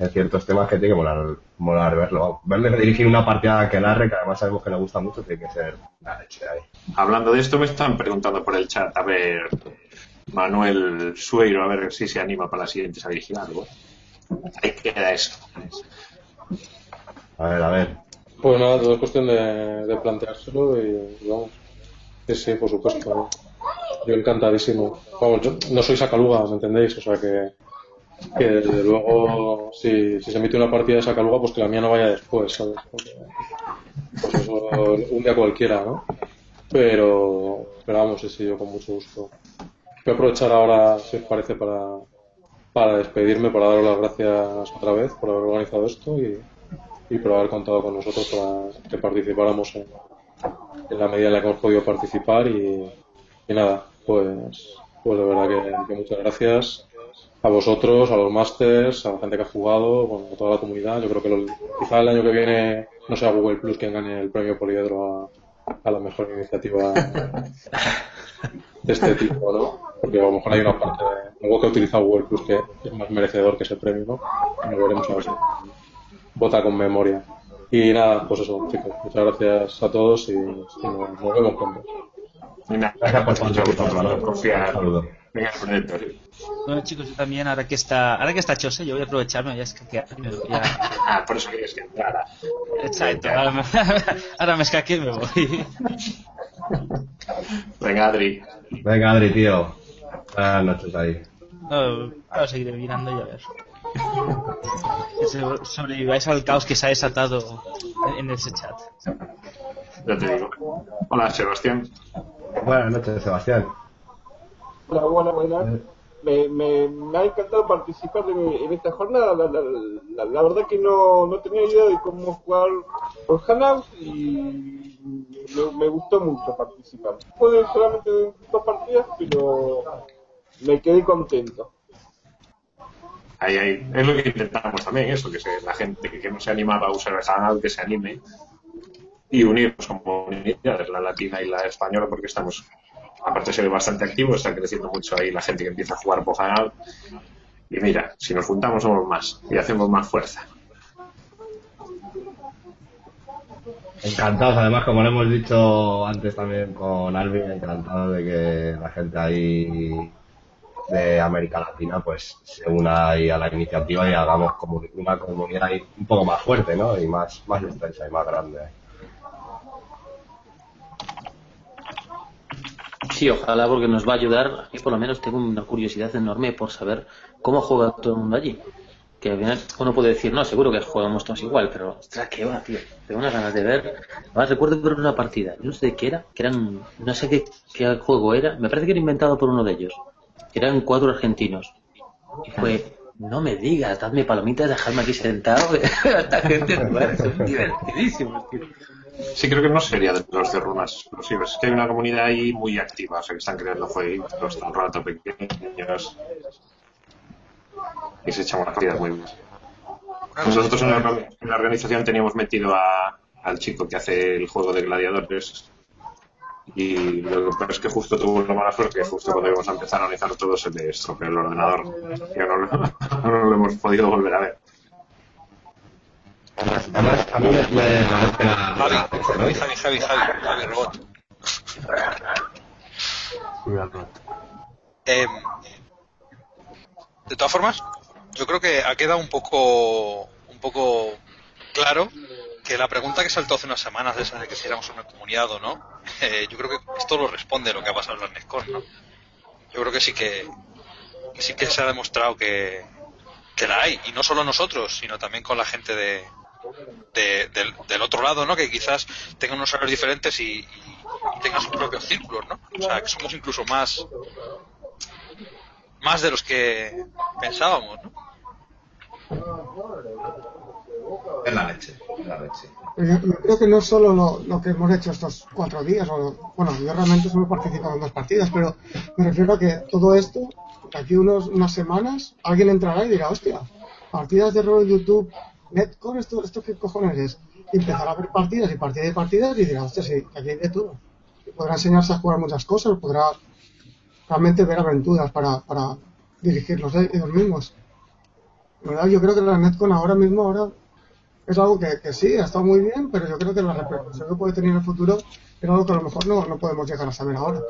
S2: en ciertos temas que tiene que molar, molar verlo. Verle dirigir una partida que narre, que además sabemos que le gusta mucho, tiene que ser la leche ahí.
S1: Hablando de esto, me están preguntando por el chat, a ver, Manuel Sueiro, a ver si se anima para la siguiente a dirigir algo. Ahí queda eso.
S2: A ver, a ver.
S33: Pues nada, todo es cuestión de, de planteárselo y vamos. Sí, sí, por supuesto. Yo encantadísimo. Vamos, yo no soy sacaluga, ¿me entendéis? O sea que, que desde luego, si, si se emite una partida de sacaluga, pues que la mía no vaya después, ¿sabes? Porque, pues eso, un día cualquiera, ¿no? Pero, pero vamos, sí, yo con mucho gusto. Voy a aprovechar ahora, si os parece, para, para despedirme, para daros las gracias otra vez por haber organizado esto y, por haber contado con nosotros para que participáramos en, la medida en la que hemos podido participar y, nada, pues, pues de verdad que muchas gracias a vosotros, a los masters, a la gente que ha jugado, bueno, a toda la comunidad. Yo creo que lo- quizá el año que viene no sea Google Plus quien gane el premio Poliedro a, a la mejor iniciativa de este tipo, ¿no? Porque a lo mejor hay una parte de algo que ha utilizado Google Plus que es más merecedor que ese premio, ¿no? Y lo veremos a ver si vota con memoria. Y nada, pues eso, chicos. Muchas gracias a todos y, y nos, nos vemos pronto.
S1: Gracias por
S2: confiar. Saludos.
S1: Venga, Fernando.
S7: Bueno, chicos, yo también, ahora que está, ahora que está Chose, yo voy a aprovecharme, ya es que ya,
S1: Ah, por eso querías que entrara.
S7: Exacto, ahora me, ahora me escaqué y me voy.
S1: Venga, Adri.
S2: Venga, Adri, tío. Buenas noches ahí.
S7: No, ahora seguiré mirando y a ver. Que sobreviváis al caos que se ha desatado en, ese chat.
S1: Ya te digo. Hola, Sebastián.
S2: Buenas noches, Sebastián.
S36: Hola, buenas, buenas. Me, me, me ha encantado participar en, esta jornada. La, la, la, la verdad que no, no tenía idea de cómo jugar por Hangouts y me, gustó mucho participar. Puede solamente dos partidas, pero me quedé contento.
S1: Ahí, ahí. Es lo que intentamos también, eso, que se- la gente que, no se animaba a usar el Hangout, que se anime y unirnos como comunidades, la latina y la española, porque estamos, aparte ser bastante activos, está creciendo mucho ahí la gente que empieza a jugar Hangout. Y mira, si nos juntamos somos más y hacemos más fuerza.
S2: Encantados, además, como lo hemos dicho antes también con Alvin, encantado de que la gente ahí de América Latina pues se una ahí a la iniciativa y hagamos como una comunidad ahí un poco más fuerte, ¿no? Y más, más extensa y más grande.
S19: Sí, ojalá porque nos va a ayudar. Yo por lo menos tengo una curiosidad enorme por saber cómo juega todo el mundo allí. Que al final uno puede decir, no, seguro que jugamos todos igual, pero ostras, qué va, tío. Tengo unas ganas de ver. Además, recuerdo ver una partida, no sé de qué era, que eran, no sé qué, juego era, me parece que era inventado por uno de ellos. Eran cuatro argentinos. Y fue, no me digas, dadme palomitas, dejadme aquí sentado. Esta gente parece divertidísimo, tío.
S1: Sí, creo que no sería de los de runas explosivas. Es que hay una comunidad ahí muy activa, o sea, que están creando todo el rato pequeños y se echan unas partidas muy buenas. Nosotros en la, organización teníamos metido a, al chico que hace el juego de gladiadores y lo que pasa es que justo tuvo la mala suerte que justo cuando íbamos a empezar a analizar todo se le estropeó el ordenador y no lo, no lo hemos podido volver a ver.
S2: Además, a mí me,
S6: Javi, Javi, Javi, Javi, Javi, Javi, robot. Em, de todas formas, yo creo que ha quedado un poco, un poco claro que la pregunta que saltó hace unas semanas de esa de que si éramos una comunidad o no, eh, yo creo que esto lo responde lo que ha pasado en las NESCON, ¿no? Yo creo que sí que, que sí que se ha demostrado que, que la hay, y no solo nosotros, sino también con la gente de, de- del, del otro lado, ¿no? Que quizás tengan unos horarios diferentes y, y- y tengan sus propios círculos, ¿no? O sea, que somos incluso más más de los que pensábamos, ¿no?
S37: Es la leche, es la leche.
S30: Yo, yo creo que no es solo lo, lo que hemos hecho estos cuatro días, o, bueno, yo realmente solo he participado en dos partidas, pero me refiero a que todo esto, de aquí unos, unas semanas, alguien entrará y dirá, hostia, partidas de rol en YouTube, Netcore, ¿esto, esto qué cojones es? Y empezará a ver partidas y partidas y partidas y dirá, hostia, sí, aquí hay de todo. Podrá enseñarse a jugar muchas cosas, podrá realmente ver aventuras para, para dirigirlos eh, ellos mismos. La verdad, yo creo que la Netcon ahora mismo, ahora es algo que, que sí, ha estado muy bien, pero yo creo que la repercusión que puede tener en el futuro es algo que a lo mejor no, no podemos llegar a saber ahora.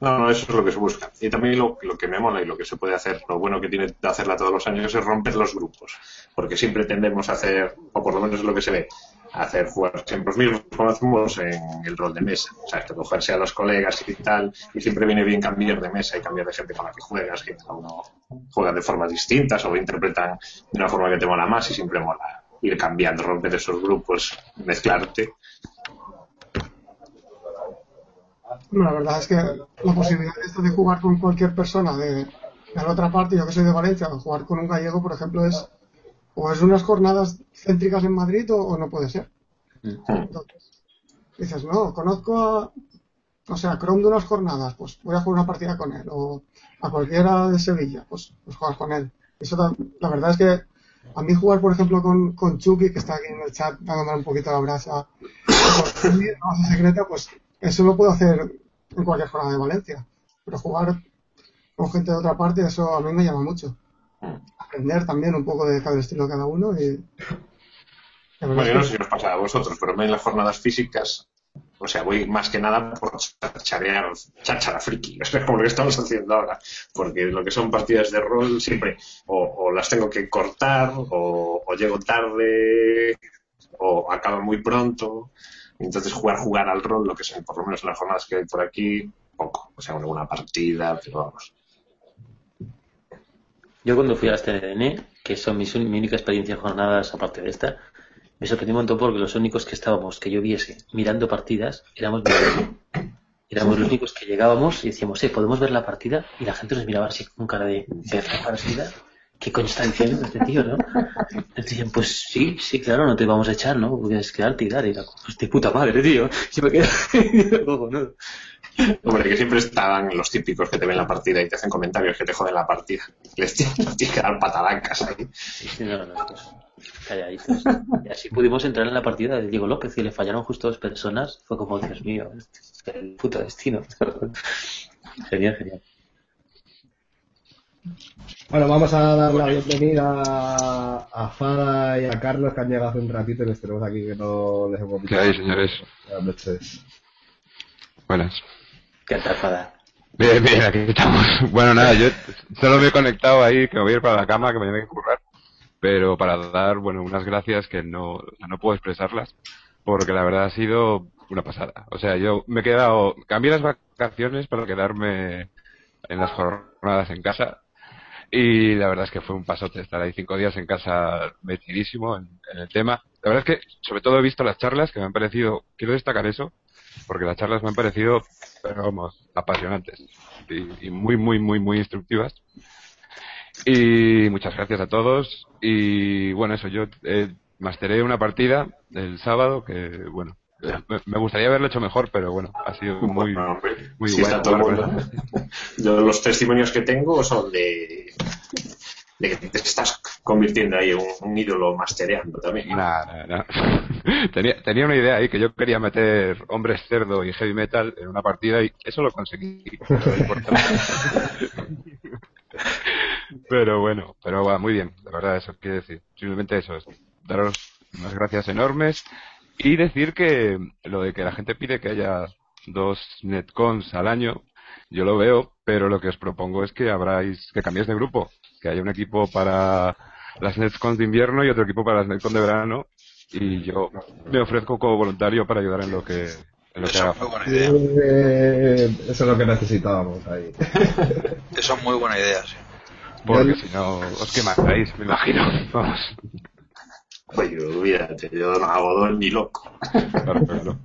S1: No, no, eso es lo que se busca. Y también lo, lo que me mola y lo que se puede hacer, lo bueno que tiene de hacerla todos los años es romper los grupos. Porque siempre tendemos a hacer, o por lo menos es lo que se ve, hacer jugar siempre los mismos como hacemos en el rol de mesa. O sea, cogerse a los colegas y tal, y siempre viene bien cambiar de mesa y cambiar de gente con la que juegas, que cada uno juega de formas distintas o interpretan de una forma que te mola más y siempre mola ir cambiando, romper esos grupos, mezclarte.
S30: Bueno, la verdad es que la posibilidad esta de jugar con cualquier persona de, de la otra parte, yo que soy de Valencia, jugar con un gallego, por ejemplo, es o es unas jornadas céntricas en Madrid o, no puede ser. Entonces, dices, no, conozco a, o sea, Chrome de unas jornadas, pues voy a jugar una partida con él, o a cualquiera de Sevilla, pues, pues juegas con él. Eso la verdad es que a mí jugar, por ejemplo, con, con Chucky, que está aquí en el chat dándome un poquito la brasa, con base secreta, pues eso lo puedo hacer en cualquier jornada de Valencia. Pero jugar con gente de otra parte, eso a mí me llama mucho. Aprender también un poco de cada estilo de cada uno y...
S1: Bueno, yo no sé si os pasa a vosotros, pero en las jornadas físicas, o sea, voy más que nada por chacharear, cháchara friki, es como lo que estamos haciendo ahora, porque lo que son partidas de rol siempre o, o las tengo que cortar, o, o llego tarde, o acaba muy pronto, entonces jugar, jugar al rol, lo que sea, por lo menos en las jornadas que hay por aquí, poco, o sea, alguna partida, pero vamos.
S19: Yo cuando fui a este TNN, que son mis, mi única experiencia en jornadas aparte de esta, me sorprendió un montón porque los únicos que estábamos, que yo viese, mirando partidas, éramos Éramos los únicos que llegábamos y decíamos, eh, podemos ver la partida, y la gente nos miraba así con cara de ver la partida. ¿Qué coño está diciendo este tío, no? Decían, pues sí, sí, claro, no te vamos a echar, ¿no? Puedes quedarte y dar. Y como, "Hostia, puta madre, tío. Yo me quedo cojonudo.
S1: Hombre, que siempre estaban los típicos que te ven la partida y te hacen comentarios que te joden la partida. Les tienes, que dar patalancas ahí.
S19: Sí, no, no, pues, calladitos. Y así pudimos entrar en la partida de Diego López y le fallaron justo dos personas. Fue como, Dios mío, es el puto destino. genial, genial.
S2: Bueno, vamos a dar la bienvenida a, a Fada y a Carlos que han llegado hace un ratito y les tenemos aquí que no les hemos visto.
S38: ¿Qué hay, señores?
S2: Buenas noches.
S38: Buenas.
S19: ¿Qué tal, Fada?
S38: Bien, bien, aquí estamos. Bueno, nada, yo solo me he conectado ahí, que me voy a ir para la cama, que mañana hay que currar. Pero para dar, bueno, unas gracias que no, no puedo expresarlas, porque la verdad ha sido una pasada. O sea, yo me he quedado, cambié las vacaciones para quedarme en las jornadas en casa y la verdad es que fue un pasote estar ahí cinco días en casa metidísimo en, en el tema. La verdad es que sobre todo he visto las charlas que me han parecido, quiero destacar eso, porque las charlas me han parecido, pero vamos, apasionantes y, muy, muy, muy, muy instructivas. Y muchas gracias a todos. Y bueno, eso, yo eh, masteré una partida el sábado que, bueno, me, me gustaría haberlo hecho mejor, pero bueno, ha sido muy, muy
S1: Sí,
S38: bueno.
S1: está todo
S38: con-
S1: Yo los testimonios que tengo son de, de que te estás convirtiendo ahí en un, un ídolo mastereando también.
S38: Tenía, tenía una idea ahí que yo quería meter hombres cerdo y heavy metal en una partida y eso lo conseguí. Pero bueno, pero va muy bien, de verdad, eso quiero decir. Simplemente eso, es daros unas gracias enormes y decir que lo de que la gente pide que haya dos netcons al año, yo lo veo, pero lo que os propongo es que habráis, que cambiéis de grupo, que haya un equipo para las netcons de invierno y otro equipo para las netcons de verano y yo me ofrezco como voluntario para ayudar en lo que, en lo que haga.
S2: Eh, eso es lo que necesitábamos ahí.
S6: Eso es muy buena idea, sí.
S38: Porque si no, os quemaréis, me imagino. Vamos.
S1: Oye, olvídate, yo no hago dos ni loco.
S38: Claro, claro.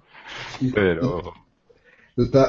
S38: Pero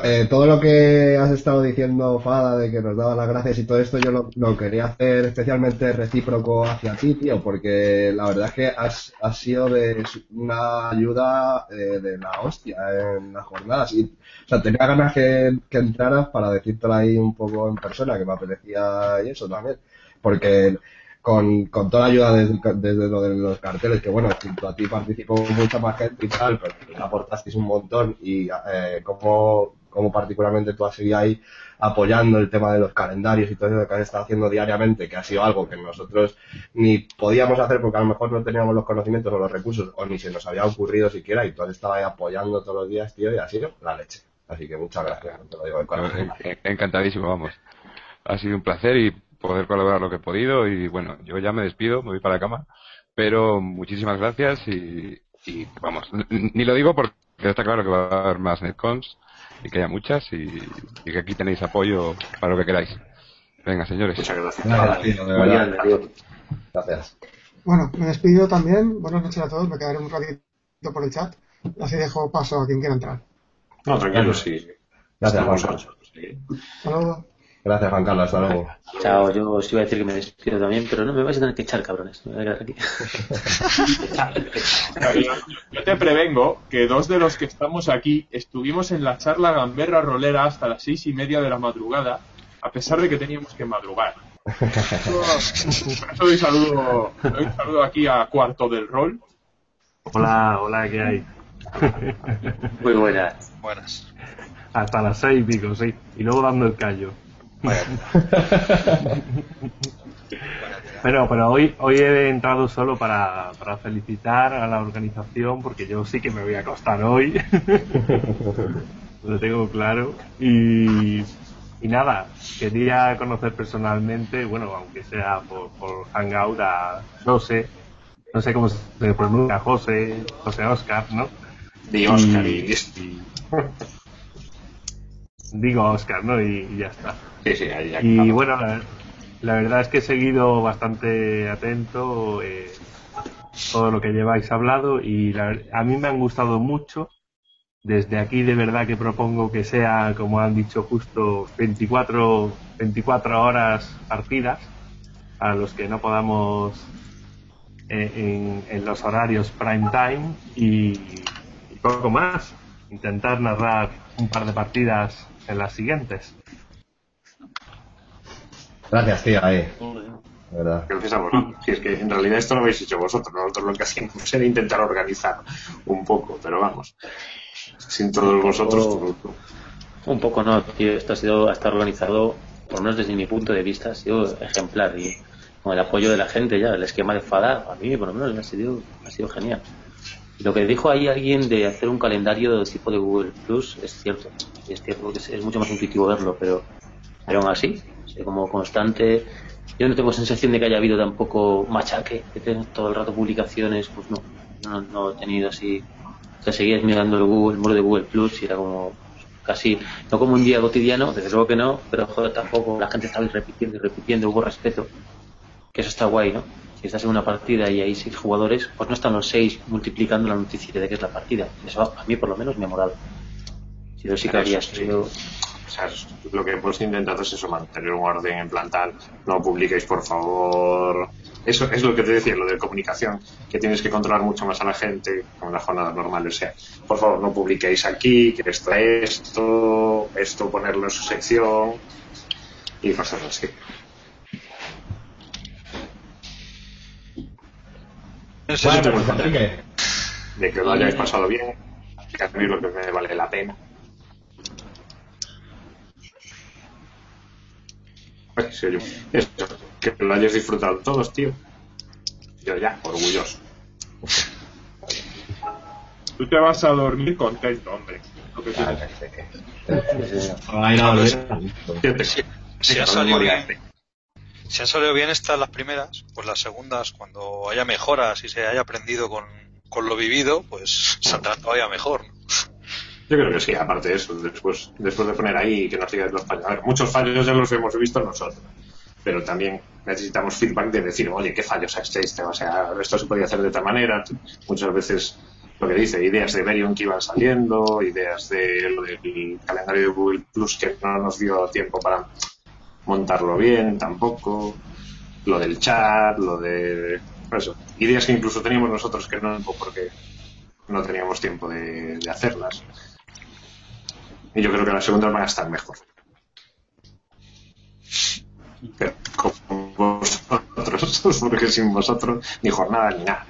S2: eh, todo lo que has estado diciendo, Fada, de que nos daba las gracias y todo esto, yo lo, lo quería hacer especialmente recíproco hacia ti, tío, porque la verdad es que has, has sido de una ayuda eh, de la hostia en las jornadas. Y, o sea, tenía ganas que, que entraras para decírtelo ahí un poco en persona, que me apetecía y eso también. Porque con, con toda la ayuda desde, desde lo de los carteles, que bueno, junto a ti participó mucha más gente y tal, pero que aportasteis un montón y eh, como, como particularmente tú has seguido ahí apoyando el tema de los calendarios y todo eso que has estado haciendo diariamente, que ha sido algo que nosotros ni podíamos hacer porque a lo mejor no teníamos los conocimientos o los recursos o ni se nos había ocurrido siquiera y tú has estado ahí apoyando todos los días, tío, y ha sido la leche. Así que muchas gracias, te lo digo de corazón.
S38: En- Encantadísimo, vamos. Ha sido un placer y poder colaborar lo que he podido y bueno, yo ya me despido, me voy para la cama, pero muchísimas gracias y, y, vamos, ni lo digo porque está claro que va a haber más netcons y que haya muchas y, y que aquí tenéis apoyo para lo que queráis. Venga, señores.
S1: Muchas gracias.
S2: Gracias, tío,
S38: tío.
S30: Bueno, me despido también. Buenas noches a todos. Me quedaré un ratito por el chat. Así dejo paso a quien quiera entrar.
S1: No, tranquilo, sí.
S2: Gracias,
S1: Estamos
S2: Gracias, Juan Carlos, hasta luego.
S19: Chao, yo os iba a decir que me despido también, pero no me vais a tener que echar, cabrones. Me voy a quedar aquí.
S29: Yo, te prevengo que dos de los que estamos aquí estuvimos en la charla Gamberra Rolera hasta las seis y media de la madrugada, a pesar de que teníamos que madrugar. Por doy saludo, doy un saludo aquí a Cuarto del Rol.
S39: Hola, hola, ¿qué hay?
S19: Muy buenas.
S6: Buenas.
S39: Hasta las seis pico, sí. Y luego dando el callo. Pero, pero hoy, hoy he entrado solo para, para felicitar a la organización porque yo sí que me voy a acostar hoy. Lo tengo claro. Y, y nada, quería conocer personalmente, bueno, aunque sea por, por Hangout, a José. No sé cómo se pronuncia, José, José Oscar, ¿no?
S1: Di Oscar y-
S39: y- Digo Oscar, ¿no? Y, y ya está.
S1: Sí, sí, ahí ya
S39: Y
S1: claro.
S39: bueno, la, la verdad es que he seguido bastante atento eh, todo lo que lleváis hablado y la a mí me han gustado mucho. Desde aquí de verdad que propongo que sea, como han dicho justo, 24, 24 horas partidas a los que no podamos eh, en, en los horarios prime time y, y poco más. Intentar narrar un par de partidas en las siguientes.
S2: Gracias, tío, ahí. Verdad.
S1: Gracias a vosotros. Si es que en realidad esto lo habéis hecho vosotros, nosotros lo que hacíamos era intentar organizar un poco, pero vamos, sin todos vosotros. todo- todo.
S19: Un poco no, tío. Esto ha sido, está organizado, por lo menos desde mi punto de vista, ha sido ejemplar y con el apoyo de la gente ya, el esquema de Fada, a mí por lo menos me ha sido, ha sido genial. Lo que dijo ahí alguien de hacer un calendario de tipo de Google Plus es cierto, es cierto porque es, mucho más intuitivo verlo, pero, pero aún así, como constante, yo no tengo sensación de que haya habido tampoco machaque, que tengo todo el rato publicaciones, pues no, no, no he tenido así, o sea, seguías mirando el Google, el muro de Google Plus y era como casi, no como un día cotidiano, desde luego que no, pero joder, tampoco la gente estaba repitiendo y repitiendo, hubo respeto, que eso está guay, ¿no? Si estás en una partida y hay seis jugadores, pues no están los seis multiplicando la noticia de que es la partida. Eso a mí por lo menos me ha molado. Si yo sí que habría sido...
S1: O sea, lo que hemos intentado es eso, mantener un orden en plan tal, no publiquéis por favor. Eso es lo que te decía, lo de comunicación, que tienes que controlar mucho más a la gente con las jornadas normales. O sea, por favor, no publiquéis aquí, que esto esto, esto ponerlo en su sección y cosas así.
S2: Bueno, pues, Enrique.
S1: De que lo hayáis pasado bien, que a mí lo que me vale la pena. Ay, sí, yo- Eso, que lo hayáis disfrutado todos, tío. Yo ya, orgulloso.
S29: Tú te vas a dormir contento, hombre. Lo que tienes.
S6: Si, si han salido bien, si han salido bien estas las primeras, pues las segundas, cuando haya mejoras y se haya aprendido con, con lo vivido, pues saldrán todavía mejor. ¿no?
S1: Yo creo que sí, aparte de eso, después, después de poner ahí que nos digan los fallos. Muchos fallos ya los hemos visto nosotros. pero también necesitamos feedback de decir, oye, qué fallos existe, o sea, esto se podía hacer de otra manera. Muchas veces lo que dice, ideas de Verion que iban saliendo, ideas de lo del calendario de Google Plus que no nos dio tiempo para montarlo bien tampoco, lo del chat, lo de eso, ideas que incluso teníamos nosotros que no porque no teníamos tiempo de, hacerlas. Y yo creo que las segundas van a estar mejor. Pero con vosotros, porque sin vosotros ni jornada ni nada.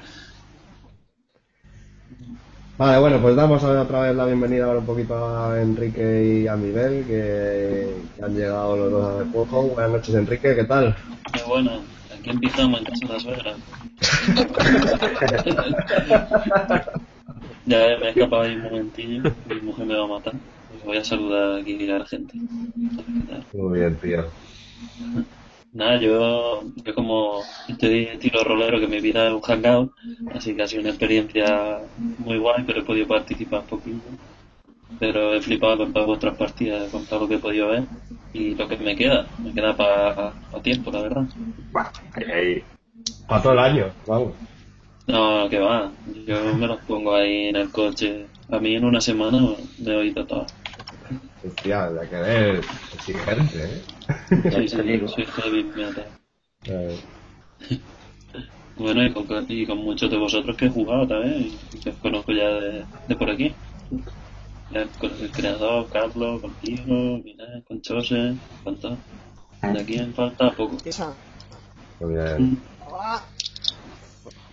S2: Vale, bueno, pues damos otra vez la bienvenida ahora un poquito a Enrique y a Miguel, que, que han llegado los dos al juego. Buenas noches, Enrique, ¿qué tal?
S40: Qué bueno, aquí en pijama en casa de la suegra. ya me he escapado ahí un momentillo, mi mujer me va a matar. Pues voy a saludar aquí a la gente.
S2: Muy bien, tío.
S40: Nada, yo, yo como estoy estilo rolero que mi vida es un hangout, así que ha sido una experiencia muy guay, pero he podido participar un poquito. Pero he flipado con todas vuestras partidas, con todo lo que he podido ver y lo que me queda, me queda para tiempo, la verdad.
S2: Para todo el año, vamos.
S40: No, que va, yo me los pongo ahí en el coche. A mí en una semana me he oído todo.
S2: Hostia, la que eres exigente, ¿eh?
S40: Sí, sí, soy heavy metal. Bueno, y con, y con muchos de vosotros que he jugado también, y que os conozco ya de, de por aquí. Ya con el creador, Carlos, contigo, Minar, con Chose, con todo. De aquí me falta poco.
S2: Muy bien.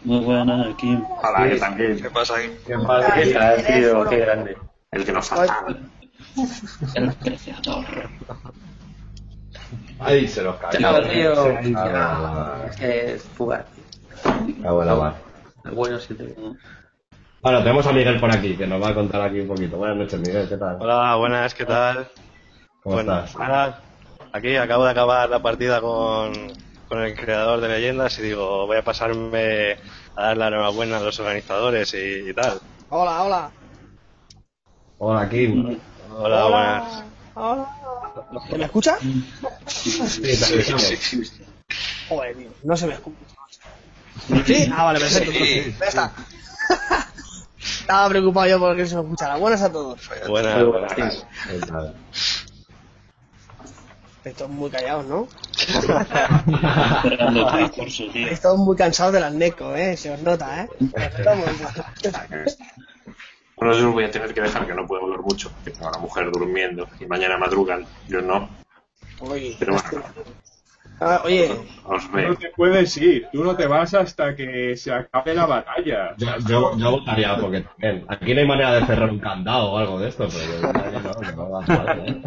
S40: Muy buena, aquí.
S1: Hola, que también.
S6: ¿Qué pasa ahí?
S1: ¿Qué pasa? ¿Qué tal, tío? Qué grande. El que nos falta.
S40: El creador.
S2: Ahí se los cayó.
S41: Chao, tío.
S2: Ah,
S41: Es que es fugaz.
S2: ah, bueno, va.
S41: Bueno, sí te
S2: Bueno, tenemos a Miguel por aquí, que nos va a contar aquí un poquito. Buenas noches, Miguel, ¿qué tal?
S42: Hola, buenas, ¿qué tal?
S2: ¿Cómo
S42: bueno,
S2: estás?
S42: ahora aquí acabo de acabar la partida con, con el creador de leyendas y digo, voy a pasarme a dar la enhorabuena a los organizadores y, y tal.
S41: Hola, hola.
S2: Hola, Kim.
S42: Hola, buenas.
S41: Hola. ¿Se me escucha?
S2: Sí.
S41: Joder, tío, no se me escucha. ¿Sí? Ah, vale, perfecto.
S6: Sí.
S41: Ya está. Estaba preocupado yo porque no se me escuchara. Buenas a todos.
S42: Buenas, buenas.
S41: Estáis muy callados, ¿no? Todos muy cansados de las NECO, ¿eh? Se os nota, ¿eh? Se os nota muy-
S1: Bueno, yo os voy a tener que dejar que no puedo hablar mucho, que tengo a la mujer durmiendo y mañana madrugan. Yo no,
S41: Oye,
S1: pero bueno,
S41: ah, oye,
S1: os veo.
S29: no te puedes ir, tú no te vas hasta que se acabe la batalla.
S2: Yo, yo, yo votaría porque también. Aquí no hay manera de cerrar un candado o algo de esto, pero yo no, que no va a pasar, ¿eh?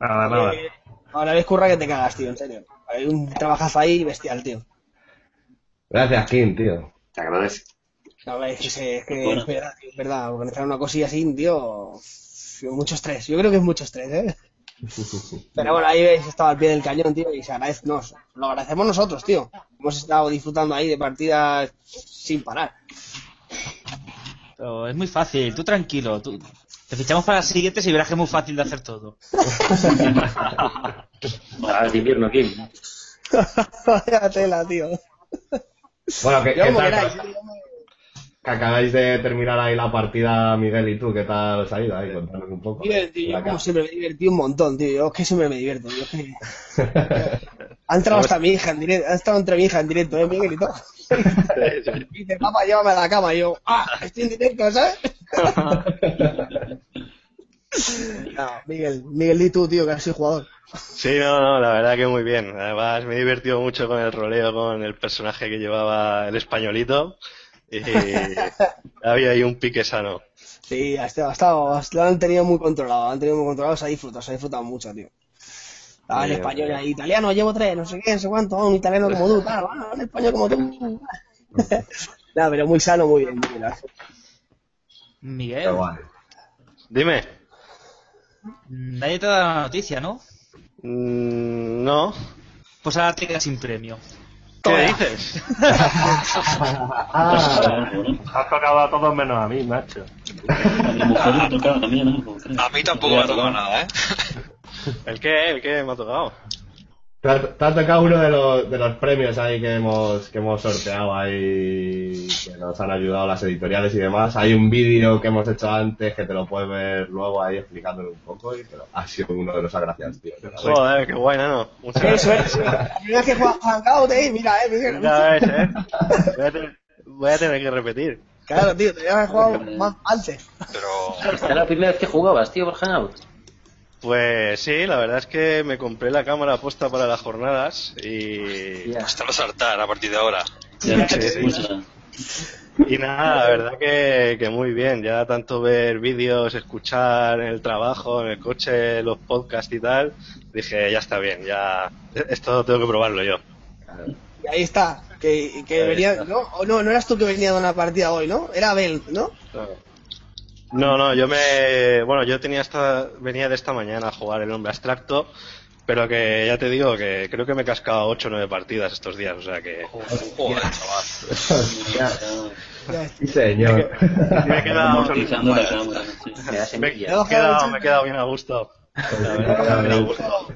S39: Nada, nada.
S41: eh, ahora ves curra que te cagas, tío, en serio. Hay un trabajazo ahí bestial, tío.
S2: Gracias, Kim, tío.
S1: Te agradezco.
S41: No, es que, es, que
S40: Bueno.
S41: es verdad, es verdad. Organizar una cosilla así, tío. Mucho estrés. Yo creo que es mucho estrés, ¿eh? Pero bueno, ahí habéis estado al pie del cañón, tío, y se agradece, nos, lo agradecemos nosotros, tío. Hemos estado disfrutando ahí de partidas sin parar.
S7: Pero es muy fácil, tú tranquilo. Tú... Te fichamos para las siguientes y verás que es muy fácil de hacer todo.
S19: Para el invierno, Kim.
S41: Vaya tela, tío.
S2: Bueno, ¿qué,
S41: Yo
S2: qué tal?
S41: queráis.
S2: Que acabáis de terminar ahí la partida, Miguel y tú, ¿qué tal os ha ido ahí? Contanos un poco.
S41: Miguel, tío, yo como siempre me divertí un montón, tío. Yo es que siempre me divierto, tío. es que- Ha entrado hasta mi hija en directo, ha estado entre mi hija en directo, ¿eh, Miguel? Y todo. Y dice, papá, llévame a la cama. Y yo, ah, estoy en directo, ¿sabes? No, Miguel, Miguel, y tú, tío, que soy jugador.
S42: Sí, no, no, la verdad que muy bien. Además, me he divertido mucho con el roleo, con el personaje que llevaba el españolito. Y había ahí un pique sano.
S41: Sí, ha estado, ha estado- lo han tenido muy controlado, lo han tenido muy controlado, se ha disfrutado, se ha disfrutado mucho, tío. Estaba
S42: Bien,
S41: español ahí, italiano, llevo tres, no sé qué, no sé cuánto, un italiano como tú, tal, ah, un español como tú. Nada, pero muy sano, muy bien, muy bien.
S7: Miguel,
S42: Dime.
S7: nadie te da la noticia, ¿no?
S42: Mm, no.
S7: Pues ahora te quedas sin premio.
S42: ¿Qué dices?
S39: Has tocado a todos menos a mí, macho.
S40: A mi mujer le tocaba también algo, creo.
S6: A mí tampoco me ha tocado nada, ¿eh?
S42: ¿El qué? ¿El qué me ha tocado?
S2: Te ha, te ha tocado uno de los, de los premios ahí que hemos, que hemos sorteado ahí, que nos han ayudado las editoriales y demás. Hay un vídeo que hemos hecho antes que te lo puedes ver luego ahí explicándolo un poco y pero ha sido uno de los agraciados, tío.
S42: Joder, qué guay, ¿no? Muchas gracias.
S41: es. Vez que juega Hangout, eh, mira, eh, mira.
S42: Ya ves, ¿eh? Voy a, tener, voy a tener que repetir.
S41: Claro, tío, te habías jugado más antes.
S19: ¿Esta era la primera vez que jugabas, tío, por Hangout?
S42: Pues sí, la verdad es que me compré la cámara puesta para las jornadas y...
S6: Hasta no saltar a partir de ahora.
S42: Sí, sí. Y nada, la verdad que, que muy bien. Ya tanto ver vídeos, escuchar en el trabajo, en el coche, los podcasts y tal, dije, ya está bien, ya esto tengo que probarlo yo.
S41: Y ahí está. Que, que
S42: Ahí
S41: venía,
S42: está.
S41: ¿no? O no, no eras tú que venía de una partida hoy, ¿no? Era Abel, ¿no?
S42: No, no, yo me... Bueno, yo tenía esta... venía de esta mañana a jugar el hombre abstracto, pero que ya te digo que creo que me he cascado 8 o 9 partidas estos días, o sea que...
S6: Joder, chaval.
S2: Sí, señor.
S42: Me he quedado...
S19: Utilizando la cámara, sí.
S42: Me, me he quedado, me he quedado bien a gusto. La verdad, bien a gusto.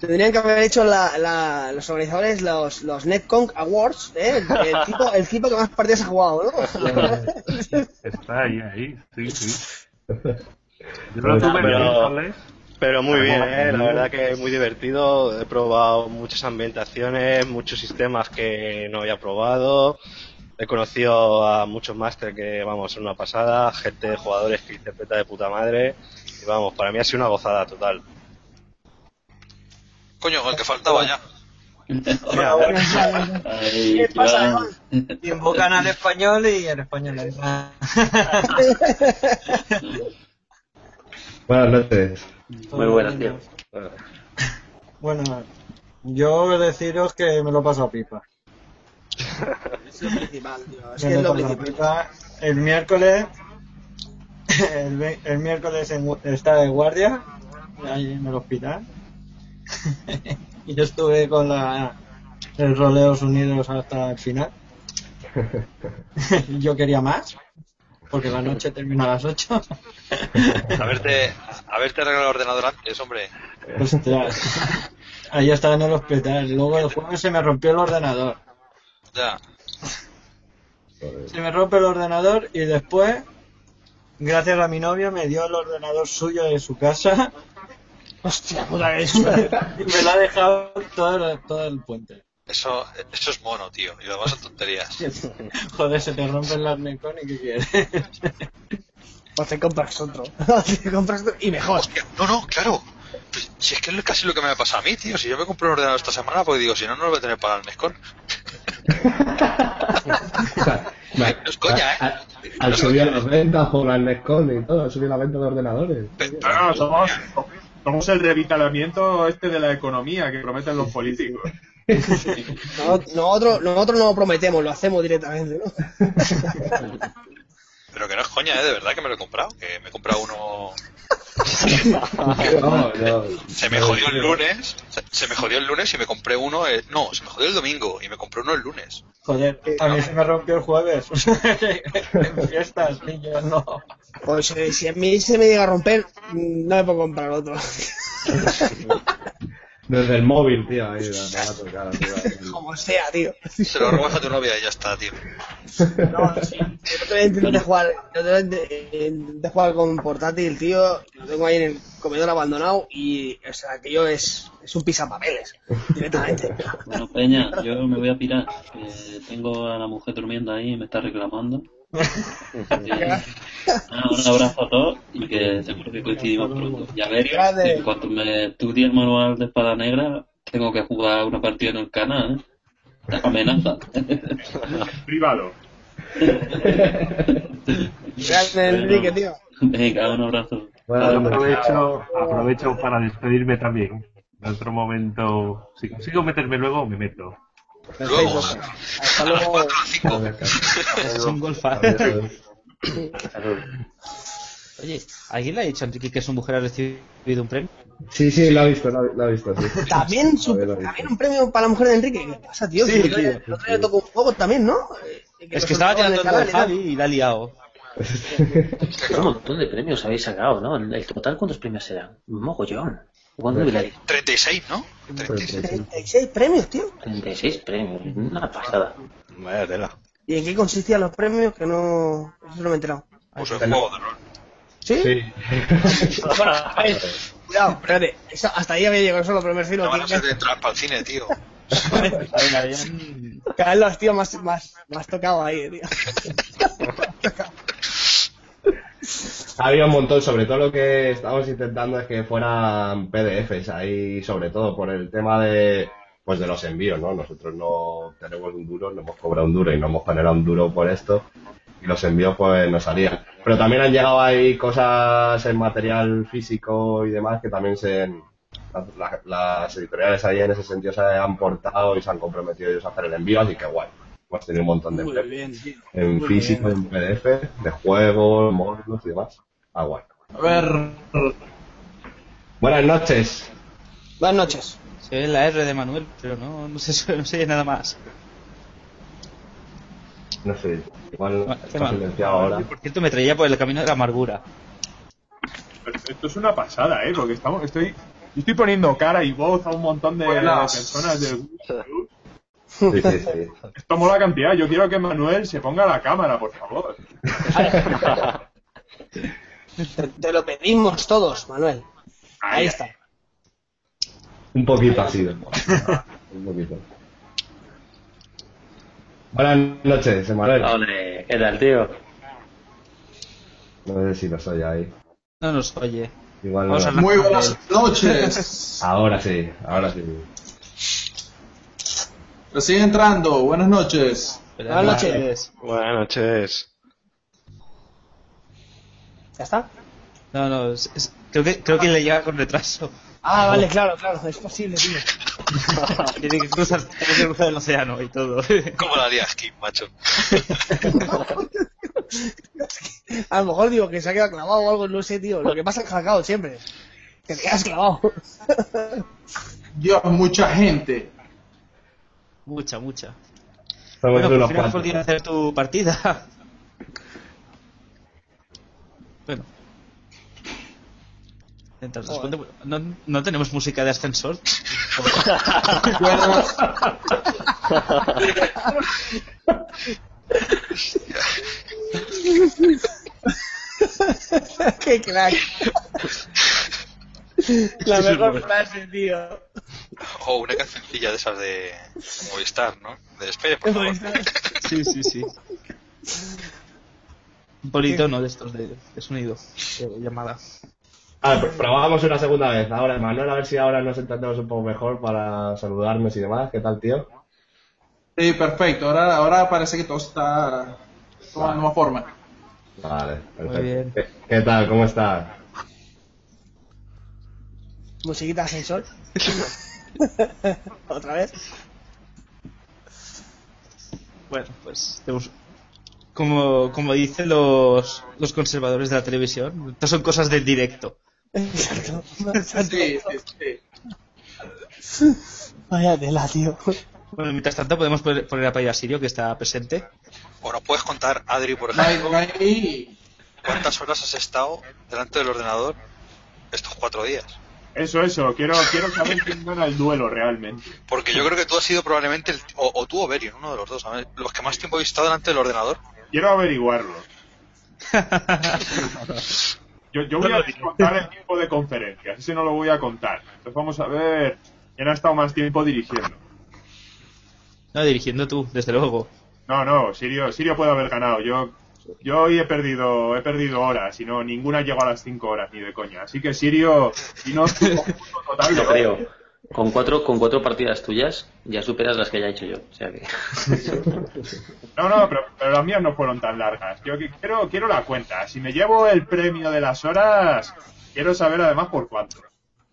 S41: Tendrían que haber hecho la, la, los organizadores los, los Netcon Awards, ¿eh? El, el tipo, el tipo que más partidas ha jugado, ¿no?
S39: Está ahí, ahí, sí, sí. Yo lo tuve
S42: pero, muy bien, ¿eh? la verdad que muy divertido. He probado muchas ambientaciones, muchos sistemas que no había probado. He conocido a muchos máster que, vamos, son una pasada, gente, jugadores que interpreta de puta madre. Y vamos, para mí ha sido una gozada total.
S6: Coño, el que faltaba ya.
S19: Ahí,
S41: ¿Qué pasa,
S19: Iván.
S43: Invocan al español y el español.
S2: Buenas noches.
S19: Muy buenas, tío.
S43: Bueno, yo deciros que me lo paso a pipa.
S41: Es lo principal, tío. Es
S43: Me
S41: que es
S43: lo
S41: lo
S43: paso a
S41: principal.
S43: pipa. El miércoles, el, miércoles en estaba de guardia, ahí en el hospital. y yo estuve con la, el Roleos Unidos hasta el final. yo quería más, porque la noche termina a las 8.
S6: Haberte, haberte arreglado el ordenador antes, hombre.
S43: Ostras. Ahí estaba en el hospital. Luego el jueves se me rompió el ordenador.
S6: Ya.
S43: Se me rompe el ordenador y después, gracias a mi novia, me dio el ordenador suyo de su casa.
S41: Hostia, puta
S43: y me lo ha dejado todo el, todo el puente.
S6: Eso, eso es mono, tío. Y lo demás son tonterías.
S43: Joder, se te rompen las Necon y qué quieres.
S41: Pues te compras otro. te compras otro y mejor.
S6: No, no, claro. Pues, si es que es casi lo que me ha pasado a mí, tío. Si yo me compré un ordenador esta semana, pues digo, si no, no lo voy a tener para el Nescon. No es coña, ¿eh?
S2: Han subido las ventas por la Netcon y todo, han subido la venta de ordenadores.
S29: No, somos, somos el revitalizamiento este de la economía que prometen los políticos.
S41: No- Nosotros, nosotros no lo prometemos, lo hacemos directamente, ¿no?
S6: Pero que no es coña, ¿eh? De verdad que me lo he comprado. Que me he comprado uno...
S2: No, no.
S6: Se me jodió el lunes. Se, se me jodió el lunes y me compré uno... eh, no, se me jodió el domingo y me compré uno el lunes.
S43: Joder, a mí se me rompió el jueves. en fiestas, niños, no.
S41: Pues eh, si a mí se me llega a romper, no me puedo comprar otro.
S2: Desde el móvil, tío, ahí, me va a tocar, tío.
S41: Como sea, tío.
S6: Se lo robas a tu novia y ya está, tío.
S41: No, sí. Yo no te voy a intentar jugar, yo te jugar con portátil, tío. Lo tengo ahí en el comedor abandonado y, o sea, aquello es, es un pisapapeles, directamente.
S19: Bueno, Peña, yo me voy a pirar. Que tengo a la mujer durmiendo ahí y me está reclamando. Nada, un abrazo a todos y que seguro que coincidimos pronto. Y a ver,
S41: Grande.
S19: en cuanto me estudie el manual de espada negra, tengo que jugar una partida en el canal, ¿eh? Amenaza.
S29: Privado.
S41: Grande, Enrique, tío.
S19: Venga, un abrazo.
S39: aprovecho, aprovecho para despedirme también. En otro momento, si consigo meterme luego, me meto.
S6: Luego.
S41: Hasta luego.
S7: Es un golfa. Oye, ¿alguien le ha dicho a Enrique que su mujer ha recibido un premio?
S2: Sí, sí, lo ha visto, lo ha, visto, sí.
S41: También, su-
S2: ver, visto.
S41: también un premio para la mujer de Enrique. ¿Qué pasa, tío?
S7: Sí,
S41: Que el otro día-
S7: tío.
S41: el otro día tocó un juego también, ¿no? Eh,
S7: Es
S41: lo
S7: que estaba tirando
S41: el
S7: el
S41: canal.
S7: Javi y la ha liado.
S19: Un montón de premios habéis sacado, ¿no? En total, ¿cuántos premios serán? Un mogollón. ¿Cuándo vi la
S6: 36, ¿no?
S41: 36 premios, tío.
S19: 36 premios, una pasada.
S42: Vaya tela.
S41: ¿Y en qué consistían los premios? Que no. Eso no me he enterado.
S6: Pues el juego de rol.
S41: ¿Sí? bueno, a ver, cuidado, espérate. Eso- hasta ahí había llegado solo, pero me refiero
S6: No van a ser de entrar para el cine, tío.
S41: Cada vez los tíos más, más, más tocado ahí, tío.
S2: Había un montón, sobre todo lo que estamos intentando es que fueran PDFs ahí, sobre todo por el tema de pues de los envíos, ¿no? Nosotros no tenemos un duro, no hemos cobrado un duro y no hemos generado un duro por esto y los envíos pues nos salían. Pero también han llegado ahí cosas en material físico y demás que también se la- la- las editoriales ahí en ese sentido se han portado y se han comprometido ellos a hacer el envío, así que guay. Hemos tenido un montón de
S41: Muy
S2: premios
S41: bien,
S2: en
S41: Muy
S2: físico,
S41: bien.
S2: en PDF, de juegos, módulos y demás. Ah, guay.
S44: A ver.
S2: Buenas noches.
S41: Buenas noches.
S7: Se ve la R de Manuel, pero no, no, se, no se oye nada más.
S2: No sé, igual
S7: Qué
S2: está silenciado ahora.
S7: Por cierto, me traía por el camino de la amargura.
S29: Esto es una pasada, ¿eh? Porque estamos, estoy, yo estoy poniendo cara y voz a un montón de
S44: Buenas.
S29: personas del
S2: Sí, sí, sí.
S29: Esto mola cantidad. Yo quiero que Manuel se ponga la cámara, por favor.
S41: Te, te lo pedimos todos, Manuel. Ahí está.
S2: Un poquito ha sido. Un poquito. Buenas noches, Emanuel.
S19: Ole, ¿qué tal, tío?
S2: No sé si lo soy ahí.
S7: No nos oye.
S2: Igual no.
S44: Muy buenas noches.
S2: Ahora sí, ahora sí.
S44: Recién entrando, buenas noches.
S41: Buenas noches.
S42: Buenas noches.
S41: ¿Ya está?
S7: No, no, es- es- creo, que, creo que le llega con retraso.
S41: Ah, vale, claro, claro. Es posible, tío.
S7: Tiene que cruzar, tiene que cruzar el océano y todo.
S6: ¿Cómo la haría Skin, macho?
S41: A lo mejor digo que se ha quedado clavado o algo, no sé, tío. Lo que pasa en Hackaot siempre. Que te quedas clavado.
S44: Dios, mucha gente.
S7: Mucha, mucha. Bueno, por
S2: unos
S7: fin has
S2: cuantos.
S7: podido hacer tu partida. Bueno. Mientras responde, ¿no, no tenemos música de ascensor?
S41: Qué crack. La mejor
S6: bueno.
S41: frase, tío.
S6: O una cancioncilla de esas de Movistar, ¿no? De espere, por favor.
S7: Sí, sí, sí. Un politono de estos de, de sonido, de llamada.
S2: Ah, pr- probamos una segunda vez. Ahora, Manuel, a ver si ahora nos entendemos un poco mejor para saludarnos y demás. ¿Qué tal, tío?
S44: Sí, perfecto. Ahora, ahora parece que todo está tomando más forma.
S2: Vale, perfecto.
S7: bien.
S2: ¿Qué, qué tal? ¿Cómo estás?
S41: Musiquita de ascensor. Otra vez.
S7: Bueno, pues como, como dicen los, los conservadores de la televisión, estas son cosas del directo.
S41: Exacto.
S44: Sí, sí, sí.
S41: Vaya tela, tío.
S7: Bueno, mientras tanto podemos poner, a Paya Sirio, que está presente.
S6: O nos puedes contar, Adri, por ejemplo, cuántas horas has estado delante del ordenador estos cuatro días.
S29: Eso, eso. Quiero, quiero saber quién gana el duelo realmente.
S6: Porque yo creo que tú has sido probablemente, el, o, o tú o Berion, uno de los dos, a ver, los que más tiempo habéis estado delante del ordenador.
S29: Quiero averiguarlo. Yo, yo voy a contar el tiempo de conferencias. Ese no lo voy a contar. Entonces vamos a ver quién ha estado más tiempo dirigiendo.
S7: No, dirigiendo tú, desde luego.
S29: No, no, Sirio, Sirio puede haber ganado. Yo, yo hoy he perdido, he perdido horas y no, ninguna llegó a las 5 horas ni de coña. Así que Sirio, si no, total,
S19: Yo creo. Con cuatro, con cuatro partidas tuyas ya superas las que haya hecho yo. O sea que.
S29: No, no, pero, pero las mías no fueron tan largas. Yo que- quiero, quiero la cuenta. Si me llevo el premio de las horas, quiero saber además por cuánto.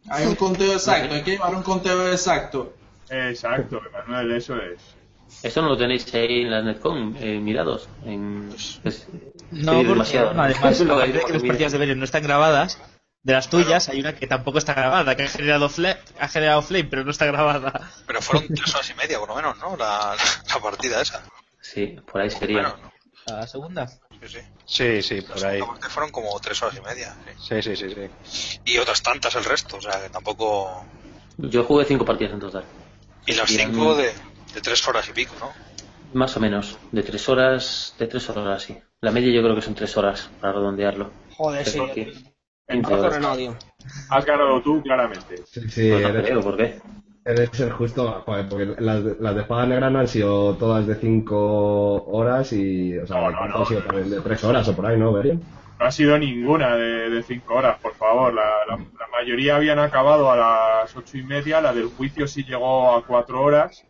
S44: Hay un conteo exacto, hay que llevar un conteo exacto.
S29: Exacto, Manuel, eso es.
S19: Esto no lo tenéis ahí en la Netcom, eh, mirados. En... es-
S7: No,
S19: pedir
S7: porque
S19: demasiado.
S7: además,
S19: Lo que-
S7: de que las partidas de Berion no están grabadas, de las tuyas hay una que tampoco está grabada, que ha generado, ha generado Flame, pero no está grabada.
S6: Pero fueron tres horas y media, por lo menos, ¿no? La, la partida esa.
S19: Sí, por ahí sería.
S7: La segunda.
S6: Sí, sí.
S42: Sí, sí, por ahí.
S6: Fueron como tres horas y media.
S42: Sí, sí, sí, sí.
S6: Y otras tantas el resto, o sea, que tampoco.
S19: Yo jugué cinco partidas en total.
S6: Y las cinco de, de tres horas y pico, ¿no?
S19: Más o menos. De tres horas, de tres horas, sí. La media yo creo que son tres horas, para redondearlo.
S41: Joder, sí.
S19: Pero que-
S41: Un
S19: 15
S41: poco
S19: horas.
S41: Renault, tío.
S29: Has ganado tú, claramente.
S2: Sí, sí,
S19: Pues no
S2: eres-
S19: creo, ¿por qué?
S2: Eres el justo, joder, porque las, de- las de espada negra no han sido todas de 5 horas y, o sea, han sido también de 3 horas o por ahí, ¿no, Berian?
S29: No ha sido ninguna de, de cinco horas, por favor. La, la- la mayoría habían acabado a las ocho y media. La del juicio sí llegó a cuatro horas.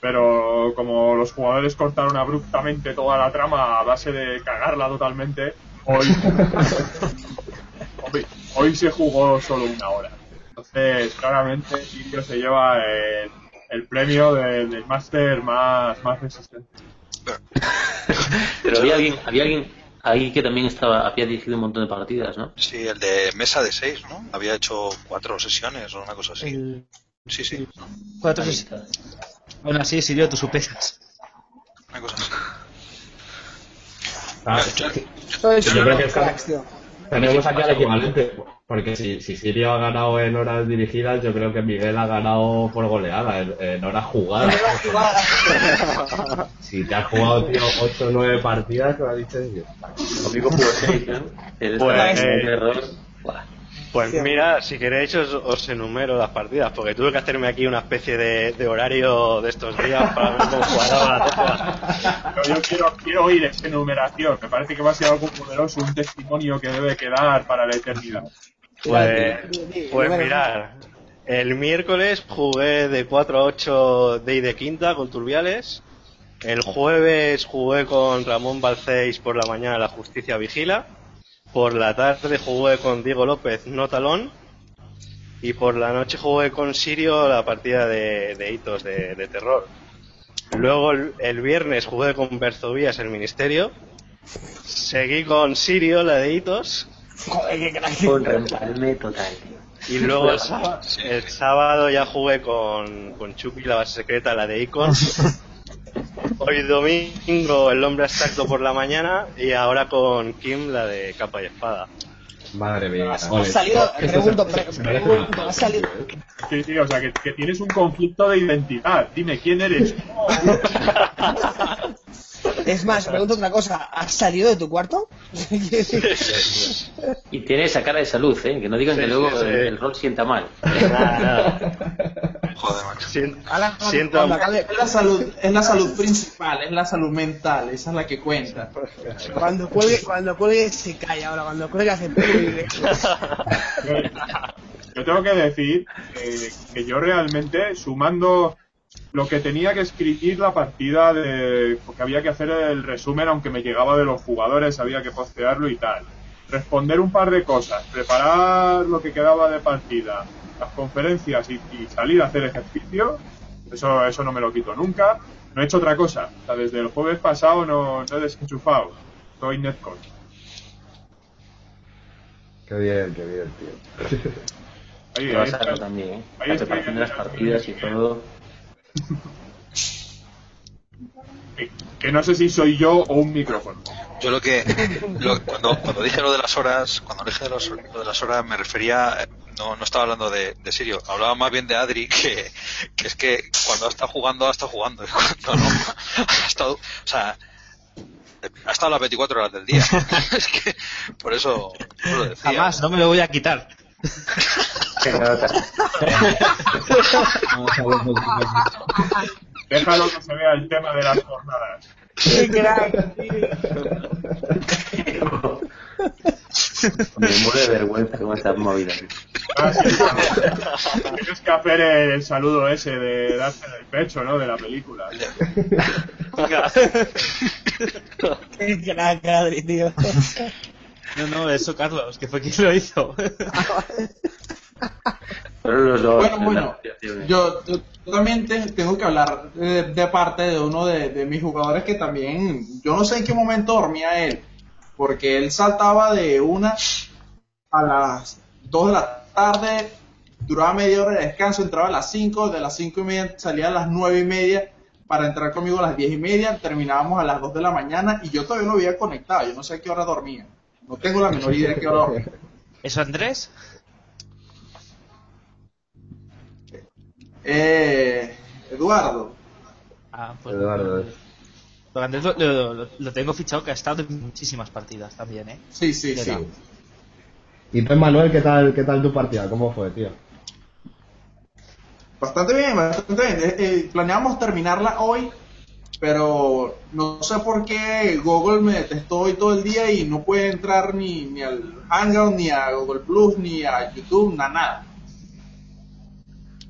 S29: Pero como los jugadores cortaron abruptamente toda la trama a base de cagarla totalmente, hoy, hoy, hoy se jugó solo una hora. Entonces, claramente, Sirio se lleva el, el premio del, del máster más, más resistente.
S19: Pero había alguien, había alguien ahí que también estaba, había dirigido un montón de partidas, ¿no?
S6: Sí, el de mesa de seis, ¿no? Había hecho cuatro sesiones o una cosa así.
S7: El-
S6: Sí, sí.
S7: Cuatro sesiones. Aún así, Sirio, tú superas.
S6: Una cosa.
S2: Ah, yo creo que
S41: tío.
S2: tenemos aquí al equivalente, porque si, si Sirio ha ganado en horas dirigidas, yo creo que Miguel ha ganado por goleada, en, en horas jugadas. Si te has jugado, tío, 8 o 9 partidas, lo has dicho.
S19: Conmigo jugó seis, ¿no? El
S42: Pues,
S19: esta-
S42: eh,
S19: el error.
S42: Pues mira, si queréis os, os enumero las partidas, porque tuve que hacerme aquí una especie de, de horario de estos días para ver cómo jugaba la todas.
S29: Pero yo quiero, quiero oír esta enumeración. Me parece que va a ser algo poderoso, un testimonio que debe quedar para la eternidad.
S42: Pues, pues mirad, el miércoles jugué de 4 a 8 de y de quinta con Turbiales. El jueves jugué con Ramón Balcéis por la mañana La Justicia Vigila. Por la tarde jugué con Diego López No Talón. Y por la noche jugué con Sirio la partida de, de hitos de, de terror. Luego el, el viernes jugué con Berzovías el Ministerio. Seguí con Sirio la de hitos.
S41: Joder, qué.
S19: Un total, tío.
S42: Y luego el sábado, el sábado ya jugué con, con Chucky, la base secreta, la de Icon. Hoy domingo el hombre abstracto por la mañana y ahora con Kim la de capa y espada.
S2: Madre mía.
S41: Has salido, pregunto, pre- pregunto, has salido,
S29: Sí, sí, o sea, que, que tienes un conflicto de identidad. Dime, ¿quién eres?
S41: es más, pregunto otra cosa, ¿has salido de tu cuarto?
S19: Y tiene esa cara de salud, ¿eh? Que no digan
S42: Sí,
S19: que luego
S42: sí, sí.
S19: el, rol sienta mal.
S6: Joder, macho.
S42: Siento-
S44: Es la salud, es la salud principal, es la salud mental, esa es la que cuenta.
S41: Cuando cuelgue, cuando cuelgue se calla ahora, cuando cuelgue hace
S29: Yo tengo que decir eh, que yo realmente, sumando lo que tenía que escribir la partida, de porque había que hacer el resumen, aunque me llegaba de los jugadores, había que postearlo y tal. Responder un par de cosas, preparar lo que quedaba de partida, las conferencias y, y salir a hacer ejercicio, eso, eso no me lo quito nunca. No he hecho otra cosa. O sea, desde el jueves pasado no, no he desenchufado. Soy netcoach.
S2: Qué bien, qué bien, tío.
S29: Ahí, ahí
S19: a hacer
S29: está.
S19: también, ¿eh?
S29: Ahí
S19: La
S29: estoy
S19: preparación de las partidas y todo.
S29: Que- Que no sé si soy yo o un micrófono.
S6: Yo lo que lo- cuando, cuando dije lo de las horas, cuando dije lo, lo de las horas me refería, no, no estaba hablando de, de Sirio, hablaba más bien de Adri, que, que es que cuando ha estado jugando, ha estado jugando, y cuando no, ha estado, o sea, ha estado las 24 horas del día. es que, por eso, por lo decía.
S7: Jamás, no me lo voy a quitar.
S29: Déjalo que se vea el tema de las jornadas.
S41: ¡Qué crack!
S19: Me muero de vergüenza con estas movidas.
S29: Ah, sí. Tienes que hacer el saludo ese de darse en el pecho, ¿no? De la película.
S41: ¡Qué crack, Adri, tío!
S7: No, no, eso Carlos, que fue quien lo hizo.
S19: Pero los dos.
S44: Bueno,
S19: en
S44: bueno,
S19: asociaciones.
S44: yo, también te- tengo que hablar de, de parte de uno de, de mis jugadores que también, yo no sé en qué momento dormía él, porque él saltaba de una a las 2 de la tarde, duraba media hora de descanso, entraba a las 5, de las 5 y media salía a las 9 y media, para entrar conmigo a las 10 y media, terminábamos a las 2 de la mañana y yo todavía no había conectado, yo no sé a qué hora dormía. No tengo la menor idea de qué hora.
S7: ¿Eso Andrés?
S44: Eh, Eduardo.
S7: Ah, pues.
S2: Eduardo.
S7: Andrés lo, lo- lo- lo tengo fichado que ha estado en muchísimas partidas también, ¿eh?
S44: Sí, sí,
S7: De
S44: sí.
S2: Y tú, Manuel, ¿qué tal, qué tal tu partida? ¿Cómo fue, tío?
S44: Bastante bien, bastante bien. Eh, eh, planeábamos terminarla hoy, pero no sé por qué Google me detestó hoy todo el día y no puede entrar ni, ni al Hangout, ni a Google Plus, ni a YouTube, na- nada.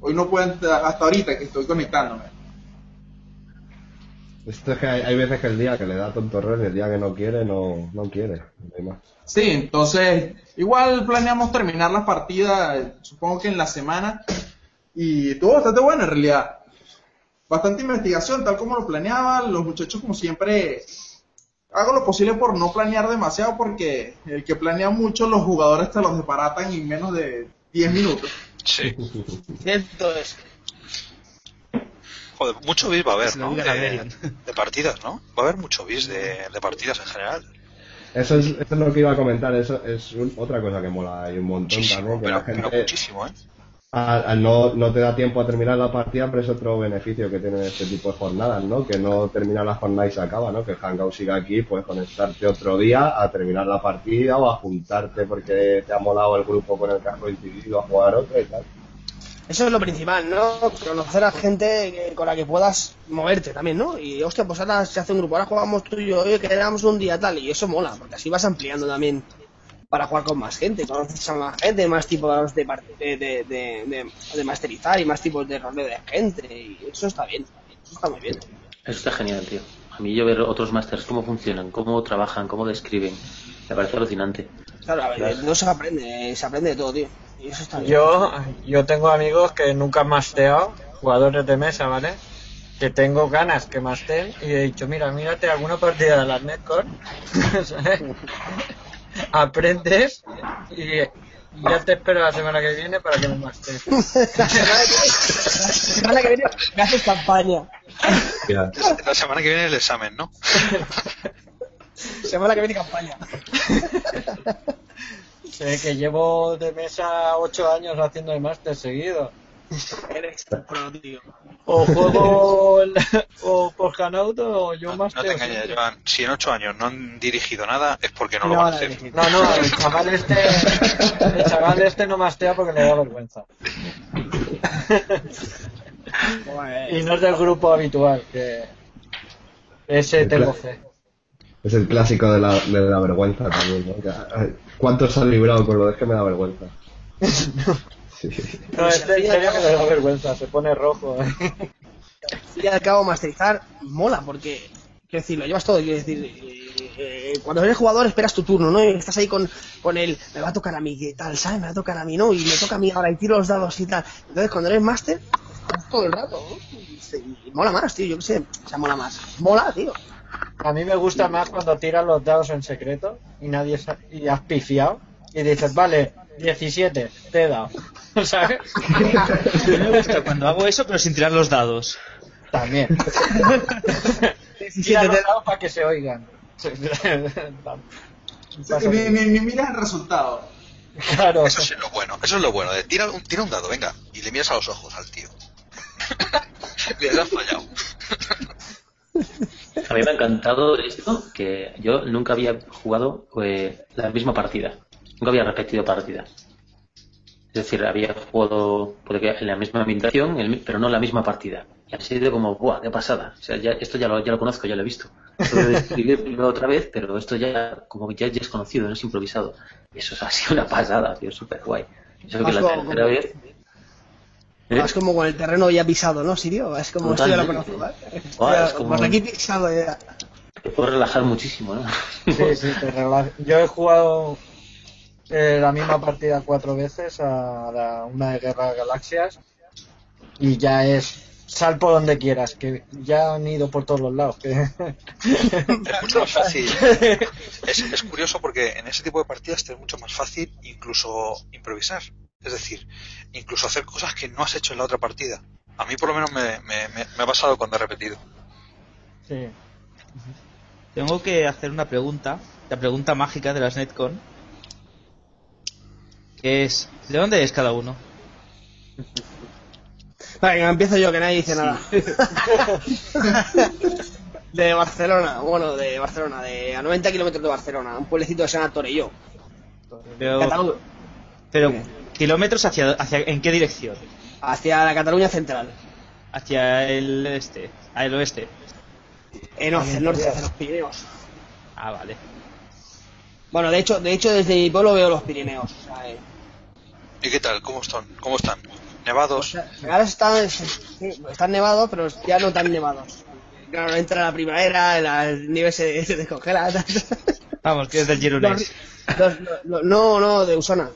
S44: Hoy no puedo entrar hasta ahorita que estoy conectándome.
S2: Esto es que hay, hay veces que el día que le da tonto y el día que no quiere, no, no quiere. No hay más.
S44: Sí, entonces, igual planeamos terminar la partida, supongo que en la semana, y estuvo bastante bueno en realidad. Bastante investigación, tal como lo planeaban, los muchachos como siempre, hago lo posible por no planear demasiado, porque el que planea mucho, los jugadores te los desbaratan en menos de 10 minutos.
S6: Sí.
S41: Cierto es.
S6: Joder, mucho bis va a haber, ¿no? De, partidas, ¿no? Va a haber mucho bis de, de partidas en general.
S2: Eso es, eso es lo que iba a comentar, eso es un- otra cosa que mola hay un montón
S6: Muchísimo,
S2: también, que
S6: pero,
S2: la gente
S6: pero muchísimo, ¿eh?
S2: No, no te da tiempo a terminar la partida, pero es otro beneficio que tienen este tipo de jornadas, ¿no? Que no termina la jornada y se acaba, ¿no? Que Hangout siga aquí, puedes conectarte otro día a terminar la partida o a juntarte porque te ha molado el grupo con el que has coincidido a jugar otro y tal.
S41: Eso es lo principal, ¿no? Conocer a gente con la que puedas moverte también, ¿no? Y hostia, pues ahora se hace un grupo, ahora jugamos tú y yo, oye, quedamos un día tal, y eso mola, porque así vas ampliando también para jugar con más gente, conoces a más gente, más tipos de, de, de, de, de- de masterizar y más tipos de roleo de gente, y eso está bien, eso está muy bien.
S19: Eso está genial, tío. A mí yo ver otros masters cómo funcionan, cómo trabajan, cómo describen, me parece alucinante.
S41: Claro, a ver, no se aprende, se aprende de todo, tío. Y eso está bien.
S43: Yo, yo tengo amigos que nunca han masteado, jugadores de mesa, ¿vale? Que tengo ganas que masteen y he dicho, mira, mírate alguna partida de las Netcore. aprendes y ya te espero la semana que viene para que me mastees.
S41: La semana que viene me haces campaña.
S6: La semana que viene el examen, ¿no?
S41: Semana que viene campaña.
S43: Sé que llevo de mesa ocho años haciendo el máster seguido.
S41: Eres pro, tío.
S43: O juego el- o por Hanout o yo
S6: No
S43: masteo.
S6: te engañes. Joan. Si en ocho años no han dirigido nada, es porque no,
S43: No
S6: lo van a hacer.
S43: No, no, el chaval este, el chaval este no mastea porque le da vergüenza. Y no es del grupo habitual, que ese tengo fe.
S2: Es el clásico de la, de la vergüenza también, ¿no? Que, ay, ¿Cuánto se han librado con lo de es que me da vergüenza? Sí.
S43: No, este que le da vergüenza, se pone rojo.
S41: Y al cabo masterizar mola porque quiero decir lo llevas todo quiero decir eh, eh, cuando eres jugador esperas tu turno no y estás ahí con, con el me va a tocar a mí qué tal sabes me va a tocar a mí no y me toca a mí ahora y tiro los dados y tal entonces cuando eres máster estás todo el rato ¿no? y, se- y mola más tío yo qué sé o sea mola más mola tío
S43: A mí me gusta más cuando tiras los dados en secreto y nadie sa- y has pifiado y dices, vale, 17, te he dado. ¿Sabes?
S7: A mí me gusta cuando hago eso, pero sin tirar los dados.
S43: También.
S41: 17
S43: Tira
S41: te
S43: los
S41: he
S43: dados para que se oigan.
S44: Miras el resultado.
S43: Claro.
S6: Eso sí es lo bueno. Eso es lo bueno. De tira, un, tira un dado, venga. Y le miras a los ojos al tío. le has fallado.
S19: A mí me ha encantado esto, que yo nunca había jugado eh, la misma partida. Nunca había repetido partida. Es decir, había jugado puede que en la misma ambientación, el mi- pero no la misma partida. Y ha sido como, ¡buah, qué pasada! O sea, ya, esto ya lo, ya lo conozco, ya lo he visto. De escribirlo otra vez, pero esto ya, como que ya, ya es conocido, no es improvisado. Y eso ha sido una pasada, tío, súper guay. Eso que
S41: Más
S19: la
S41: como-
S19: tercera vez... ¿eh?
S41: es como con el terreno ya pisado no Sirio es como esto ya lo conozco ¿vale? Ya,
S19: es como-
S41: por aquí pisado ya
S19: Te puedes relajar muchísimo, ¿no?
S43: Sí, sí, te relaja. Yo he jugado eh, la misma partida cuatro veces a la- una de Guerra de Galaxias y ya es sal por donde quieras, que ya han ido por todos los lados. Que...
S6: Es mucho más fácil. Es, es curioso porque en ese tipo de partidas te es mucho más fácil incluso improvisar. Es decir, incluso hacer cosas que no has hecho en la otra partida. A mí por lo menos me, me, me- me ha pasado cuando he repetido.
S43: Sí.
S7: Tengo que hacer una pregunta, la pregunta mágica de las Netcon, es, ¿de dónde es cada uno?
S41: Venga, empiezo yo, que nadie dice nada. de Barcelona, bueno, de Barcelona, de a 90 kilómetros de Barcelona, un pueblecito que se llama Torelló.
S7: Pero,
S41: Catalu-
S7: pero kilómetros hacia, hacia, ¿en qué dirección?
S41: Hacia la Cataluña central.
S7: Hacia el este, al oeste.
S41: Eh, no, hacia el norte, hacia los Pirineos.
S7: Ah, vale.
S41: Bueno, de hecho, de hecho desde mi pueblo veo los Pirineos. o sea, eh,
S6: ¿Y qué tal? ¿Cómo están? ¿Cómo están? ¿Nevados?
S41: ahora están, sí, están nevados, pero ya no tan nevados. Claro, entra la primavera, la nieve se, se descongela.
S7: Vamos, que es del
S41: los- no, no, de Usona.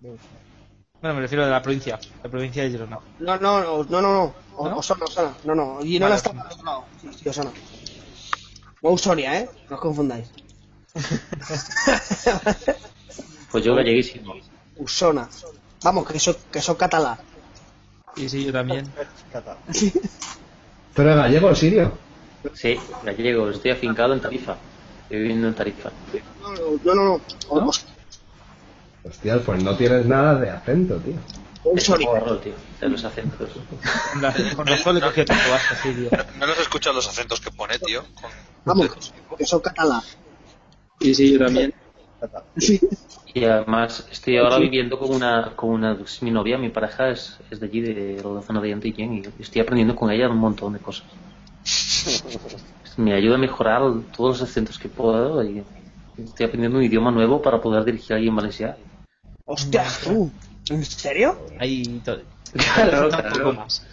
S7: Bueno, me refiero a la provincia, la provincia de Girona.
S41: No, no, no, no, no, no. O-
S7: ¿No?
S41: Osona, Osona. No, no. Girona
S7: Vale.
S41: está para otro lado. Sí, sí, Osona. No Usonia, ¿eh? No os confundáis.
S19: Pues yo galleguísimo.
S41: Usona. Vamos, que soy, que soy catalán.
S7: Sí, sí, yo también.
S2: ¿Tú eres gallego, Sirio?
S19: Sí, gallego, estoy afincado en Tarifa. Estoy viviendo en Tarifa.
S41: No, no, no. no. O-
S2: Hostia, pues no tienes nada de acento, tío.
S19: Porro, tío, de los acentos.
S7: Con razón le cogí tanto asco, sí, tío.
S6: ¿No los escuchas los acentos que pone, tío? Con-
S41: Vamos, que soy catalán.
S7: Sí, sí, yo también.
S19: Y además estoy ahora viviendo con una, con una, mi novia, mi pareja es, es de allí, de la zona de Antillén, y estoy aprendiendo con ella un montón de cosas. Me ayuda a mejorar todos los acentos que puedo y estoy aprendiendo un idioma nuevo para poder dirigir allí en Valencia.
S41: Hostia, tú. ¿En serio?
S7: Ahí to-
S19: Claro,
S7: un poco
S19: claro.
S7: más.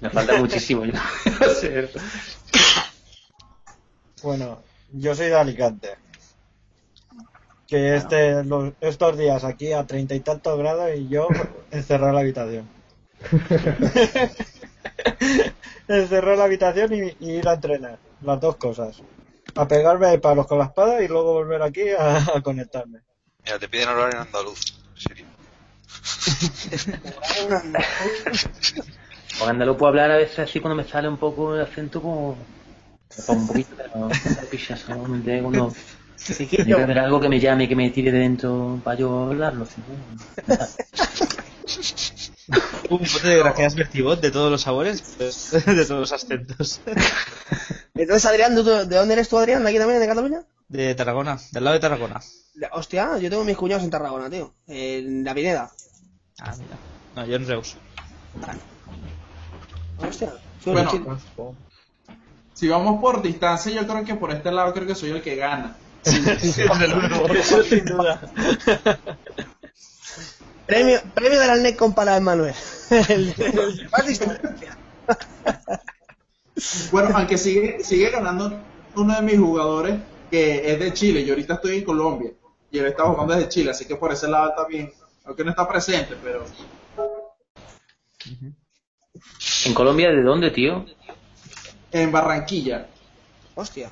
S19: Me falta muchísimo. yo.
S43: Bueno, yo soy de Alicante. Que este, los- estos días aquí a treinta y tantos grados y yo encerrado en la habitación. encerrado en la habitación y, y ir a entrenar. Las dos cosas. A pegarme palos con la espada y luego volver aquí a, a conectarme.
S6: Mira, te piden hablar en andaluz. Sirio.
S19: O andaluz puedo hablar a veces así cuando me sale un poco el acento como... un poquito, pero no cuando... Tiene que haber algo que me llame, que me tire de dentro para yo hablarlo. ¿sí?
S7: Un bote de gracias vertibot de todos los sabores, pues, de todos los acentos.
S41: Entonces, Adrián, ¿tú- ¿de dónde eres tú, Adrián? ¿De aquí también, de Cataluña?
S7: De Tarragona, del lado de Tarragona.
S41: Hostia, yo tengo mis cuñados en Tarragona, tío. En la Pineda.
S7: Ah, mira. No, yo en Reus.
S41: Hostia.
S44: Bueno, si vamos por distancia, yo creo que por este lado creo que soy el que gana.
S43: Eso sin duda.
S41: Premio, premio de la NECON para Emanuel. El- el- más distancia.
S44: Bueno, aunque sigue, sigue ganando uno de mis jugadores que es de Chile. Yo ahorita estoy en Colombia y él está jugando desde Chile, así que por ese lado está bien. Aunque no está presente, pero
S19: ¿En Colombia de dónde, tío?
S44: en Barranquilla.
S41: Hostia.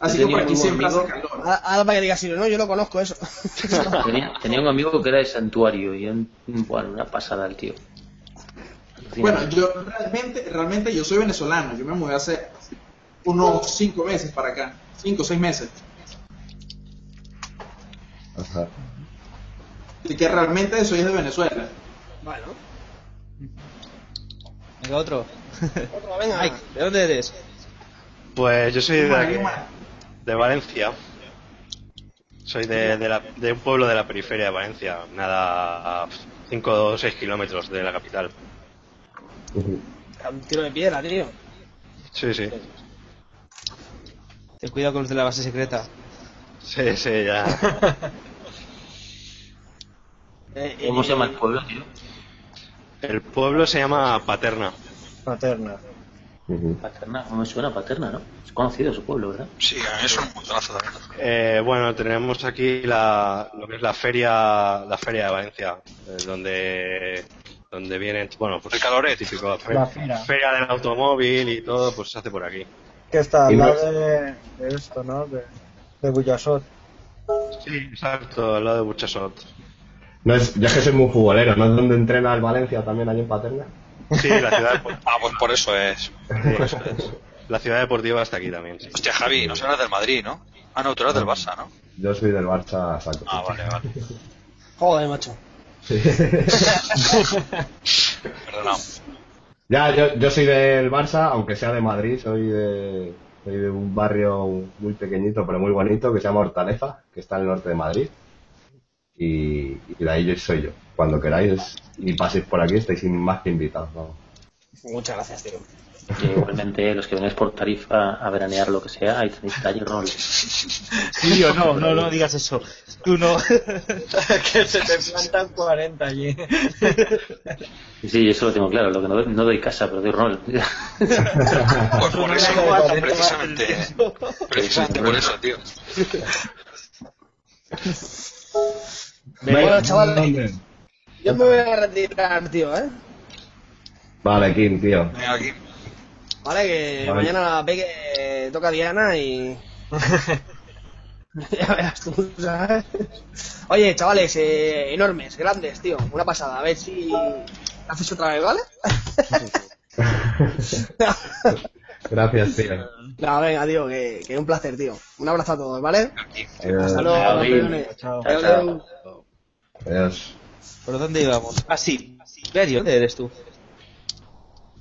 S44: Así que por
S19: tenía
S44: aquí
S19: un
S44: siempre hace
S19: amigo-
S44: calor.
S41: Ahora ahora para que digas sí, no, yo lo conozco eso.
S19: Tenía, tenía un amigo que era de Santuario y un- bueno, una pasada el tío.
S44: Bueno, yo realmente, realmente yo soy venezolano. Yo me mudé hace unos cinco meses para acá. Cinco o seis meses.
S2: Ajá.
S44: Así que realmente soy de Venezuela.
S41: Bueno.
S7: Venga, otro.
S41: Otro, venga.
S7: Mike, ¿de dónde eres?
S42: Pues yo soy de, aquí. De Valencia. Soy de, de, la- de un pueblo de la periferia de Valencia, nada a 5 o 6 kilómetros de la capital.
S41: Un tiro de piedra, tío.
S42: Sí, sí.
S7: Ten cuidado con los de la base secreta.
S42: Sí, sí, ya.
S41: Eh,
S19: ¿Cómo se llama el pueblo, tío?
S42: El pueblo se llama Paterna.
S43: Paterna.
S19: Paterna, no me suena Paterna, ¿no? Es conocido su pueblo, ¿verdad?
S6: Sí, a mí es un montonazo también.
S42: Eh, bueno, tenemos aquí la, lo que es la feria, la feria de Valencia, eh, donde, donde vienen, bueno, pues
S6: El Caloret.
S42: típico, fe-
S43: La feria.
S42: feria del automóvil y todo, pues se hace por aquí.
S43: Que está al lado de, de esto, ¿no? De, de Bullasot.
S42: Sí, exacto, al lado de Burchasot.
S2: No es, yo es que soy muy futbolero, ¿no es donde entrena el Valencia también allí en Paterna?
S42: Sí, la ciudad, depor-
S6: Ah, pues por eso es.
S42: por eso es. la ciudad deportiva está aquí también. sí.
S6: Hostia, Javi, no serás del Madrid, ¿no? Ah, no, tú eras del Barça, ¿no?
S2: Yo soy del Barça, saco.
S6: Ah, vale, vale.
S41: Joder, macho.
S6: Perdonado.
S2: Ya, yo, yo soy del Barça, aunque sea de Madrid, soy de, soy de un barrio muy pequeñito pero muy bonito que se llama Hortaleza, que está en el norte de Madrid. Y, y de ahí yo soy yo. Cuando queráis y paséis por aquí, estáis más que invitados.
S41: Muchas gracias, tío.
S19: Y igualmente, los que vengáis por tarifa a veranear lo que sea, ahí tenéis calle rol.
S7: Sí o no, no, no digas eso. Tú no.
S43: que se te plantan 40 allí.
S19: Sí, eso lo tengo claro. Lo que no, doy- no doy casa, pero doy rol.
S6: Pues por eso, precisamente, precisamente por eso, tío.
S41: Bueno, chavales, yo me voy a retirar, tío, ¿eh?
S2: Vale, Kim, tío.
S6: Venga, aquí.
S41: Vale, que
S2: Vale.
S41: mañana ve que toca Diana y... ya verás tú, ¿sabes? Oye, chavales, eh, enormes, grandes, tío. Una pasada. A ver si haces otra vez, ¿vale?
S2: Gracias, tío.
S41: No, venga, tío, que, que un placer, tío. Un abrazo a todos, ¿vale? Hasta luego.
S2: Chao.
S41: Adiós.
S7: ¿Por dónde íbamos? Ah, sí. Berio, ¿dónde eres tú?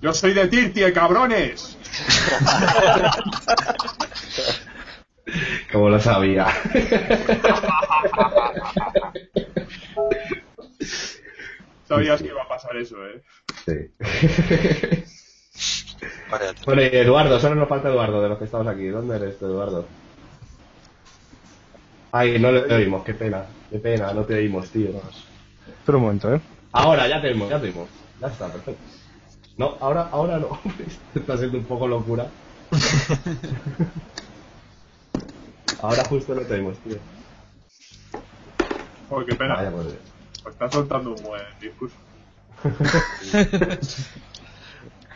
S29: Yo soy de Tirtie, cabrones.
S2: Como lo sabía.
S29: Sabías que iba a pasar eso, ¿eh?
S2: Sí. Bueno, y Eduardo, solo nos falta Eduardo de los que estamos aquí. ¿Dónde eres tú, Eduardo? Ay, no le oímos, qué pena. Qué pena, no te oímos, tío.
S45: Espera un momento, ¿eh?
S2: Ahora, ya te oímos, ya te oímos. Ya está, perfecto. No, ahora, ahora no. está siendo un poco locura. ahora justo no te oímos, tío.
S29: Joder, qué pena.
S2: Vaya, pues.
S29: Pues está soltando un buen discurso.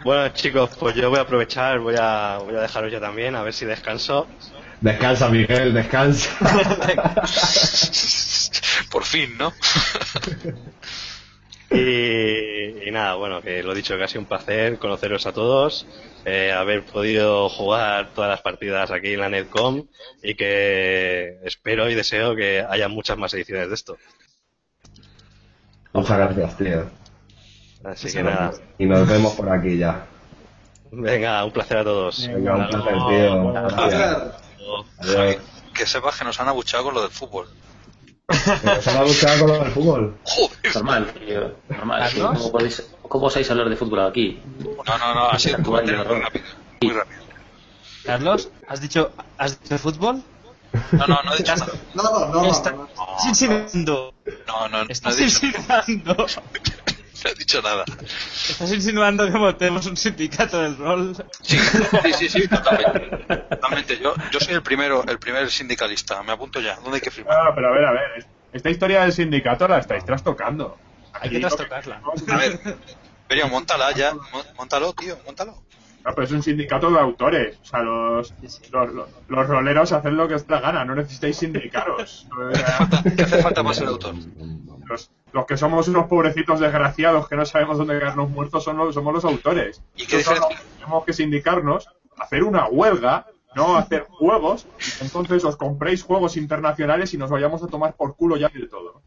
S42: Bueno, chicos, pues yo voy a aprovechar, voy a, voy a dejaros ya también, a ver si descanso.
S2: Descansa, Miguel, descansa.
S6: Por fin, ¿no?
S42: Y, y nada, bueno, que lo dicho, que ha sido un placer conoceros a todos, eh, haber podido jugar todas las partidas aquí en la Netcom y que espero y deseo que haya muchas más ediciones de esto.
S2: Muchas gracias, tío.
S42: Así que nada,
S2: Y nos vemos por aquí ya.
S42: venga, un placer a todos.
S2: Venga, un placer, tío. Adiós.
S6: Que sepas que nos han abuchado con lo del fútbol.
S2: ¿Nos han buscado con lo del fútbol?
S19: Normal, tío. Normal. ¿Cómo, podéis, ¿Cómo osáis hablar de fútbol aquí?
S6: No, no, no, ha sido muy rápido. Muy rápido.
S7: Carlos, ¿has dicho, ¿has dicho fútbol?
S6: No, no, no he dicho nada.
S44: No, no, no, no.
S7: Estás.
S6: No, no,
S7: Estás.
S6: no he dicho nada.
S7: Estás insinuando que montemos un sindicato del rol.
S6: Sí, sí, sí, sí, totalmente. Totalmente. Yo, yo soy el primero, el primer sindicalista. Me apunto ya. ¿Dónde hay que firmar?
S29: Ah, pero a ver, a ver. es- Esta historia del sindicato la estáis trastocando.
S7: Hay que trastocarla.
S6: A ver, Perio, montala ya. Mon- Montalo, tío, montalo.
S29: No, pero es un sindicato de autores. O sea, los, los, los, los roleros hacen lo que os da la gana. No necesitáis sindicaros.
S6: ¿Qué hace falta para ser autor?
S29: Los, los que somos unos pobrecitos desgraciados que no sabemos dónde quedarnos muertos son los, somos los autores.
S6: ¿Y qué
S29: Nosotros no- tenemos que sindicarnos, hacer una huelga, no hacer juegos. Entonces os compréis juegos internacionales y nos vayamos a tomar por culo ya del todo.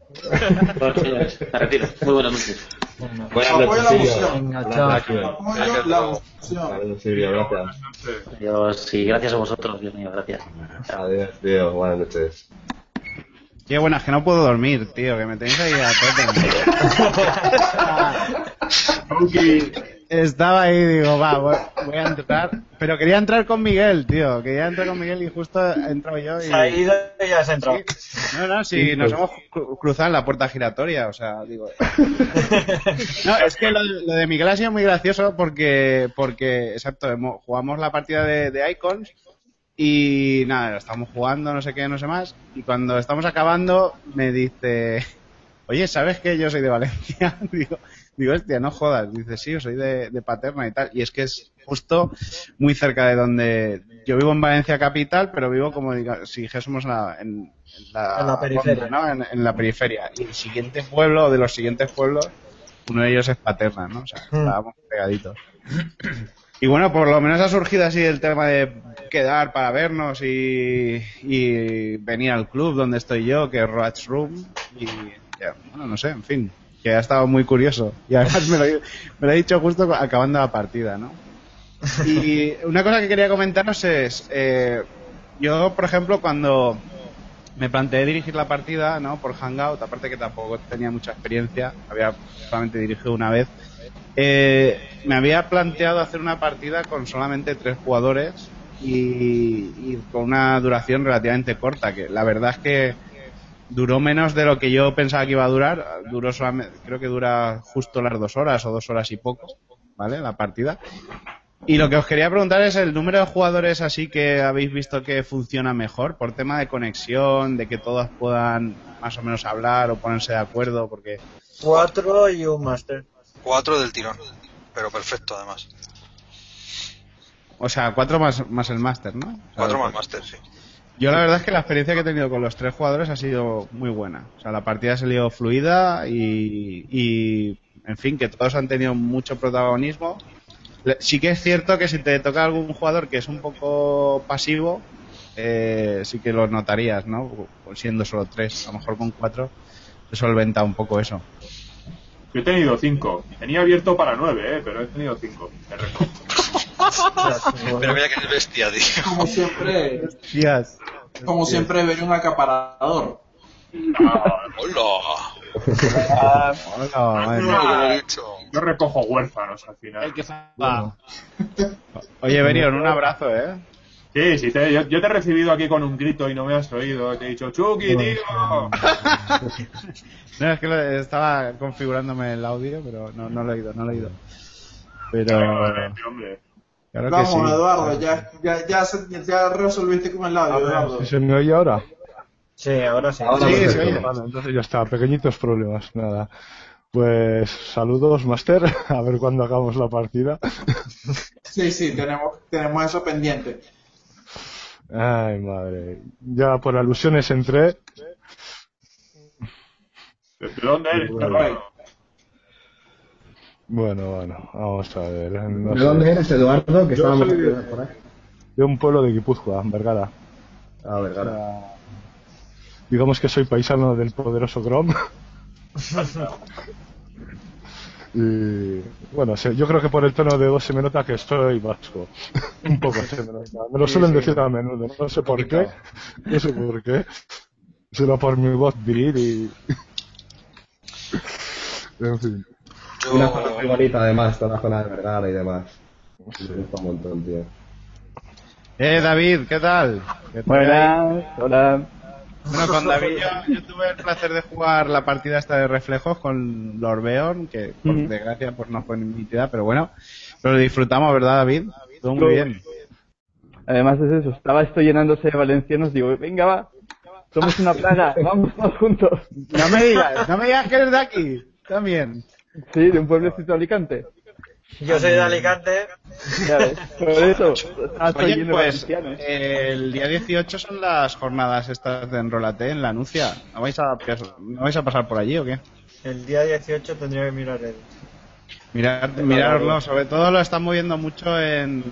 S19: Muy buenas noches.
S2: Buenas
S44: Apoyo la moción.
S2: Gracias,
S44: Apoyo
S2: tío.
S44: la moción.
S2: Adiós, Silvio, gracias.
S19: Adiós, sí, gracias a vosotros, Dios mío, gracias.
S2: Adiós, tío. Buenas noches.
S45: Qué buena, es que no puedo dormir, tío, que me tenéis ahí a tope. Estaba ahí, digo, va, voy, voy a entrar. Pero quería entrar con Miguel, tío. Quería entrar con Miguel y justo he entrado yo y...
S43: Se ha ido y ya has entrado.
S45: No, no, sí,
S43: Sí,
S45: nos
S43: pues.
S45: hemos cru- cruzado en la puerta giratoria, o sea, digo... No, es que lo, lo de Miguel ha sido muy gracioso porque, porque exacto, hemos- jugamos la partida de, de Icons y nada, estamos jugando, no sé qué, no sé más, y cuando estamos acabando me dice, oye, ¿sabes que yo soy de Valencia? Digo,
S11: Digo, hostia, no jodas. Dice, sí, yo soy de, de Paterna y tal. Y es que es justo muy cerca de donde... Yo vivo en Valencia capital, pero vivo como diga, si dijésemos la- en, en la,
S43: En la periferia.
S11: ¿no? En, en la periferia. Y el siguiente pueblo, o de los siguientes pueblos, uno de ellos es Paterna, ¿no? O sea,
S43: Mm.
S11: estábamos pegaditos. Y bueno, por lo menos ha surgido así el tema de quedar para vernos y, y venir al club donde estoy yo, que es Roach Room. Y ya, bueno, no sé, en fin, que ha estado muy curioso. Y además me lo, me lo he dicho justo acabando la partida, ¿no? Y una cosa que quería comentaros es, eh, yo, por ejemplo, cuando me planteé dirigir la partida, ¿no? Por Hangout, aparte que tampoco tenía mucha experiencia, había solamente dirigido una vez, eh, me había planteado hacer una partida con solamente tres jugadores y, con una duración relativamente corta, que la verdad es que duró menos de lo que yo pensaba que iba a durar, duró solamente, creo que dura justo las dos horas o dos horas y poco, ¿vale? La partida. Y lo que os quería preguntar es el número de jugadores así que habéis visto que funciona mejor, por tema de conexión, de que todos puedan más o menos hablar o ponerse de acuerdo, porque
S43: Cuatro y un máster.
S6: Cuatro del tirón. Pero perfecto, además.
S11: O sea, cuatro más, más el máster, ¿no? O sea,
S6: Cuatro más máster, sí.
S11: Yo la verdad es que la experiencia que he tenido con los tres jugadores ha sido muy buena. O sea, la partida ha salido fluida y, y, en fin, que todos han tenido mucho protagonismo. Sí que es cierto que si te toca algún jugador que es un poco pasivo, eh, sí que lo notarías, ¿no? Siendo solo tres, a lo mejor con cuatro se solventa un poco eso.
S29: Yo he tenido cinco. Tenía abierto para nueve, ¿eh? pero he tenido cinco. Te.
S6: Pero mira que es bestia, tío.
S45: Como siempre, como siempre, ver un acaparador.
S6: ¡Hola!
S11: Hola, madre mía.
S29: Yo recojo huérfanos al final.
S11: Oye, Berion, un abrazo, ¿eh?
S29: Sí, sí, te- yo, yo te he recibido aquí con un grito y no me has oído. Te he dicho, Chucky, tío.
S11: No, es que lo- estaba configurándome el audio, pero no, no lo he oído, no lo he oído. Pero...
S29: hombre.
S11: Claro que
S45: Vamos,
S11: sí.
S45: Eduardo, ya, ya, ya, ya resolviste con el audio, Eduardo.
S24: ¿Se me oye ahora?
S43: Sí, ahora sí.
S24: Ahora
S43: Sí, se oye.
S24: Vale, entonces ya está, pequeñitos problemas, nada. Pues saludos, Master, a ver cuándo hagamos la partida.
S45: Sí, sí, tenemos, tenemos eso pendiente.
S24: Ay, madre. Ya por alusiones entré.
S29: ¿De dónde eres,
S24: Bueno.
S29: cabrón?
S24: Bueno, bueno, vamos a ver. no
S2: ¿De
S24: sé.
S2: dónde eres, Eduardo? Que
S24: Yo
S2: estábamos
S24: soy de-
S2: por ahí.
S24: De un pueblo de Guipúzcoa, Vergara.
S2: Ah, Vergara.
S24: Digamos que soy paisano del poderoso Grom. Y bueno, yo creo que por el tono de voz se me nota que estoy vasco. Un poco se me nota. Me lo
S2: Sí,
S24: suelen
S2: sí.
S24: decir a menudo, no sé por qué. No sé por qué. Solo por mi voz viril y. En fin.
S2: Una zona muy bonita, además, toda la zona de Vergara y demás. Me gusta un montón, tío.
S11: Eh, David, ¿qué tal? ¿Qué tal?
S46: Buenas, hola.
S11: Bueno, con David yo, yo tuve el placer de jugar la partida esta de reflejos con Lorbeon, que por desgracia pues no fue nítida, pero bueno, pero lo disfrutamos, ¿verdad, David? Todo muy bien.
S46: Además es eso, estaba esto llenándose de valencianos, digo, venga va, somos una plaga, vamos todos juntos.
S11: No me digas, no me digas que eres de aquí, también.
S46: Sí, de un pueblecito de Alicante.
S43: Yo soy de Alicante.
S46: Ya ves, por eso,
S11: Oye, pues el día 18 son las jornadas estas de Enrolate en la Anuncia. ¿No vais a, ¿no vais a pasar por allí o qué?
S43: El día 18 tendría que mirar el.
S11: Mirad, mirároslo, sobre todo lo están moviendo mucho en,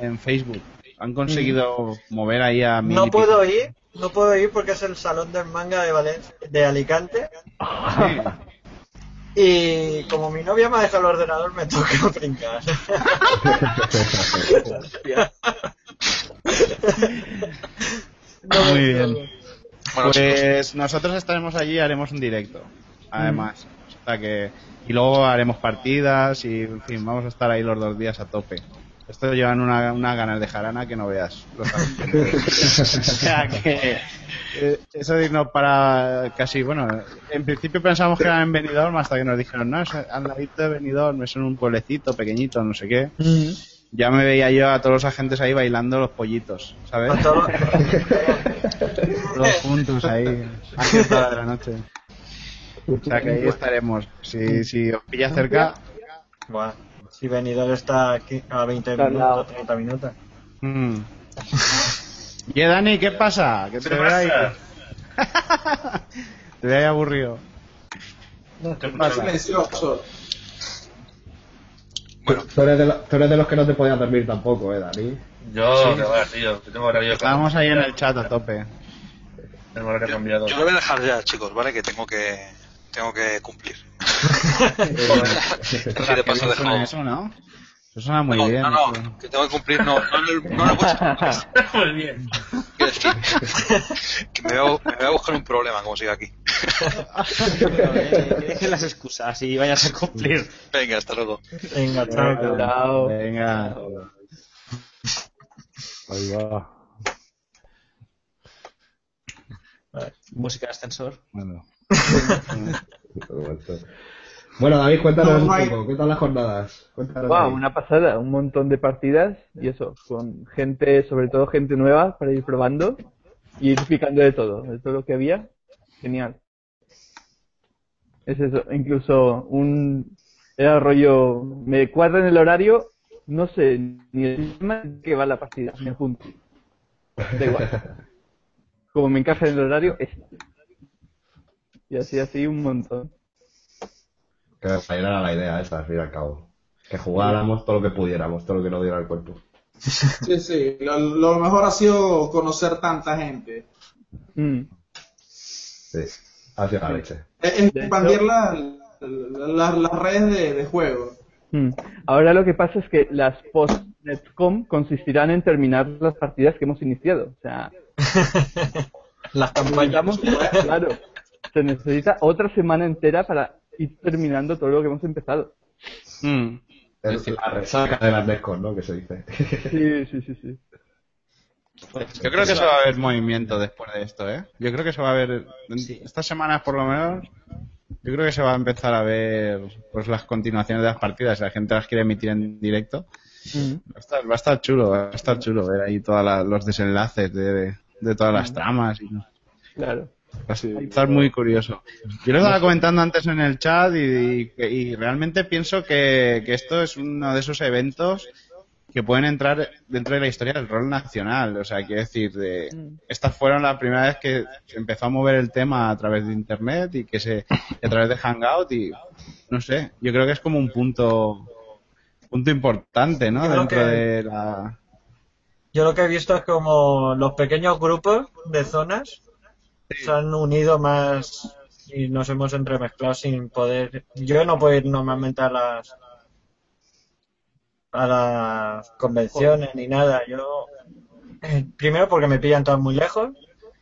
S11: en Facebook. Han conseguido mover ahí a mil
S43: No puedo ir, no puedo ir porque es el salón del manga de Valencia, de Alicante. Y como mi novia me ha dejado el ordenador, me toca brincar. No
S11: Muy bien. Pues nosotros estaremos allí y haremos un directo. Además. O sea que, y luego haremos partidas y, en fin, vamos a estar ahí los dos días a tope. Esto llevan una, una ganas de jarana que no veas. o sea que eh, eso de irnos para casi, bueno, en principio pensábamos que eran en Benidorm hasta que nos dijeron, no, es al ladito de Benidorm, es en un pueblecito pequeñito, no sé qué. Ya me veía yo a todos los agentes ahí bailando los pollitos, ¿sabes? Todos juntos ahí, a de la noche. O sea que ahí estaremos. Si, si os pilla cerca.
S43: Buah, si venidor está aquí a 20
S46: Está al lado.
S43: minutos, 30 minutos.
S11: Mm. Y eh, Dani, ¿qué pasa? ¿Qué te
S28: ¿Qué
S11: ve ahí?
S28: pasa?
S11: te ve ahí aburrido.
S45: ¿Qué Silencioso.
S2: Tú eres, de lo- tú eres de los que no te podías dormir tampoco, ¿eh, Dani?
S28: Yo,
S11: Sí.
S28: que va, tío, que tengo horario
S11: Estábamos ahí en el chat a tope.
S28: Tengo horario cambiado.
S6: Yo lo voy a dejar ya, chicos, ¿vale? Que tengo que tengo que cumplir. Así de paso
S11: eso, ¿no? Eso suena muy
S6: no,
S11: bien.
S6: no, no, que tengo que cumplir, no, no, el- no en el vuestro.
S28: Muy bien.
S6: Quiero decir, que me voy, a, me voy a buscar un problema como siga aquí.
S7: Que dejen las excusas y vayas a cumplir.
S6: Venga, hasta luego.
S43: Venga, chao.
S46: Chao.
S11: Venga.
S24: Ahí va.
S7: Música de ascensor.
S11: Bueno.
S2: Bueno, David, cuéntanos un poco. ¿Qué tal las jornadas? Cuéntanos.
S46: Wow, una pasada, un montón de partidas y eso, con gente, sobre todo gente nueva para ir probando y ir picando de todo, de todo lo que había. Genial. Es eso, incluso un era rollo, me cuadra en el horario, no sé ni el tema en que va la partida, me apunto. Da igual. Como me encaja en el horario, es. Y así, así un montón.
S2: Que era la idea esa, al fin y al cabo. Que jugáramos todo lo que pudiéramos, todo lo que nos diera el cuerpo.
S45: Sí, sí. Lo, lo mejor ha sido conocer tanta gente.
S46: Mm.
S2: Sí, ha sido la leche.
S45: Eh, Expandir la- la- la- las redes de, de juego.
S46: Mm. Ahora lo que pasa es que las post-Netcom consistirán en terminar las partidas que hemos iniciado. O sea,
S43: Las campañas.
S46: claro, se necesita otra semana entera para ir terminando todo lo que hemos empezado.
S11: Mm.
S2: Es la resaca de las Nescos, ¿no? Que se dice.
S46: Sí, sí, sí, sí.
S11: Yo creo que se va a ver movimiento después de esto, ¿eh? Yo creo que se va a ver, en estas semanas por lo menos, yo creo que se va a empezar a ver pues las continuaciones de las partidas, si la gente las quiere emitir en directo.
S46: Mm.
S11: Va a estar, va a estar chulo, va a estar chulo ver ahí todos los desenlaces de, de, de todas las tramas. Y,
S46: Claro.
S11: Va a estar muy curioso. Yo lo estaba comentando antes en el chat y, y- y realmente pienso que, que esto es uno de esos eventos que pueden entrar dentro de la historia del rol nacional. O sea, quiero decir, de, estas fueron la primera vez que se empezó a mover el tema a través de internet y que se a través de Hangout y no sé, yo creo que es como un punto punto importante, ¿no?
S43: Yo
S11: Dentro
S43: que-
S11: de la
S43: Yo lo que he visto es como los pequeños grupos de zonas se han unido más y nos hemos entremezclado sin poder. Yo no puedo ir normalmente a las a las convenciones ni nada. Yo eh, primero porque me pillan todas muy lejos,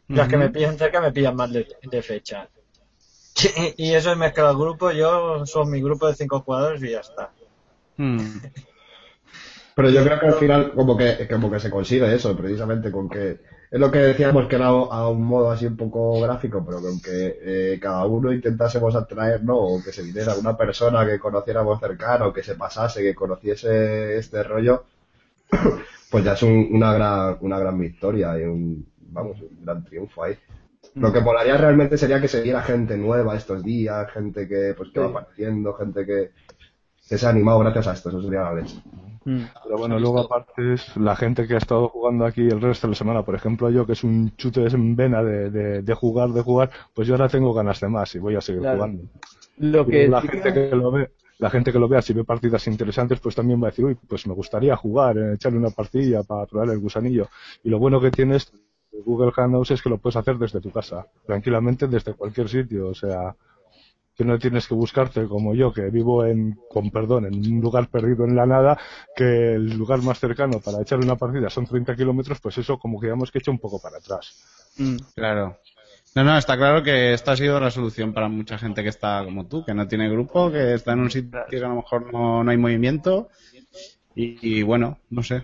S43: y las que me pillan cerca me pillan más de, de fecha. Y eso es mezclar grupo. Yo son mi grupo de cinco jugadores y ya está.
S11: Hmm.
S2: Pero yo creo que al final como que, como que se consigue eso, precisamente con que es lo que decíamos que era a un modo así un poco gráfico, pero que eh, cada uno intentásemos atraer, ¿no? O que se viniera una persona que conociéramos cercano, que se pasase, que conociese este rollo, pues ya es un- una gran, una gran victoria y un, vamos, un gran triunfo ahí. Lo que molaría realmente sería que se viera gente nueva estos días, gente que, pues, que va apareciendo, gente que, que se ha animado gracias a esto, eso sería la leche.
S24: Pero bueno, luego aparte es la gente que ha estado jugando aquí el resto de la semana. Por ejemplo, yo que es un chute en vena de, de, de jugar, de jugar, pues yo ahora tengo ganas de más y voy a seguir
S46: Claro.
S24: jugando.
S46: Lo
S24: Y
S46: que
S24: la gente
S46: que-
S24: que lo ve, la gente que lo vea, si ve partidas interesantes, pues también va a decir, uy, pues me gustaría jugar, eh, echarle una partida para probar el gusanillo. Y lo bueno que tienes Google Hangouts es que lo puedes hacer desde tu casa, tranquilamente desde cualquier sitio, o sea, que no tienes que buscarte como yo, que vivo en, con perdón, en un lugar perdido en la nada, que el lugar más cercano para echar una partida son 30 kilómetros, pues eso como que digamos que echa un poco para atrás.
S11: Mm, claro. No, no, está claro que esta ha sido la solución para mucha gente que está como tú, que no tiene grupo, que está en un sitio que a lo mejor no, no hay movimiento. Y, y bueno, no sé.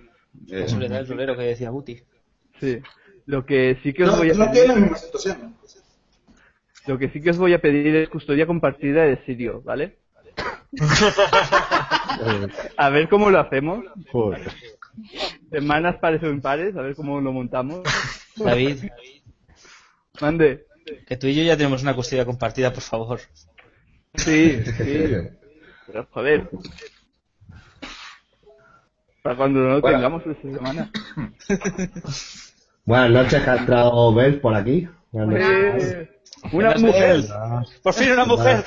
S11: Eh,
S7: La soledad del rolero que decía Guti.
S46: Sí. Lo que sí que os
S45: No,
S46: voy a
S45: no
S46: pedir,
S45: tiene la misma situación.
S46: Lo que sí que os voy a pedir es custodia compartida de Sirio, ¿vale? A ver cómo lo hacemos.
S24: Joder.
S46: Semanas pares o impares, a ver cómo lo montamos.
S7: David.
S46: Mande.
S7: Que tú y yo ya tenemos una custodia compartida, por favor.
S46: Sí, sí. Pero joder. Para cuando no lo
S2: Bueno.
S46: tengamos esta semana.
S2: Buenas noches, que ha entrado Bel por aquí. Buenas noches.
S46: Una mujer.
S7: ¡Por fin una mujer!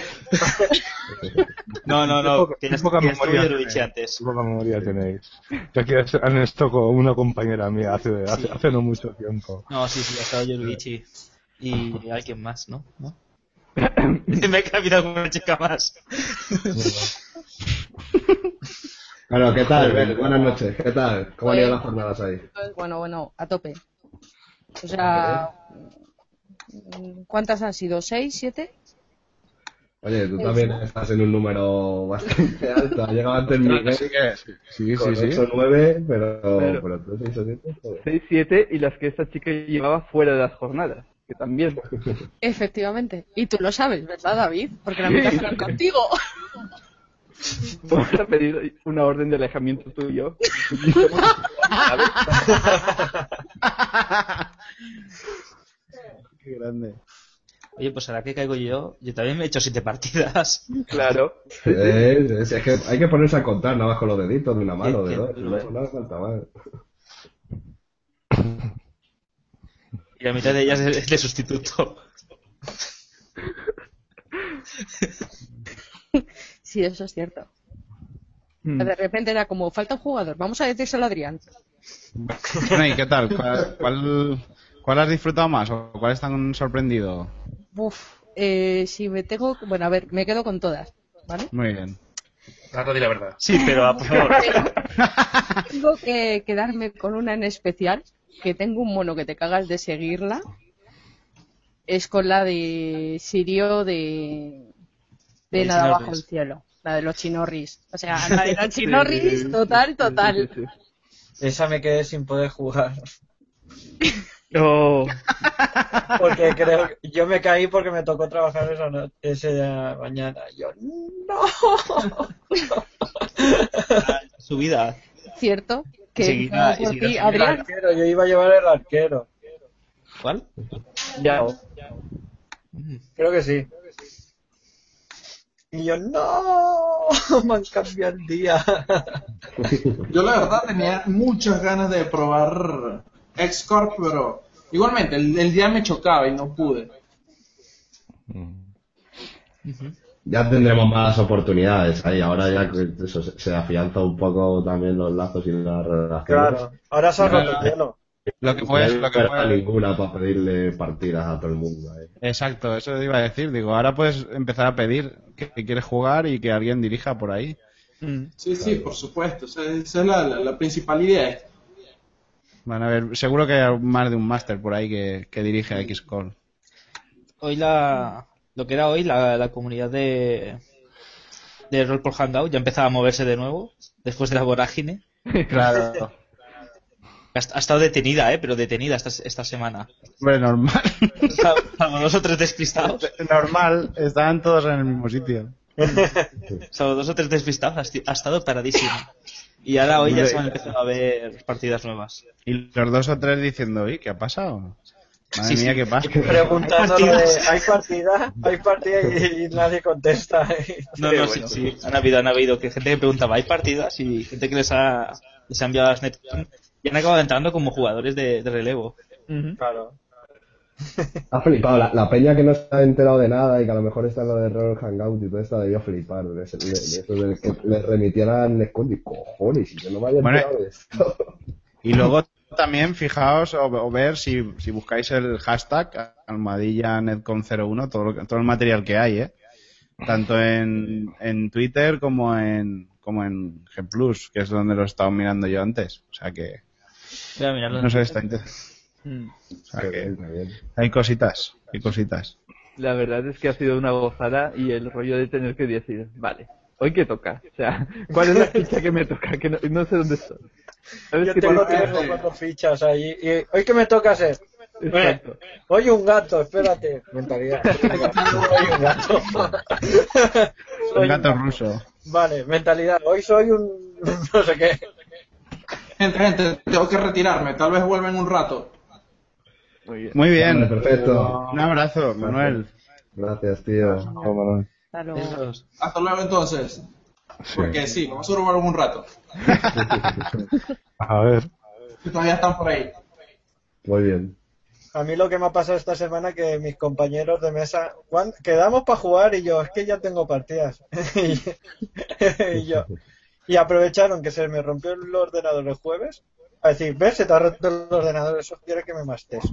S7: No, no, no. Tienes,
S24: poca memoria
S7: antes.
S24: Poca memoria tenéis. Yo aquí han esto con una compañera mía hace, hace, hace no mucho tiempo.
S7: No, sí, sí, ha estado Yoruichi. Y alguien más, ¿no? ¿No? Me he cambiado con una chica más.
S2: Bueno, ¿qué tal, Bel? Buenas noches. ¿Qué tal? ¿Cómo han ido las jornadas ahí?
S47: Bueno, bueno, a tope. O sea, ¿cuántas han sido? ¿Seis? ¿Siete?
S2: Oye, tú también estás en un número bastante alto. Ha llegado antes Miguel.
S11: Sí, que- sí, sí,
S2: con
S11: sí.
S2: 8 9, pero,
S46: Pero-
S2: pero tú 6 o 7.
S46: 6, 7 y las que esta chica llevaba fuera de las jornadas. Que también.
S47: Efectivamente. Y tú lo sabes, ¿verdad, David? Porque la mitad fueron contigo.
S46: Vamos a pedir una orden de alejamiento tuyo.
S11: Qué grande.
S7: Oye, pues ahora que caigo yo, yo también me he hecho siete partidas.
S46: Claro.
S2: Es, es- es que hay que ponerse a contar nada más con los deditos de una mano, de dos. No, no hace falta más.
S7: Y la mitad de ellas es de sustituto.
S47: Sí, eso es cierto.
S11: Hmm.
S47: De repente era como, falta un jugador, vamos a decírselo a Adrián.
S11: Bueno, ¿y qué tal? ¿Cuál, cuál, cuál has disfrutado más o cuál te han sorprendido?
S47: Uf, eh, si me tengo... Bueno, a ver, me quedo con todas, ¿vale?
S11: Muy bien.
S28: Rato di la verdad.
S7: Sí, pero a por favor.
S47: Tengo que quedarme con una en especial, que tengo un mono que te cagas de seguirla. Es con la de Sirio de, de
S7: De
S47: Nada
S7: Chinorris.
S47: bajo el cielo. La de los chinorris. O sea, la de los chinorris, total, total.
S43: Esa me quedé sin poder jugar.
S46: No.
S43: Porque creo que yo me caí porque me tocó trabajar esa, no- esa mañana. Yo, no.
S7: Su vida.
S47: ¿Cierto? Que
S7: Seguirá-
S47: no,
S7: seguirá
S43: El
S47: Adrián.
S43: arquero, yo iba a llevar el arquero.
S7: ¿Cuál?
S46: Ya.
S43: Creo que sí. Y yo, no, me han cambiado el día.
S45: Yo la verdad tenía muchas ganas de probar X-Corp, pero igualmente el, el día me chocaba y no pude.
S2: Ya tendremos más oportunidades ahí. Ahora ya que eso, se, afianza un poco también los lazos y las relaciones.
S43: Claro, ahora se ha roto el hielo.
S11: Lo que
S2: No
S11: puedes,
S2: hay
S11: lo que
S2: ninguna para pedirle partidas a todo el mundo.
S11: Exacto, eso iba a decir. Digo, ahora puedes empezar a pedir que, que quieres jugar y que alguien dirija por ahí.
S45: Sí, sí, por supuesto. Esa, esa es la, la- la principal idea.
S11: Van a ver, seguro que hay más de un máster por ahí que, que dirige a X-Call.
S7: Hoy la. Lo que era hoy, la, la comunidad de. De Roll por Hangout ya empezaba a moverse de nuevo. Después de la vorágine.
S11: Claro.
S7: Ha, ha estado detenida, ¿eh? Pero detenida esta, esta semana.
S11: Bueno, normal.
S7: Salvo dos o tres despistados.
S11: normal, estaban todos en el mismo sitio.
S7: Salvo dos o tres despistados, ha estado paradísimo. Y ahora hoy ya se han empezado a ver partidas nuevas.
S11: Y los dos o tres diciendo, ¿y qué ha pasado? Madre
S7: Sí,
S11: mía,
S7: sí.
S11: ¿qué pasa?
S43: Preguntando
S7: Hay
S43: hay partida, hay partida y, y nadie contesta.
S7: No, no, sí, sí. Han habido, han habido que gente que preguntaba, ¿hay partidas? Y gente que les ha, les ha enviado las net y han acabado entrando como jugadores de, de relevo.
S43: Claro.
S2: Ha flipado. La, la peña que no se ha enterado de nada y que a lo mejor está en lo de Roll Hangout y todo esto debió flipar. De, ese- de- de eso de que le remitieran esconde. Cojones, y yo no me había
S11: Bueno,
S2: enterado de esto.
S11: Y luego también fijaos o, o ver si, si buscáis el hashtag almohadilla netcom01, todo, lo todo el material que hay, ¿eh? Tanto en, en Twitter como en, como en Gplus, que es donde lo he estado mirando yo antes. O sea que,
S7: Voy a mirarlo.
S11: no sé, está interesante.
S7: Mm.
S11: O sea que hay cositas, hay cositas.
S46: La verdad es que ha sido una gozada y el rollo de tener que decir, vale, hoy qué toca. O sea, ¿cuál es la ficha que me toca? Que no, no sé dónde estoy. ¿Sabes
S43: Yo tengo tres o cuatro fichas ahí. Y, ¿Hoy qué me toca hacer?
S46: Exacto.
S43: Hoy un gato, espérate. Mentalidad. Hoy un gato.
S11: Un gato ruso.
S43: Vale, mentalidad. Hoy soy un no sé qué.
S45: Gente, gente, tengo que retirarme. Tal vez vuelva en un rato.
S11: Muy bien.
S2: Vale, perfecto.
S11: Un abrazo, Manuel.
S2: Gracias, tío.
S45: Hasta luego entonces. Porque sí, vamos a robar un rato.
S24: A ver.
S45: Que todavía están por ahí.
S2: Muy bien.
S43: A mí lo que me ha pasado esta semana que mis compañeros de mesa ¿cuán- quedamos para jugar y yo, es que ya tengo partidas. y, y yo, y aprovecharon que se me rompió el ordenador el jueves a decir, ves, se te ha roto el ordenador, eso quiere que me mastes.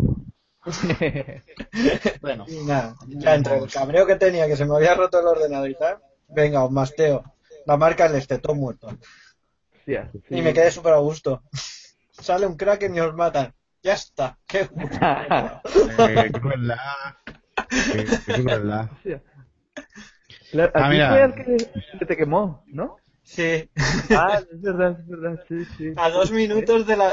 S7: bueno.
S43: Y nada, ya entre el cabreo que tenía, que se me había roto el ordenador y tal, venga, os masteo. La marca el este, todo muerto.
S46: Sí.
S43: Y me quedé súper a gusto. Sale un crack y os matan. Ya está. Qué gusto.
S11: Eh, qué crueldad. Qué, qué crueldad.
S46: Claro,
S11: Ah,
S46: aquí
S11: mira.
S46: fue el que, que te quemó, ¿no?
S43: Sí.
S46: Ah, es verdad, es verdad, sí, sí.
S43: A dos minutos de la,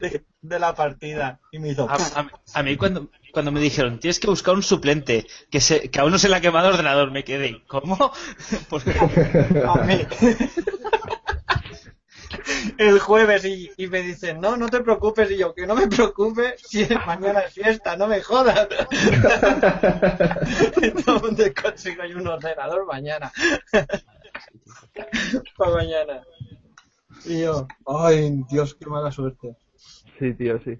S43: de, de la partida. Y me hizo.
S7: A, a- a mí cuando, cuando me dijeron, tienes que buscar un suplente, que, se, que aún no se le ha quemado el ordenador, me quedé, ¿cómo? Porque-
S43: A mí. El jueves y, y me dicen, no, no te preocupes. Y yo, que no me preocupe si mañana es fiesta, no me jodas. ¿Dónde consigo yo un ordenador mañana? Para mañana. Y yo, ay, Dios, qué mala suerte.
S46: Sí, tío, sí.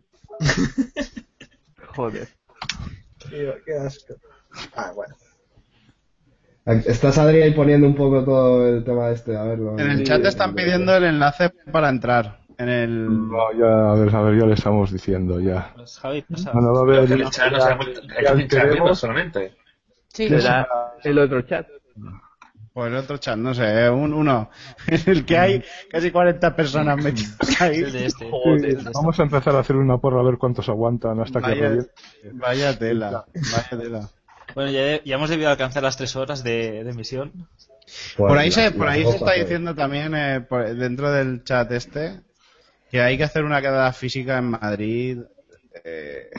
S46: Joder.
S43: Tío, qué asco. Ah, bueno.
S2: Estás Adri ahí poniendo un poco todo el tema este, a verlo.
S11: En el chat te están pidiendo el enlace para entrar. En el.
S24: No, ya, a ver, a ver, ya le estamos diciendo, ya.
S7: Pues, Javi, pasa.
S24: Bueno, va a haber-
S28: el chat no se ha solamente.
S47: Sí.
S46: El otro chat.
S11: El otro chat, no sé, un, uno. En el que hay casi 40 personas metidas ahí.
S7: de este.
S24: Sí, vamos a empezar a hacer una porra a ver cuántos aguantan hasta que
S11: Vaya,
S24: reviente.
S11: vaya tela, vaya tela.
S7: Bueno, ya, ya hemos debido alcanzar las tres horas de, de emisión.
S2: Pues
S11: Por ahí se, por ahí se está diciendo también, eh, por- dentro del chat este, que hay que hacer una quedada física en Madrid. Eh,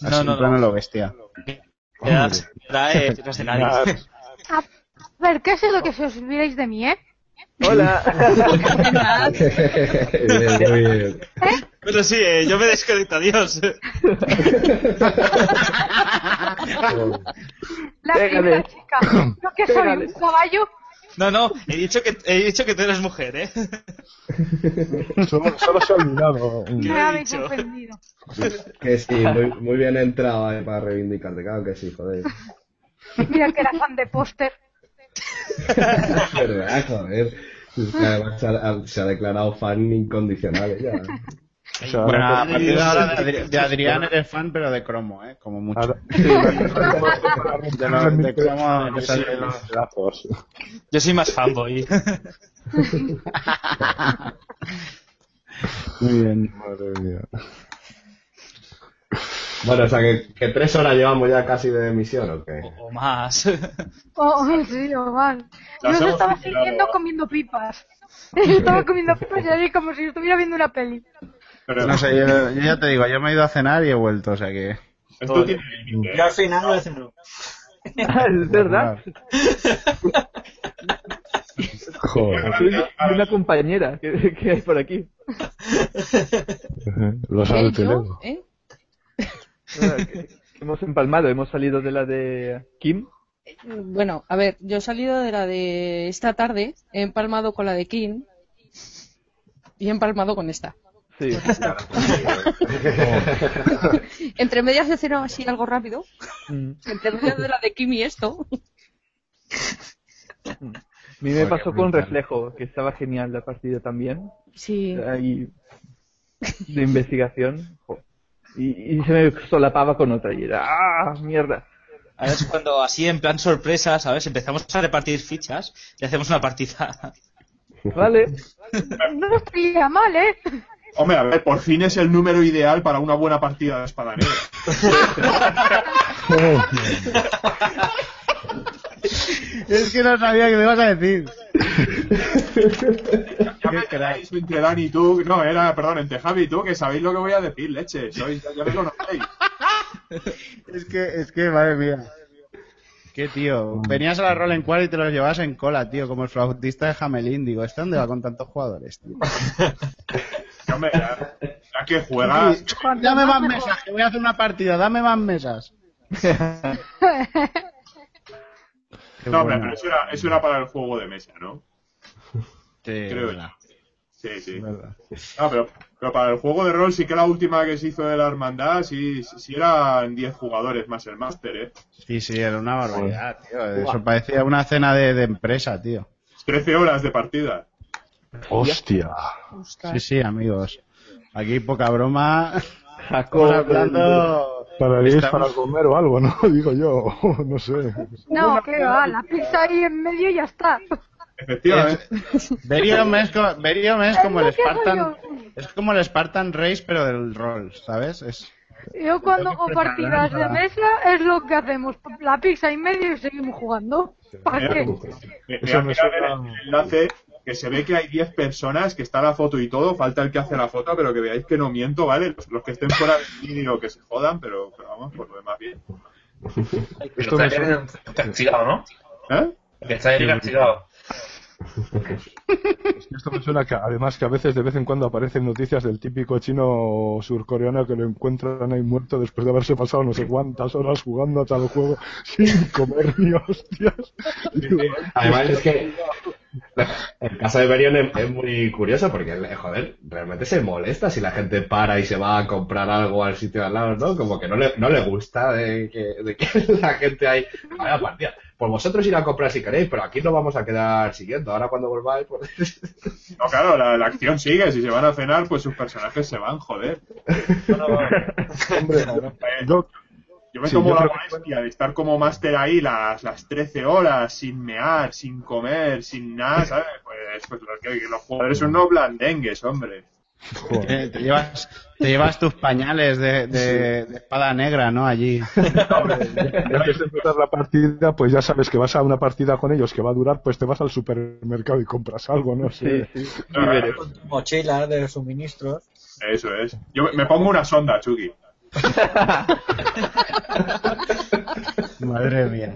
S7: No,
S11: así,
S7: no,
S11: en plano
S7: no.
S11: lo bestia.
S7: Trae
S18: ver, ¿qué ha sido que se os olvidéis de mí, eh?
S46: Hola.
S2: Bien, muy bien.
S7: Pero sí, eh, yo me desconecto, adiós.
S18: La
S46: Pégale.
S18: primera chica. Yo que soy
S46: Pégale.
S18: un caballo.
S7: No, no, he dicho que, he dicho que tú eres mujer, ¿eh?
S24: Solo, solo se ha olvidado.
S18: Me habéis ofendido.
S2: Que sí, muy, muy bien entrado ahí para reivindicarte, claro que sí, joder.
S18: Mira que era fan de póster.
S2: Es verdad, joder. Además se ha, se ha declarado fan incondicional ya.
S24: O sea,
S11: Bueno, a partir de ahora de, Adri- de Adrián eres fan, pero de cromo, ¿eh? Como mucho.
S24: ahora-
S11: De, lo- de cromo que
S24: Sí, los pedazos.
S7: Yo soy más fanboy.
S24: Muy bien. Madre mía.
S2: Bueno, o sea que, que tres horas llevamos ya casi de emisión, ¿o qué?
S7: O más.
S18: Oh, sí, Omar. Yo
S2: Las
S18: os
S2: hemos
S18: estaba siguiendo comiendo pipas. Estaba comiendo pipas y así como si estuviera viendo una peli.
S11: No sé, yo, yo ya te digo, yo me he ido a cenar y he vuelto, o sea que.
S29: Esto tiene
S43: Yo al final no he cenado.
S46: es verdad.
S24: Joder.
S46: Una compañera que, que hay por aquí.
S24: Lo sabe
S47: ¿Eh?
S46: Hemos empalmado, hemos salido de la de Kim.
S47: Bueno, a ver, yo he salido de la de esta tarde, he empalmado con la de King y he empalmado con esta.
S46: Sí.
S47: Entre medias de cero así algo rápido.
S46: Mm.
S47: Entre medias de la de Kim y esto.
S46: A mí me pasó con Reflejo, que estaba genial la partida también.
S47: Sí.
S46: Ahí, de investigación. jo. Y, y se me solapaba con otra y era ¡ah, mierda!
S7: Ahora es cuando así en plan sorpresa, ¿sabes? Empezamos a repartir fichas y hacemos una partida.
S46: Vale.
S18: No estaría mal, ¿eh?
S29: Hombre, a ver, por fin es el número ideal para una buena partida de espada negra.
S11: Es que no sabía que me ibas a decir.
S29: Ya me quedáis entre Dani y tú. No, era, perdón, entre Javi y tú, que sabéis lo que voy a decir, leche. Sois, ya, ya me conocéis.
S11: Es que, es que, madre mía. Qué tío. Venías a la Roll en cual y te los llevabas en cola, tío, como el flautista de Jamelín. Digo, ¿este dónde va con tantos jugadores, tío?
S29: Ya que juegas.
S11: Dame más mesas, que voy a hacer una partida, dame más mesas.
S29: No, hombre, pero eso era, eso era para el juego de mesa, ¿no? Creo
S11: verdad.
S29: Sí, sí. Ah, pero, pero para el juego de rol sí que la última que se hizo de la hermandad sí, sí eran 10 jugadores más el máster, ¿eh?
S11: Sí, sí, era una barbaridad, tío. Eso parecía una cena de, de empresa, tío.
S29: 13 horas de partida.
S24: Hostia.
S11: Sí, sí, amigos. Aquí poca broma.
S46: Jacob,
S11: Estamos hablando...
S24: Para ir
S11: Estamos-
S24: para comer o algo, ¿no? Digo yo, no sé.
S18: No, que va, la pizza ahí en medio y ya está.
S29: Efectivamente.
S11: Berium es, Berium es como el
S18: Es que hago
S11: Spartan... Es como el Spartan Race, pero del rol, ¿sabes? Es...
S18: Yo cuando hago partidas de mesa es lo que hacemos. La pizza en medio y seguimos jugando. ¿Para qué?
S29: Me-
S24: Eso
S29: me
S24: suena-
S29: el enlace que se ve que hay 10 personas, que está la foto y todo, falta el que hace la foto, pero que veáis que no miento, ¿vale? Los, los que estén fuera del vídeo que se jodan, pero, pero vamos, por lo demás bien.
S24: Esto me
S28: está
S24: suena-
S28: castigado, ¿no?
S29: ¿Eh?
S28: Que está ahí castigado.
S24: Esto me suena que además que a veces de vez en cuando aparecen noticias del típico chino surcoreano que lo encuentran ahí muerto después de haberse pasado no sé cuántas horas jugando a tal juego sin comer ni hostias.
S2: Además es que el caso de Berion es, muy curioso porque, joder, realmente se molesta si la gente para y se va a comprar algo al sitio de al lado, ¿no? Como que no le, no le gusta de que, la gente ahí vaya partida. Pues vosotros ir a comprar si queréis, pero aquí no vamos a quedar siguiendo. Ahora cuando volváis, pues...
S29: No, claro, la, la acción sigue. Si se van a cenar, pues sus personajes se van, joder.
S24: Hombre, yo,
S29: Yo me
S24: Sí,
S29: tomo
S24: yo
S29: la
S24: que-
S29: molestia de estar como máster ahí las, las 13 horas sin mear, sin comer, sin nada, ¿sabes? Pues, pues los, que, que los jugadores son unos blandengues, hombre.
S11: Te, te llevas, te llevas tus pañales de, de- de espada negra, ¿no? Allí.
S24: y antes de empezar la partida, pues ya sabes que vas a una partida con ellos que va a durar, pues te vas al supermercado y compras algo, no sé.
S46: Sí, sí.
S43: Con tu mochila de suministros.
S29: Eso es. Yo me- pongo una sonda, Chucky.
S11: Madre mía.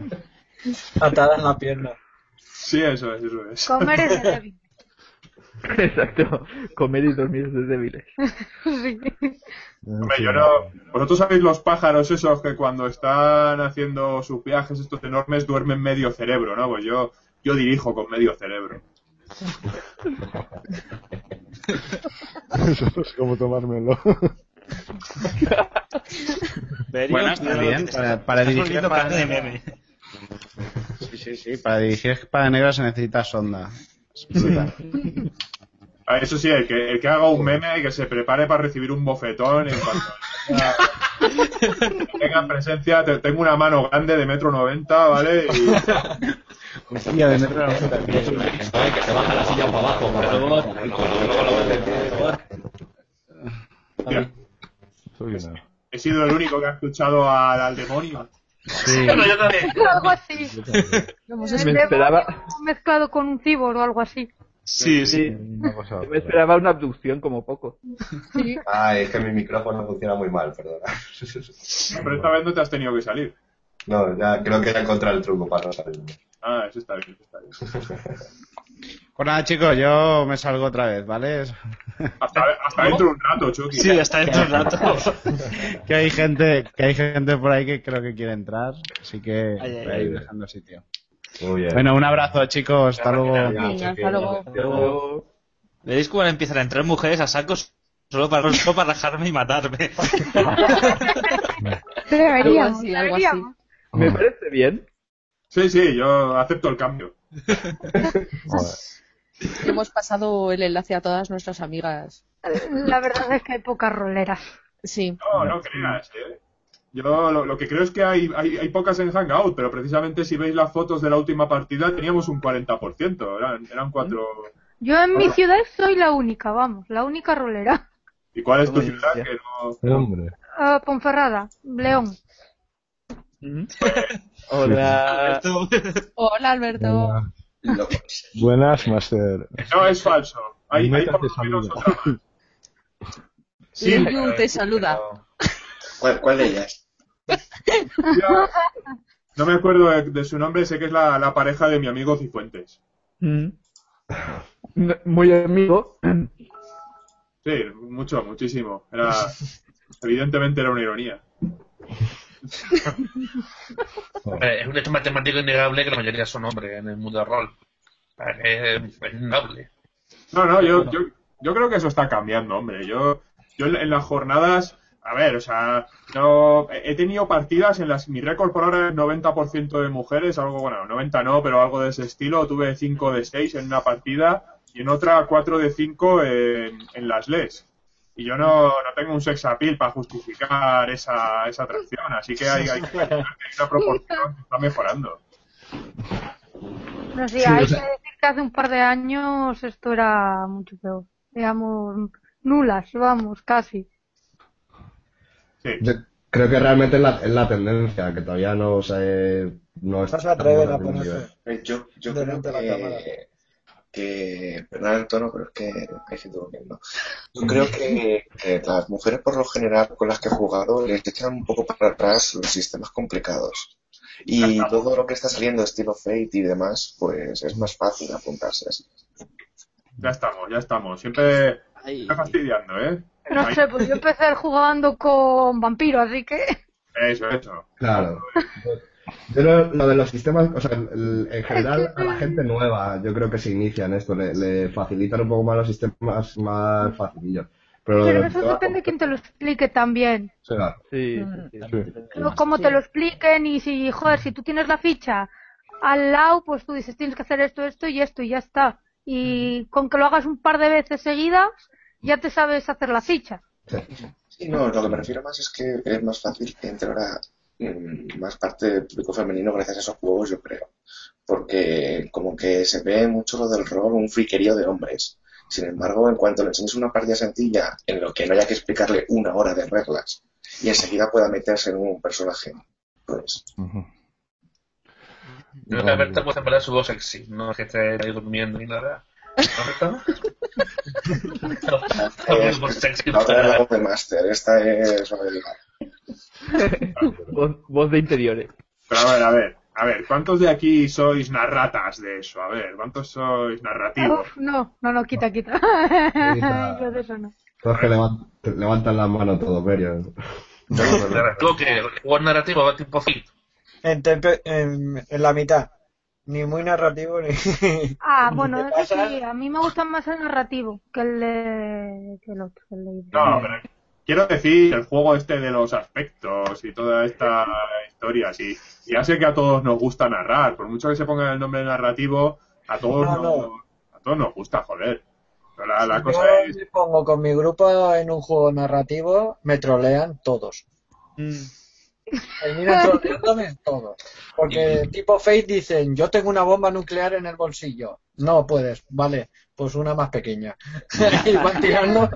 S43: Atada en la pierna.
S29: Sí, eso es, eso es.
S18: Comer es débil.
S46: Exacto. Comer y dormir de débiles.
S18: Sí.
S29: Hombre, yo no... Vosotros sabéis los pájaros esos que cuando están haciendo sus viajes estos enormes duermen medio cerebro, ¿no? Pues yo, yo dirijo con medio cerebro.
S24: Eso no sé cómo tomármelo.
S11: Bueno, está bien. Para, dirigir
S7: volviendo
S11: espada
S7: carne de
S11: negra-
S7: meme.
S11: Sí, sí, sí. Para dirigir espada negra se necesita sonda. Es brutal.
S29: Eso sí, el que, el que haga un meme y que se prepare para recibir un bofetón en cuanto tenga presencia. Te- tengo una mano grande de metro noventa, ¿vale? Y
S11: Hostia, de metro noventa.
S2: que se baja la silla para abajo.
S24: Soy una-
S29: he sido el único que ha escuchado al, al demonio.
S11: Sí.
S28: Bueno, yo también.
S18: Algo así.
S46: Me esperaba,
S18: mezclado con un cibor o algo así.
S7: Sí,
S46: sí,
S24: cosa.
S46: me esperaba una abducción como poco.
S18: Sí.
S2: Ay, es que mi micrófono funciona muy mal, perdona.
S29: Pero esta vez no te has tenido que salir.
S2: No, ya creo que ya encontré el truco para no salirme.
S29: Ah, eso está bien, eso está bien.
S11: Pues nada, chicos, yo me salgo otra vez, ¿vale?
S29: Hasta, hasta dentro de un rato, Chucky.
S7: Sí, hasta dentro de un rato.
S11: que hay gente, que hay gente por ahí que creo que quiere entrar, así que
S7: Ay, ay,
S11: voy a ir dejando sitio.
S2: Muy bien.
S11: Bueno, un abrazo, chicos, hasta luego.
S47: Venga, hasta luego.
S7: ¿Veis cómo empiezan a entrar mujeres a sacos solo para, solo para rajarme y matarme?
S18: Deberíamos,
S47: Algo así.
S46: Me parece bien.
S29: Sí, sí, yo acepto el cambio.
S47: Hemos pasado el enlace a todas nuestras amigas.
S18: La verdad es que hay pocas roleras.
S47: Sí.
S29: No, no creas, ¿eh? Yo lo, lo que creo es que hay, hay, hay pocas en Hangout, pero precisamente si veis las fotos de la última partida teníamos un 40%, eran, eran cuatro...
S18: Yo en mi ciudad soy la única, vamos, la única rolera.
S29: ¿Y cuál es tu ciudad? Que no...
S24: Hombre.
S18: Ah, Ponferrada, León.
S46: Hola.
S47: Hola, Alberto.
S24: Buenas, Master.
S29: No, es falso. Hay, hay por
S24: te
S29: lo menos
S24: saluda.
S29: otra más. Sí,
S47: Liu te saluda.
S48: ¿Cuál, cuál de ellas?
S29: yo- no me acuerdo de, de su nombre, sé que es la, la pareja de mi amigo Cifuentes.
S46: Mm. Muy amigo.
S29: Sí, mucho, muchísimo. Era, evidentemente era una ironía.
S49: Es un hecho matemático innegable que la mayoría son hombres en el mundo del rol. Es, es innegable.
S29: No, no, yo, yo, yo creo que eso está cambiando, hombre. Yo, yo en, en las jornadas, a ver, o sea, no, he tenido partidas en las mi récord por ahora es 90% de mujeres, algo, bueno, 90 no, pero algo de ese estilo. Tuve 5 de 6 en una partida y en otra 4 de 5 en, en las LES. Y yo no, no tengo un sex appeal para justificar esa, esa atracción, así que hay, hay, hay una proporción que está mejorando.
S18: No sé,
S29: Sí,
S18: hay
S29: o sea-
S18: que decir que hace un par de años esto era mucho peor. Digamos, nulas, vamos, casi.
S2: Yo creo que realmente es la, es la tendencia, que todavía no se... No,
S43: No se atreven a ponerse.
S48: Eh, Yo, yo creo que, que, perdón el tono, pero es que hay gente durmiendo. Yo creo que, que las mujeres por lo general con las que he jugado les echan un poco para atrás los sistemas complicados. Y todo lo que está saliendo, estilo Fate y demás, pues es más fácil apuntarse así.
S29: Ya estamos, ya estamos. Siempre está fastidiando, ¿eh?
S18: No sé, pues yo empecé jugando con vampiro, así que...
S29: Eso, eso.
S2: Claro. Yo lo, lo de los sistemas, o sea, el- en general a la gente nueva, yo creo que se inicia en esto, le, le facilitan un poco más los sistemas más facilillos. Pero,
S18: Pero eso depende de quién te lo explique también.
S2: o sea,
S46: Sí,
S18: No, Cómo te lo expliquen y si, joder, si tú tienes la ficha al lado, pues tú dices, tienes que hacer esto, esto y esto y ya está. Y con que lo hagas un par de veces seguidas, ya te sabes hacer la ficha.
S48: Sí, no, lo que me refiero más es que es más fácil que entre ahora mm, más parte del público femenino gracias a esos juegos, yo creo. Porque como que se ve mucho lo del rol, un friquerío de hombres. Sin embargo, en cuanto le enseñes una partida sencilla en lo que no haya que explicarle una hora de reglas y enseguida pueda meterse en un personaje, pues
S49: Creo que Alberto puede poner su voz sexy, no es que esté ahí durmiendo ni nada. ¿Correcto?
S48: eh,
S49: Voz sexy,
S48: la otra es la voz de Es
S46: voz, voz de interiores.
S29: Pero a ver, a ver, a ver, ¿cuántos de aquí sois narratas de eso? A ver, ¿cuántos sois narrativos?
S18: Uf, no, no, no, quita, quita.
S2: Quita.
S18: Yo de eso no.
S2: todos que levan- levantan las manos todos, Berio.
S49: Narrativo que juego narrativo tipo fit.
S43: En, tempe- en, en la mitad. Ni muy narrativo ni.
S18: Ah, bueno,
S43: ¿Qué
S18: eso
S43: pasa?
S18: sí, a mí me gusta más el narrativo que el de... que el otro, que el de...
S29: No, pero quiero decir el juego este de los aspectos y toda esta historia. Sí, ya sé que a todos nos gusta narrar, por mucho que se ponga el nombre narrativo, a todos,
S43: No,
S29: nos,
S43: no.
S29: A todos nos gusta, joder. Pero la, la
S43: Si
S29: cosa
S43: yo
S29: es...
S43: me pongo con mi grupo en un juego narrativo, me trolean todos. Terminan troleándome todos. Porque tipo Fate dicen, yo tengo una bomba nuclear en el bolsillo. No puedes, vale, pues una más pequeña. y van tirando.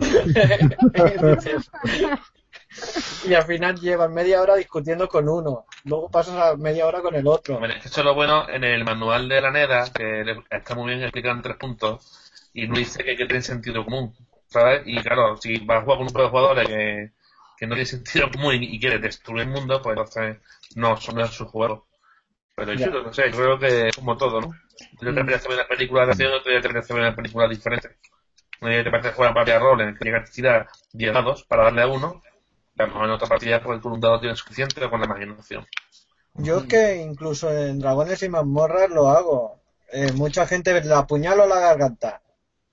S43: y al final llevan media hora discutiendo con uno. Luego pasas a media hora con el otro.
S49: Hombre, Eso es lo bueno en el manual de la NEDA, que está muy bien explicado en tres puntos, y no dice que tener sentido común, ¿sabes? Y claro, si vas a jugar con un grupo de jugadores que, que no tiene sentido común y, quiere destruir el mundo, pues entonces no, son no es su juego. Pero yo no sé, creo que es como todo, ¿no? Tú te apetece ver una película de acción, otro día te apetece ver una película diferente. Día te apetece jugar a partida rol en el que tienes que tirar 10 dados para darle a uno, y a lo mejor en otra partida pues con un dado tienes suficiente o con la imaginación.
S43: Yo es que incluso en Dragones y Mazmorras lo hago. Eh, mucha gente le apuñalo la garganta.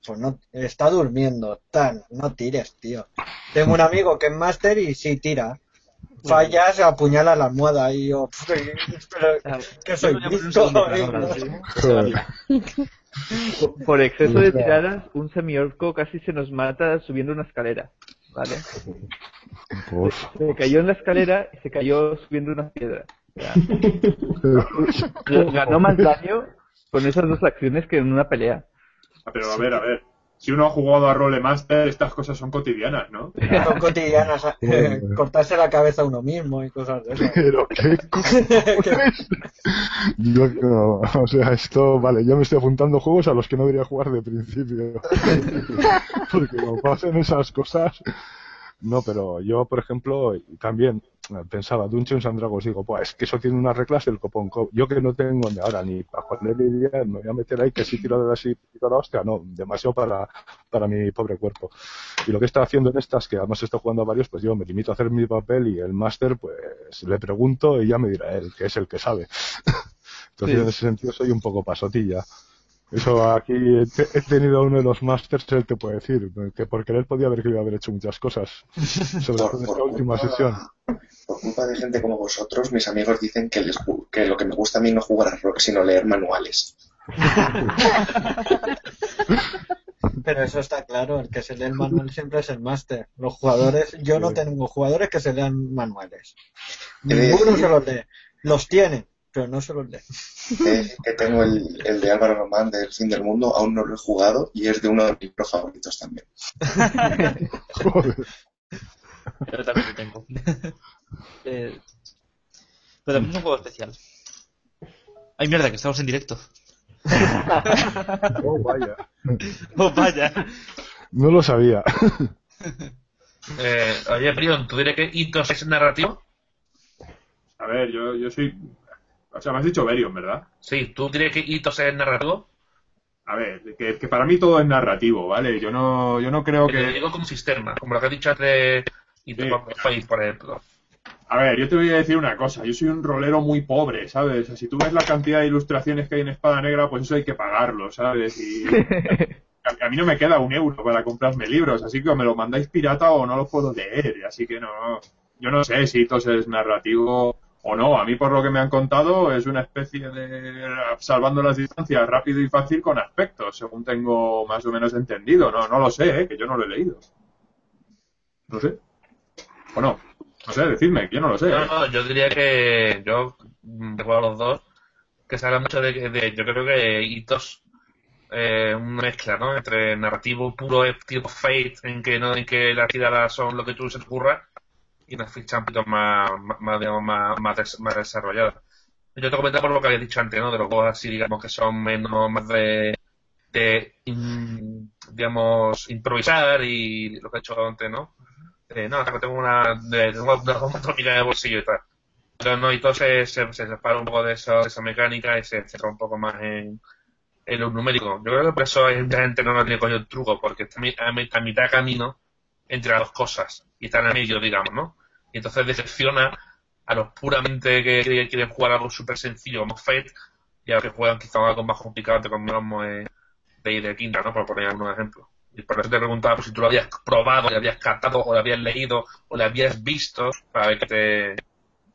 S43: Pues no, está durmiendo. Tan, no tires, tío. Tengo un amigo que es máster y sí tira. Fallas, apuñala la almohada y yo, pero, que soy listo.
S46: Por, por exceso de tiradas, un semiorco casi se nos mata subiendo una escalera. ¿Vale? Se cayó en la escalera y se cayó subiendo una piedra. Ya. Ganó más daño con esas dos acciones que en una pelea.
S29: Pero a ver, a ver. Si uno ha jugado a Rolemaster, estas cosas son cotidianas, ¿no?
S43: Son cotidianas. eh, cortarse la cabeza a uno mismo y cosas de esas.
S24: Pero qué cojones. Yo, no, o sea, esto, vale, yo me estoy apuntando juegos a los que no debería jugar de principio. Porque como pasen esas cosas. No, pero yo, por ejemplo, también pensaba, Dungeons and Dragons, digo, pues es que eso tiene unas reglas del copón. co- Yo que no tengo ni ahora ni para poner idea, me voy a meter ahí que si tiro de tiro la hostia, no, demasiado para, para mi pobre cuerpo. Y lo que está haciendo en estas, que además estoy jugando a varios, pues yo me limito a hacer mi papel y el máster, pues le pregunto y ya me dirá él, que es el que sabe. Entonces,
S7: Sí.
S24: en ese sentido, soy un poco pasotilla. Eso aquí he, he tenido a uno de los masters, él te puede decir, que por querer podía haber querido haber hecho muchas cosas, sobre todo en esta última sesión.
S48: Por culpa de gente como vosotros, mis amigos dicen que, les, que lo que me gusta a mí no es jugar a rock, sino leer manuales.
S43: Pero eso está claro, el que se lee el manual siempre es el máster. Los jugadores, yo no tengo jugadores que se lean manuales. Ninguno se los lee. Los tiene, pero no se los lee.
S48: Eh, que tengo el, el de Álvaro Román del Fin del Mundo, aún no lo he jugado y es de uno de mis libros favoritos también.
S7: Yo también lo tengo. Eh, pero también es un juego especial. Ay, mierda, que estamos en directo.
S24: Oh, vaya.
S7: Oh, vaya.
S24: No lo sabía.
S28: Eh, oye, Prion, ¿tú dirías que Hitos es narrativo?
S29: A ver, yo, yo soy. O sea, me has dicho Berion, ¿verdad?
S28: Sí, ¿tú dirías que Hitos es narrativo?
S29: A ver, que, que para mí todo es narrativo, ¿vale? Yo no, yo no creo
S28: Que te
S29: que.
S28: digo como sistema, como lo que has dicho antes y
S29: Sí.
S28: Por ejemplo.
S29: A ver, yo te voy a decir una cosa, yo soy un rolero muy pobre, ¿sabes? O sea, si tú ves la cantidad de ilustraciones que hay en Espada Negra, pues eso hay que pagarlo, ¿sabes? Y a, a mí no me queda un euro para comprarme libros, así que o me lo mandáis pirata o no los puedo leer, así que no, yo no sé si Hitos es narrativo o no, a mí por lo que me han contado es una especie de salvando las distancias rápido y fácil con aspectos, según tengo más o menos entendido, no, no lo sé, ¿eh? que yo no lo he leído. No sé. O no. No sé, decidme, yo no lo sé.
S28: No, no, yo diría que yo mm, he jugado a los dos, que se habla mucho de, de- yo creo que hitos eh, una mezcla, ¿no? Entre narrativo puro tipo Fate, en que no en que las tiradas son lo que tú se te ocurra, y unas fichas un poquito más, más, digamos, más, más, des- más desarrolladas. Yo te comentaba por lo que había dicho antes, ¿no? De los juegos así, digamos, que son menos, más de, de in- digamos, improvisar y lo que he hecho antes, ¿no? Eh, no, acá tengo una, de, tengo una bomba atómica de bolsillo y tal. Pero no, y todo se, se, se separa un poco de, eso, de esa mecánica y se centra un poco más en, en lo numérico. Yo creo que por eso hay mucha gente no lo tiene cogido el truco, porque está a mi- a, mi- a mitad de camino entre las dos cosas y está en el medio, digamos, ¿no? Y entonces decepciona a los puramente que, que quieren jugar algo súper sencillo como Fate y a los que juegan quizá algo más complicado como eh, de, de Quinta, ¿no? Por poner algunos ejemplos. Y por eso te preguntaba pues, si tú lo habías probado, lo habías captado, o lo habías leído, o lo habías visto, para ver que te...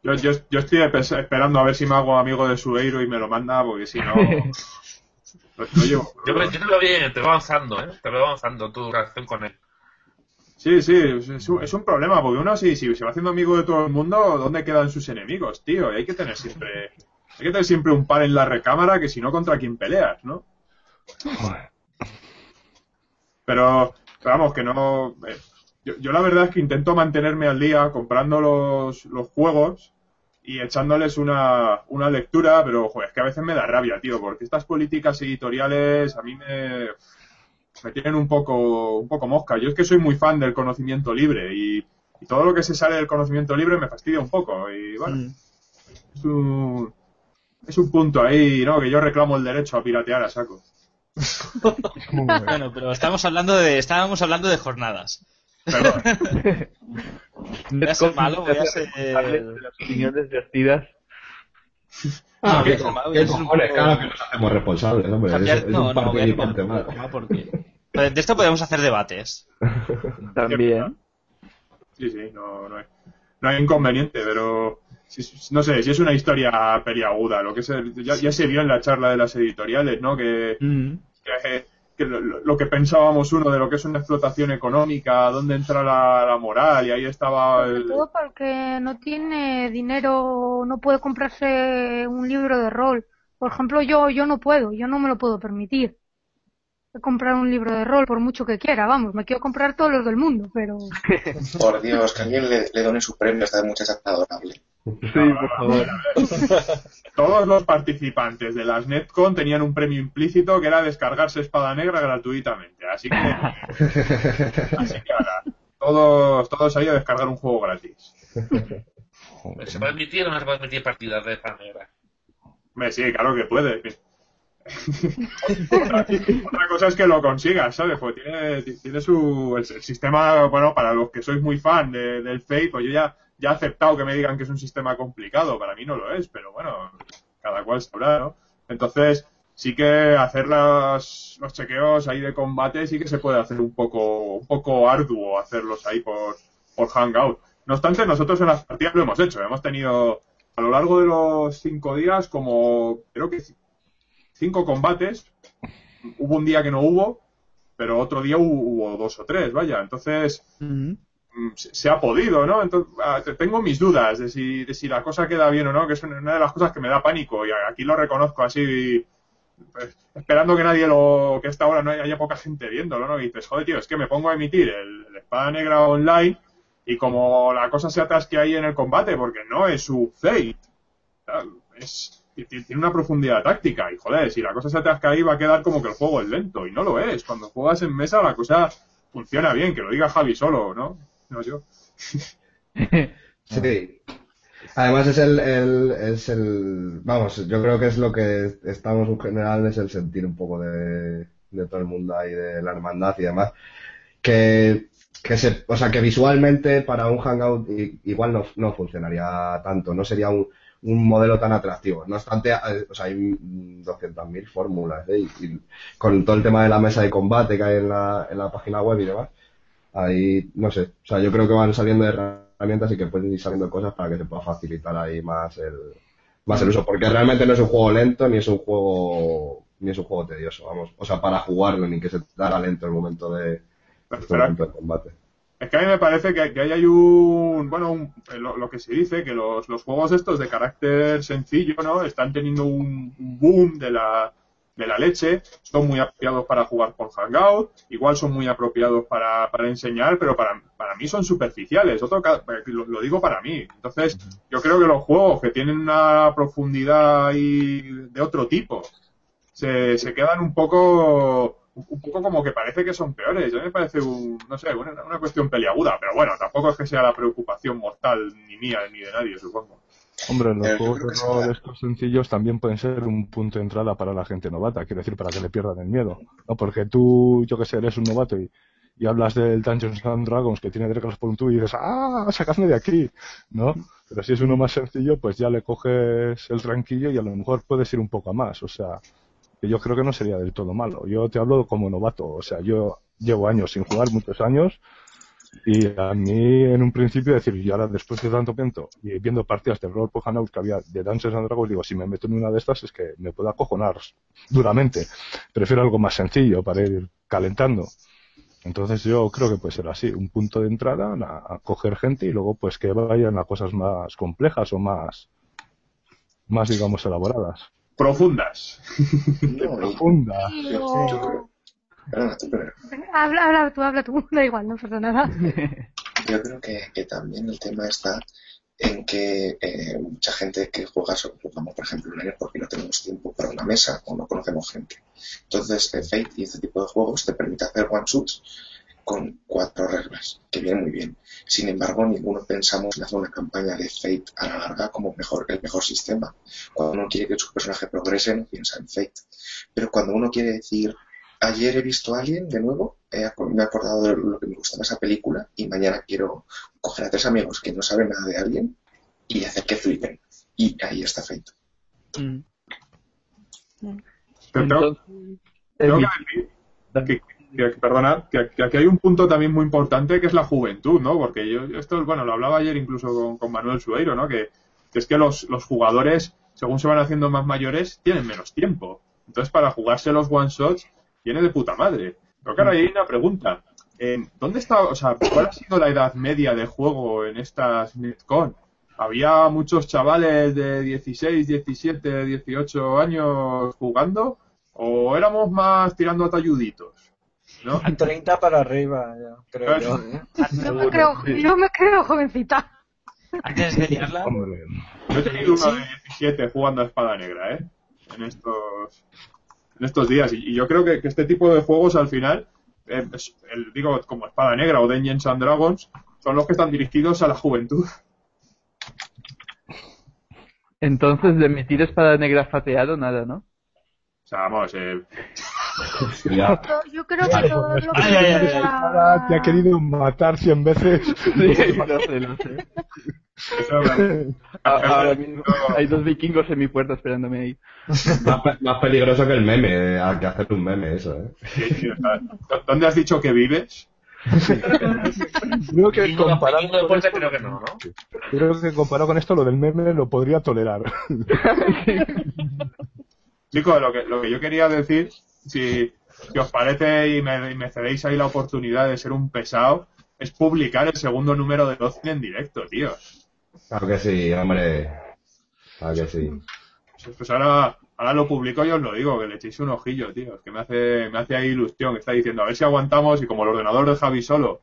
S29: Yo, yo, yo estoy esperando a ver si me hago amigo de Sueiro y me lo manda, porque si no. lo, lo llevo.
S28: Yo, creo- yo te veo bien, te veo avanzando, ¿eh? Te veo avanzando tu relación con él.
S29: Sí, sí, es, un, es un problema, porque uno si, si se va haciendo amigo de todo el mundo, ¿dónde quedan sus enemigos, tío? Y hay que tener siempre. Hay que tener siempre un par en la recámara que si no, contra quién peleas, ¿no? Pero, pero vamos, que no. eh, yo, yo la verdad es que intento mantenerme al día comprando los, los juegos y echándoles una, una lectura, pero joder, es que a veces me da rabia, tío, porque estas políticas editoriales a mí me, me tienen un poco, un poco mosca. Yo es que soy muy fan del conocimiento libre y, y todo lo que se sale del conocimiento libre me fastidia un poco. Y bueno, es, un, es un punto ahí, ¿no? Que yo reclamo el derecho a piratear a saco.
S7: Bueno, pero estamos hablando de, estábamos hablando de jornadas. Voy a ser malo, voy a ser...
S46: de las opiniones vertidas.
S7: Ah,
S2: ¿qué,
S7: qué
S2: qué
S7: es un
S2: cojones?
S7: poco-
S2: Claro que nos hacemos responsables, hombre.
S7: Cambiar-
S2: es, es
S7: no,
S2: un
S7: no, voy a no, porque... De esto podemos hacer debates.
S46: También.
S29: Sí, sí, no, no, hay, no hay inconveniente, pero si- no sé, si es una historia periaguda, lo que se, ya, ya se vio en la charla de las editoriales, ¿no? Que, que, que lo, lo que pensábamos uno de lo que es una explotación económica, dónde entra la, la moral, y ahí estaba
S18: Sobre
S29: el...
S18: todo para el que no tiene dinero, no puede comprarse un libro de rol. Por ejemplo, yo, yo no puedo, yo no me lo puedo permitir. Comprar un libro de rol por mucho que quiera, vamos, me quiero comprar todos los del mundo, pero
S48: Por Dios, que alguien le, le done su premio a esta muchacha tan adorable.
S46: Sí, por favor.
S29: Todos los participantes de las Netcon tenían un premio implícito que era descargarse Espada Negra gratuitamente. Así que, así que ahora, todos, todos ahí a descargar un juego gratis.
S49: ¿Se puede admitir o no se puede admitir partidas de espada negra?
S29: Sí, claro que puede. otra, cosa es que lo consigas, ¿sabes? Pues tiene, tiene su el sistema, bueno, para los que sois muy fan de- del Fate, pues yo ya, ya he aceptado que me digan que es un sistema complicado, para mí no lo es, pero bueno, cada cual sabrá, ¿no? Entonces, sí que hacer las, los chequeos ahí de combate sí que se puede hacer un poco, un poco arduo hacerlos ahí por, por Hangout. No obstante, nosotros en las partidas lo hemos hecho, hemos tenido a lo largo de los cinco días como, creo que cinco combates. Hubo un día que no hubo, pero otro día hubo, hubo dos o tres, vaya. Entonces, mm, se, se ha podido, ¿no? Entonces, ah, te- tengo mis dudas de si, de si la cosa queda bien o no, que es una de las cosas que me da pánico y aquí lo reconozco así, pues, esperando que nadie lo, que a esta hora no haya, haya poca gente viéndolo, ¿no? Y dices, joder, tío, es que me pongo a emitir el, el Espada Negra online y como la cosa se atasque ahí en el combate, porque no es su fate, es, tiene una profundidad táctica y joder, si la cosa se atasca ahí va a quedar como que el juego es lento y no lo es. Cuando juegas en mesa la cosa funciona bien, que lo diga Javi solo, ¿no? No yo.
S2: Sí. Además es el, el, es el, vamos, yo creo que es lo que estamos en general, es el sentir un poco de, de todo el mundo ahí, de la hermandad y demás, que, que se, o sea, que visualmente para un hangout igual no, no funcionaría tanto, no sería un, un modelo tan atractivo. No obstante, o sea, hay mm, 200.000 fórmulas, ¿eh? Y, y con todo el tema de la mesa de combate que hay en la, en la página web y demás, ahí, no sé, o sea, yo creo que van saliendo herramientas y que pueden ir saliendo cosas para que se pueda facilitar ahí más el, más el uso, porque realmente no es un juego lento ni es un juego, ni es un juego tedioso, vamos, o sea, para jugarlo ni que se te haga lento el momento de, el momento de combate.
S29: Es que a mí me parece que, que ahí hay un, bueno, un- eh, lo, que se dice, que los, los juegos estos de carácter sencillo, ¿no? Están teniendo un, boom de la, de la leche, son muy apropiados para jugar con Hangout, igual son muy apropiados para, para enseñar, pero para, para mí son superficiales, otro, ca- lo, digo para mí. Entonces, yo creo que los juegos que tienen una profundidad ahí de otro tipo, se, se quedan un poco un poco como que parece que son peores. A mí me parece un, no sé, una, una cuestión peliaguda, pero bueno, tampoco es que sea la preocupación mortal ni mía ni de nadie, supongo.
S24: Hombre, los
S29: Eh,
S24: juegos de rol estos sencillos también pueden ser un punto de entrada para la gente novata, quiero decir, para que le pierdan el miedo. ¿no? Porque tú, yo que sé, eres un novato y, y hablas del Dungeons and Dragons que tiene reglas por un tubo y dices, ¡ah, sacadme de aquí! ¿No? Pero si es uno más sencillo, pues ya le coges el tranquillo y a lo mejor puedes ir un poco a más. O sea, yo creo que no sería del todo malo. Yo te hablo como novato, o sea, yo llevo años sin jugar, muchos años, y a mí en un principio decir, y ahora después de tanto tiempo y viendo partidas de rol por Hangout que había de Dungeons and Dragons, digo, si me meto en una de estas es que me puedo acojonar duramente. Prefiero algo más sencillo para ir calentando. Entonces yo creo que puede ser así, un punto de entrada a, a coger gente y luego pues que vayan a cosas más complejas o más, más digamos elaboradas.
S29: Profundas.
S24: Profundas.
S18: Pero-
S48: Perdona, tú primero.
S18: Habla, habla tú, habla tú, da igual, no pasa nada.
S48: Yo creo que, que también el tema está en que eh, mucha gente que juega solo jugamos, por ejemplo, online porque no tenemos tiempo para una mesa o no conocemos gente. Entonces, eh, Fate y este tipo de juegos te permite hacer one shots con cuatro reglas, que viene muy bien. Sin embargo, ninguno pensamos en hacer una campaña de Fate a la larga como mejor, el mejor sistema. Cuando uno quiere que su personaje progrese, no piensa en Fate. Pero cuando uno quiere decir, ayer he visto a alguien de nuevo, me he acordado de lo que me gustaba esa película y mañana quiero coger a tres amigos que no saben nada de alguien y hacer que flipen. Y ahí está Fate.
S29: Pero tengo, tengo que decir que, que- perdona, que, aquí hay un punto también muy importante que es la juventud, ¿no? Porque yo, esto, bueno, lo hablaba ayer incluso con, con Manuel Sueiro, ¿no? Que, es que los, los jugadores, según se van haciendo más mayores, tienen menos tiempo. Entonces, para jugarse los one shots, viene de puta madre. Pero claro, ahí hay una pregunta. Eh, ¿Dónde está, o sea, cuál ha sido la edad media de juego en estas Netcon? ¿Había muchos chavales de 16, 17, 18 años jugando? ¿O éramos más tirando a talluditos? ¿No?
S43: 30 para arriba, ya, creo yo. ¿eh?
S18: Yo me creo, yo me creo jovencita.
S7: Antes de liarla,
S29: Yo he tenido uno de 17 jugando a espada negra, ¿eh? En estos, en estos días. Y, y yo creo que, que este tipo de juegos al final, eh, es- el- digo, como espada negra o Dungeons and Dragons, son los que están dirigidos a la juventud.
S46: Entonces, de emitir espada negra fateado, nada, ¿no?
S29: O sea, vamos, eh,
S24: Ya.
S18: Yo creo que todo lo que
S24: Ay, ay, ay,
S18: sea-
S24: ahora te ha querido matar cien veces.
S46: Sí, lo sé, lo sé. A- Ahora mismo hay dos vikingos en mi puerta esperándome ahí.
S2: Más, pe- más peligroso que el meme, eh, hay que hacer un meme eso, ¿eh?
S29: sí, sí, o sea, ¿dónde has dicho que vives?
S24: Creo que comparado con
S49: puerta
S24: esto,
S49: creo que no, ¿no?
S24: creo que comparado con esto lo del meme lo podría tolerar.
S29: Chicos, lo que, lo que yo quería decir, si, si os parece y me, y me cedéis ahí la oportunidad de ser un pesado, es publicar el segundo número de Docin en directo, tío.
S2: Claro que sí, hombre. Claro que sí.
S29: Pues, pues ahora, ahora lo publico y os lo digo, que le echéis un ojillo, tío. Es que me hace, me hace ahí ilusión, que está diciendo, a ver si aguantamos y como el ordenador de Javi solo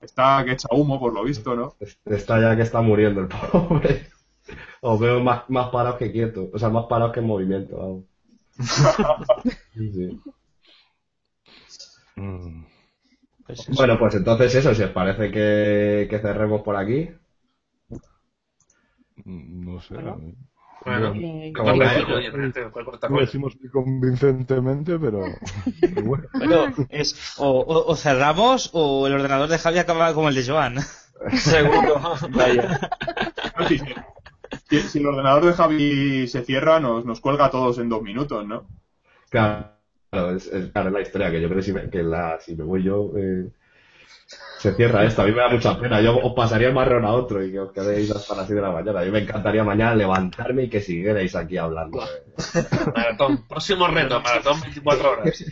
S29: está que echa humo, por lo visto, ¿no?
S2: Está ya que está muriendo el pobre. Os veo más, más parados que quietos. O sea, más parados que en movimiento, vamos. Sí, sí.
S7: Pues
S2: Bueno, pues entonces eso, si os parece que, que cerremos por aquí.
S24: No sé.
S49: Bueno, ¿cuál
S2: Como
S24: Lo decimos muy convincentemente, pero, pero bueno.
S7: Bueno, es o, o- o cerramos o el ordenador de Javi acaba como el de Joan.
S43: Seguro. Vaya.
S29: Si el ordenador de Javi se cierra, nos, nos cuelga a todos en dos minutos, ¿no?
S2: Claro, es, es- claro, es la historia que yo creo que si me, que la, si me voy yo, eh, se cierra esto. A mí me da mucha pena. Yo os pasaría el marrón a otro y que os quedéis hasta las 6 de la mañana. A mí me encantaría mañana levantarme y que siguierais aquí hablando.
S49: Maratón. Próximo reto, maratón 24 horas.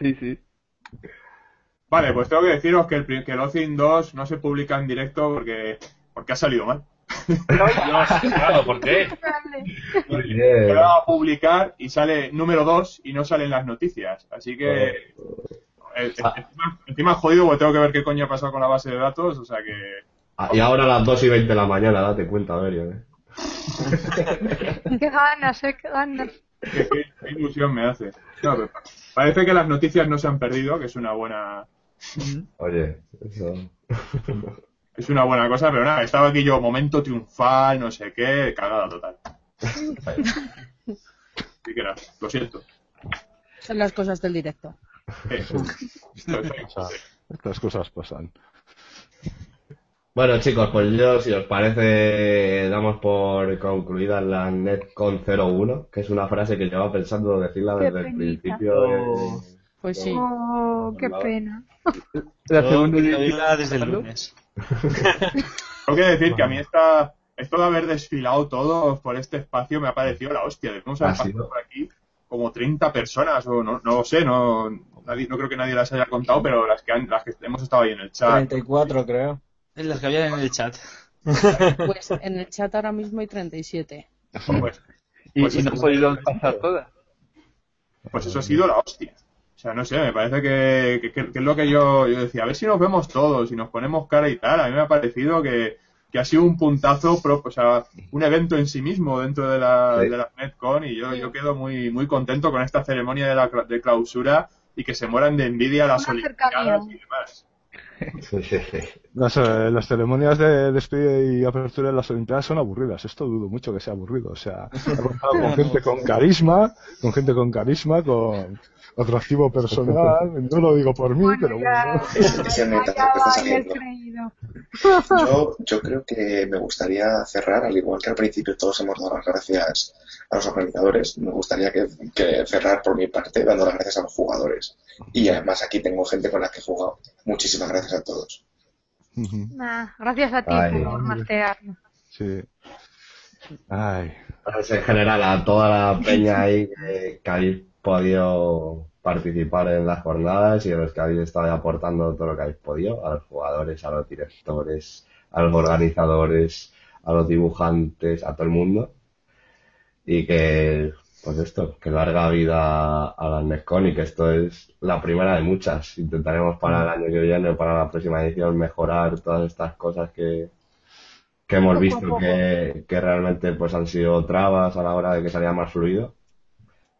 S46: Sí, sí.
S29: Vale, pues tengo que deciros que el, que el Ocin 2 no se publica en directo porque, porque ha salido mal.
S49: Dios, claro, ¿por qué?
S29: Lo va a publicar y sale número 2 y no salen las noticias. Así que eh, encima, encima es jodido porque tengo que ver qué coño ha pasado con la base de datos. O sea que
S2: Ah, Y ahora a las 2 y 20 de la mañana, date cuenta, Berio. ¿eh?
S18: Qué ganas, eh, qué ganas.
S29: qué, qué- qué ilusión me hace. No, pero parece que las noticias no se han perdido, que es una buena
S2: Oye, eso.
S29: es una buena cosa, pero nada, estaba aquí yo, momento triunfal, no sé qué, cagada total. Así que nada, lo siento.
S47: Son las cosas del directo.
S29: Eh,
S24: estas cosas pasan.
S2: Bueno, chicos, pues yo, si os parece, damos por concluida la NetCon 01, que es una frase que llevaba pensando decirla
S18: Qué
S2: desde el principio. de-
S47: Pues sí.
S18: Oh, qué pena.
S46: La segunda
S7: desde el lunes.
S29: Tengo que decir que a mí esta, esto de haber desfilado todos por este espacio me ha parecido la hostia. Debemos haber
S2: Ha sido.
S29: pasado por aquí como 30 personas, o no, no lo sé, no, nadie, no creo que nadie las haya contado, pero las que, han, las que hemos estado ahí en el chat.
S43: 34, creo.
S7: En las que había en el chat.
S47: Pues en el chat ahora mismo hay 37.
S29: Pues,
S46: Y,
S29: pues
S46: y no he podido pasar todas.
S29: Pues eso ha sido la hostia. O sea, no sé, me parece que, que- que- que es lo que yo, yo decía, a ver si nos vemos todos y nos ponemos cara y tal. A mí me ha parecido que, que ha sido un puntazo, pro- o sea, un evento en sí mismo dentro de la,
S2: Sí.
S29: de la NetCon y yo, yo quedo muy, muy contento con esta ceremonia de, la, cla- de clausura y que se mueran de envidia las olimpiadas y demás.
S2: Sí, sí, sí.
S24: Las, eh, las ceremonias de despedida y apertura de las Olimpiadas son aburridas. Esto dudo mucho que sea aburrido. O sea, contado con gente con carisma, con gente con carisma, con atractivo personal. No lo digo por mí, pero bueno.
S48: Es,
S18: creído.
S48: Yo, yo creo que me gustaría cerrar, al igual que al principio todos hemos dado las gracias a los organizadores, me gustaría que, que cerrar por mi parte dando las gracias a los jugadores. Y además aquí tengo gente con la que he jugado. Muchísimas gracias a todos.
S18: Nah, gracias a ti
S2: Ay.
S18: por.
S24: Sí. Ay.
S2: Pues en general, a toda la peña ahí que, podido participar en las jornadas y a los que habéis estado aportando todo lo que habéis podido, a los jugadores, a los directores, a los organizadores, a los dibujantes, a todo el mundo. Y que, pues esto, que larga vida a la NESCON y que esto es la primera de muchas. Intentaremos para el año que viene, para la próxima edición, mejorar todas estas cosas que, que hemos visto que, que realmente pues han sido trabas a la hora de que salía más fluido.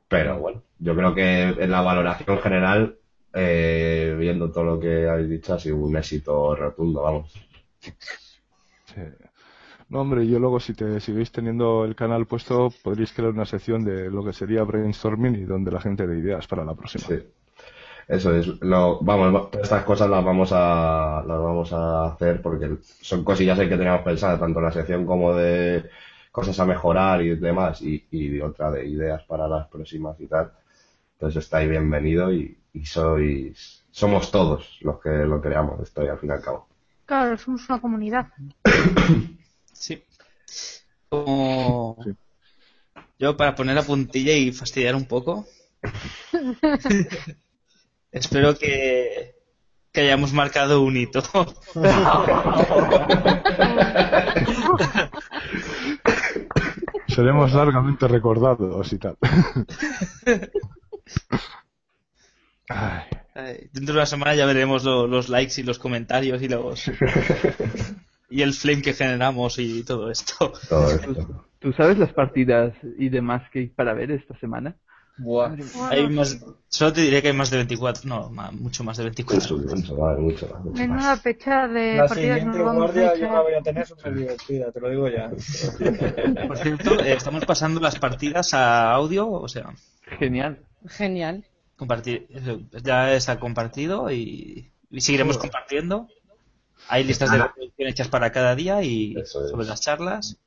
S2: Pero bueno, yo creo que en la valoración general, eh, viendo todo lo que habéis dicho, ha sido un éxito rotundo, vamos.
S24: Sí. No, hombre, yo luego si te seguís teniendo el canal puesto, podréis crear una sección de lo que sería brainstorming y donde la gente dé ideas para la próxima.
S2: Sí. Eso es, lo, vamos, estas cosas las vamos a, las vamos a hacer porque son cosillas que teníamos pensadas, tanto en la sección como de cosas a mejorar y demás, y, y otra de ideas para las próximas y tal. Entonces estáis bienvenido y, y sois, somos todos los que lo creamos, estoy al fin y al cabo.
S18: Claro, somos una comunidad.
S7: Sí. Como... Yo, para poner la puntilla y fastidiar un poco, espero que, que hayamos marcado un hito.
S24: Seremos largamente recordados y tal. Ay.
S7: Ay, Dentro de una semana ya veremos lo- los likes y los comentarios y los y el flame que generamos y todo esto.
S46: ¿Tú sabes las partidas y demás que hay para ver esta semana?
S44: Buah.
S7: Hay más, solo te diré que hay más de 24, no, ma- mucho más de 24.
S2: Mucho, vale, mucho, mucho más.
S18: Menuda pecha de
S43: La
S18: partidas nos vamos a
S43: guardia yo la voy a tener súper divertida, te lo digo ya.
S7: Por cierto, eh, estamos pasando las partidas a audio, o sea,
S46: Genial.
S47: Genial.
S7: compartir, ya está compartido y, y seguiremos compartiendo. Hay listas de reproducción hechas para cada día y sobre las charlas.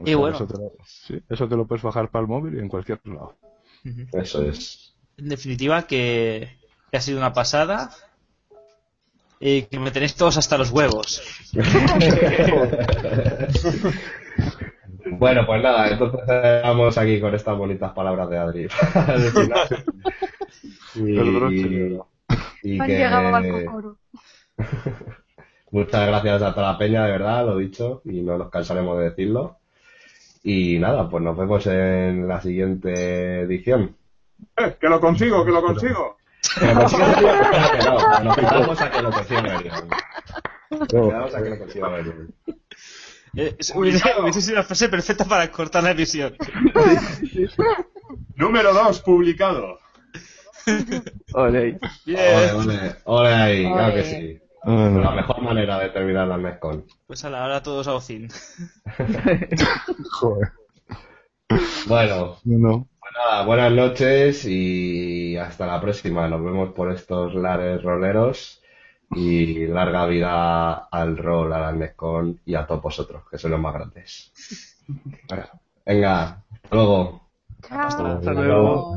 S24: O
S7: Y bueno.
S24: Eso te, lo, sí, eso te lo puedes bajar para el móvil y en cualquier lado.
S7: Ujú.
S2: Eso es.
S7: En definitiva, que, que ha sido una pasada y que me tenéis todos hasta los huevos.
S2: Bueno, pues nada, entonces vamos aquí con estas bonitas palabras de Adri. Y, y
S18: Han
S2: que
S18: llegado al cocoro.
S2: Muchas gracias a toda la peña, de verdad, lo dicho, y no nos cansaremos de decirlo. Y nada, pues nos vemos en la siguiente edición.
S29: Eh, que lo consigo, que lo consigo.
S2: Que lo consiga Merion, espérate, no, nos quedamos a que lo consiga Merion. Nos quedamos a que lo consiga Merion.
S7: Eh, es- hubiese, hubiese sido la frase perfecta para cortar la emisión.
S29: Número 2, publicado.
S46: Ole.
S2: Ole, ole, ole ahí, claro que
S7: Ole.
S2: Sí. La mejor manera de terminar la MESCON.
S7: Pues a la hora todos a Ocin.
S24: Joder.
S2: Bueno,
S24: No.
S2: pues nada, buenas noches y hasta la próxima. Nos vemos por estos lares roleros y larga vida al rol, a la MESCON y a todos vosotros, que son los más grandes. Venga, hasta luego.
S18: Chao.
S2: Hasta
S46: luego.